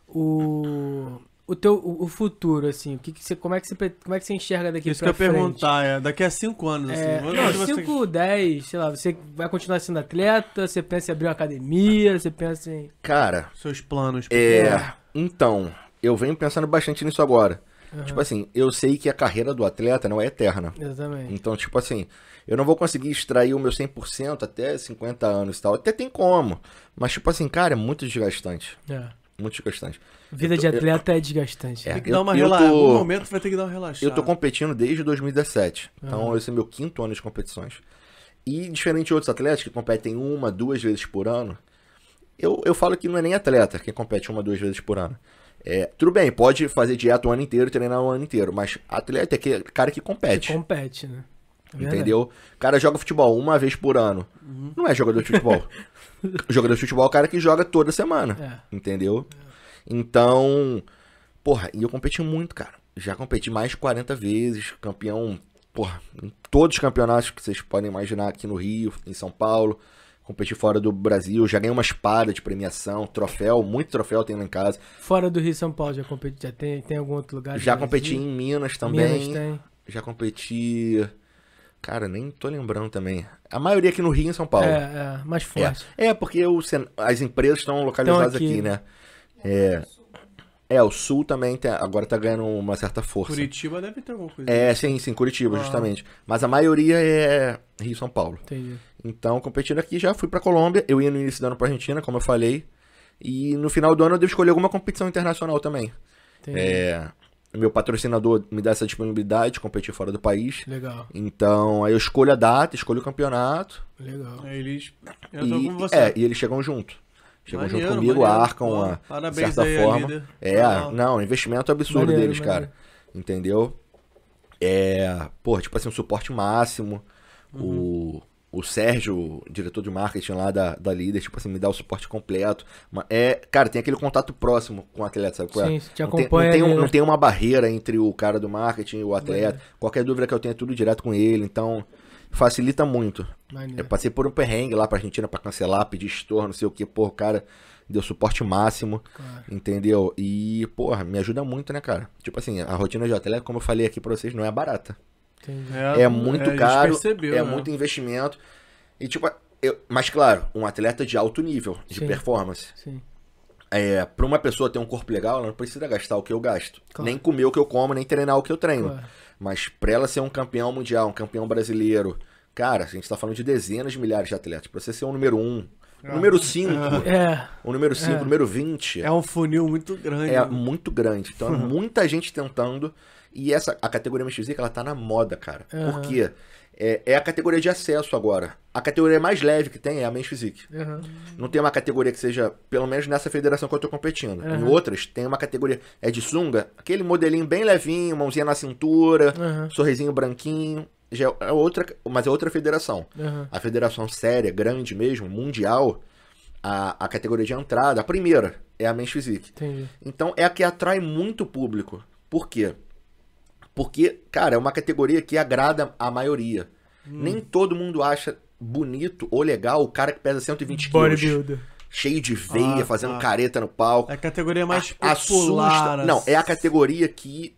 S3: O. O teu o, o futuro, assim, o que, que você, como, é que você, como é que você enxerga daqui
S2: Isso que
S3: pra
S2: eu ia
S3: frente?
S2: perguntar, é. Daqui a cinco anos, assim.
S3: É, não,
S2: você-
S3: 5, 10, sei lá, você vai continuar sendo atleta, você pensa em abrir uma academia, você pensa em.
S4: Cara,
S2: Seus planos.
S4: é. Então, eu venho pensando bastante nisso agora. Tipo assim, eu sei que a carreira do atleta não é eterna.
S3: Exatamente.
S4: Então, tipo assim, eu não vou conseguir extrair o meu 100% até 50 anos e tal. Até tem como. Mas, tipo assim, cara, é muito desgastante.
S3: É.
S4: Muito desgastante.
S3: Vida
S4: Eu
S3: de
S4: tô-
S3: atleta é desgastante.
S4: É,
S2: Tem que
S4: eu-
S2: dar uma
S4: eu
S2: relaxada. Em
S4: tô-
S2: algum momento vai ter que dar uma relaxada.
S4: Eu tô competindo desde 2017. Então, esse é meu quinto ano de competições. E, diferente de outros atletas que competem uma, duas vezes por ano, eu, eu falo que não é nem atleta quem compete uma, duas vezes por ano. É, tudo bem, pode fazer dieta o ano inteiro, treinar o ano inteiro, mas atleta é aquele cara que compete.
S3: Compete, né?
S4: Entendeu? O cara joga futebol uma vez por ano. Não é jogador de futebol. jogador de futebol é o cara que joga toda semana.
S3: É.
S4: Entendeu? Então, porra, e eu competi muito, cara. Já competi mais de 40 vezes, campeão, porra, em todos os campeonatos que vocês podem imaginar aqui no Rio, em São Paulo. Competi fora do Brasil, já ganhei uma espada de premiação, troféu, muito troféu tenho lá em casa.
S3: Fora do Rio e São Paulo, já competi, já tem, tem algum outro lugar?
S4: Já competi em Minas também.
S3: Minas tem.
S4: Já competi. Cara, nem tô lembrando também. A maioria aqui no Rio e em São Paulo.
S3: É, é, mais forte.
S4: É, é porque o as empresas estão localizadas aqui,
S3: aqui.
S4: né? É, é, o Sul também tem- agora tá ganhando uma certa força.
S2: Curitiba deve ter alguma coisa.
S4: É, sim, sim, Curitiba,
S2: Ah.
S4: justamente. Mas a maioria é Rio e São Paulo.
S3: Entendi.
S4: Então, competindo aqui, já fui pra Colômbia. Eu ia no início do ano pra Argentina, como eu falei. E no final do ano eu devo escolher alguma competição internacional também.
S3: Entendi.
S4: É, meu patrocinador me dá essa disponibilidade de competir fora do país.
S3: Legal,
S4: Então, aí eu escolho a data, escolho o campeonato.
S3: legal.
S2: Aí eles entram
S4: E,
S2: com você.
S4: é, e eles chegam junto. Chegam
S2: Maneiro,
S4: junto comigo,
S2: maneiro.
S4: arcam
S2: Pô,
S4: a
S2: Parabéns
S4: certa
S2: aí,
S4: forma.
S2: líder.
S4: É,
S2: Legal.
S4: não, investimento absurdo
S3: Maneiro,
S4: deles,
S3: maneiro.
S4: cara. Entendeu? É, pô, tipo assim, um suporte máximo. O, o Sérgio, diretor de marketing lá da, da líder, tipo assim, me dá o suporte completo. É, cara, tem aquele contato próximo com o atleta, sabe? qual é?
S3: Sim, te
S4: não, tem,
S3: acompanha
S4: não, tem
S3: ali, né?
S4: não tem uma barreira entre o cara do marketing e o atleta. Qualquer dúvida que eu tenha, é tudo direto com ele. Então, facilita muito. Eu
S3: Maneiro.
S4: passei por um perrengue lá pra Argentina pra cancelar, pedir estorno, não sei o que, pô, o cara deu suporte máximo,
S3: Claro.
S4: entendeu? E, porra, me ajuda muito, né, cara? Tipo assim, a rotina de atleta, como eu falei aqui pra vocês, não é barata.
S3: Entendi.
S4: É, muito
S2: a gente
S4: caro,
S2: percebeu,
S4: é
S2: né?
S4: muito investimento. E, tipo, eu, mas claro, um atleta de alto nível, de
S3: Sim.
S4: performance.
S3: Sim.
S4: É, pra uma pessoa ter um corpo legal, ela não precisa gastar o que eu gasto.
S3: Claro.
S4: Nem comer o que eu como, nem treinar o que eu treino.
S3: Claro.
S4: Mas pra ela ser um campeão mundial, um campeão brasileiro, cara, a gente tá falando de dezenas de milhares de atletas. Pra você ser um número um, um número 5,
S3: É,
S4: um número 5, um número 20,
S2: É um funil muito grande.
S4: é muito grande. Então é muita gente tentando. E essa, a categoria Men's Physique, ela tá na moda, cara.
S3: Aham.
S4: Por quê? É, é a categoria de acesso agora. A categoria mais leve que tem é a Men's Physique.
S3: aham.
S4: Não tem uma categoria que seja, pelo menos nessa federação que eu tô competindo. Em
S3: Aham.
S4: outras, tem uma categoria, é de sunga, aquele modelinho bem levinho, mãozinha na cintura,
S3: Aham.
S4: sorrisinho branquinho. Já é outra, mas é outra federação. A federação séria, grande mesmo, mundial, a, a categoria de entrada, a primeira, é a Men's Physique.
S3: Entendi.
S4: Então é a que atrai muito público. Por quê? Porque, cara, é uma categoria que agrada a maioria. Nem todo mundo acha bonito ou legal o cara que pesa 120 quilos,
S3: Bodybuilder.
S4: cheio de veia,
S2: Ah,
S4: fazendo
S2: tá.
S4: careta no palco.
S2: É a categoria mais
S4: A-
S2: popular.
S4: assusta. Não, é a
S2: assim.
S4: categoria que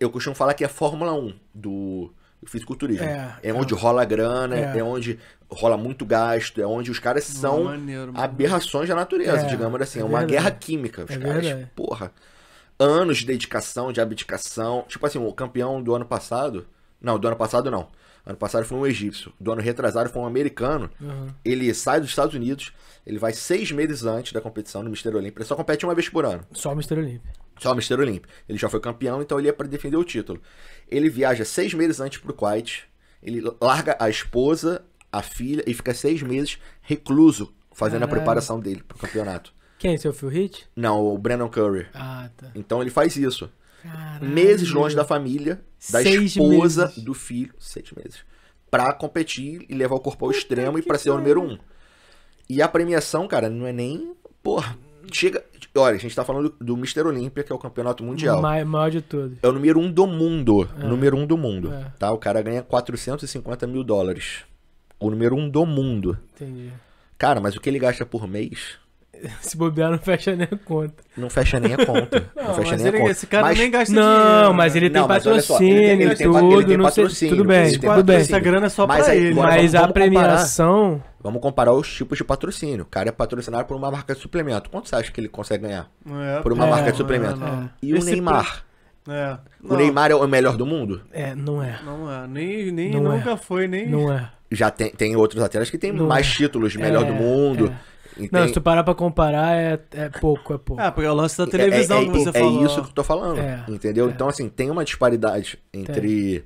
S4: eu costumo falar que é a Fórmula 1 do, do fisiculturismo.
S3: É,
S4: É, onde rola grana,
S3: É.
S4: é. onde rola muito gasto, é onde os caras são
S2: maneiro,
S4: aberrações da natureza,
S3: É,
S4: digamos assim. É,
S3: é
S4: uma guerra química. Os
S3: É
S4: caras,
S3: verdade.
S4: porra, anos de dedicação, de abdicação. Tipo assim, o campeão do ano passado. Não, do ano passado não. Ano passado foi um egípcio. Do ano retrasado foi um americano.
S3: Aham.
S4: Ele sai dos Estados Unidos, ele vai seis meses antes da competição no Mister Olímpio. Ele só compete uma vez por ano.
S3: Só o Mr. Olímpio.
S4: Só o Mister Olímpio. Ele já foi campeão, então ele é para defender o título. Ele viaja seis meses antes pro Kuwait. Ele larga a esposa, a filha e fica seis meses recluso fazendo a
S3: Caralho.
S4: preparação dele pro campeonato.
S3: Quem? Seu Phil Hit?
S4: Não, o Brandon Curry.
S3: Ah, tá.
S4: Então ele faz isso.
S3: Caralho.
S4: Meses longe da família, da
S3: Seis
S4: esposa,
S3: meses.
S4: do filho, seis meses. Pra competir e levar o corpo ao extremo e pra ser o número um. E a premiação, cara, não é nem. Porra. Chega. Olha, a gente tá falando do, do Mr. Olímpia, que é o campeonato mundial.
S3: Ma maior de todos.
S4: É o número um do mundo. O número um do mundo.
S3: É.
S4: Tá? O cara ganha 450 mil dólares. O número um do mundo.
S3: Entendi.
S4: Cara, mas o que ele gasta por mês
S3: Se bobear, não fecha nem a conta.
S4: não fecha nem a conta. Não,
S2: Não,
S4: fecha
S2: mas
S4: nem
S2: ele-
S4: a conta.
S2: esse cara
S4: Mas-
S2: nem gasta
S3: Não,
S2: dinheiro.
S3: mas ele tem
S4: Não, só, ele
S3: patrocínio
S4: tem- ele
S3: e
S4: tem pa- ele
S3: tudo.
S4: tem
S3: não
S4: patrocínio,
S3: tudo bem, tudo bem.
S4: patrocínio.
S2: Essa grana é só
S4: Mas
S2: pra
S4: aí,
S2: ele.
S4: bora-
S3: Mas
S4: vamos-
S3: a
S4: comparar.
S3: premiação.
S4: Vamos comparar os tipos de patrocínio. O cara é patrocinado por uma marca de suplemento. Quanto você acha que ele consegue ganhar?
S2: É,
S4: Por uma
S3: É,
S4: marca de
S3: não,
S4: suplemento.
S2: não.
S4: E o
S2: Esse
S4: Neymar?
S2: É.
S4: O Neymar é o melhor do mundo?
S3: É, não é.
S2: Não é. Nem, nem
S3: Não
S2: nunca foi, nem.
S3: Não é.
S4: Já tem, tem outros atletas que têm
S3: Não
S4: mais
S3: é.
S4: títulos de melhor
S3: É,
S4: do mundo.
S3: é.
S4: E
S3: Não,
S4: tem-
S3: se tu parar pra comparar, é, é pouco, é pouco.
S2: É, porque é o lance da televisão
S4: é, é,
S2: que você
S4: é
S2: falou.
S4: isso que eu tô falando.
S3: É,
S4: entendeu?
S3: é.
S4: Então, assim, tem uma disparidade entre.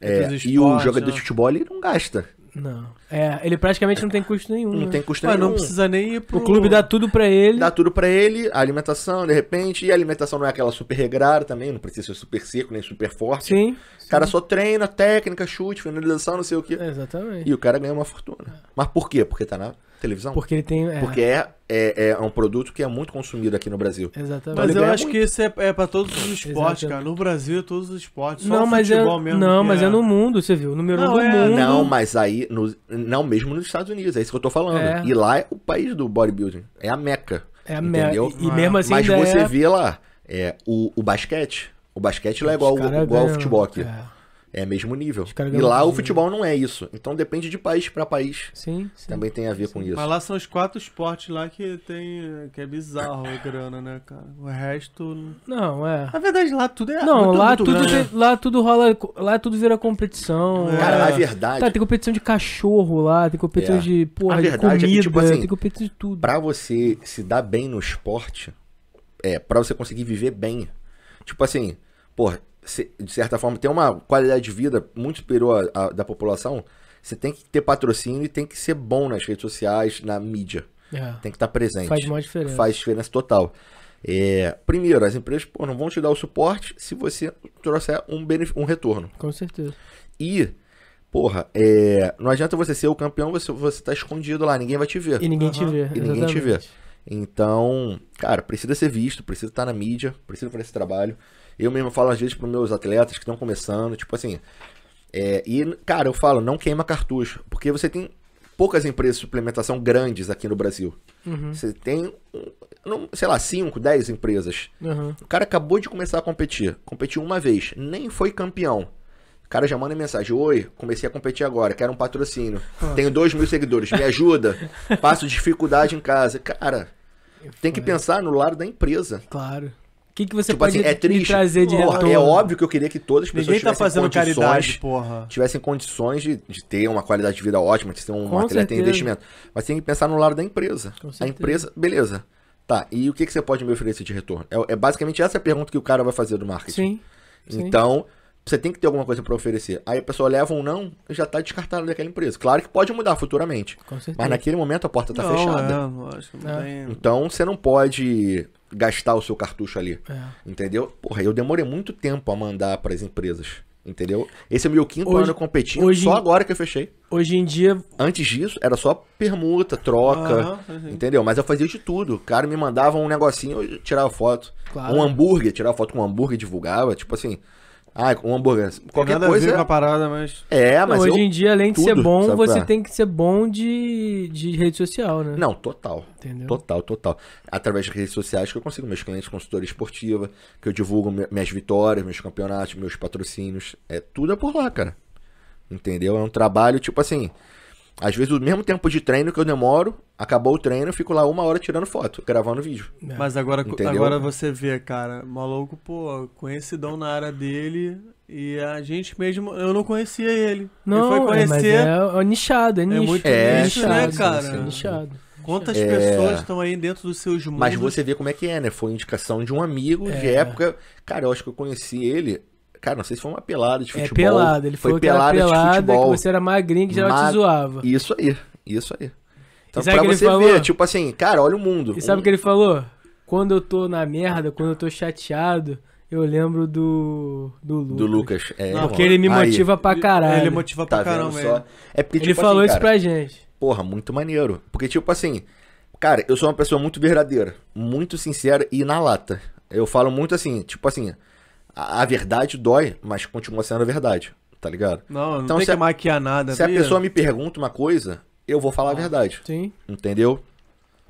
S4: é, e o jogador
S2: né?
S4: de futebol ele não gasta.
S3: Não. É, ele praticamente não tem custo nenhum.
S4: Não
S3: né?
S4: tem custo
S2: Mas
S4: nenhum.
S2: não precisa nem ir pro...
S3: O clube dá tudo pra ele.
S4: Dá tudo pra ele, a alimentação, de repente, e a alimentação não é aquela super regrada também, não precisa ser super seco, nem super forte.
S3: Sim.
S4: O cara só treina, técnica, chute, finalização, não sei o quê.
S3: Exatamente.
S4: E o cara ganha uma fortuna. Mas por quê? Porque tá na televisão?
S3: Porque ele tem. É,
S4: Porque é, é, é um produto que é muito consumido aqui no Brasil.
S3: Exatamente.
S2: Mas
S4: ele
S2: eu acho
S4: muito.
S2: que isso é, é pra todos os esportes,
S3: Exatamente.
S2: cara. No Brasil, é todos os esportes. Só
S3: não,
S2: o
S3: mas é,
S2: mesmo
S3: não, mas é. no mundo, você viu? O número
S2: Não,
S3: um do
S2: é.
S3: mundo.
S4: Não, mas aí, no- não mesmo nos Estados Unidos, é isso que eu tô falando.
S3: É.
S4: E lá é o país do bodybuilding, é a meca.
S3: É a
S4: entendeu?
S3: merda. E mesmo assim,
S4: mas
S3: ainda
S4: você
S3: é...
S4: vê lá, é, o, o basquete, o basquete lá é igual, igual ao futebol aqui.
S3: é.
S4: É mesmo nível. E lá o futebol não é isso. Então depende de país pra país.
S3: Sim, sim.
S4: Também tem a ver com isso.
S2: Mas lá são os quatro esportes lá que tem. que é bizarro a grana, né, cara? O resto.
S3: Não, é.
S2: Na verdade, lá tudo é.
S3: Não,
S2: muito-
S3: lá
S2: muito
S3: tudo,
S2: grana.
S3: lá tudo rola. Lá tudo vira competição.
S2: É.
S4: Cara,
S3: é.
S4: na verdade,
S3: Tá, tem competição de cachorro lá, tem competição
S4: É.
S3: de, porra,
S4: A
S3: de
S4: verdade é que,
S3: comida,
S4: tipo assim,
S3: tem competição de tudo.
S4: pra você se dar bem no esporte, é, pra você conseguir viver bem. Tipo assim, pô, se- de certa forma, ter uma qualidade de vida muito superior à, à da população, você tem que ter patrocínio e tem que ser bom nas redes sociais, na mídia.
S3: É.
S4: Tem que estar presente.
S3: Faz uma diferença.
S4: Faz diferença total. É, primeiro, as empresas pô, não vão te dar o suporte se você trouxer um, um retorno.
S3: Com certeza.
S4: E, porra, é, não adianta você ser o campeão, você, você tá escondido lá, ninguém vai te ver.
S3: E ninguém te
S2: Aham.
S3: vê.
S4: E ninguém te vê.
S3: exatamente.
S4: Então, cara, precisa ser visto, precisa estar na mídia, precisa fazer esse trabalho. Eu mesmo falo às vezes para meus atletas que estão começando, tipo assim. é, e, cara, eu falo, não queima cartucho, porque você tem poucas empresas de suplementação grandes aqui no Brasil.
S3: Uhum.
S4: Você tem, não- sei lá, 5, 10 empresas.
S3: Uhum.
S4: O cara acabou de começar a competir. Competiu uma vez, nem foi campeão. O cara já manda mensagem: Oi, comecei a competir agora, quero um patrocínio. Tenho dois mil seguidores, me ajuda. Passo dificuldade em casa. Cara, tem que pensar no lado da empresa.
S3: Claro. O que, que você
S4: Tipo
S3: pode
S4: assim, é
S3: me
S4: triste.
S3: trazer de
S4: Porra,
S3: retorno?
S4: é óbvio que eu queria que todas as pessoas
S2: Ninguém tá
S4: tivessem
S2: fazendo
S4: condições,
S2: caridade, porra.
S4: tivessem condições de, de ter uma qualidade de vida ótima, de ter um
S3: Com
S4: atleta em investimento. Mas tem que pensar no lado da empresa.
S3: Com
S4: A empresa, beleza. Tá, e o que, que você pode me oferecer de retorno? É, é basicamente essa a pergunta que o cara vai fazer do marketing.
S3: Sim. sim.
S4: Então, você tem que ter alguma coisa pra oferecer. Aí a pessoa leva um não, já tá descartado daquela empresa. Claro que pode mudar futuramente.
S3: Com certeza.
S4: Mas naquele momento a porta tá
S2: não,
S4: fechada.
S2: É, lógico, não
S3: É.
S4: Então você não pode gastar o seu cartucho ali.
S3: É.
S4: Entendeu? Porra, eu demorei muito tempo a mandar pras empresas. Entendeu? Esse é o meu quinto
S3: Hoje-
S4: ano competindo,
S3: hoje-
S4: só agora que eu fechei.
S3: Hoje em dia,
S4: Antes disso, era só permuta, troca. Entendeu? Mas eu fazia de tudo. O cara me mandava um negocinho, eu tirava foto.
S3: Claro.
S4: Um hambúrguer, tirava foto com um hambúrguer e divulgava. Tipo assim. Ah, um hambúrguer. Qualquer
S2: nada a ver
S4: coisa.
S2: com a parada, mas.
S4: É,
S3: não,
S4: mas
S3: hoje
S4: eu...
S3: em dia, além de ser
S4: tudo,
S3: bom,
S4: sabe
S3: você
S4: é?
S3: tem que ser bom de, de rede social, né?
S4: Não, total.
S3: Entendeu?
S4: Total, total. Através das redes sociais que eu consigo meus clientes consultoria esportiva, que eu divulgo mi- minhas vitórias, meus campeonatos, meus patrocínios. É tudo é por lá, cara. Entendeu? É um trabalho, tipo assim. Às vezes o mesmo tempo de treino que eu demoro, acabou o treino, eu fico lá uma hora tirando foto, gravando vídeo.
S3: É.
S2: Mas agora,
S4: Entendeu?
S2: agora você vê, cara, maluco, pô, conhecidão na área dele e a gente mesmo, eu não conhecia ele.
S3: Não,
S2: ele foi
S3: é, mas
S2: conhecer
S3: é, é nichado, é nicho.
S2: muito
S4: É,
S2: nicho,
S3: nichado,
S2: né, cara?
S3: É nichado.
S2: quantas
S4: É.
S2: pessoas estão aí dentro dos seus mundos.
S4: Mas você vê como é que é, né? Foi indicação de um amigo de
S3: É.
S4: época. Cara, eu acho que eu conheci ele. Cara, não sei se foi uma pelada de
S3: É
S4: futebol.
S3: pelada, ele
S4: foi
S3: que era
S4: pelada de
S3: pelada, que
S4: futebol.
S3: você era magrinho, que geral
S4: Ma-
S3: te zoava.
S4: Isso aí, isso aí. Então,
S3: sabe
S4: pra
S3: o que ele
S4: você
S3: falou?
S4: ver, tipo assim, cara, olha o mundo.
S3: E sabe
S4: Um-
S3: o que ele falou? Quando eu tô na merda, quando eu tô chateado, eu lembro do, do Lucas.
S4: Do Lucas. É,
S2: Não,
S3: Porque ele me
S4: Aí,
S3: motiva pra caralho.
S2: Ele motiva
S4: Tá
S2: pra
S4: vendo
S2: caramba.
S4: só?
S2: ele.
S4: É porque,
S3: Ele
S4: tipo
S3: falou
S4: assim,
S3: isso
S4: cara,
S3: pra gente.
S4: Porra, muito maneiro. Porque, tipo assim, cara, eu sou uma pessoa muito verdadeira, muito sincera e na lata. Eu falo muito assim, tipo assim, a, a verdade dói, mas continua sendo a verdade, tá ligado?
S2: Não, não
S4: Então,
S2: tem
S4: se
S2: que
S4: a-
S2: maquiar nada.
S4: Se a pessoa me pergunta uma coisa, eu vou falar a verdade,
S3: Sim.
S4: entendeu?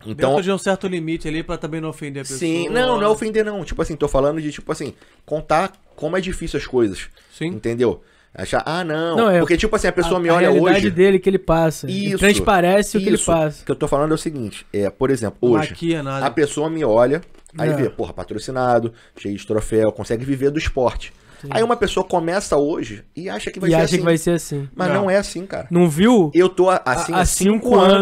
S4: Então,
S2: Dentro de um certo limite ali pra também não ofender a pessoa.
S4: sim, não, não é ofender não. Tipo assim, tô falando de, tipo assim, contar como é difícil as coisas,
S2: Sim.
S4: entendeu? Achar, ah, não,
S3: Não, é-
S4: porque tipo assim, a pessoa
S3: a,
S4: me
S3: a
S4: olha
S3: realidade
S4: hoje...
S3: dele que ele passa.
S4: Isso,
S3: transparece o que ele passa.
S4: O que eu tô falando é o seguinte, é, por exemplo, hoje,
S2: Maquia nada.
S4: a pessoa me olha, aí
S3: Não.
S4: vê, porra, patrocinado, cheio de troféu, consegue viver do esporte. Aí uma pessoa começa hoje e acha que vai
S3: E
S4: ser
S3: acha
S4: assim.
S3: que vai ser assim.
S4: Mas
S2: Não.
S4: não. é assim, cara.
S3: Não viu?
S4: Eu tô a- assim
S3: Há-
S4: há, cinco,
S3: cinco
S4: anos.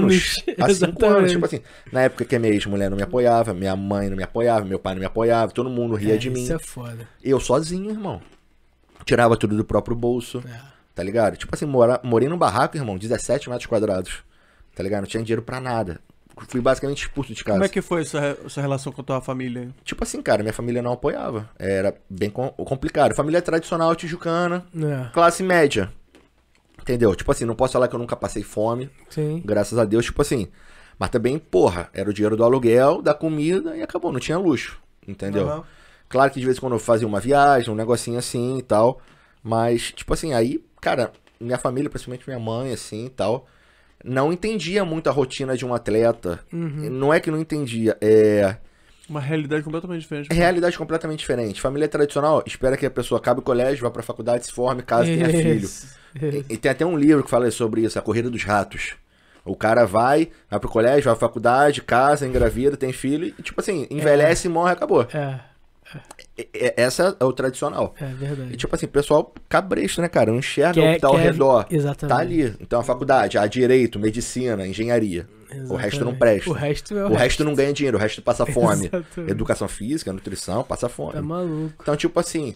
S3: anos.
S4: Há cinco anos. Tipo assim, na época que a minha ex-mulher não me apoiava, minha mãe não me apoiava, meu pai não me apoiava, todo mundo ria
S3: É,
S4: de mim.
S3: Isso é foda.
S4: Eu sozinho, irmão. Tirava tudo do próprio bolso.
S3: É.
S4: Tá ligado? Tipo assim, mora, morei num barraco, irmão, 17 metros quadrados. Tá ligado? Não tinha dinheiro pra nada. Fui basicamente expulso de casa.
S2: Como é que foi essa, sua relação com a tua família?
S4: Tipo assim, cara, minha família não apoiava. Era bem com- complicado. Família tradicional tijucana,
S3: É,
S4: classe média. Entendeu? Tipo assim, não posso falar que eu nunca passei fome,
S3: sim.
S4: graças a Deus, tipo assim. Mas também, porra, era o dinheiro do aluguel, da comida e acabou, não tinha luxo. Entendeu?
S2: Aham.
S4: Claro que de vez em quando eu fazia uma viagem, um negocinho assim e tal. Mas, tipo assim, aí, cara, minha família, principalmente minha mãe, assim e tal, não entendia muito a rotina de um atleta.
S3: Uhum.
S4: Não é que não entendia, é.
S2: Uma realidade completamente diferente.
S4: Realidade completamente diferente. Família tradicional espera que a pessoa acabe o colégio, vá pra faculdade, se forme, case, tenha filho.
S3: Isso,
S4: E, e tem até um livro que fala sobre isso, a corrida dos ratos. O cara vai, vai pro colégio, vai pra faculdade, casa, engravida, tem filho, e tipo assim, envelhece, morre, acabou.
S3: É,
S4: E- e- Essa é o tradicional.
S3: é verdade.
S4: E tipo assim, o pessoal cabresto, né, cara? Não enxerga o
S3: Quer-
S4: que tá ao
S3: quer-
S4: redor.
S3: Exatamente.
S4: Tá ali. Então a faculdade, a direito, medicina, engenharia. O resto não
S3: Exatamente.
S4: presta.
S3: O resto é
S4: O resto não ganha dinheiro, o resto passa fome.
S3: Exatamente.
S4: Educação física, nutrição, passa fome.
S3: Tá maluco.
S4: Então, tipo assim,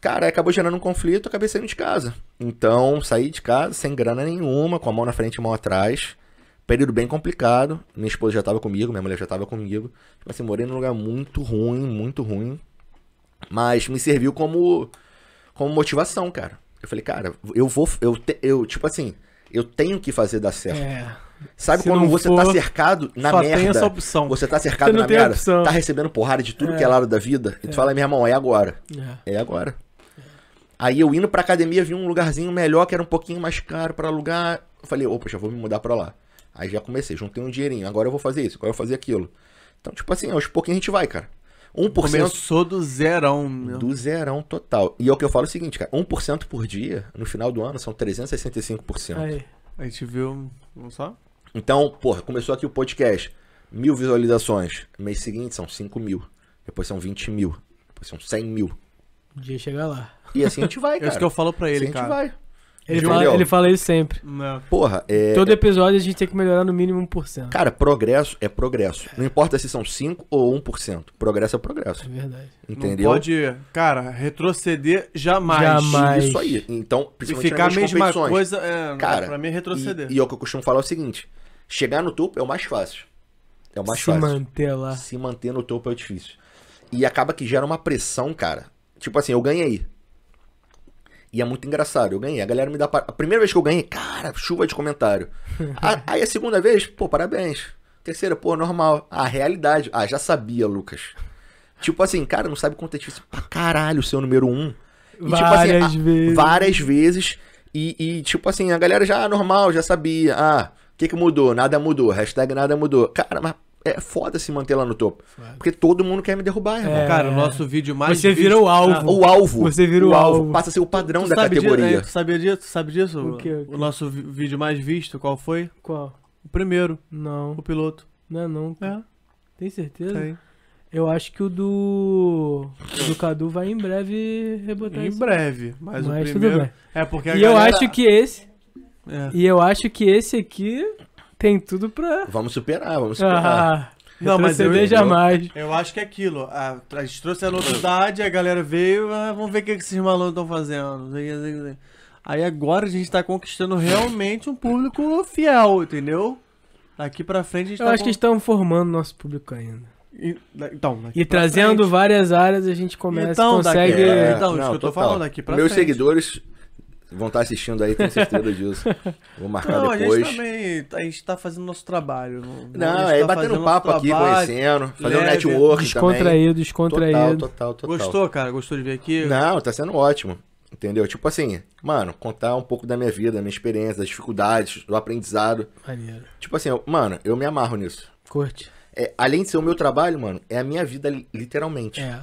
S4: cara, acabou gerando um conflito, acabei saindo de casa. Então, saí de casa sem grana nenhuma, com a mão na frente e a mão atrás. Período bem complicado. Minha esposa já tava comigo, minha mulher já tava comigo. Tipo assim, morei num lugar muito ruim, muito ruim. Mas me serviu como, como motivação, cara. Eu falei, cara, eu vou. Eu, te- eu tipo assim, eu tenho que fazer dar certo.
S3: É.
S4: Sabe
S3: se
S4: quando você
S3: for,
S4: tá cercado na
S2: Só
S4: merda?
S2: tem essa opção.
S4: Você tá cercado na merda,
S3: opção.
S4: tá recebendo porrada de tudo que é lado da vida. E tu fala, meu irmão, é agora.
S3: É.
S4: É agora. Aí eu indo pra academia, vi um lugarzinho melhor, que era um pouquinho mais caro pra alugar. Eu falei, opa, já vou me mudar pra lá. Aí já comecei, juntei um dinheirinho. Agora eu vou fazer isso, agora eu vou fazer aquilo. Então, tipo assim, aos pouquinhos a gente vai, cara. 1%
S2: Começou do zerão, meu.
S4: do zerão total. E é o que eu falo o seguinte, cara. 1% por dia, no final do ano, são 365%.
S3: Aí.
S2: A gente viu. Não só?
S4: Então, porra, começou aqui o podcast. Mil visualizações. Mês seguinte são 5 mil. Depois são 20 mil. Depois são 100 mil.
S3: Um dia chegar lá.
S4: E assim a gente vai,
S2: É
S4: cara.
S2: isso que eu falo pra
S4: Assim
S2: ele,
S4: a gente
S2: cara.
S4: vai.
S3: Ele fala, ele fala isso sempre.
S2: Não.
S4: Porra, é...
S3: Todo episódio a gente tem que melhorar no mínimo 1%.
S4: Cara, progresso é progresso. Não importa se são 5 ou 1%. Progresso é
S3: É
S4: progresso.
S3: verdade.
S4: Entendeu?
S2: Não pode, cara, retroceder jamais.
S3: Jamais.
S4: Isso aí. Então,
S2: E
S4: principalmente
S2: ficar a mesma coisa, é,
S4: Cara,
S2: pra mim é retroceder.
S4: E, e é o que eu costumo falar é o seguinte: chegar no topo é o mais fácil. É o mais
S3: Se
S4: fácil.
S3: manter lá.
S4: Se manter no topo é difícil. E acaba que gera uma pressão, cara. Tipo assim, eu ganhei. E é muito engraçado, eu ganhei. A galera me dá. pa- A primeira vez que eu ganhei, cara, chuva de comentário. A- Aí a segunda vez, pô, parabéns. Terceira, pô, normal. Ah, realidade. Ah, já sabia, Lucas. Tipo assim, cara, não sabe quanto é difícil pra caralho ser o número um. E,
S3: Várias
S4: tipo assim, a-
S3: vezes.
S4: Várias vezes. E, e, tipo assim, a galera já, ah, normal, já sabia. Ah, o que que mudou? Nada mudou. Hashtag nada mudou. Cara, mas é foda se manter lá no topo. Porque todo mundo quer me derrubar, irmão.
S3: É.
S2: Cara, o nosso vídeo mais
S3: Você
S2: visto-
S3: vira o alvo.
S4: O alvo.
S3: Você vira o alvo.
S4: Passa a ser o padrão
S2: Tu
S4: da categoria.
S2: Disso, é, tu sabia disso? Tu sabe disso?
S3: O quê, o quê?
S2: O nosso vídeo mais visto, qual foi?
S3: Qual?
S2: O primeiro,
S3: Não.
S2: o piloto.
S3: Não é não.
S2: É,
S3: Tem certeza?
S2: tem.
S3: Eu acho que o do. O do Cadu vai em breve rebotar
S2: Em
S3: isso.
S2: breve, mas,
S3: Mas
S2: o
S3: tudo
S2: primeiro...
S3: bem.
S2: É porque a
S3: E eu
S2: galera-
S3: acho que esse.
S2: É.
S3: E eu acho que esse aqui tem tudo pra.
S4: Vamos superar, vamos superar.
S3: Ah,
S2: Não, mas eu- eu-
S3: jamais.
S2: Eu acho que é aquilo. A, a gente trouxe a novidade, a galera veio, ah, vamos ver o que, esses malandros estão fazendo. não não não. Aí agora a gente tá conquistando realmente um público fiel, entendeu? Daqui pra frente a gente
S3: Eu
S2: tá
S3: acho que estão formando nosso público ainda.
S2: E, da- então, daqui
S3: E trazendo
S2: frente.
S3: várias áreas, a gente começa,
S2: Então,
S3: consegue.
S2: daqui-
S4: É,
S2: então, isso que eu tô falando aqui pra
S4: Meus
S2: frente.
S4: seguidores vão estar assistindo aí, tenho certeza disso. Vou marcar
S2: Não, a
S4: depois.
S2: gente também. A gente tá fazendo nosso trabalho.
S4: Não,
S2: a gente
S4: é
S2: tá
S4: batendo papo aqui,
S2: trabalho.
S4: conhecendo, fazendo
S2: leve,
S4: network também.
S3: Descontraído, descontraído.
S4: Total, total, total.
S2: Gostou, cara? Gostou de vir aqui?
S4: Não, tá sendo ótimo. Entendeu? Tipo assim, mano, contar um pouco da minha vida, da minha experiência, das dificuldades, do aprendizado.
S3: Maneiro.
S4: Tipo assim, eu- mano, eu me amarro nisso.
S3: Curte.
S4: É, além de ser o meu trabalho, mano, é a minha vida li- literalmente.
S3: É.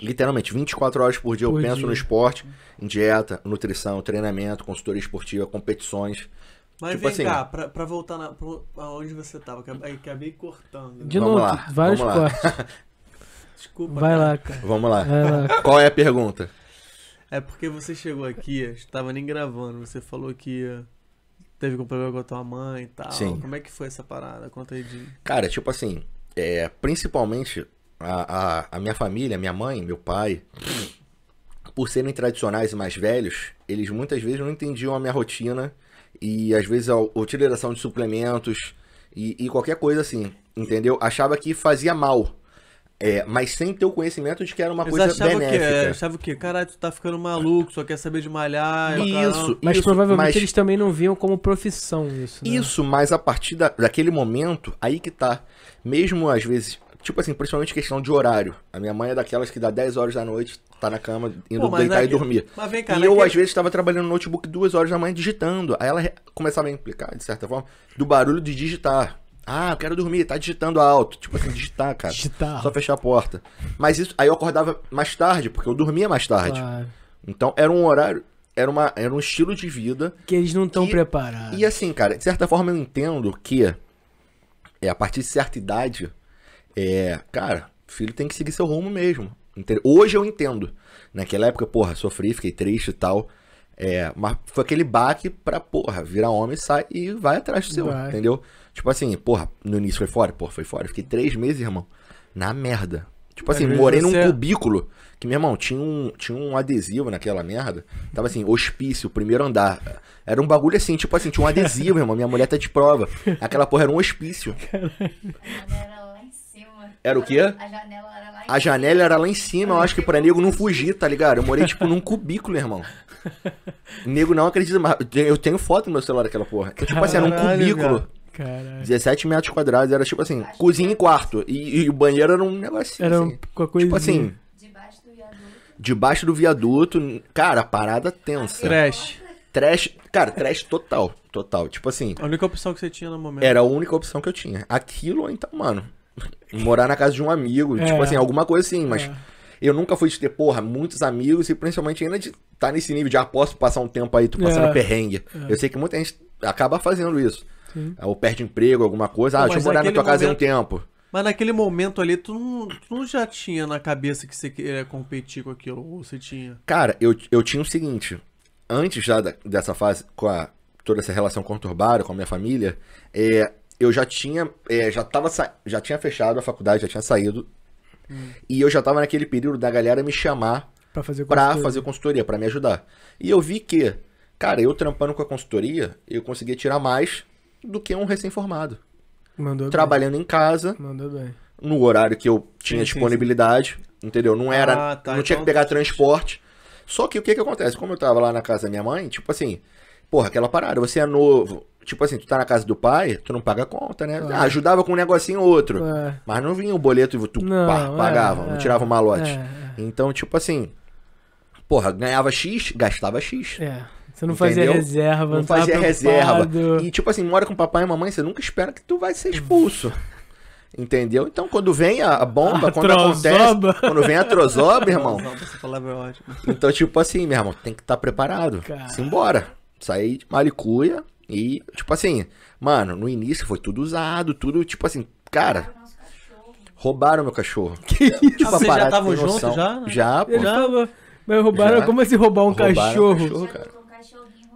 S4: Literalmente, 24 horas por dia
S3: Por
S4: eu penso
S3: dia.
S4: no esporte, em dieta, nutrição, treinamento, consultoria esportiva, competições.
S2: Mas
S4: Tipo
S2: vem
S4: assim.
S2: cá, pra, pra voltar na, pro, aonde você tava, acabei, acabei cortando.
S3: De
S4: Vamos
S3: novo,
S4: lá,
S3: vários
S4: vamos lá.
S3: cortes.
S2: Desculpa.
S3: Vai
S2: cara.
S3: lá, cara.
S4: Vamos lá.
S3: Lá.
S4: Qual é a pergunta?
S2: É porque você chegou aqui, a gente tava nem gravando, você falou que teve um problema com a tua mãe e tal.
S4: Sim.
S2: Como é que foi essa parada? Conta aí de.
S4: Cara, tipo assim, é, principalmente a, a, a minha família, minha mãe, meu pai, por serem tradicionais e mais velhos, eles muitas vezes não entendiam a minha rotina e às vezes a utilização de suplementos e, e qualquer coisa assim, entendeu? Achava que fazia mal. É, mas sem ter o conhecimento de que era uma
S2: Eles
S4: coisa
S2: que, é,
S4: benéfica.
S2: que, caralho, tu tá ficando maluco, só quer saber de malhar. e o caralho.
S4: Isso,
S3: Mas
S4: isso,
S3: provavelmente
S4: mas-
S3: eles também não viam como profissão isso, né?
S4: Isso, mas a partir da- daquele momento, aí que tá. Mesmo às vezes, tipo assim, principalmente questão de horário. A minha mãe é daquelas que dá 10 horas da noite, tá na cama, indo
S2: Pô,
S4: deitar e dormir.
S2: Mas vem cá,
S4: e eu,
S2: naquele-
S4: às vezes, estava trabalhando no notebook duas horas da manhã digitando. Aí ela re- começava a me implicar, de certa forma, do barulho de digitar. Ah, eu quero dormir, tá digitando alto. Tipo assim, digitar, cara.
S3: Digitar.
S4: Só fechar a porta. Mas isso, aí eu acordava mais tarde, porque eu dormia mais tarde.
S3: Claro.
S4: Então era um horário, era, uma, era um estilo de vida
S3: Que eles não estão preparados.
S4: e assim, cara, de certa forma eu entendo que é, a partir de certa idade, é, cara, filho tem que seguir seu rumo mesmo. Hoje eu entendo. Naquela época, porra, sofri, fiquei triste e tal. É, mas foi aquele baque pra, porra, virar homem, sai e vai atrás do seu,
S3: Vai.
S4: entendeu? Tipo assim, porra, no início foi fora? Porra, foi fora. Fiquei três meses, irmão, na merda. Tipo assim, morei num
S2: você-
S4: cubículo que, meu irmão, tinha um, tinha um adesivo naquela merda. Tava assim, hospício, primeiro andar. Era um bagulho assim, tipo assim, tinha um adesivo, irmão. Minha mulher tá de prova. Aquela porra era um hospício.
S5: Janela era cima.
S4: O quê?
S5: A janela era lá em
S4: A janela era lá em cima, eu acho que pra nego não fugir, tá ligado? Eu morei, tipo, num cubículo, irmão. Nego não acredita, mas eu tenho- eu tenho foto no meu celular daquela porra. Então, tipo assim, era um cubículo.
S2: cara.
S3: Caralho.
S4: 17 metros quadrados, era tipo assim, cozinha e quarto. E, e o banheiro era um negocinho
S3: Era um,
S4: assim.
S3: com a coisa.
S4: Tipo assim,
S5: Debaixo do viaduto.
S4: debaixo do viaduto, cara, parada tensa.
S2: Trash.
S4: Trash, cara, trash total, total. Tipo assim,
S2: A única opção que você tinha no momento.
S4: era a única opção que eu tinha. Aquilo então, mano, morar na casa de um amigo,
S3: É.
S4: tipo assim, alguma coisa assim, mas
S3: É.
S4: eu nunca fui de ter, porra, muitos amigos e principalmente ainda de estar nesse nível de, ah, posso passar um tempo aí, tu passando
S3: É.
S4: perrengue. Eu sei que muita gente acaba fazendo isso.
S3: Sim.
S4: Ou perde emprego, alguma coisa, ah,
S2: Pô,
S4: deixa eu morar na tua casa aí um
S2: momento-
S4: tempo.
S2: Mas naquele momento ali, tu não, tu não já tinha na cabeça que você queria competir com aquilo? Ou você tinha?
S4: Cara, eu, eu tinha o seguinte, antes já da- dessa fase, com a, toda essa relação conturbada com a minha família, é, eu já tinha, é, já tava, já tinha fechado a faculdade, já tinha saído, e eu já tava naquele período da galera me chamar
S3: Pra fazer
S4: pra
S3: consultoria.
S4: fazer consultoria, pra me ajudar. E eu vi que, cara, eu trampando com a consultoria, eu conseguia tirar mais do que um recém-formado.
S3: Mandou
S4: Trabalhando em casa,
S3: bem. Mandou bem.
S4: no horário que eu tinha
S2: Sim, sim,
S4: disponibilidade, entendeu? Não era,
S2: Ah, tá,
S4: não tinha
S2: então-
S4: que pegar transporte. Só que o que que acontece? Como eu tava lá na casa da minha mãe, tipo assim, porra, aquela parada, você é novo, tipo assim, tu tá na casa do pai, tu não paga conta, né?
S3: Claro.
S4: Ah, ajudava com um negocinho ou outro.
S3: É.
S4: Mas não vinha o boleto e tu
S3: Não,
S4: pá,
S3: é,
S4: pagava,
S3: é,
S4: não tirava o malote.
S3: É,
S4: Então, tipo assim, porra, ganhava X, gastava X.
S3: é. Você não fazia
S4: Entendeu?
S3: reserva,
S4: Não fazia reserva. E tipo assim, mora com papai e mamãe, você nunca espera que tu vai ser expulso. Entendeu? Então quando vem a a bomba,
S3: A
S4: quando
S3: trozoba.
S4: acontece, quando vem a trozoba, irmão,
S2: Essa palavra é ótima.
S4: então tipo assim, meu irmão, tem que estar preparado.
S3: Cara.
S4: Simbora. Sair de malicuia e tipo assim, mano, no início foi tudo usado, tudo tipo assim, cara,
S5: cachorro.
S4: roubaram meu cachorro.
S3: Que isso?
S4: Tipo,
S2: Ah, vocês já estavam juntos já, né?
S4: Já, pô.
S3: Falou, mas roubaram,
S4: Já.
S3: como assim roubar um
S4: Roubaram
S3: cachorro?
S4: cachorro.
S5: Já
S4: cara.
S5: um.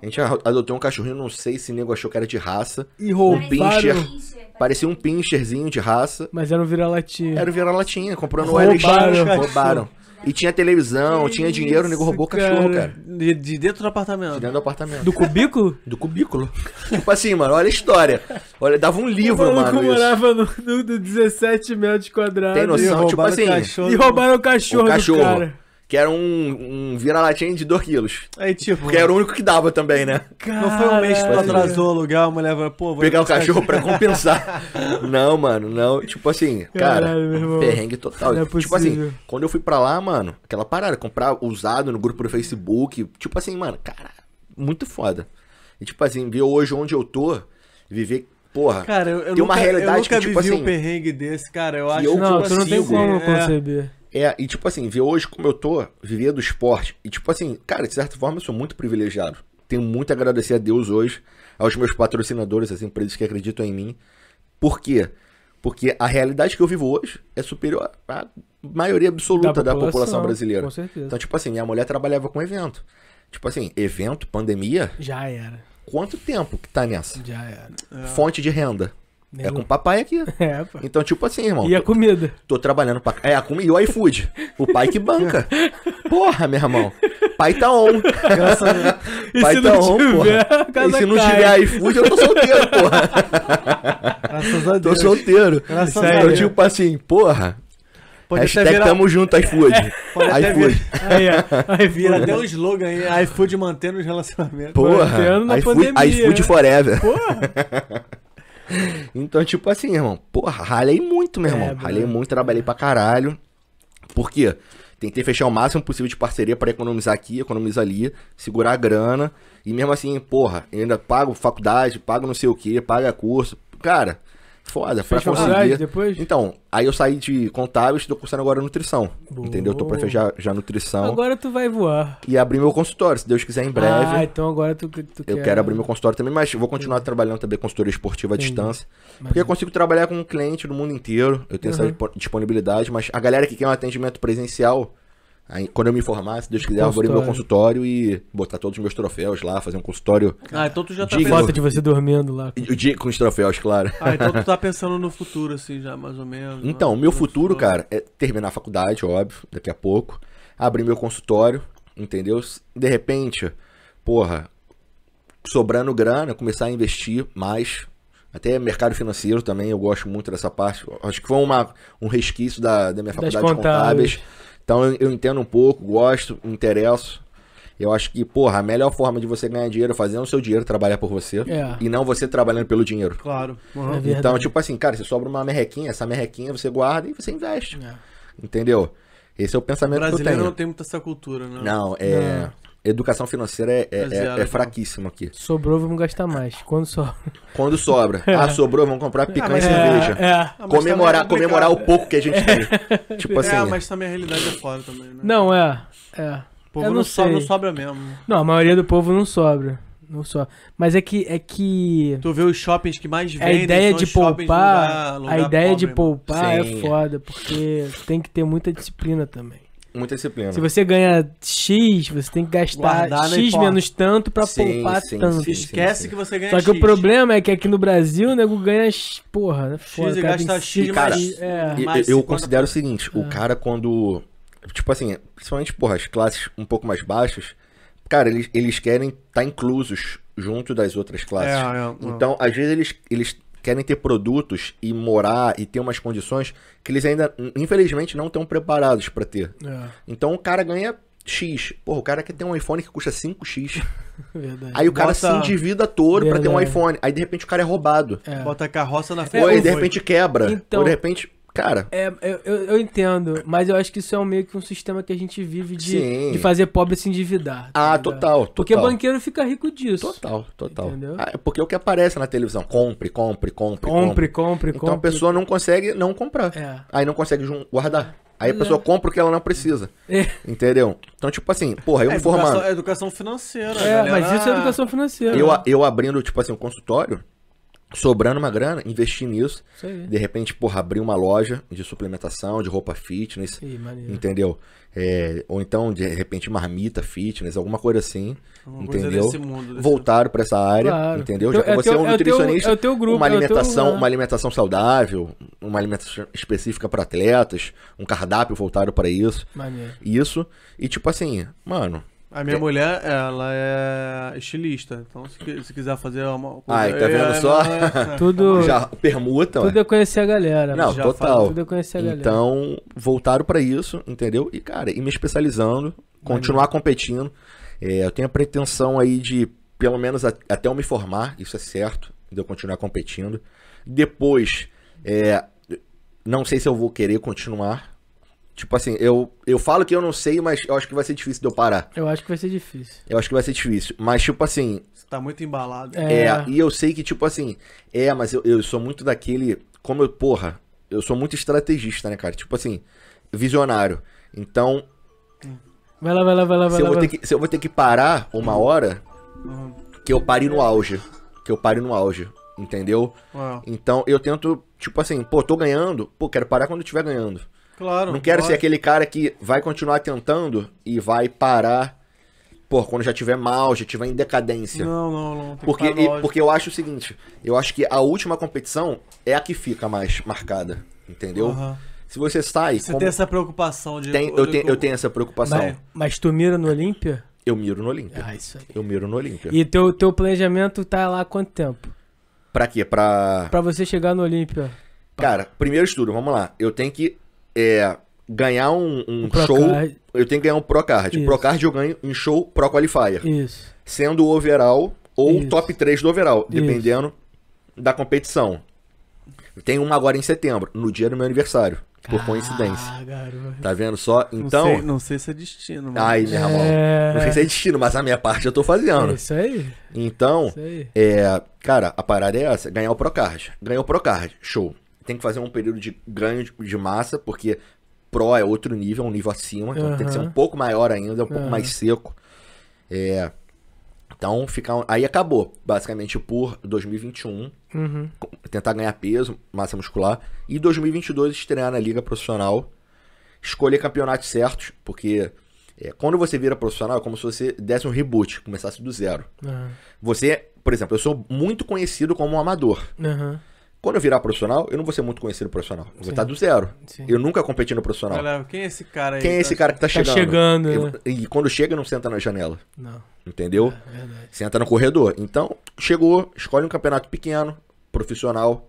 S4: A gente adotou um cachorrinho, não sei se o nego achou que era de raça.
S3: E
S4: Um pincher.
S3: roubaram,
S4: Parecia um pincherzinho de raça.
S3: mas era um vira-latinha.
S4: Era o vira-latinha, comprou no
S3: Roubaram cachorro.
S4: Roubaram. E tinha televisão, tinha dinheiro, o nego roubou o cachorro, cara.
S2: De, de dentro do
S4: De
S2: apartamento.
S4: dentro do apartamento.
S3: Do cubículo?
S4: Do cubículo. tipo assim, mano, olha a história. Olha, dava um livro,
S3: o maluco
S4: mano. Isso.
S3: morava no, no, no 17 metros quadrados.
S4: Tem noção,
S2: E
S4: tipo
S2: o
S4: assim.
S2: cachorro.
S3: E roubaram o cachorro,
S4: O cachorro.
S3: do cara.
S4: Que era um, um vira-latinha de 2 quilos.
S2: Aí, tipo,
S4: Porque era o único que dava também, né?
S2: não foi um mês que tu atrasou o aluguel, a mulher falou, pô, vou
S4: Pegar o cachorro pra compensar. não, mano, não. Tipo assim, cara,
S3: Caralho, meu irmão.
S4: perrengue total.
S3: Não é
S4: tipo assim, quando eu fui pra lá, mano, aquela parada, comprar usado no grupo do Facebook. Tipo assim, mano, cara, muito foda. E tipo assim, ver hoje onde eu tô, viver, porra.
S2: Cara, eu, eu
S4: Tem uma
S2: nunca,
S4: realidade
S2: eu nunca
S4: que, tipo
S2: vivi
S4: assim,
S2: um perrengue desse, cara. Eu acho
S4: eu
S3: Não,
S2: tipo
S3: tu não tem
S2: assim,
S3: como
S2: é,
S3: conceber.
S4: É, e tipo assim, ver hoje como eu tô, viver do esporte. E tipo assim, cara, de certa forma eu sou muito privilegiado. Tenho muito a agradecer a Deus hoje, aos meus patrocinadores, as empresas que acreditam em mim. Por quê? Porque a realidade que eu vivo hoje é superior à maioria absoluta da população, brasileira.
S3: Com certeza.
S4: Então, tipo assim, minha mulher trabalhava com evento. Tipo assim, evento, pandemia,
S3: Já era.
S4: quanto tempo que tá nessa?
S3: Já era.
S4: Fonte de renda. É
S3: Nego-
S4: com papai aqui.
S3: É, pô.
S4: Então, tipo assim, irmão.
S3: E a comida?
S4: Tô trabalhando pra. É, a comida e o iFood. O pai que banca. Porra, meu irmão. pai tá on.
S2: Graças a Deus.
S3: E
S4: pai
S3: se
S4: tá
S3: não
S4: on,
S3: tiver,
S4: porra.
S3: a
S4: E se não
S3: cai.
S4: tiver iFood, eu tô solteiro, porra.
S2: Graças a
S4: Tô
S2: Deus.
S4: solteiro.
S2: Graças a
S4: Então,
S2: Deus.
S4: tipo assim, porra.
S2: Pode até
S4: hashtag
S2: virar,
S4: tamo junto, iFood.
S2: pode até
S4: iFood.
S2: vir,
S3: Aí, ó. Aí
S2: vira até um slogan aí, iFood mantendo os relacionamentos.
S4: Porra,
S3: Mantendo
S4: iFood,
S3: pandemia,
S4: iFood
S3: né?
S4: forever.
S3: Porra.
S4: Então, tipo assim, irmão, porra, ralei muito, meu
S3: É,
S4: irmão. ralei muito, trabalhei pra caralho. Por quê? Tentei fechar o máximo possível de parceria pra economizar aqui, economizar ali, segurar a grana. E mesmo assim, porra, ainda pago faculdade, pago não sei o que, paga curso. Cara, foda, pra
S3: Fez faculdade
S4: conseguir.
S3: depois?
S4: Então, aí eu saí de contábil e estou cursando agora nutrição.
S3: Boa.
S4: Entendeu? Tô pra fechar já nutrição.
S3: Agora tu vai voar.
S4: E abrir meu consultório, se Deus quiser, em breve.
S3: Ah, então agora tu, tu
S4: Eu
S3: quer...
S4: quero abrir meu consultório também, mas vou continuar trabalhando também consultoria esportiva à distância.
S3: Mas-
S4: Porque eu consigo trabalhar com um cliente do mundo inteiro. Eu tenho essa
S3: Uhum.
S4: dispo- disponibilidade, mas a galera que quer um atendimento presencial, aí, quando eu me formar, se Deus quiser, eu vou abrir meu consultório e botar todos os meus troféus lá, fazer um consultório
S2: Ah, então tu já tá pensando.
S3: Foto de você dormindo lá.
S4: e- de- com os troféus, claro.
S2: Ah, então tu tá pensando no futuro, assim, já, mais ou menos.
S4: Então,
S2: né?
S4: meu
S2: No
S4: futuro, cara, é terminar a faculdade, óbvio, daqui a pouco. Abrir meu consultório, entendeu? De repente, porra, sobrando grana, começar a investir mais. Até mercado financeiro também, eu gosto muito dessa parte. Acho que foi uma, um resquício da, da minha faculdade de
S3: contábeis.
S4: Então eu, eu entendo um pouco, gosto, me interesso. Eu acho que, porra, a melhor forma de você ganhar dinheiro é fazendo o seu dinheiro trabalhar por você.
S3: É.
S4: E não você trabalhando pelo dinheiro.
S2: Claro.
S3: É
S2: Uhum.
S3: verdade.
S4: Então, tipo assim, cara, você sobra uma merrequinha, essa merrequinha você guarda e você investe.
S3: É.
S4: Entendeu? Esse é o
S2: O
S4: pensamento que eu
S2: brasileiro
S4: tenho.
S2: não tem muita essa cultura, né?
S4: Não, é. Educação financeira é, é,
S2: É
S4: é, é
S2: pô.
S4: fraquíssimo aqui.
S3: Sobrou, vamos gastar mais. Quando só.
S4: Quando sobra, ah, sobrou, vamos comprar picanha
S2: mas
S4: e
S2: é-
S4: cerveja.
S3: É.
S2: Ah,
S4: comemorar,
S2: é
S4: comemorar o pouco que a gente tem. Tipo assim,
S2: É, mas também a realidade é fora também, né?
S3: Não, é. É.
S2: O povo não,
S3: não
S2: sobra, não sobra mesmo.
S3: Não, a maioria do povo não sobra. Não sobra. Mas é que. É que.
S2: Tu vê os shoppings que mais
S3: A
S2: vendem
S3: ideia
S2: são
S3: de poupar.
S2: lugar- lugar
S3: a ideia de
S2: pobre,
S3: poupar
S4: Sim.
S3: é foda, porque tem que ter muita disciplina também.
S4: Muita disciplina.
S3: Se você ganha X, você tem que gastar
S2: Guardar,
S3: X menos tanto pra
S4: Sim,
S3: poupar
S4: sim,
S3: tanto.
S2: mano.
S4: sim.
S2: Esquece que você ganha
S3: Só que o
S2: X.
S3: problema é que aqui no Brasil o nego ganha. X- Porra, né? Foda,
S2: e
S3: cara,
S2: gasta X
S4: Cara,
S2: mais,
S3: é.
S4: E-
S2: mais
S4: eu
S2: 50%.
S4: considero o seguinte, o cara quando. Tipo assim, principalmente, porra, as classes um pouco mais baixas, cara, eles, eles querem estar inclusos junto das outras classes.
S2: É, é, é.
S4: Então, às vezes, eles, eles querem ter produtos e morar e ter umas condições que eles ainda, infelizmente, não estão preparados pra ter.
S3: É,
S4: Então o cara ganha X. Porra, o cara quer ter um iPhone que custa 5X.
S3: verdade.
S4: Aí o cara
S2: Bota-
S4: se endivida todo pra ter um iPhone. Aí de repente o cara é roubado.
S3: É.
S2: Bota a carroça na frente.
S4: Ou aí
S2: do
S4: de repente quebra.
S3: Então-
S4: Ou de repente. Cara,
S3: É, eu, eu, entendo, mas eu acho que isso é um meio que um sistema que a gente vive de,
S4: Sim.
S3: de fazer pobre se endividar. tá
S4: ah, total, total.
S3: Porque banqueiro fica rico disso.
S4: Total, total.
S3: Entendeu?
S4: Ah, é porque é o que aparece na televisão. Compre, compre, compre,
S3: Compre, compre,
S4: Então a
S3: compre.
S4: pessoa não consegue não comprar.
S3: É.
S4: Aí não consegue guardar. Aí a pessoa compra o que ela não precisa.
S3: É,
S4: Entendeu? Então, tipo assim, porra, eu
S2: É
S4: me
S2: educação,
S4: formando.
S2: é educação financeira.
S3: é,
S2: galera.
S3: mas isso é educação financeira.
S4: Eu, eu abrindo, tipo assim, um consultório, sobrando uma grana, investi nisso. De repente, porra, abrir uma loja de suplementação, de roupa fitness,
S3: Ih,
S4: entendeu? É, ou então, de repente, marmita fitness, alguma coisa assim,
S2: Uma coisa
S4: entendeu?
S2: desse mundo,
S4: Voltaram pra essa área,
S3: Claro.
S4: entendeu?
S3: Então,
S4: Já que
S3: é
S4: você é
S3: teu-
S4: um
S3: é teu-
S4: nutricionista,
S3: é o teu grupo,
S4: uma
S3: é teu-
S4: alimentação,
S3: é.
S4: uma alimentação saudável, uma alimentação específica para atletas, um cardápio voltado para isso,
S3: Maneiro.
S4: isso, e tipo assim, mano,
S2: A minha mulher, ela é estilista. Então, se, se quiser fazer uma coisa...
S4: Ai, tá vendo
S2: É,
S4: só?
S2: é-
S3: Tudo,
S4: já permuta, ué.
S3: tudo é conhecer a galera.
S4: Não,
S3: já
S4: total.
S3: Tudo é conhecer a galera.
S4: Então, voltaram pra isso, entendeu? E, cara, ir me especializando, continuar competindo. É, eu tenho a pretensão aí de, pelo menos a- até eu me formar, isso é certo, de eu continuar competindo. Depois, é, não sei se eu vou querer continuar. Tipo assim, eu, eu falo que eu não sei, mas eu acho que vai ser difícil de eu parar.
S3: Eu acho que vai ser difícil.
S4: Eu acho que vai ser difícil. Mas, tipo assim,
S2: Você tá muito embalado.
S3: É.
S4: é, e eu sei que, tipo assim, é, mas eu, eu sou muito daquele. Como eu, porra, eu sou muito estrategista, né, cara? Tipo assim, visionário. Então,
S3: Vai lá, vai lá, vai lá, vai
S4: se eu,
S3: lá.
S4: vou
S3: vai
S4: ter que, se eu vou ter que parar uma hora,
S2: Uhum.
S4: que eu pare no auge. Que eu pare no auge. Entendeu? Então eu tento, tipo assim, pô, tô ganhando, pô, quero parar quando eu estiver ganhando.
S2: Claro.
S4: Não quero
S2: pode.
S4: ser aquele cara que vai continuar tentando e vai parar, pô, quando já tiver mal, já tiver em decadência.
S2: Não, não, não.
S4: Porque, e- porque eu acho o seguinte, eu acho que a última competição é a que fica mais marcada, entendeu?
S2: Aham.
S4: Se você sai,
S2: Você
S4: como-
S2: tem essa preocupação de...
S4: tem- eu, tenho, eu tenho essa preocupação.
S3: Mas, mas tu mira no Olímpia?
S4: Eu miro no Olímpia.
S3: Ah, isso aí.
S4: Eu miro no Olímpia.
S3: E teu, teu planejamento tá lá há quanto tempo?
S4: Pra quê? Pra.
S3: Pra você chegar no Olímpia.
S4: Cara, primeiro estudo, vamos lá. Eu tenho que é, ganhar um, um
S3: O
S4: show.
S3: Card.
S4: Eu tenho que ganhar um Pro Card.
S3: Isso.
S4: Pro Card eu ganho em show Pro Qualifier.
S3: Isso.
S4: Sendo o overall ou
S3: Isso.
S4: top 3 do overall,
S3: Isso.
S4: dependendo da competição. Tem uma agora em setembro, no dia do meu aniversário, por coincidência.
S3: Ah, garoto.
S4: Tá vendo só?
S2: Não
S4: Então.
S2: sei, não sei se é destino, mano.
S4: Ai, meu irmão.
S3: É.
S4: Não sei se é destino, mas a minha parte eu tô
S3: É
S4: fazendo.
S3: isso aí.
S4: Então,
S3: Isso aí.
S4: é, cara, a parada é essa, ganhar o Procard. Ganhou o Procard, show. Tem que fazer um período de ganho de, de massa, porque Pro é outro nível, um nível acima, então tem que ser um pouco maior ainda, um pouco
S3: Aham.
S4: mais seco. É, então, fica, um- aí acabou, basicamente por 2021,
S3: Uhum.
S4: tentar ganhar peso, massa muscular, e 2022 estrear na liga profissional, escolher campeonatos certos, porque é, quando você vira profissional é como se você desse um reboot, começasse do zero. Você, por exemplo, eu sou muito conhecido como um amador.
S3: Aham.
S4: Quando eu virar profissional, eu não vou ser muito conhecido profissional. Eu vou estar do zero.
S3: Sim.
S4: Eu nunca competi no profissional.
S2: Galera, quem é esse cara aí?
S4: Quem é esse cara que tá
S3: Tá
S4: chegando?
S3: chegando,
S4: Eu-
S3: né?
S4: E quando chega, não senta na janela.
S3: Não.
S4: Entendeu?
S3: É verdade.
S4: Senta no corredor. Então, chegou, escolhe um campeonato pequeno, profissional.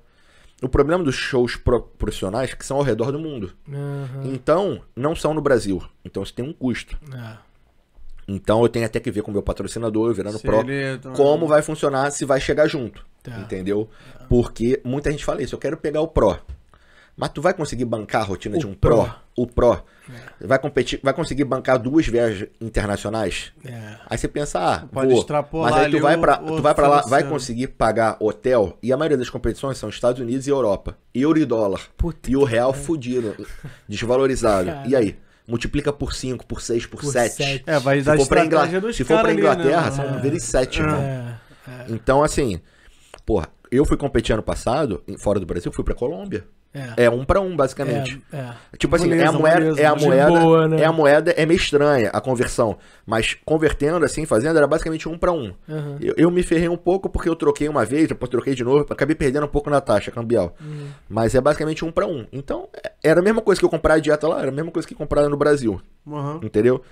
S4: O problema dos shows pro- profissionais é que são ao redor do mundo.
S3: Aham.
S4: Então, não são no Brasil. Então, isso tem um custo.
S3: É.
S4: Então, eu tenho até que ver com o meu patrocinador, eu virando
S2: Se
S4: pro,
S2: ele-
S4: como vai funcionar se vai chegar junto.
S3: Tá.
S4: Entendeu? Porque muita gente fala isso, eu quero pegar o Pro. Mas tu vai conseguir bancar a rotina
S3: O
S4: de um Pro?
S3: Pro.
S4: O Pro. Vai, competir, vai conseguir bancar duas viagens internacionais?
S3: É.
S4: Aí você pensa, ah,
S2: Pode
S4: vou.
S2: extrapolar
S4: mas aí tu vai
S2: o
S4: tu vai pra lá, vai conseguir pagar hotel, e a maioria das competições são Estados Unidos e Europa. Euro e dólar.
S3: Puta
S4: e o real fudido, desvalorizado.
S3: Cara.
S4: E aí? Multiplica por 5, por 6, por
S3: Por
S4: 7.
S3: sete.
S2: É, vai dar
S4: Se for pra,
S2: dos
S4: se for pra
S2: caras ali,
S4: Inglaterra,
S2: né,
S4: são
S2: mano?
S4: vezes 7, irmão.
S3: É.
S4: Então, assim, porra, eu fui competir ano passado, em- fora do Brasil, fui pra Colômbia.
S3: É.
S4: É um pra um, basicamente.
S3: É. é.
S4: Tipo assim, é
S2: Moleza,
S4: a moeda, é a moeda,
S3: boa, né?
S4: é a moeda, é meio estranha a conversão, mas convertendo assim, fazendo, era basicamente um pra um.
S3: Aham.
S4: Eu, eu me ferrei um pouco porque eu troquei uma vez, depois troquei de novo, acabei perdendo um pouco na taxa cambial.
S3: Uhum.
S4: Mas é basicamente um pra um. Então, é- era a mesma coisa que eu comprar a dieta lá, era a mesma coisa que comprar no Brasil.
S2: Aham.
S4: Entendeu?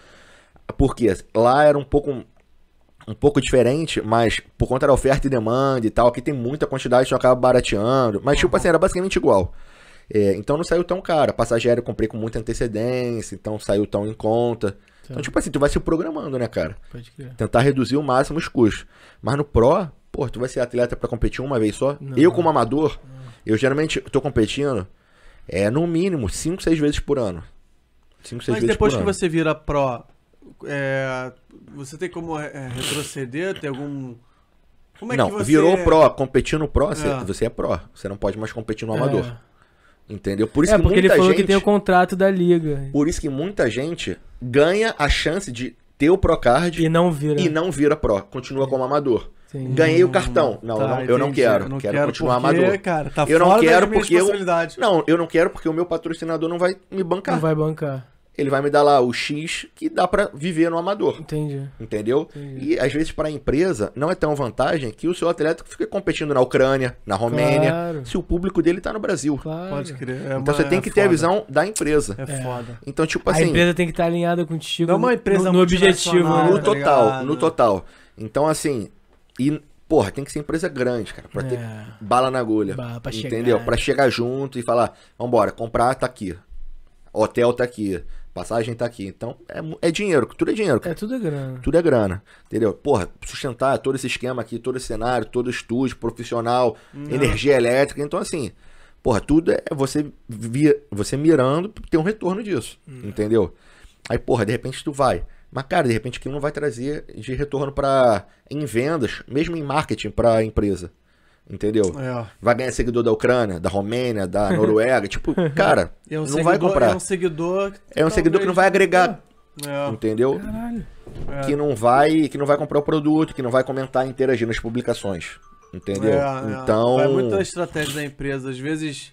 S4: Porque lá era um pouco um pouco diferente, mas por conta da oferta e demanda e tal, aqui tem muita quantidade, então acaba barateando. Mas, tipo assim, era basicamente igual. É, então não saiu tão caro. A passagem aérea eu comprei com muita antecedência, então saiu tão em conta. Então, tipo assim, tu vai se programando, né, cara?
S3: Pode crer.
S4: Tentar reduzir o máximo os custos. Mas no Pro, pô, tu vai ser atleta pra competir uma vez só?
S3: Não.
S4: Eu, como amador, eu geralmente tô competindo é, no mínimo 5, 6 vezes por ano. 5, 6
S2: Mas
S4: vezes
S2: depois
S4: por
S2: que
S4: ano.
S2: você vira pro, é, você tem como é, retroceder? Tem algum. Como é
S4: não,
S2: que você.
S4: virou pro, competir no pro, você
S2: É.
S4: você é pro. Você não pode mais competir no amador.
S3: É.
S4: Entendeu? Por isso
S3: É,
S4: que
S3: porque ele
S4: muita
S3: falou
S4: gente,
S3: que tem o contrato da liga.
S4: por isso que muita gente ganha a chance de ter o Procard
S3: E não vira.
S4: e não vira pro, continua como amador.
S3: Sim.
S4: Ganhei o cartão. Não,
S2: Tá,
S4: eu, não eu não quero.
S2: Eu não
S4: quero,
S2: quero
S4: continuar
S2: porque,
S4: amador.
S2: cara, tá
S4: eu não quero porque eu. Não, eu não quero porque o meu patrocinador não vai me bancar.
S3: Não vai bancar.
S4: Ele vai me dar lá o X que dá pra viver no amador.
S3: Entendi.
S4: Entendeu?
S3: Entendi.
S4: E às vezes para a empresa não é tão vantagem que o seu atleta fica competindo na Ucrânia, na Romênia,
S3: Claro.
S4: se o público dele tá no Brasil.
S3: Claro.
S2: Pode crer. É
S4: Então
S2: uma-
S4: você tem
S2: é
S4: que ter a
S2: foda.
S4: visão da empresa.
S2: É foda.
S4: Então, tipo
S3: a
S4: assim,
S3: empresa tem que estar alinhada contigo
S2: Não é uma empresa
S3: no, no objetivo. né?
S4: no
S2: tá
S4: total,
S2: ligado?
S4: no total. Então, assim, e, porra, tem que ser empresa grande, cara, pra ter
S3: É.
S4: bala na agulha.
S3: Pra
S4: entendeu?
S3: chegar.
S4: Pra chegar junto e falar, vambora, comprar tá aqui. Hotel tá aqui. Passagem tá aqui. Então, é, é dinheiro, tudo é dinheiro, cara.
S3: É tudo grana.
S4: Tudo é grana, entendeu? Porra, sustentar todo esse esquema aqui, todo esse cenário, todo estúdio profissional, energia elétrica. Então, assim, porra, tudo é você, via, você mirando ter um retorno disso, entendeu? Aí, porra, de repente tu vai. Mas, cara, de repente aquilo não vai trazer de retorno para em vendas, mesmo em marketing pra empresa. Entendeu?
S2: É.
S4: Vai ganhar seguidor da Ucrânia, da Romênia, da Noruega. tipo, cara,
S2: é um
S4: não
S2: seguidor,
S4: vai comprar.
S2: É um seguidor. que
S4: É um seguidor que não vai agregar,
S2: É.
S4: entendeu?
S3: Caralho.
S2: É.
S4: que não vai que não vai comprar o produto, que não vai comentar e interagir nas publicações. Entendeu?
S2: É, é.
S4: Então,
S2: Vai muito da estratégia da empresa. Às vezes.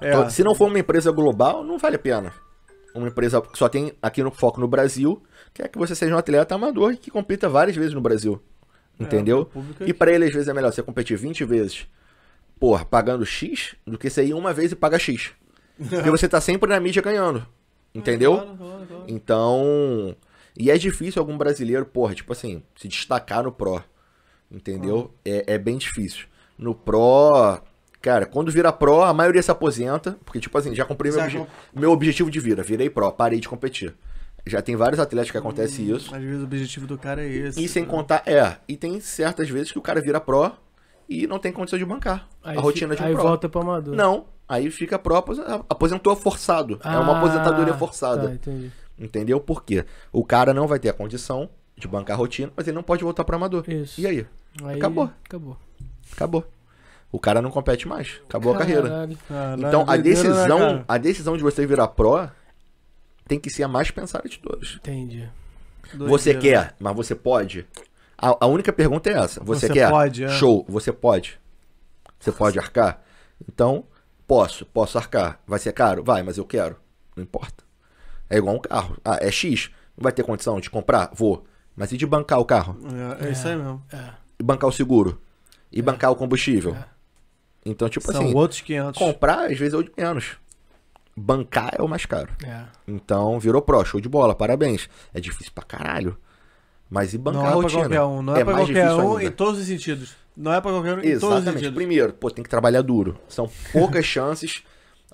S2: É.
S4: to- se não for uma empresa global, não vale a pena. Uma empresa que só tem aqui no foco no Brasil, quer que você seja um atleta amador e que compita várias vezes no Brasil.
S2: O
S4: Entendeu?
S2: é
S4: e pra ele, às vezes, é melhor você competir 20 vezes, porra, pagando X, do que você ir uma vez e pagar X. Porque você tá sempre na mídia ganhando. Entendeu?
S2: Claro, claro, claro.
S4: Então. E é difícil algum brasileiro, porra, tipo assim, se destacar no Pro. Entendeu? É, é bem difícil. No Pro, cara, quando vira Pro, a maioria se aposenta. Porque, tipo assim, já cumpri meu, obje- meu objetivo de vida. Virei Pro, parei de competir. Já tem vários atletas que acontece isso.
S2: Às vezes o objetivo do cara é esse.
S4: E sem
S2: né?
S4: contar, é. E tem certas vezes que o cara vira Pro e não tem condição de bancar
S3: Aí
S4: a rotina de um
S3: Aí
S4: Pro.
S3: volta pro amador.
S4: Não. Aí fica Pro, apos- aposentou forçado. é uma
S3: Ah,
S4: aposentadoria forçada.
S3: Tá, entendi.
S4: Entendeu? Por quê? O cara não vai ter a condição de bancar a rotina, mas ele não pode voltar pro amador.
S3: Isso.
S4: E aí?
S3: Aí-
S4: Acabou.
S3: Acabou.
S4: Acabou. O cara não compete mais. Acabou a carreira.
S3: Caralho.
S2: Ah,
S4: Então a
S2: né,
S4: decisão, a decisão de você virar Pro tem que ser a mais pensada de todas.
S3: Entendi.
S4: Você quer, mas você pode. A, a única pergunta é essa. Você,
S2: Você
S4: quer?
S2: pode, é.
S4: Show. Você pode. Você pode arcar? Então, posso. Posso arcar. Vai ser caro? Vai, mas eu quero. Não importa. É igual um carro. Ah, é X. Não vai ter condição de comprar? Vou. Mas e de bancar o carro?
S2: É, é isso aí mesmo.
S4: E bancar o seguro? E bancar o combustível?
S3: É.
S4: Então, tipo
S2: São
S4: assim,
S2: outros 500.
S4: comprar às vezes é o de menos. Bancar é o mais caro.
S3: É.
S4: Então, virou pro, show de bola, parabéns. É difícil pra caralho. Mas e bancar
S2: Não é pra
S4: rotina?
S2: qualquer um. Não é, pra
S4: mais
S2: qualquer um
S4: ainda.
S2: em todos os sentidos. Não é pra qualquer um em todos os
S4: Exatamente.
S2: sentidos.
S4: Primeiro, pô, tem que trabalhar duro. São poucas chances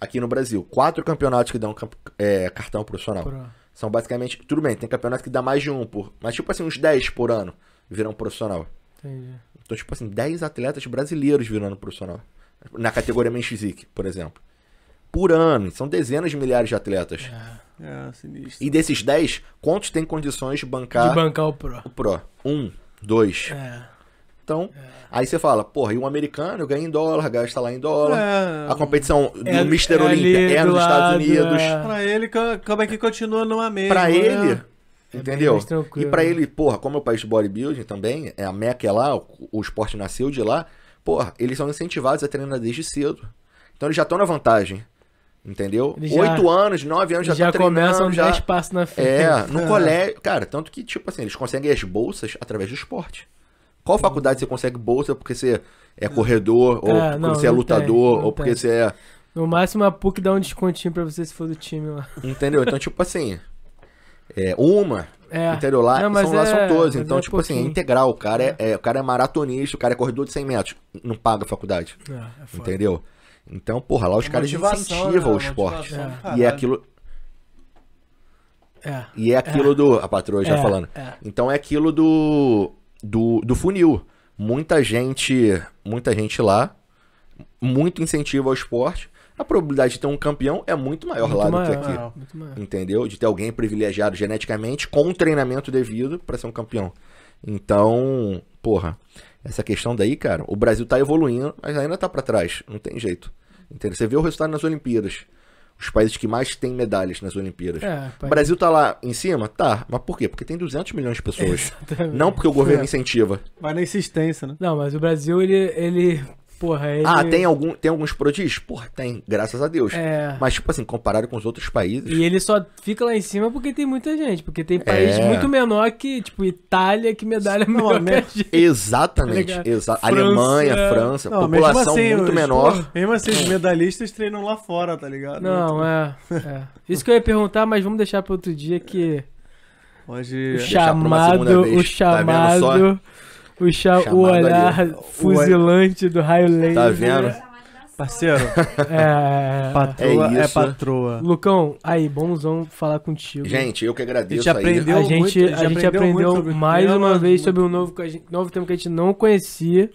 S4: aqui no Brasil. Quatro campeonatos que dão é, cartão profissional.
S3: Pro.
S4: São basicamente. Tudo bem, tem campeonato que dá mais de um por. Mas tipo assim, uns 10 por ano viram profissional.
S3: Entendi.
S4: Então, tipo assim, 10 atletas brasileiros virando profissional. Na categoria Physique, por exemplo. Por ano. São dezenas de milhares de atletas.
S2: É, sinistro.
S4: E desses 10, quantos têm condições de bancar
S3: De bancar o Pro.
S4: o Pro? Um, dois.
S3: É.
S4: Então, aí você fala, porra, e um americano ganha em dólar, gasta lá em dólar.
S2: É,
S4: A competição do
S3: É-
S4: Mr.
S3: é
S4: Olímpia é
S3: do
S4: nos Estados
S3: lado,
S4: Unidos.
S3: é.
S2: Pra ele, co- como é que continua numa mesma?
S4: Pra
S2: né?
S4: ele,
S3: É
S4: entendeu? E pra ele, porra, como é o país de bodybuilding também, é a Meca é lá, o, o esporte nasceu de lá, porra, eles são incentivados a treinar desde cedo. Então eles já estão na vantagem. Entendeu? Oito anos, nove anos já
S3: Já,
S4: treinando.
S3: começam
S4: já...
S3: 10 passos na frente.
S4: É, no
S2: É.
S4: colégio. Cara, tanto que, tipo assim, eles conseguem as bolsas através do esporte. Qual faculdade você consegue bolsa porque você é corredor, ou
S3: É,
S4: porque
S3: não,
S4: você é lutador,
S3: tem,
S4: ou porque
S3: tem.
S4: você é.
S3: No máximo a PUC dá um descontinho pra você se for do time lá.
S4: Entendeu? Então, tipo assim. É, uma,
S3: É.
S4: entendeu? Lá,
S3: Não, mas
S4: são, lá
S3: é-
S4: são todos. Então,
S3: é
S4: tipo assim, é
S3: pouquinho.
S4: integral. O cara é, é- o cara é maratonista, o cara é corredor de 100 metros. Não paga a faculdade.
S3: É, é foda.
S4: Então, porra, lá os
S2: É
S4: caras incentivam
S2: né?
S4: o esporte.
S2: Motivação do
S3: É.
S4: E é aquilo,
S3: É.
S4: e é aquilo do. A patroa já
S3: É,
S4: falando.
S3: é.
S4: Então é aquilo do, do. do funil. Muita gente. Muita gente lá. Muito incentivo ao esporte. A probabilidade de ter um campeão é muito maior
S3: Muito
S4: lá
S3: maior,
S4: do que aqui.
S2: é.
S3: Muito maior.
S4: Entendeu? De ter alguém privilegiado geneticamente com o treinamento devido para ser um campeão. Então, porra, essa questão daí, cara, o Brasil tá evoluindo, mas ainda tá para trás. Não tem jeito. Entendeu? Você vê o resultado nas Olimpíadas. Os países que mais têm medalhas nas Olimpíadas.
S3: É,
S4: O Brasil tá lá em cima? Tá. Mas por quê? Porque tem 200 milhões de pessoas.
S3: Exatamente.
S4: Não porque o governo
S2: É.
S4: incentiva.
S2: Vai na insistência, né?
S3: Não, mas o Brasil, ele. ele porra, ele.
S4: Ah, tem, algum, tem alguns prodígios? Porra, tem. Graças a Deus.
S3: É.
S4: Mas, tipo assim, comparado com os outros países...
S3: E ele só fica lá em cima porque tem muita gente. Porque tem país
S4: É.
S3: muito menor que, tipo, Itália, que medalha
S2: Não,
S3: melhor
S2: a
S3: que
S2: me-
S3: a gente.
S4: Exatamente.
S3: Tá?
S4: Exa
S3: França-
S4: Alemanha, França,
S2: Não,
S4: população
S2: mesmo assim,
S4: muito
S2: os-
S4: menor.
S2: Mesmo assim, os medalhistas treinam lá fora, tá ligado?
S3: Não, é, é. Isso que eu ia perguntar, mas vamos deixar para outro dia que
S2: Hoje.
S3: o chamado,
S4: vez.
S3: o
S4: Tá
S3: chamado, o, cha
S4: Chamado
S3: o olhar
S4: ali.
S3: fuzilante do raio laser.
S4: Tá vendo?
S2: Parceiro,
S3: É,
S2: patroa
S4: É
S2: é,
S4: isso.
S3: é.
S2: patroa.
S3: Lucão, aí, bonzão falar contigo.
S4: Gente, eu que
S2: A
S4: agradeço
S2: gente
S4: aí.
S2: aprendeu
S3: a gente,
S2: muito,
S3: a gente
S2: aprendeu
S3: aprendeu
S2: o
S3: mais uma vez
S2: muito-
S3: sobre um novo, a gente- novo tema que a gente não conhecia.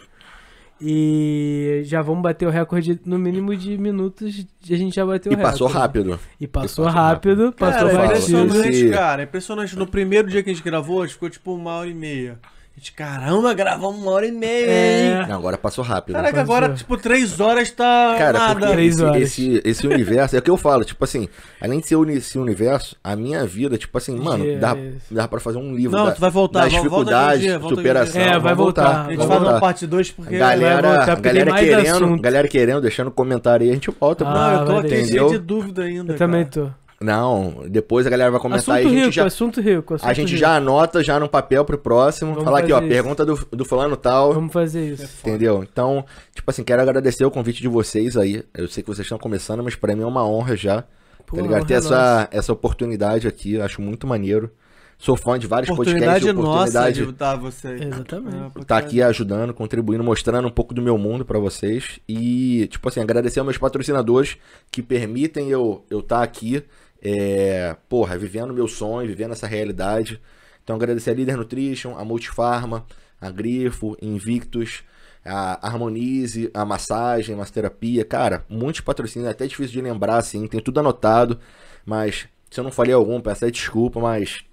S3: E já vamos bater o recorde, no mínimo de minutos, a gente já bateu
S4: E
S3: o recorde.
S4: passou rápido.
S3: E passou,
S4: passou
S3: rápido,
S2: Cara,
S3: passou
S2: é
S4: fala.
S3: batido.
S2: impressionante, cara. É impressionante. No primeiro dia que a gente gravou, a gente ficou tipo uma hora e meia. A gente, caramba, gravamos uma hora e meia,
S3: É.
S2: hein?
S4: Não, agora passou rápido.
S2: Caraca,
S3: Passou.
S2: agora, tipo, três horas tá
S4: Cara,
S2: nada.
S4: porque
S3: Três
S4: esse,
S3: horas.
S4: esse, esse universo, é o que eu falo, tipo assim, além de ser esse universo, a minha vida, tipo assim, mano,
S3: Yes.
S4: dá, dá pra fazer um livro
S2: Não,
S4: da,
S2: tu vai voltar,
S4: das dificuldades,
S2: dia,
S4: superação.
S3: É, vai
S4: vamos
S3: voltar.
S2: A gente
S4: vai
S2: faz uma
S4: voltar.
S2: parte 2 porque.
S4: Galera,
S3: Vai voltar, porque
S4: galera querendo,
S3: assunto.
S4: galera querendo, deixando comentário aí, a gente volta.
S3: Ah,
S4: mano.
S2: Não, eu tô aqui cheio de dúvida ainda.
S3: Eu também
S2: cara.
S3: tô.
S4: Não, depois a galera vai comentar
S3: Assunto
S4: a gente
S3: rico,
S4: já,
S3: assunto rico.
S4: a
S3: assunto
S4: gente
S3: rico.
S4: já anota já no papel pro próximo,
S3: Vamos
S4: falar aqui, ó,
S3: isso.
S4: pergunta do, do fulano tal,
S3: Vamos fazer isso.
S4: entendeu? Então, tipo assim, quero agradecer o convite de vocês aí. Eu sei que vocês estão começando, mas pra mim é uma honra já.
S3: Pô,
S4: tá ligado? Ter
S3: é
S4: essa, essa oportunidade aqui, eu acho muito maneiro. Sou fã de vários
S2: Oportunidade
S4: podcasts,
S2: nossa
S4: oportunidade
S2: de estar você.
S3: Exatamente.
S2: É,
S4: tá aqui ajudando, contribuindo, mostrando um pouco do meu mundo pra vocês. E, tipo assim, agradecer aos meus patrocinadores que permitem eu eu estar aqui, é, porra, vivendo meu sonho, vivendo essa realidade. Então, agradecer a Líder Nutrition, a Multifarma, a Grifo, Invictus, a Harmonize, a Massagem, a Massoterapia. Cara, muitos patrocínios, é até difícil de lembrar, assim, tem tudo anotado. Mas, se eu não falei algum, peço desculpa, mas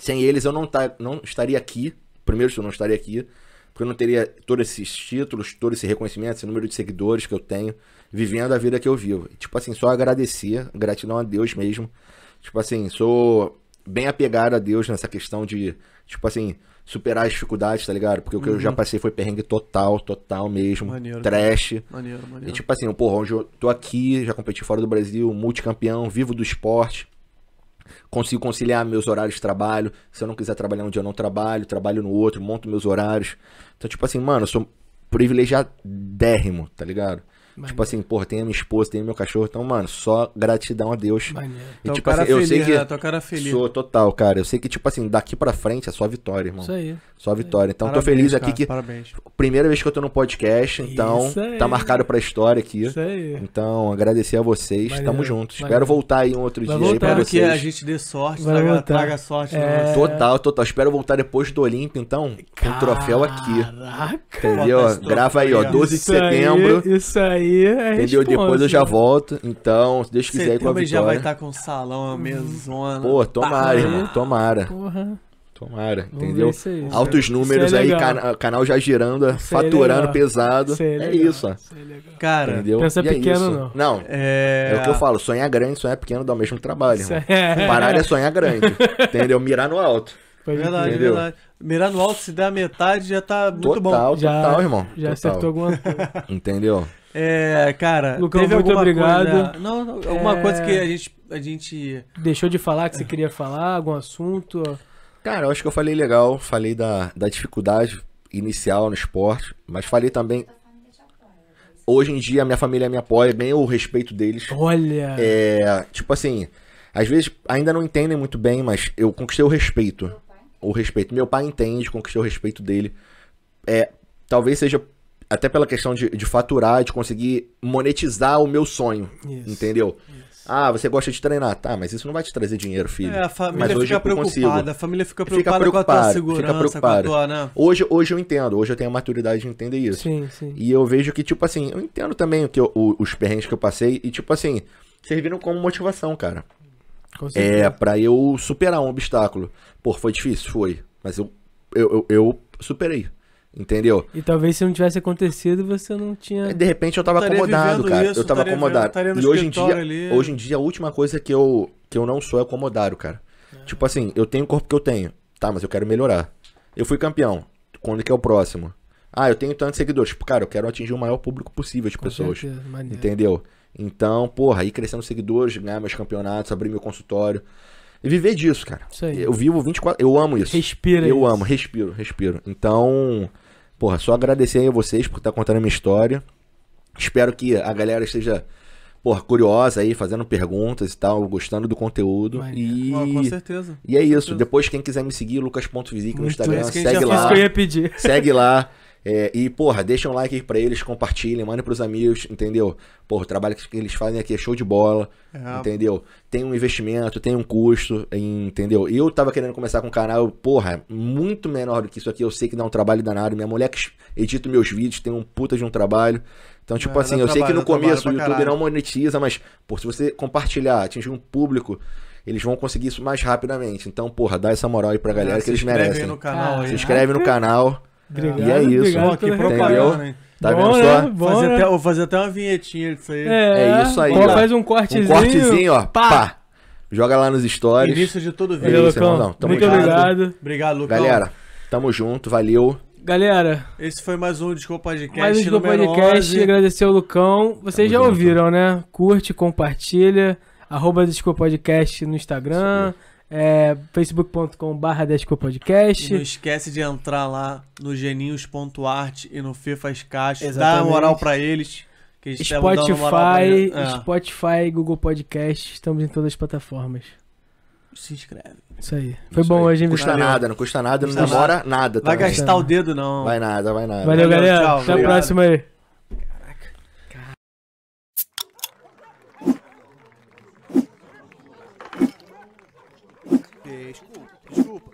S4: sem eles eu não, tá, não estaria aqui. Primeiro, eu não estaria aqui. Porque eu não teria todos esses títulos, todo esse reconhecimento, esse número de seguidores que eu tenho, vivendo a vida que eu vivo. Tipo assim, só agradecer, gratidão a Deus mesmo. Tipo assim, sou bem apegado a Deus nessa questão de, tipo assim, superar as dificuldades, tá ligado? Porque o que eu já passei foi perrengue total, total mesmo.
S2: Maneiro.
S4: Trash.
S2: Maneiro, maneiro.
S4: E tipo assim, porra, onde eu tô aqui, já competi fora do Brasil, multicampeão, vivo do esporte. Consigo conciliar meus horários de trabalho. Se eu não quiser trabalhar um dia, eu não trabalho, trabalho no outro, monto meus horários. Então, tipo assim, mano, eu sou privilegiadérrimo, tá ligado? Tipo assim, porra, tem a minha esposa, tem meu cachorro. Então, mano, só gratidão a Deus.
S3: Maneiro.
S4: E,
S2: Então,
S4: tipo
S2: cara
S4: assim, eu
S2: feliz,
S4: sei que
S2: né? Tua cara feliz.
S4: sou total, cara. Eu sei que, tipo assim, daqui pra frente é só vitória, irmão.
S3: Isso aí.
S4: Só vitória. Então, tô
S2: Parabéns,
S4: feliz aqui
S2: cara,
S4: que
S2: Parabéns.
S4: primeira vez que eu tô no podcast, então
S3: Isso aí.
S4: tá marcado pra história aqui.
S3: Isso aí.
S4: Então, agradecer a vocês.
S3: Maneiro,
S4: Tamo junto. Espero
S3: maneiro.
S4: voltar aí um outro
S3: Vai
S4: dia aí pra
S2: Espero
S4: vocês.
S2: que a gente dê sorte,
S3: Vai
S2: traga,
S3: voltar.
S2: traga sorte.
S3: É.
S2: né?
S4: Total, total. Espero voltar depois do Olímpio, então, com o troféu aqui.
S3: Caraca.
S4: Entendeu? Grava aí, ó,
S2: troféu aí, ó.
S4: 12 de setembro.
S3: Isso aí é
S4: Entendeu? Depois eu já
S3: responsa.
S4: volto. Então, se Deus quiser ir com a
S2: Setembro já vai
S4: vitória.
S2: estar com salão, a mesona.
S4: Pô, tomara,
S3: Tá.
S4: irmão. Tomara.
S3: Porra.
S4: Tomara.
S3: Vamos
S4: Entendeu?
S3: aí.
S4: Altos números
S3: Isso é
S4: aí,
S3: legal.
S4: cana- canal já girando,
S3: Isso aí é
S4: faturando
S3: legal.
S4: pesado.
S3: Isso aí
S4: É
S3: legal.
S4: isso, ó.
S3: Isso aí é legal.
S2: Cara,
S4: Entendeu?
S3: Pensa
S4: E é
S3: pequeno,
S4: isso.
S3: não.
S4: Não,
S2: é...
S4: é o que eu falo. Sonhar grande, sonhar pequeno dá o mesmo trabalho, irmão.
S3: é-
S4: Parar é sonhar grande. entendeu? Mirar no alto.
S2: Verdade.
S4: Entendeu?
S2: verdade. Mirar no alto, se der a metade, já tá muito bom.
S4: total,
S3: Já-
S4: total, irmão.
S3: Já
S4: total.
S3: acertou alguma coisa.
S4: Entendeu?
S2: É, cara,
S3: Lucão,
S2: teve
S3: muito
S2: alguma
S3: obrigado.
S2: coisa... Não, não, alguma
S3: É.
S2: coisa que a gente... A gente...
S3: Deixou de falar que você queria falar, algum assunto?
S4: Cara, eu acho que eu falei legal. Falei da, da dificuldade inicial no esporte. Mas falei também. Hoje em dia, a minha família me apoia. Ganhei o respeito deles.
S3: Olha.
S4: É, tipo assim, às vezes ainda não entendem muito bem, mas eu conquistei o respeito. O respeito. Meu pai entende, conquistei o respeito dele. É, talvez seja até pela questão de, de faturar, de conseguir monetizar o meu sonho.
S3: Isso.
S4: Entendeu? Ah, você gosta de treinar. Tá, mas isso não vai te trazer dinheiro, filho.
S2: É, a
S4: Mas
S2: família
S4: hoje
S2: fica preocupada, a família fica
S4: Fica
S2: preocupada com a tua segurança,
S4: fica
S2: com a
S4: preocupado.
S2: tua, né?
S4: Hoje, hoje eu entendo, hoje eu tenho a maturidade de entender isso.
S3: Sim, sim.
S4: E eu vejo que, tipo assim, eu entendo também o que eu- o- os perrengues que eu passei e, tipo assim, serviram como motivação, cara.
S3: Com
S4: É, pra eu superar um obstáculo. Pô, foi difícil? Foi. Mas eu, eu, eu, eu superei. Entendeu?
S3: E talvez se não tivesse acontecido, você não tinha.
S4: De repente eu tava
S2: Estaria
S4: acomodado, cara.
S2: isso,
S4: eu tava
S2: estaria
S4: acomodado.
S2: vivendo-
S4: e hoje em dia,
S2: ali.
S4: hoje em dia a última coisa que eu que eu não sou é acomodado, cara. Tipo assim, eu tenho o corpo que eu tenho. Tá, mas eu quero melhorar. Eu fui campeão. Quando que é o próximo? Ah, eu tenho tantos seguidores. Tipo, cara, eu quero atingir o maior público possível de
S3: Com
S4: pessoas.
S3: certeza, maneiro.
S4: Entendeu? Então, porra, aí crescendo seguidores, ganhar meus campeonatos, abrir meu consultório. E viver disso, cara.
S3: Isso aí.
S4: Eu vivo 24. Eu amo isso.
S3: Respira
S4: Eu
S3: isso.
S4: amo, respiro, respiro. Então, porra, só agradecer aí a vocês por estar contando a minha história. Espero que a galera esteja, porra, curiosa aí, fazendo perguntas e tal, gostando do conteúdo.
S3: Maneiro.
S2: Ó, com
S4: E,
S2: certeza.
S4: e é isso.
S2: certeza.
S4: Depois, quem quiser me seguir, lucas.visic no Instagram,
S2: isso
S4: segue
S3: Isso
S4: lá.
S3: que eu ia pedir.
S4: Segue lá. É, e, porra, deixa um like aí pra eles, compartilhem, mandem pros amigos, entendeu? Porra, o trabalho que eles fazem aqui é show de bola,
S2: É.
S4: entendeu? Tem um investimento, tem um custo, entendeu? Eu tava querendo começar com um canal, porra, muito menor do que isso aqui, eu sei que dá um trabalho danado. Minha mulher que edita meus vídeos tem um puta de um trabalho. Então, tipo
S2: É,
S4: assim, eu sei que
S2: trabalho,
S4: no
S2: trabalho
S4: começo o YouTube
S2: caralho.
S4: não monetiza, mas, pô, se você compartilhar, atingir um público, eles vão conseguir isso mais rapidamente. Então, porra, dá essa moral aí pra galera
S2: É,
S4: que
S2: se
S4: eles
S2: inscreve
S4: merecem.
S2: aí no canal aí.
S4: Se inscreve no canal.
S3: Obrigado,
S4: E é isso.
S3: obrigado
S2: que propaganda, hein?
S4: Tá
S3: Bom,
S4: vendo
S3: né?
S4: só?
S3: Bom,
S2: Fazer
S3: né?
S2: até, vou fazer até uma vinhetinha disso aí.
S3: É,
S4: É isso aí, ó.
S3: faz um
S4: Um
S3: cortezinho.
S4: cortezinho, ó.
S3: Pá.
S4: Pá. Joga lá nos stories.
S2: Início de todo vídeo.
S4: irmão. Não, tamo
S3: Muito
S4: junto.
S3: obrigado.
S2: Obrigado, Lucão.
S4: Galera, tamo junto, valeu.
S3: Galera,
S2: Esse foi mais um Desculpa Podcast
S3: mais um Desculpa Podcast.
S2: 11.
S3: Agradecer ao Lucão. Vocês
S4: Tamo
S3: já
S4: junto.
S3: ouviram, né? Curte, compartilha. Arroba Desculpa Podcast no Instagram. É, facebook.com.br
S2: E não esquece de entrar lá no geninhos.art e no Fê Faz Caixa. Dá uma moral pra eles. Que a gente tá dando moral pra
S3: Spotify,
S2: eles. É.
S3: Spotify, Google Podcast. Estamos em todas as plataformas.
S2: se inscreve.
S3: Isso aí. Foi
S4: Isso
S3: bom
S4: aí.
S3: hoje, hein,
S4: Não custa nada, não custa nada, não demora nada.
S2: Vai
S4: também.
S2: gastar o dedo, não.
S4: Vai nada, vai nada.
S3: Valeu,
S2: Valeu,
S3: galera.
S2: tchau,
S3: Até a
S2: obrigado.
S3: próxima aí.
S1: Desculpa,